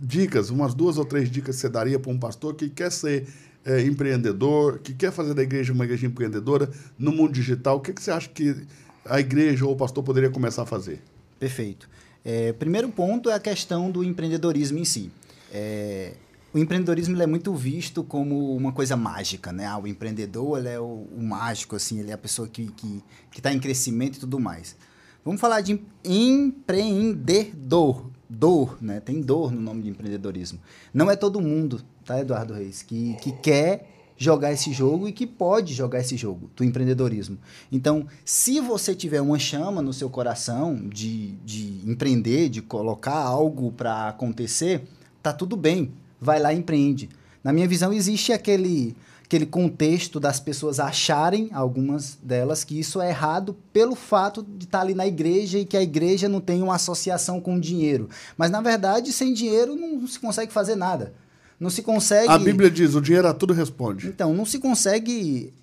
dicas, umas duas ou três dicas você daria para um pastor que quer ser é, empreendedor, que quer fazer da igreja uma igreja empreendedora no mundo digital? O que, que você acha que a igreja ou o pastor poderia começar a fazer? Perfeito. É, primeiro ponto é a questão do empreendedorismo em si. É, o empreendedorismo é muito visto como uma coisa mágica, né? Ah, o empreendedor ele é o, o mágico, assim, ele é a pessoa que está que, que tá em crescimento e tudo mais. Vamos falar de empreendedor. Dor, né? Tem dor no nome de empreendedorismo. Não é todo mundo, tá, Eduardo Reis, que, que quer jogar esse jogo e que pode jogar esse jogo do empreendedorismo. Então, se você tiver uma chama no seu coração de, de empreender, de colocar algo para acontecer, tá tudo bem. Vai lá e empreende. Na minha visão, existe aquele, aquele contexto das pessoas acharem, algumas delas, que isso é errado pelo fato de estar ali na igreja e que a igreja não tem uma associação com dinheiro. Mas, na verdade, sem dinheiro não se consegue fazer nada. Não se consegue. A Bíblia diz: o dinheiro a tudo responde. Então, não se consegue ir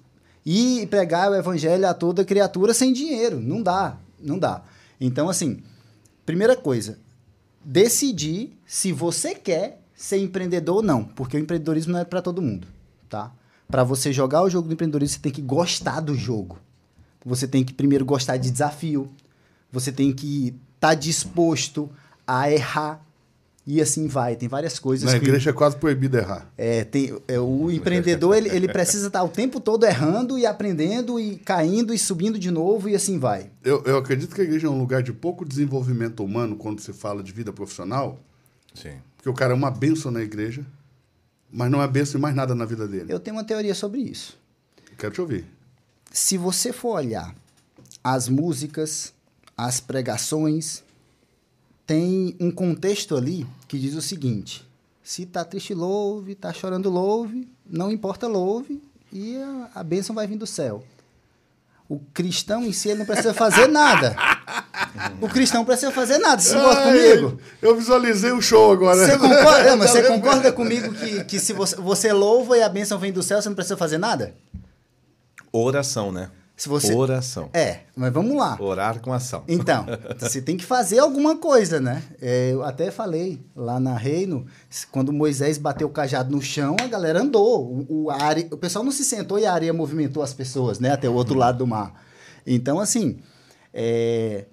e pregar o evangelho a toda criatura sem dinheiro. Não dá, não dá. Então, assim, primeira coisa, decidir se você quer ser empreendedor ou não, porque o empreendedorismo não é para todo mundo, tá? Para você jogar o jogo do empreendedorismo, você tem que gostar do jogo. Você tem que primeiro gostar de desafio. Você tem que estar tá disposto a errar. E assim vai. Tem várias coisas. Na que, igreja é quase proibido errar. É, tem, é, o empreendedor ele, ele precisa estar o tempo todo errando e aprendendo e caindo e subindo de novo e assim vai. Eu, eu acredito que a igreja é um lugar de pouco desenvolvimento humano quando se fala de vida profissional. Sim. Porque o cara é uma bênção na igreja, mas não é bênção em mais nada na vida dele. Eu tenho uma teoria sobre isso. Quero te ouvir. Se você for olhar as músicas, as pregações, tem um contexto ali que diz o seguinte: se tá triste, louve, tá chorando, louve, não importa, louve, e a, a bênção vai vir do céu. O cristão em si ele não precisa fazer nada. O cristão não precisa fazer nada. Você concorda comigo? Eu visualizei o show agora. Você concorda, mas você concorda comigo que, que se você, você louva e a bênção vem do céu, você não precisa fazer nada? Oração, né? Se você... Oração. É, mas vamos lá. Orar com ação. Então, você tem que fazer alguma coisa, né? É, eu até falei lá na Reino, quando Moisés bateu o cajado no chão, a galera andou. O, o, área, o pessoal não se sentou e a areia movimentou as pessoas, né? Até o outro lado do mar. Então, assim, é,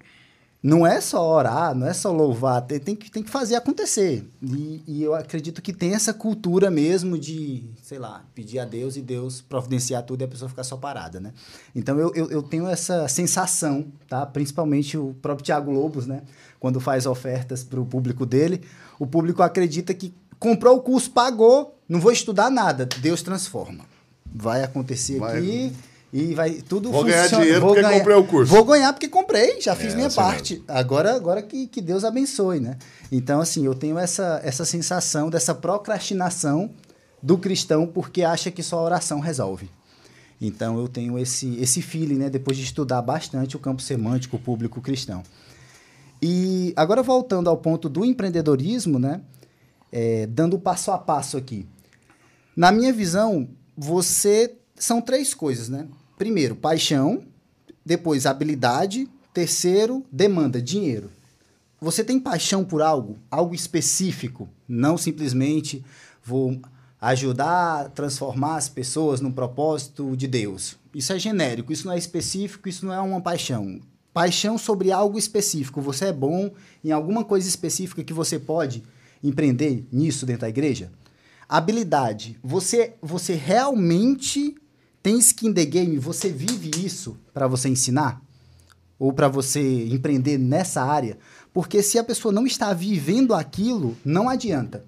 não é só orar, não é só louvar, tem, tem, que, tem que fazer acontecer. E, e, eu acredito que tem essa cultura mesmo de, sei lá, pedir a Deus e Deus providenciar tudo e a pessoa ficar só parada, né? Então eu, eu, eu tenho essa sensação, tá? Principalmente o próprio Tiago Lobos, né? Quando faz ofertas para o público dele, o público acredita que comprou o curso, pagou, não vou estudar nada, Deus transforma. Vai acontecer Vai. aqui e vai tudo Vou funciona. ganhar dinheiro vou porque ganhar, comprei o curso. Vou ganhar porque comprei, já fiz é, minha assim parte. Mesmo. Agora, agora que, que Deus abençoe, né? Então, assim, eu tenho essa, essa sensação dessa procrastinação do cristão porque acha que só a oração resolve. Então, eu tenho esse, esse feeling, né? Depois de estudar bastante o campo semântico público cristão. E agora, voltando ao ponto do empreendedorismo, né? É, dando passo a passo aqui. Na minha visão, você... São três coisas, né? Primeiro, paixão. Depois, habilidade. Terceiro, demanda, dinheiro. Você tem paixão por algo, algo específico, não simplesmente vou ajudar a transformar as pessoas no propósito de Deus. Isso é genérico, isso não é específico, isso não é uma paixão. Paixão sobre algo específico. Você é bom em alguma coisa específica que você pode empreender nisso dentro da igreja? Habilidade. Você, você realmente tem skin the game, você vive isso para você ensinar? Ou para você empreender nessa área? Porque se a pessoa não está vivendo aquilo, não adianta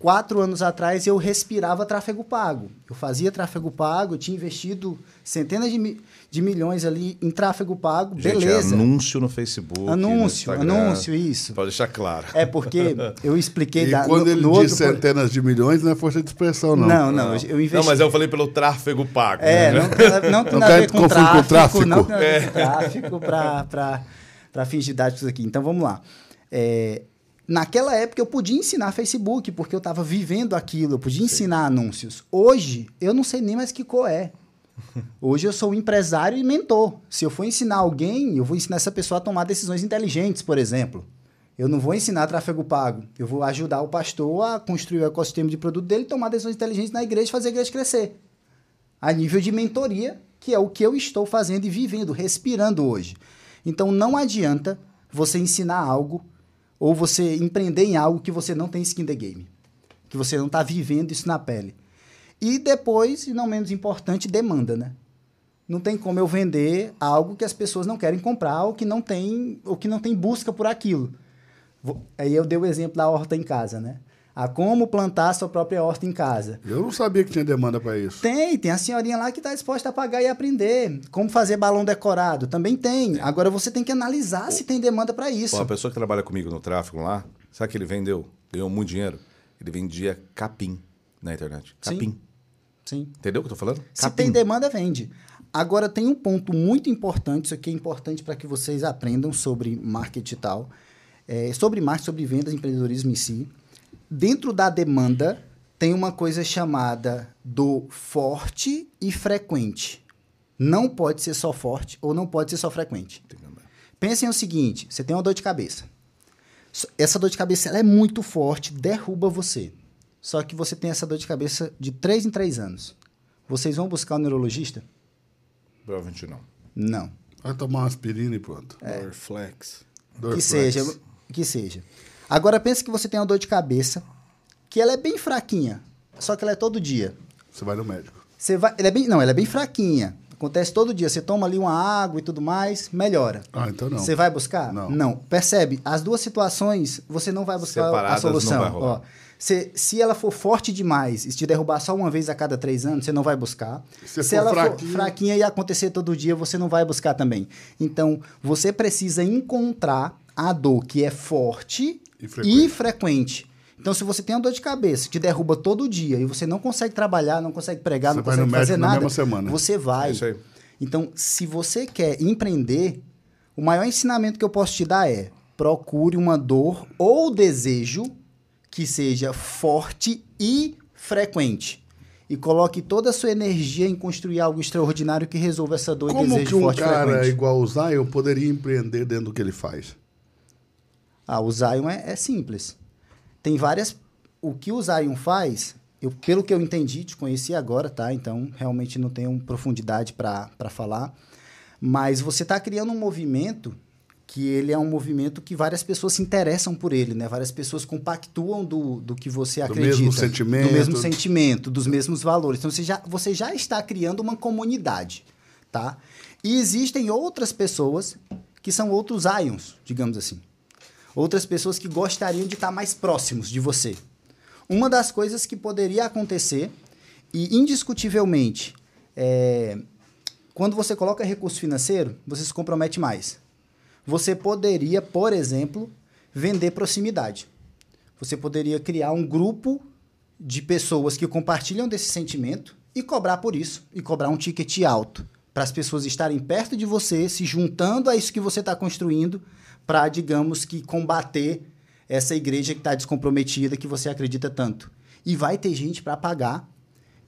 quatro anos atrás eu respirava tráfego pago. Eu fazia tráfego pago, eu tinha investido centenas de, mi de milhões ali em tráfego pago, Gente, beleza. anúncio no Facebook. Anúncio, no anúncio, isso. Pode deixar claro. É porque eu expliquei. e da, quando no, ele no diz centenas de milhões, não é força de expressão, não. Não, não. Eu investi... Não, mas eu falei pelo tráfego pago. É, né? não, não tem nada a ver com tráfego, com tráfego. Não tem nada a ver com tráfego para fins didáticos aqui. Então vamos lá. É, Naquela época eu podia ensinar Facebook, porque eu estava vivendo aquilo, eu podia ensinar anúncios. Hoje, eu não sei nem mais que cor é. Hoje eu sou um empresário e mentor. Se eu for ensinar alguém, eu vou ensinar essa pessoa a tomar decisões inteligentes, por exemplo. Eu não vou ensinar tráfego pago. Eu vou ajudar o pastor a construir o ecossistema de produto dele, tomar decisões inteligentes na igreja e fazer a igreja crescer. A nível de mentoria, que é o que eu estou fazendo e vivendo, respirando hoje. Então não adianta você ensinar algo ou você empreender em algo que você não tem skin the game, que você não está vivendo isso na pele. E depois, e não menos importante, demanda, né? Não tem como eu vender algo que as pessoas não querem comprar ou que não tem, ou que não tem busca por aquilo. Aí eu dei o exemplo da horta em casa, né? A como plantar sua própria horta em casa. Eu não sabia que tinha demanda para isso. Tem, tem a senhorinha lá que está disposta a pagar e aprender. Como fazer balão decorado, também tem. Agora você tem que analisar o... se tem demanda para isso. Pô, a pessoa que trabalha comigo no tráfego lá, sabe que ele vendeu? Ganhou muito dinheiro. Ele vendia capim na internet. Capim. Sim. Entendeu o que eu tô falando? Se capim. tem demanda, vende. Agora tem um ponto muito importante, isso aqui é importante para que vocês aprendam sobre marketing e tal. É, sobre marketing, sobre vendas, empreendedorismo em si dentro da demanda tem uma coisa chamada do forte e frequente. Não pode ser só forte ou não pode ser só frequente. Pensem o seguinte: você tem uma dor de cabeça. Essa dor de cabeça ela é muito forte, derruba você. Só que você tem essa dor de cabeça de 3 em 3 anos. Vocês vão buscar o um neurologista? Provavelmente não. Não. Vai tomar uma aspirina e pronto. Dorflex. Dorflex. Que seja, que seja. Agora pense que você tem uma dor de cabeça, que ela é bem fraquinha, só que ela é todo dia. Você vai no médico. Você vai, ela é bem, não, ela é bem fraquinha. Acontece todo dia. Você toma ali uma água e tudo mais, melhora. Ah, então não. Você vai buscar? Não. Percebe? As duas situações, você não vai buscar a Separadas não solução. vai rolar. Ó, se, se ela for forte demais e te derrubar só uma vez a cada três anos, você não vai buscar. Se Se, ela fraquinha- for fraquinha e acontecer todo dia, você não vai buscar também. Então, você precisa encontrar a dor que é forte E e frequente. Então, se você tem uma dor de cabeça que te derruba todo dia e você não consegue trabalhar, não consegue pregar, Você não consegue fazer na nada, mesma semana. você vai. É isso aí. Então, se você quer empreender, o maior ensinamento que eu posso te dar é: procure uma dor ou desejo que seja forte e frequente. E coloque toda a sua energia em construir algo extraordinário que resolva essa dor e Como desejo que um forte e cara frequente. igual o Zion poderia empreender dentro do que ele faz? Ah, o Zion é, é simples. Tem várias. O que o Zion faz, eu, pelo que eu entendi, te conheci agora, tá? Então, realmente não tenho profundidade para falar. Mas você está criando um movimento que ele é um movimento que várias pessoas se interessam por ele, né? Várias pessoas compactuam do, do que você Do acredita. mesmo sentimento. Do mesmo sentimento, dos mesmos valores. Então, você já, você já está criando uma comunidade, tá? E existem outras pessoas que são outros Zions, digamos assim outras pessoas que gostariam de estar mais próximos de você. Uma das coisas que poderia acontecer, e indiscutivelmente, é, quando você coloca recurso financeiro, você se compromete mais. Você poderia, por exemplo, vender proximidade. Você poderia criar um grupo de pessoas que compartilham desse sentimento e cobrar por isso, e cobrar um ticket alto, para as pessoas estarem perto de você, se juntando a isso que você está construindo, para, digamos que, combater essa igreja que está descomprometida, que você acredita tanto. E vai ter gente para pagar.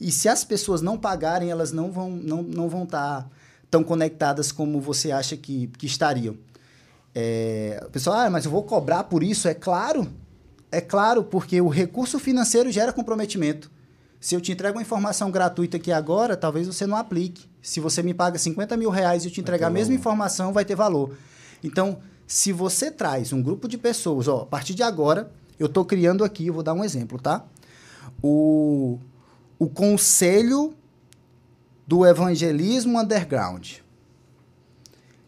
E se as pessoas não pagarem, elas não vão não, não vão estar tão conectadas como você acha que, que estariam. É, o pessoal, ah, mas eu vou cobrar por isso? É claro. É claro, porque o recurso financeiro gera comprometimento. Se eu te entrego uma informação gratuita aqui agora, talvez você não aplique. Se você me paga 50 mil reais e eu te entregar a mesma informação, vai ter valor. Então, se você traz um grupo de pessoas, ó, a partir de agora, eu estou criando aqui, eu vou dar um exemplo, tá? O, o Conselho do Evangelismo Underground.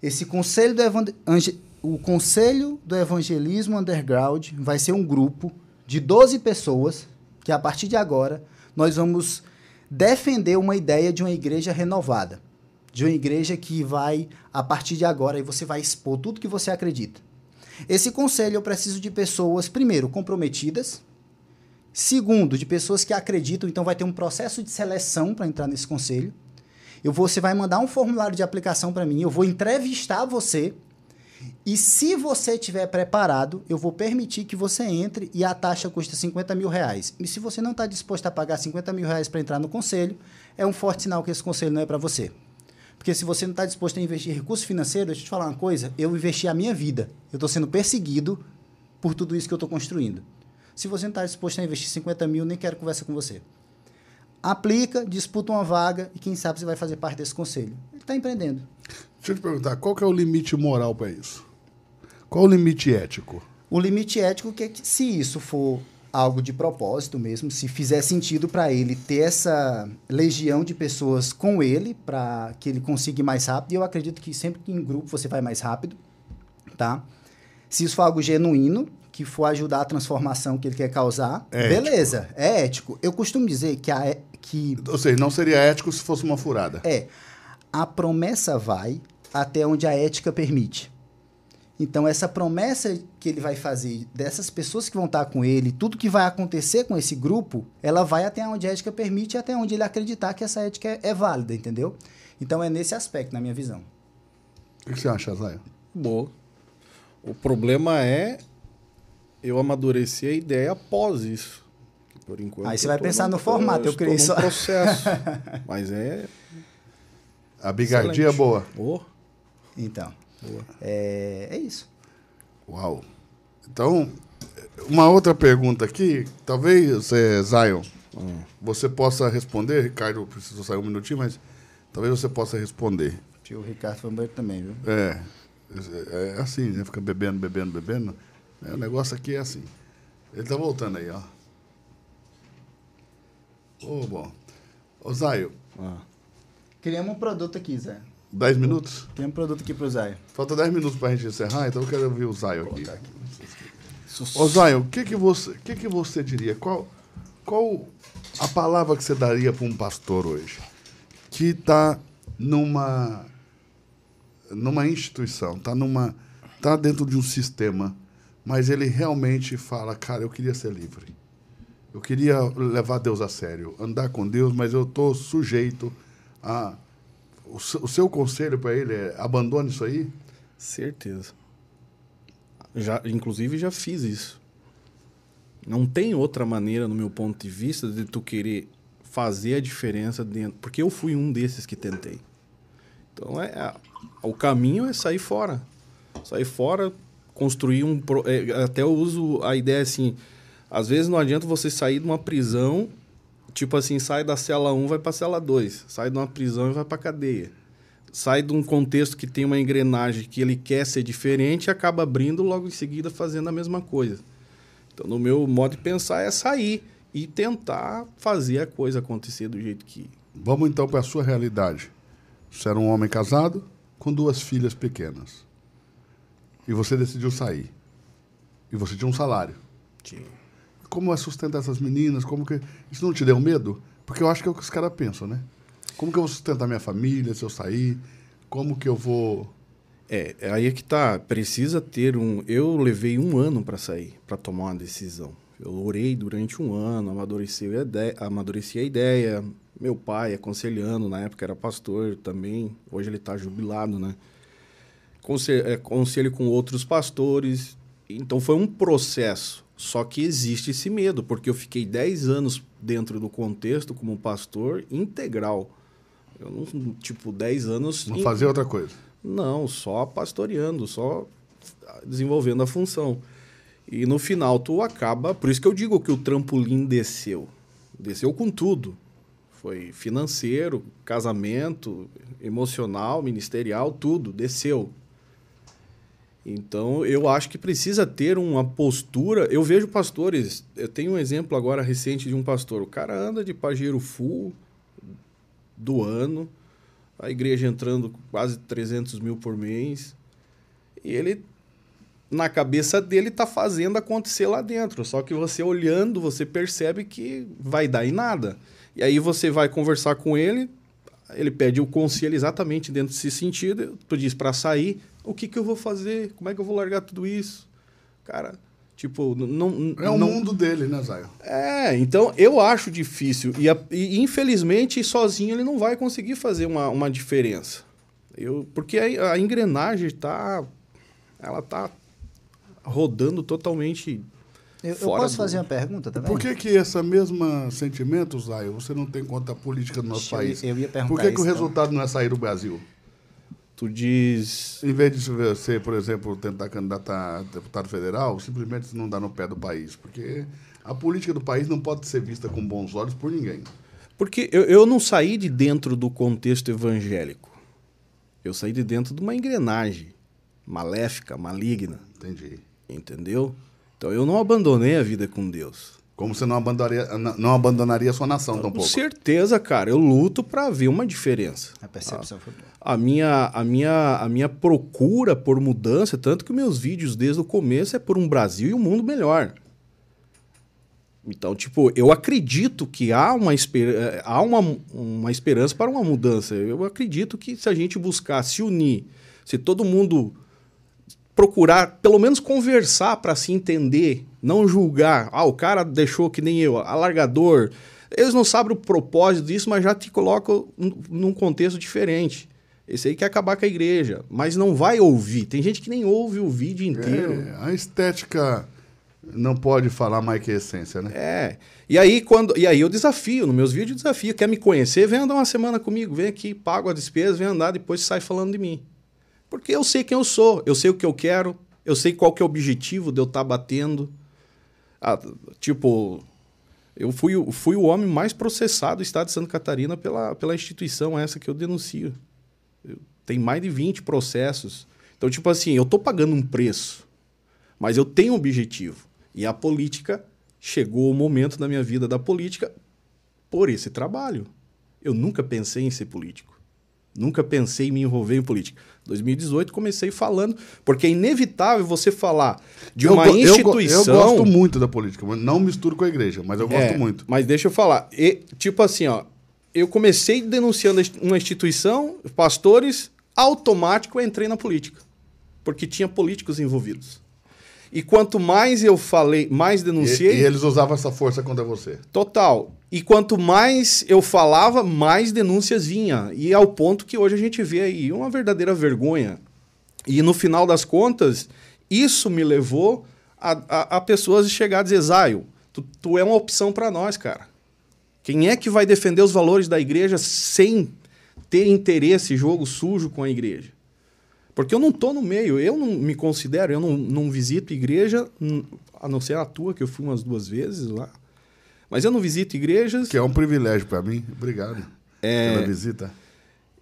Esse Conselho do Evan- Ange- o Conselho do Evangelismo Underground vai ser um grupo de 12 pessoas que a partir de agora nós vamos defender uma ideia de uma igreja renovada, de uma igreja que vai a partir de agora e você vai expor tudo que você acredita. Esse conselho eu preciso de pessoas primeiro comprometidas, segundo de pessoas que acreditam, então vai ter um processo de seleção para entrar nesse conselho. Eu vou, você vai mandar um formulário de aplicação para mim, eu vou entrevistar você. E se você estiver preparado, eu vou permitir que você entre e a taxa custa 50 mil reais. E se você não está disposto a pagar 50 mil reais para entrar no conselho, é um forte sinal que esse conselho não é para você. Porque se você não está disposto a investir recurso financeiro, deixa eu te falar uma coisa, eu investi a minha vida. Eu estou sendo perseguido por tudo isso que eu estou construindo. Se você não está disposto a investir 50 mil, nem quero conversa com você. Aplica, disputa uma vaga e quem sabe você vai fazer parte desse conselho. Ele está empreendendo. Deixa eu te perguntar, qual que é o limite moral para isso? Qual o limite ético? O limite ético é que se isso for algo de propósito mesmo, se fizer sentido para ele ter essa legião de pessoas com ele para que ele consiga ir mais rápido, e eu acredito que sempre que em grupo você vai mais rápido, tá? Se isso for algo genuíno, que for ajudar a transformação que ele quer causar, É beleza, é ético. Eu costumo dizer que a, é- que Ou seja, não seria ético se fosse uma furada. é a promessa vai até onde a ética permite. Então, essa promessa que ele vai fazer dessas pessoas que vão estar com ele, tudo que vai acontecer com esse grupo, ela vai até onde a ética permite e até onde ele acreditar que essa ética é, é válida, entendeu? Então, é nesse aspecto, na minha visão. O que você acha, Zaya? Boa. O problema é eu amadurecer a ideia após isso. Por enquanto. Aí você vai pensar no formato, eu criei num só- processo. Mas é. A bigardia é boa. Oh, Então, é, é isso. Uau. Então, uma outra pergunta aqui, talvez, você, Zion, você possa responder. Ricardo precisou sair um minutinho, mas talvez você possa responder. Tio Ricardo banheiro também, viu? É, é assim, né? Fica bebendo, bebendo, bebendo. É, o negócio aqui é assim. Ele tá voltando aí, ó. Ô, bom. Ô, Zaio, Ah. Criamos um produto aqui, Zé. 10 minutos? Criamos um produto aqui pro Zé. Falta 10 minutos pra gente encerrar, então eu quero ouvir o Zaio aqui. Ô, Zaio, o que que você, o que que você diria? Qual, qual a palavra que você daria para um pastor hoje? Que está numa, numa instituição, está numa, tá dentro de um sistema, mas ele realmente fala, cara, eu queria ser livre. Eu queria levar Deus a sério, andar com Deus, mas eu estou sujeito a. O seu, conselho para ele é abandone isso aí? Certeza. Já, inclusive já fiz isso. Não tem outra maneira, no meu ponto de vista, de tu querer fazer a diferença dentro. Porque eu fui um desses que tentei. Então é, o caminho é sair fora. Sair fora, construir um. é, até eu uso a ideia assim. Às vezes não adianta você sair de uma prisão, tipo assim, sai da cela 1, vai pra cela 2. Sai de uma prisão e vai pra cadeia sai de um contexto que tem uma engrenagem que ele quer ser diferente e acaba abrindo logo em seguida fazendo a mesma coisa. Então, no meu modo de pensar, é sair e tentar fazer a coisa acontecer do jeito que. Vamos então para a sua realidade. Você era um homem casado com duas filhas pequenas. E você decidiu sair. E você tinha um salário. Como é sustentar essas meninas? Como que isso não te deu medo? Porque eu acho que é o que os caras pensam, né? Como que eu vou sustentar minha família se eu sair? Como que eu vou É, é aí é que tá. Precisa ter um. Eu levei um ano para sair, para tomar uma decisão. Eu orei durante um ano, amadureci a ideia, amadureci a ideia. Meu pai aconselhando, na época era pastor também. Hoje ele está jubilado, né? Conse- é, Conselho com outros pastores. Então foi um processo. Só que existe esse medo, porque eu fiquei 10 anos dentro do contexto como pastor integral. Eu não, tipo, 10 anos. não em- fazer outra coisa? não, só pastoreando, só desenvolvendo a função. E no final tu acaba, por isso que eu digo que o trampolim desceu. Desceu com tudo. Foi financeiro, casamento, emocional, ministerial, tudo, desceu. Então, eu acho que precisa ter uma postura. Eu vejo pastores, eu tenho um exemplo agora recente de um pastor. O cara anda de pajeiro full do ano, a igreja entrando quase 300 mil por mês. E ele, na cabeça dele, está fazendo acontecer lá dentro. Só que você olhando, você percebe que vai dar em nada. E aí você vai conversar com ele, ele pede o conselho exatamente dentro desse sentido. Tu diz para sair, o que, que eu vou fazer? Como é que eu vou largar tudo isso? Cara, tipo, não. É o não, mundo dele, né, Zaio? é, então eu acho difícil. E, a- e, infelizmente, sozinho ele não vai conseguir fazer uma, uma diferença. Eu, porque a, a engrenagem tá. Ela tá rodando totalmente. Eu, eu posso do- fazer uma pergunta também? Por que que esse mesmo sentimento, Zaio, você não tem contra a política do nosso Eu- país? eu ia perguntar Por que, que o então. resultado não é sair do Brasil? Diz. Em vez de você, por exemplo, tentar candidatar a deputado federal, simplesmente não dá no pé do país. Porque a política do país não pode ser vista com bons olhos por ninguém. Porque eu, eu não saí de dentro do contexto evangélico. Eu saí de dentro de uma engrenagem maléfica, maligna. Entendi. Entendeu? Então eu não abandonei a vida com Deus. Como você não abandonaria, não abandonaria a sua nação Com tampouco. certeza, cara. Eu luto para ver uma diferença. A percepção foi boa. A minha, a, minha, a minha procura por mudança, tanto que meus vídeos desde o começo é por um Brasil e um mundo melhor. Então, tipo, eu acredito que há uma, esper eh, há uma, uma esperança para uma mudança. Eu acredito que se a gente buscar se unir, se todo mundo procurar, pelo menos conversar para se entender, não julgar. Ah, o cara deixou que nem eu, alargador. Eles não sabem o propósito disso, mas já te colocam num- contexto diferente. Esse aí quer acabar com a igreja, mas não vai ouvir. Tem gente que nem ouve o vídeo inteiro. É, a estética não pode falar mais que a essência, né? É. E aí, quando. E aí eu desafio, nos meus vídeos eu desafio. Quer me conhecer? Vem andar uma semana comigo, vem aqui, pago a despesa, vem andar, depois sai falando de mim. Porque eu sei quem eu sou, eu sei o que eu quero, eu sei qual que é o objetivo de eu estar batendo. Ah, tipo, eu fui, o- fui o homem mais processado do estado de Santa Catarina pela, pela instituição essa que eu denuncio. Eu Tem mais de 20 processos. Então, tipo assim, eu tô pagando um preço, mas eu tenho um objetivo. E a política chegou o momento da minha vida da política por esse trabalho. Eu nunca pensei em ser político. Nunca pensei em me envolver em política. 2018 comecei falando, porque é inevitável você falar de uma eu, go- eu instituição. Eu, gosto muito da política, mas não misturo com a igreja, mas eu gosto É, muito. Mas deixa eu falar. E, tipo assim, ó, eu comecei denunciando uma instituição, pastores, automático eu entrei na política. Porque tinha políticos envolvidos. E quanto mais eu falei, mais E, denunciei. e eles usavam essa força contra você. Total. E quanto mais eu falava, mais denúncias vinha. E ao ponto que hoje a gente vê aí uma verdadeira vergonha. E no final das contas, isso me levou a, a, a pessoas chegar a dizer, Zaio, tu, tu é uma opção para nós, cara. Quem é que vai defender os valores da igreja sem ter interesse, jogo sujo com a igreja? Porque eu não tô no meio, eu não me considero, eu não, não visito igreja, a não ser a tua, que eu fui umas duas vezes lá. Mas eu não visito igrejas, Que é um privilégio para mim. Obrigado É. pela visita.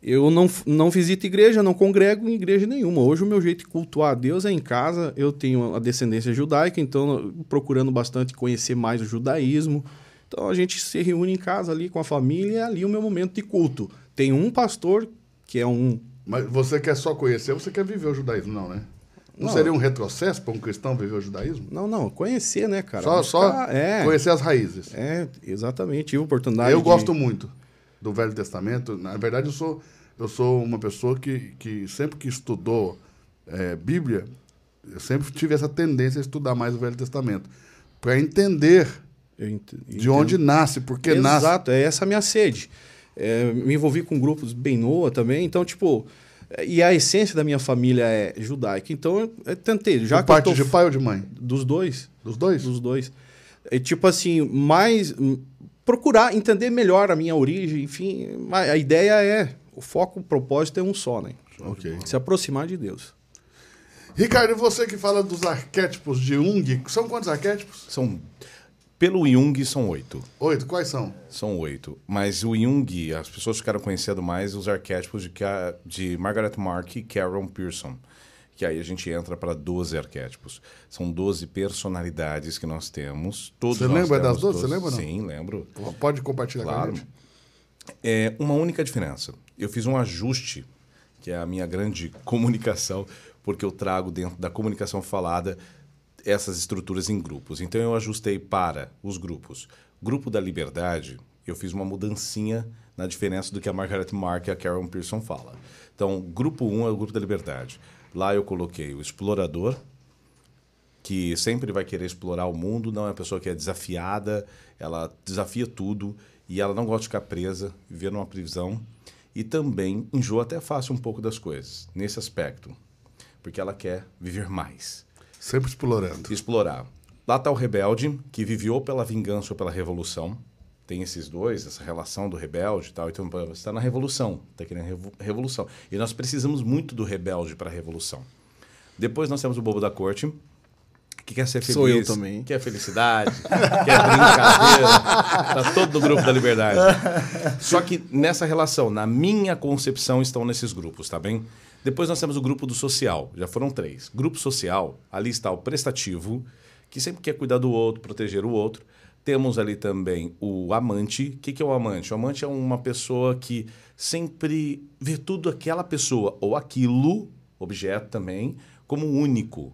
eu não, não visito igreja, não congrego em igreja nenhuma. Hoje o meu jeito de cultuar a Deus é em casa. Eu tenho a descendência judaica, então procurando bastante conhecer mais o judaísmo. Então a gente se reúne em casa ali com a família, e é ali o meu momento de culto. Tem um pastor que é um Mas você quer só conhecer você quer viver o judaísmo? Não, né? Não, Não. seria um retrocesso para um cristão viver o judaísmo? Não, não, conhecer, né, cara? só só Buscar- é, conhecer as raízes. É, exatamente. Tive oportunidade Eu de- gosto muito do Velho Testamento. Na verdade, eu sou, eu sou uma pessoa que, que sempre que estudou é, Bíblia, eu sempre tive essa tendência a estudar mais o Velho Testamento. Para entender ent- de onde nasce, por que nasce. Exato, é essa a minha sede. É, me envolvi com grupos bem Noa também, então, tipo... E a essência da minha família é judaica, então eu, eu tentei. Já de que parte eu tô de pai ou de mãe? Dos dois. Dos dois? Dos dois. É tipo assim, mais... Procurar entender melhor a minha origem, enfim. mas A ideia é... O foco, o propósito é um só, né? Ok. Se aproximar de Deus. Ricardo, e você que fala dos arquétipos de Jung, são quantos arquétipos? São. Pelo Jung, são oito. Oito. Quais são? São oito. Mas o Jung, as pessoas ficaram conhecendo mais os arquétipos de, de Margaret Mark e Carol Pearson. Que aí a gente entra para 12 arquétipos. São 12 personalidades que nós temos. Todos Você lembra das temos 12? Você lembra não? Sim, lembro. Pode compartilhar Claro. com a gente. É uma única diferença. Eu fiz um ajuste, que é a minha grande comunicação, porque eu trago dentro da comunicação falada essas estruturas em grupos. Então eu ajustei para os grupos. Grupo da Liberdade, eu fiz uma mudancinha na diferença do que a Margaret Mark e a Karen Pearson fala. Então, grupo 1 é o grupo da Liberdade. Lá eu coloquei o explorador, que sempre vai querer explorar o mundo, não é uma pessoa que é desafiada, ela desafia tudo e ela não gosta de ficar presa, viver numa prisão e também enjoa até fácil um pouco das coisas, nesse aspecto, porque ela quer viver mais, Sempre explorando. explorar. Lá está o rebelde, que viveu pela vingança ou pela revolução. Tem esses dois, essa relação do rebelde e tal. Então, você está na revolução, está querendo revo- revolução. E nós precisamos muito do rebelde para a revolução. Depois nós temos o bobo da corte, que quer ser feliz. Sou eu também. Quer felicidade, quer brincadeira. Tá todo no grupo da liberdade. Só que nessa relação, na minha concepção, estão nesses grupos, tá bem? Depois nós temos o grupo do social, já foram três. Grupo social, ali está o prestativo, que sempre quer cuidar do outro, proteger o outro. Temos ali também o amante. O que, que é o amante? O amante é uma pessoa que sempre vê tudo aquela pessoa ou aquilo, objeto também, como único.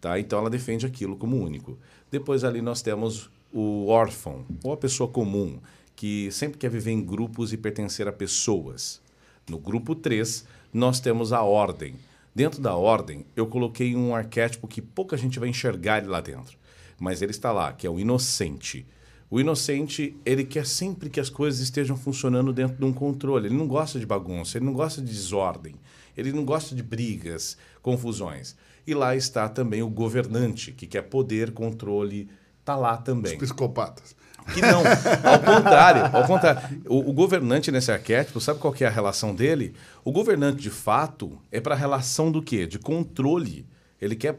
Tá? Então ela defende aquilo como único. Depois ali nós temos o órfão, ou a pessoa comum, que sempre quer viver em grupos e pertencer a pessoas. No grupo 3, nós temos a ordem. Dentro da ordem, eu coloquei um arquétipo que pouca gente vai enxergar ele lá dentro. Mas ele está lá, que é o inocente. O inocente, ele quer sempre que as coisas estejam funcionando dentro de um controle. Ele não gosta de bagunça, ele não gosta de desordem, ele não gosta de brigas, confusões. E lá está também o governante, que quer poder, controle, está lá também. Psicopatas. Que não, ao contrário, ao contrário. O, o governante nesse arquétipo, sabe qual que é a relação dele? O governante, de fato, é para a relação do quê? De controle. Ele quer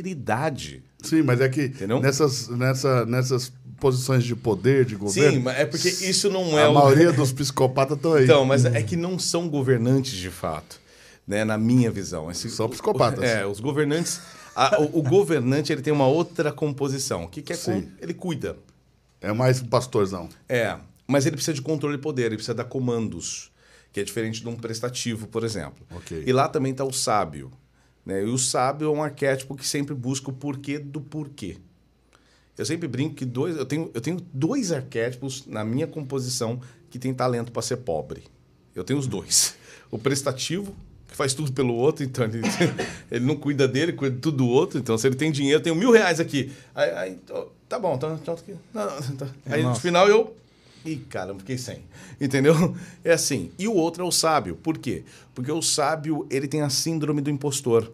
prosperidade. Sim, mas é que Entendeu? nessas, nessa, nessas posições de poder, de governo. Sim, mas é porque isso não é a o... maioria dos psicopatas estão aí. Então, mas é que não são governantes de fato. né, na minha visão. Esse- São psicopatas. É, os governantes. a- o, o governante ele tem uma outra composição. O que, que é? Com- ele cuida. É mais um pastorzão. É, mas ele precisa de controle de poder, ele precisa dar comandos, que é diferente de um prestativo, por exemplo. Ok. E lá também está o sábio. Né? E o sábio é um arquétipo que sempre busca o porquê do porquê. Eu sempre brinco que dois, eu, tenho, eu tenho dois arquétipos na minha composição que tem talento para ser pobre. Eu tenho os dois. O prestativo, que faz tudo pelo outro, então ele, ele não cuida dele, cuida tudo do outro. Então, se ele tem dinheiro, eu tenho mil reais aqui. Aí, aí, tá bom, tá, tá, tá. Aí no final eu. Ih, caramba, fiquei sem. Entendeu? É assim. E o outro é o sábio. Por quê? Porque o sábio, ele tem a síndrome do impostor.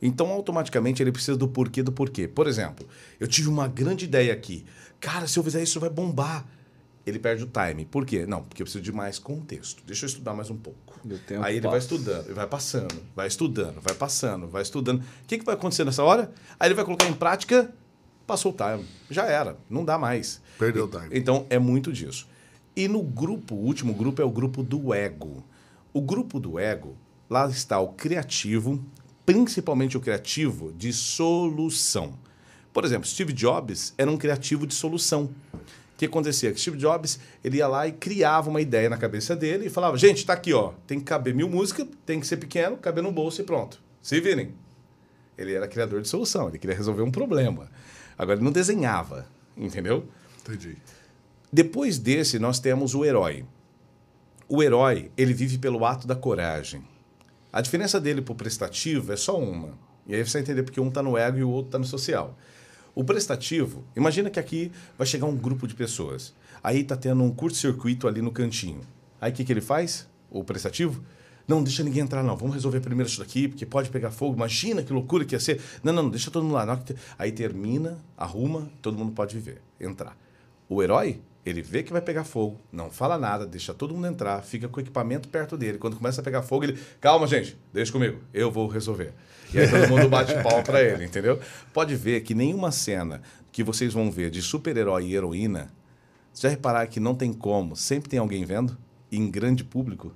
Então, automaticamente, ele precisa do porquê do porquê. Por exemplo, eu tive uma grande ideia aqui. Cara, se eu fizer isso, vai bombar. Ele perde o time. Por quê? Não, porque eu preciso de mais contexto. Deixa eu estudar mais um pouco. Aí ele vai passa. estudando, ele vai passando, vai estudando, vai passando, vai estudando. O que, que vai acontecer nessa hora? Aí ele vai colocar em prática, passou o time. Já era, não dá mais. Perdeu o time. Então é muito disso. E no grupo, o último grupo é o grupo do ego. O grupo do ego, lá está o criativo, principalmente o criativo de solução. Por exemplo, Steve Jobs era um criativo de solução. O que acontecia? Que Steve Jobs ele ia lá e criava uma ideia na cabeça dele e falava: gente, tá aqui, ó, tem que caber mil músicas, tem que ser pequeno, caber no bolso e pronto. Se virem. Ele era criador de solução, ele queria resolver um problema. Agora, ele não desenhava, entendeu? Entendi. Depois desse, nós temos o herói. O herói, ele vive pelo ato da coragem. A diferença dele pro prestativo é só uma. E aí você vai entender porque um está no ego e o outro está no social. O prestativo, imagina que aqui vai chegar um grupo de pessoas. Aí tá tendo um curto-circuito ali no cantinho. Aí o que, que ele faz? O prestativo? Não, deixa ninguém entrar, não. Vamos resolver primeiro isso daqui, porque pode pegar fogo. Imagina que loucura que ia ser. Não, não, não deixa todo mundo lá. Te- Aí termina, arruma, todo mundo pode viver, entrar. O herói, ele vê que vai pegar fogo, não fala nada, deixa todo mundo entrar, fica com o equipamento perto dele. Quando começa a pegar fogo, ele. Calma, gente, deixa comigo, eu vou resolver. E aí todo mundo bate pau pra ele, entendeu? Pode ver que nenhuma cena que vocês vão ver de super-herói e heroína, já repararam que não tem como, sempre tem alguém vendo, em grande público?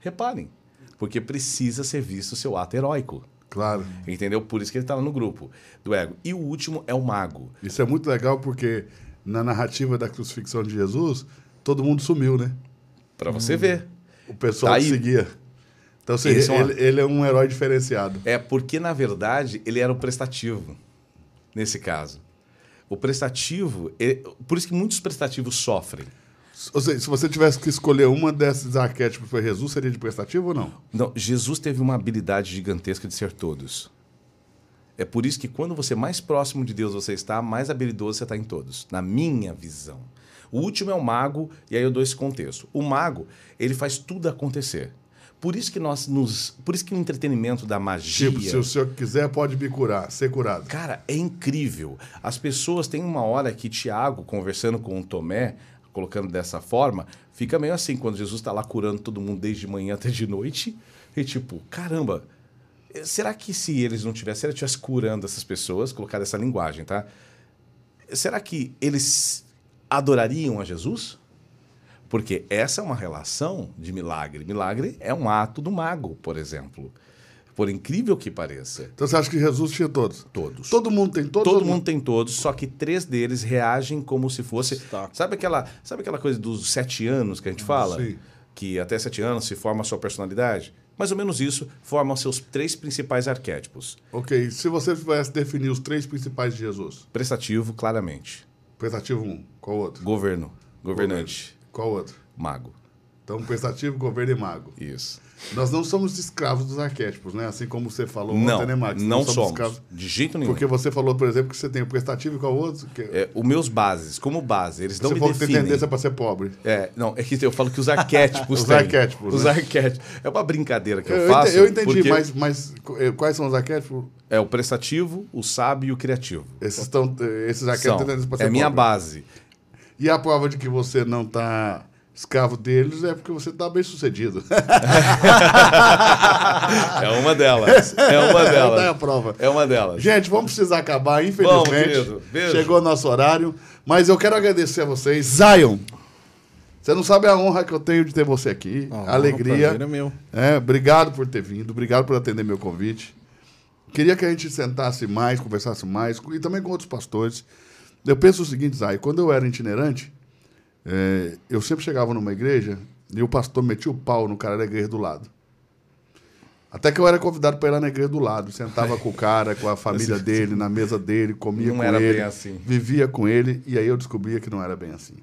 Reparem, porque precisa ser visto o seu ato heróico. Claro. Entendeu? Por isso que ele tá lá no grupo do ego. E o último é o mago. Isso é muito legal porque na narrativa da crucifixão de Jesus, todo mundo sumiu, né? Pra você ver. O pessoal Tá que seguia. Então, assim, são ele, ele é um herói diferenciado. É porque, na verdade, ele era o prestativo, nesse caso. O prestativo, ele- por isso que muitos prestativos sofrem. Ou seja, se você tivesse que escolher uma desses arquétipos para Jesus, seria de prestativo ou não? Não, Jesus teve uma habilidade gigantesca de ser todos. É por isso que quando você mais próximo de Deus você está, mais habilidoso você está em todos, na minha visão. O último é o mago, e aí eu dou esse contexto. O mago, ele faz tudo acontecer. Por isso que nós nos, por isso que o entretenimento da magia Tipo, se o senhor quiser, pode me curar, ser curado. Cara, é incrível. As pessoas têm uma hora que Tiago, conversando com o Tomé, colocando dessa forma, fica meio assim, quando Jesus está lá curando todo mundo desde de manhã até de noite. E tipo, caramba, será que se eles não tivessem, se ele estivesse curando essas pessoas, colocar essa linguagem, tá? Será que eles adorariam a Jesus? Porque essa é uma relação de milagre. Milagre é um ato do mago, por exemplo. Por incrível que pareça. Então você acha que Jesus tinha todos? Todos. Todo mundo tem todos? Todo mundo tem todos, só que três deles reagem como se fosse. Tá. Sabe aquela, sabe aquela coisa dos sete anos que a gente fala? Sim. Que até sete anos se forma a sua personalidade? Mais ou menos isso forma os seus três principais arquétipos. Ok, se você tivesse definir os três principais de Jesus, Prestativo, claramente. prestativo um, qual outro? Governo, governante, Qual outro? mago. Então, prestativo, governo e mago. Isso. Nós não somos escravos dos arquétipos, né? Assim como você falou Não, ontem, né, Max? não somos. De jeito nenhum. Porque você falou, por exemplo, que você tem o prestativo e qual outro? Que... É, os meus bases, como base, eles não você me falou que tem definem. tendência para ser pobre. É, não, é que eu falo que os arquétipos Os têm. arquétipos, Os né? arquétipos. É uma brincadeira que eu, Eu, faço. eu entendi, porque mas, mas eh, quais são os arquétipos? É o prestativo, o sábio e o criativo. Esses, estão, eh, esses arquétipos têm tendência para ser É minha pobre. base. E a prova de que você não está escravo deles é porque você está bem sucedido. É uma delas. É uma Tá a delas. prova. É uma delas. Gente, vamos precisar acabar, Vamos, infelizmente. Beijo. Chegou nosso horário. Mas eu quero agradecer a vocês. Zion, Você não sabe a honra que eu tenho de ter você aqui. A alegria. prazer é meu. É, obrigado por ter vindo, obrigado por atender meu convite. Queria que a gente sentasse mais, conversasse mais, e também com outros pastores. Eu penso o seguinte, Zay, quando eu era itinerante, é, eu sempre chegava numa igreja e o pastor metia o pau no cara da igreja do lado. Até que eu era convidado para ir lá na igreja do lado, sentava com o cara, com a família dele, na mesa dele, comia Não com era ele, bem assim. vivia com ele, e aí eu descobria que não era bem assim.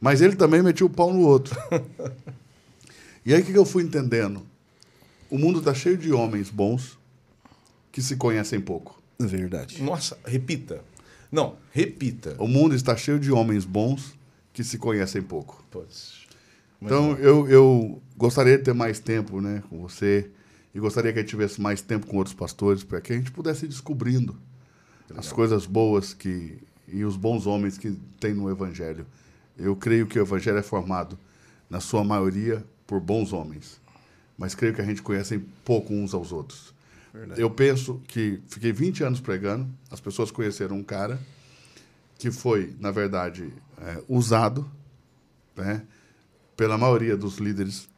Mas ele também metia o pau no outro. e aí o que que eu fui entendendo? O mundo está cheio de homens bons que se conhecem pouco. Verdade. Nossa, repita. Não, repita. O mundo está cheio de homens bons que se conhecem pouco. Putz. Então, eu, eu gostaria de ter mais tempo né, com você e gostaria que a gente tivesse mais tempo com outros pastores para que a gente pudesse ir descobrindo as coisas boas que, e os bons homens que tem no Evangelho. Eu creio que o Evangelho é formado, na sua maioria, por bons homens. Mas creio que a gente conhece pouco uns aos outros. Eu penso que fiquei 20 anos pregando, as pessoas conheceram um cara que foi, na verdade, é, usado né, pela maioria dos líderes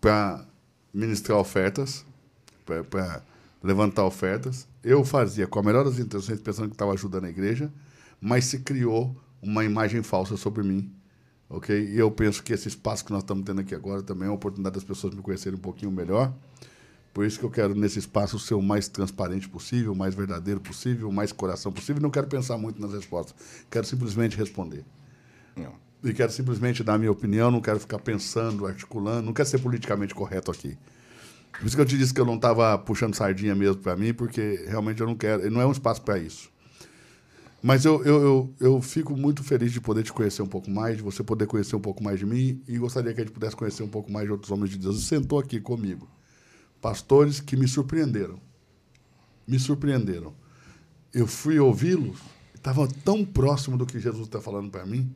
para ministrar ofertas, para levantar ofertas. Eu fazia com a melhor das intenções, pensando que estava ajudando a igreja, mas se criou uma imagem falsa sobre mim. ok? E eu penso que esse espaço que nós estamos tendo aqui agora também é uma oportunidade das pessoas me conhecerem um pouquinho melhor. Por isso que eu quero, nesse espaço, ser o mais transparente possível, o mais verdadeiro possível, o mais coração possível. Não quero pensar muito nas respostas. Quero simplesmente responder. Não. E quero simplesmente dar a minha opinião, não quero ficar pensando, articulando, não quero ser politicamente correto aqui. Por isso que eu te disse que eu não estava puxando sardinha mesmo para mim, porque realmente eu não quero, não é um espaço para isso. Mas eu, eu, eu, eu fico muito feliz de poder te conhecer um pouco mais, de você poder conhecer um pouco mais de mim, e gostaria que a gente pudesse conhecer um pouco mais de outros homens de Deus. Sentou aqui comigo. Pastores que me surpreenderam. Me surpreenderam. Eu fui ouvi-los, estava tão próximo do que Jesus está falando para mim,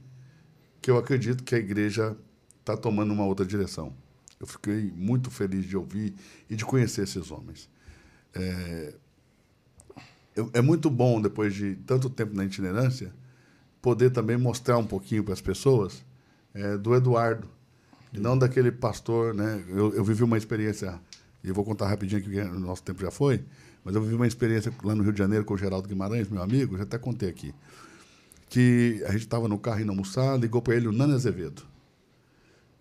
que eu acredito que a igreja está tomando uma outra direção. Eu fiquei muito feliz de ouvir e de conhecer esses homens. É, é muito bom, depois de tanto tempo na itinerância, poder também mostrar um pouquinho para as pessoas é, do Eduardo, não daquele pastor. Né? Eu, eu vivi uma experiência, e eu vou contar rapidinho aqui, porque o nosso tempo já foi, mas eu vivi uma experiência lá no Rio de Janeiro com o Geraldo Guimarães, meu amigo, já até contei aqui que a gente estava no carro indo almoçar, ligou para ele o Nani Azevedo.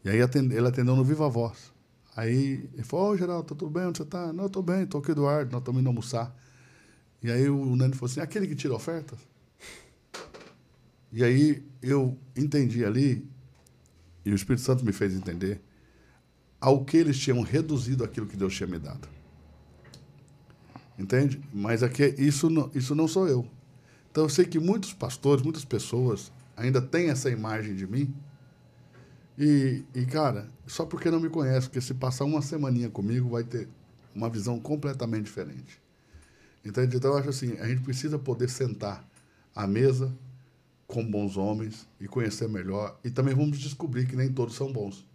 E aí ele atendeu no Viva Voz. Aí ele falou, ô Geraldo, tá tudo bem? Onde você está? Não, estou bem, estou aqui, Eduardo, nós estamos indo almoçar. E aí o Nani falou assim, aquele que tira ofertas? E aí eu entendi ali, e o Espírito Santo me fez entender, ao que eles tinham reduzido aquilo que Deus tinha me dado. Entende? Mas aqui, isso, não, isso não sou eu. Então eu sei que muitos pastores, muitas pessoas ainda têm essa imagem de mim. E, e, cara, só porque não me conhece, porque se passar uma semaninha comigo, vai ter uma visão completamente diferente. Entende? Então eu acho assim, a gente precisa poder sentar à mesa com bons homens e conhecer melhor. E também vamos descobrir que nem todos são bons.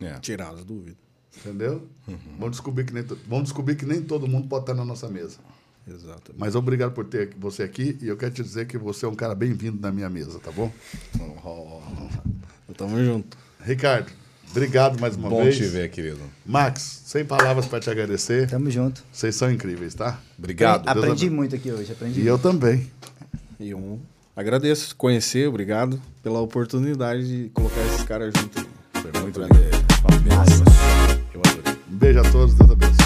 É. Tirar as dúvidas. Entendeu? Vamos, descobrir que nem vamos descobrir que nem todo mundo pode estar na nossa mesa. Exatamente. Mas obrigado por ter você aqui e eu quero te dizer que você é um cara bem-vindo na minha mesa, tá bom? Tamo junto. Ricardo, obrigado mais uma Bom vez. te ver, querido. Max, sem palavras para te agradecer. Tamo junto. Vocês são incríveis, tá? Obrigado. Deus Aprendi abençoe. muito aqui hoje, aprendi. E eu também. E um agradeço conhecer, obrigado pela oportunidade de colocar esses caras juntos. Foi muito benção. Eu adorei. Um beijo a todos. Deus